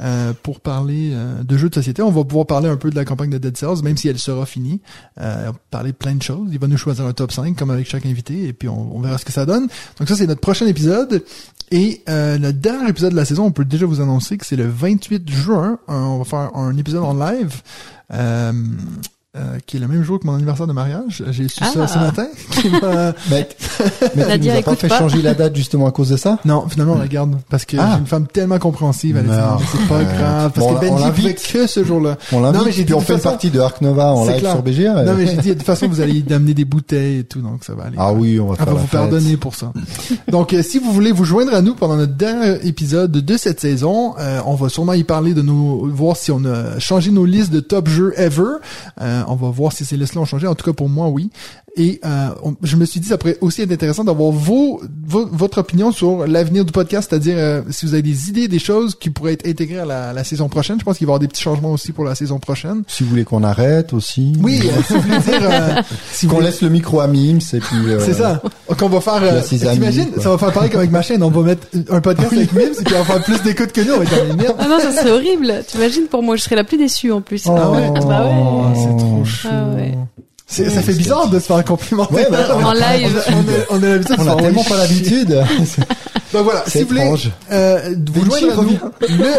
euh, pour parler euh, de jeux de société. On va pouvoir parler un peu de la campagne de Dead Cells, même si elle sera finie. Euh, parler plein de choses. Il va nous choisir un top 5, comme avec chaque invité, et puis on, on verra ce que ça donne. Donc ça, c'est notre prochain épisode. Et euh, le dernier épisode de la saison, on peut déjà vous annoncer que c'est le 28 juin. Euh, on va faire un épisode en live. Euh, euh, qui est le même jour que mon anniversaire de mariage. J'ai su ça Ah. ce matin. (laughs) qui m'a- Mais, (laughs) mais tu nous as pas fait pas. changer la date justement à cause de ça? Non, finalement, on la garde parce que Ah. j'ai une femme tellement compréhensive. Elle a dit, Non. c'est pas grave. Parce Bon, que on Benji l'invite. que ce jour-là. On Non, mais l'invite, j'ai dit puis on fait façon- partie de Arc Nova en live clair. sur BGA. Non, mais j'ai dit, de toute façon, vous allez amener des bouteilles et tout, donc ça va aller. Ah oui, on va On faire va la vous fête. pardonner pour ça. Donc, euh, si vous voulez vous joindre à nous pendant notre dernier épisode de cette saison, euh, on va sûrement y parler de nos, voir si on a changé nos listes de top jeux ever. On va voir si ces listes-là ont changé. En tout cas, pour moi, oui. Et euh, on- je me suis dit, ça pourrait aussi être intéressant d'avoir vos, vo- votre opinion sur l'avenir du podcast, c'est-à-dire euh, si vous avez des idées, des choses qui pourraient être intégrées à la, la saison prochaine. Je pense qu'il va y avoir des petits changements aussi pour la saison prochaine. Si vous voulez qu'on arrête aussi. Oui, euh, si vous voulez dire, euh, (laughs) si Qu'on laisse le micro à Mims et puis. euh, C'est ça. Donc on va faire. Euh, T'imagines, ça va faire pareil qu'avec ma chaîne. On va mettre un podcast avec Mims et puis on va faire plus d'écoute que nous. On va être dans les merdes. Ah non, ça serait horrible. T'imagines pour moi, je serais la plus déçue en plus. Oh. Ah ouais? Bah ouais. Oh, c'est trop chaud. Ah ouais. C'est- ça fait bizarre de se faire complimenter. Ouais, bah, En live. On a, on a l'habitude de On a tellement pas l'habitude. (laughs) Donc voilà, si vous voulez euh, vous joindre à nous le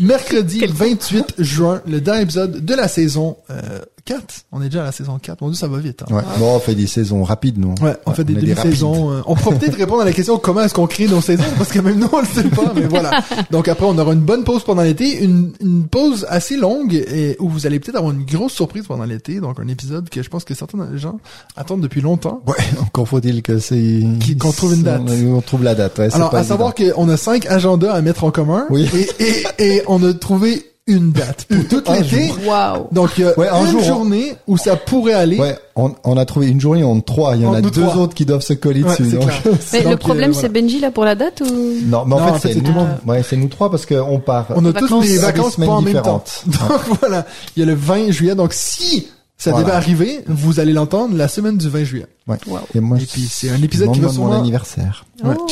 (laughs) mercredi 28 juin, le dernier épisode de la saison euh, 4. On est déjà à la saison 4. Mon dieu, ça va vite. Hein. Ouais. Bon, on fait des saisons rapides, nous. Ouais, on fait des demi-saisons. euh, on pourra peut-être répondre à la question comment est-ce qu'on crée nos saisons, parce que même nous, on le sait pas, mais voilà. Donc après, on aura une bonne pause pendant l'été, une, une pause assez longue, et où vous allez peut-être avoir une grosse surprise pendant l'été, donc un épisode que je pense que certains gens attendent depuis longtemps. Ouais, (laughs) encore faut-il que c'est... Qu'on trouve une date. On, on trouve la date, ouais, c'est Alors, à savoir qu'on a cinq agendas à mettre en commun, Oui. et, et, et on a trouvé une date pour (laughs) toute l'été. Waouh. Donc, il y a Ouais, un une jour, on- journée où ça pourrait aller. Ouais, on, on a trouvé une journée en trois. Il y en En a deux trois. autres qui doivent se coller Ouais, dessus. c'est donc-. (laughs) Mais Donc, le problème, euh, voilà. c'est Benji là pour la date ou? Non, mais en Non, fait, en fait, c'est c'est tout le nous. monde. Ouais, c'est nous trois parce qu'on part. On a Vacances. tous des vacances pas en même temps. différentes. (laughs) Donc voilà, il y a le 20 juillet. Donc si ça Voilà. devait arriver, vous allez l'entendre la semaine du 20 juillet. Ouais. Wow. Et moi, Et puis c'est un épisode qui va mon sûrement anniversaire. Ouais. Oh.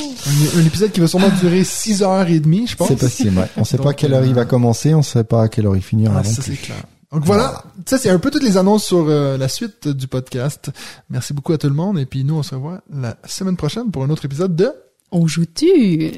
un, un épisode qui va sûrement durer 6 heures et demie, je pense. C'est possible, ouais. On sait Donc, pas à quelle heure il euh, va commencer, on sait pas à quelle heure il finira. Ah, ça c'est clair. Donc voilà, ça c'est un peu toutes les annonces sur euh, la suite du podcast. Merci beaucoup à tout le monde et puis nous on se revoit la semaine prochaine pour un autre épisode de On joue-tu?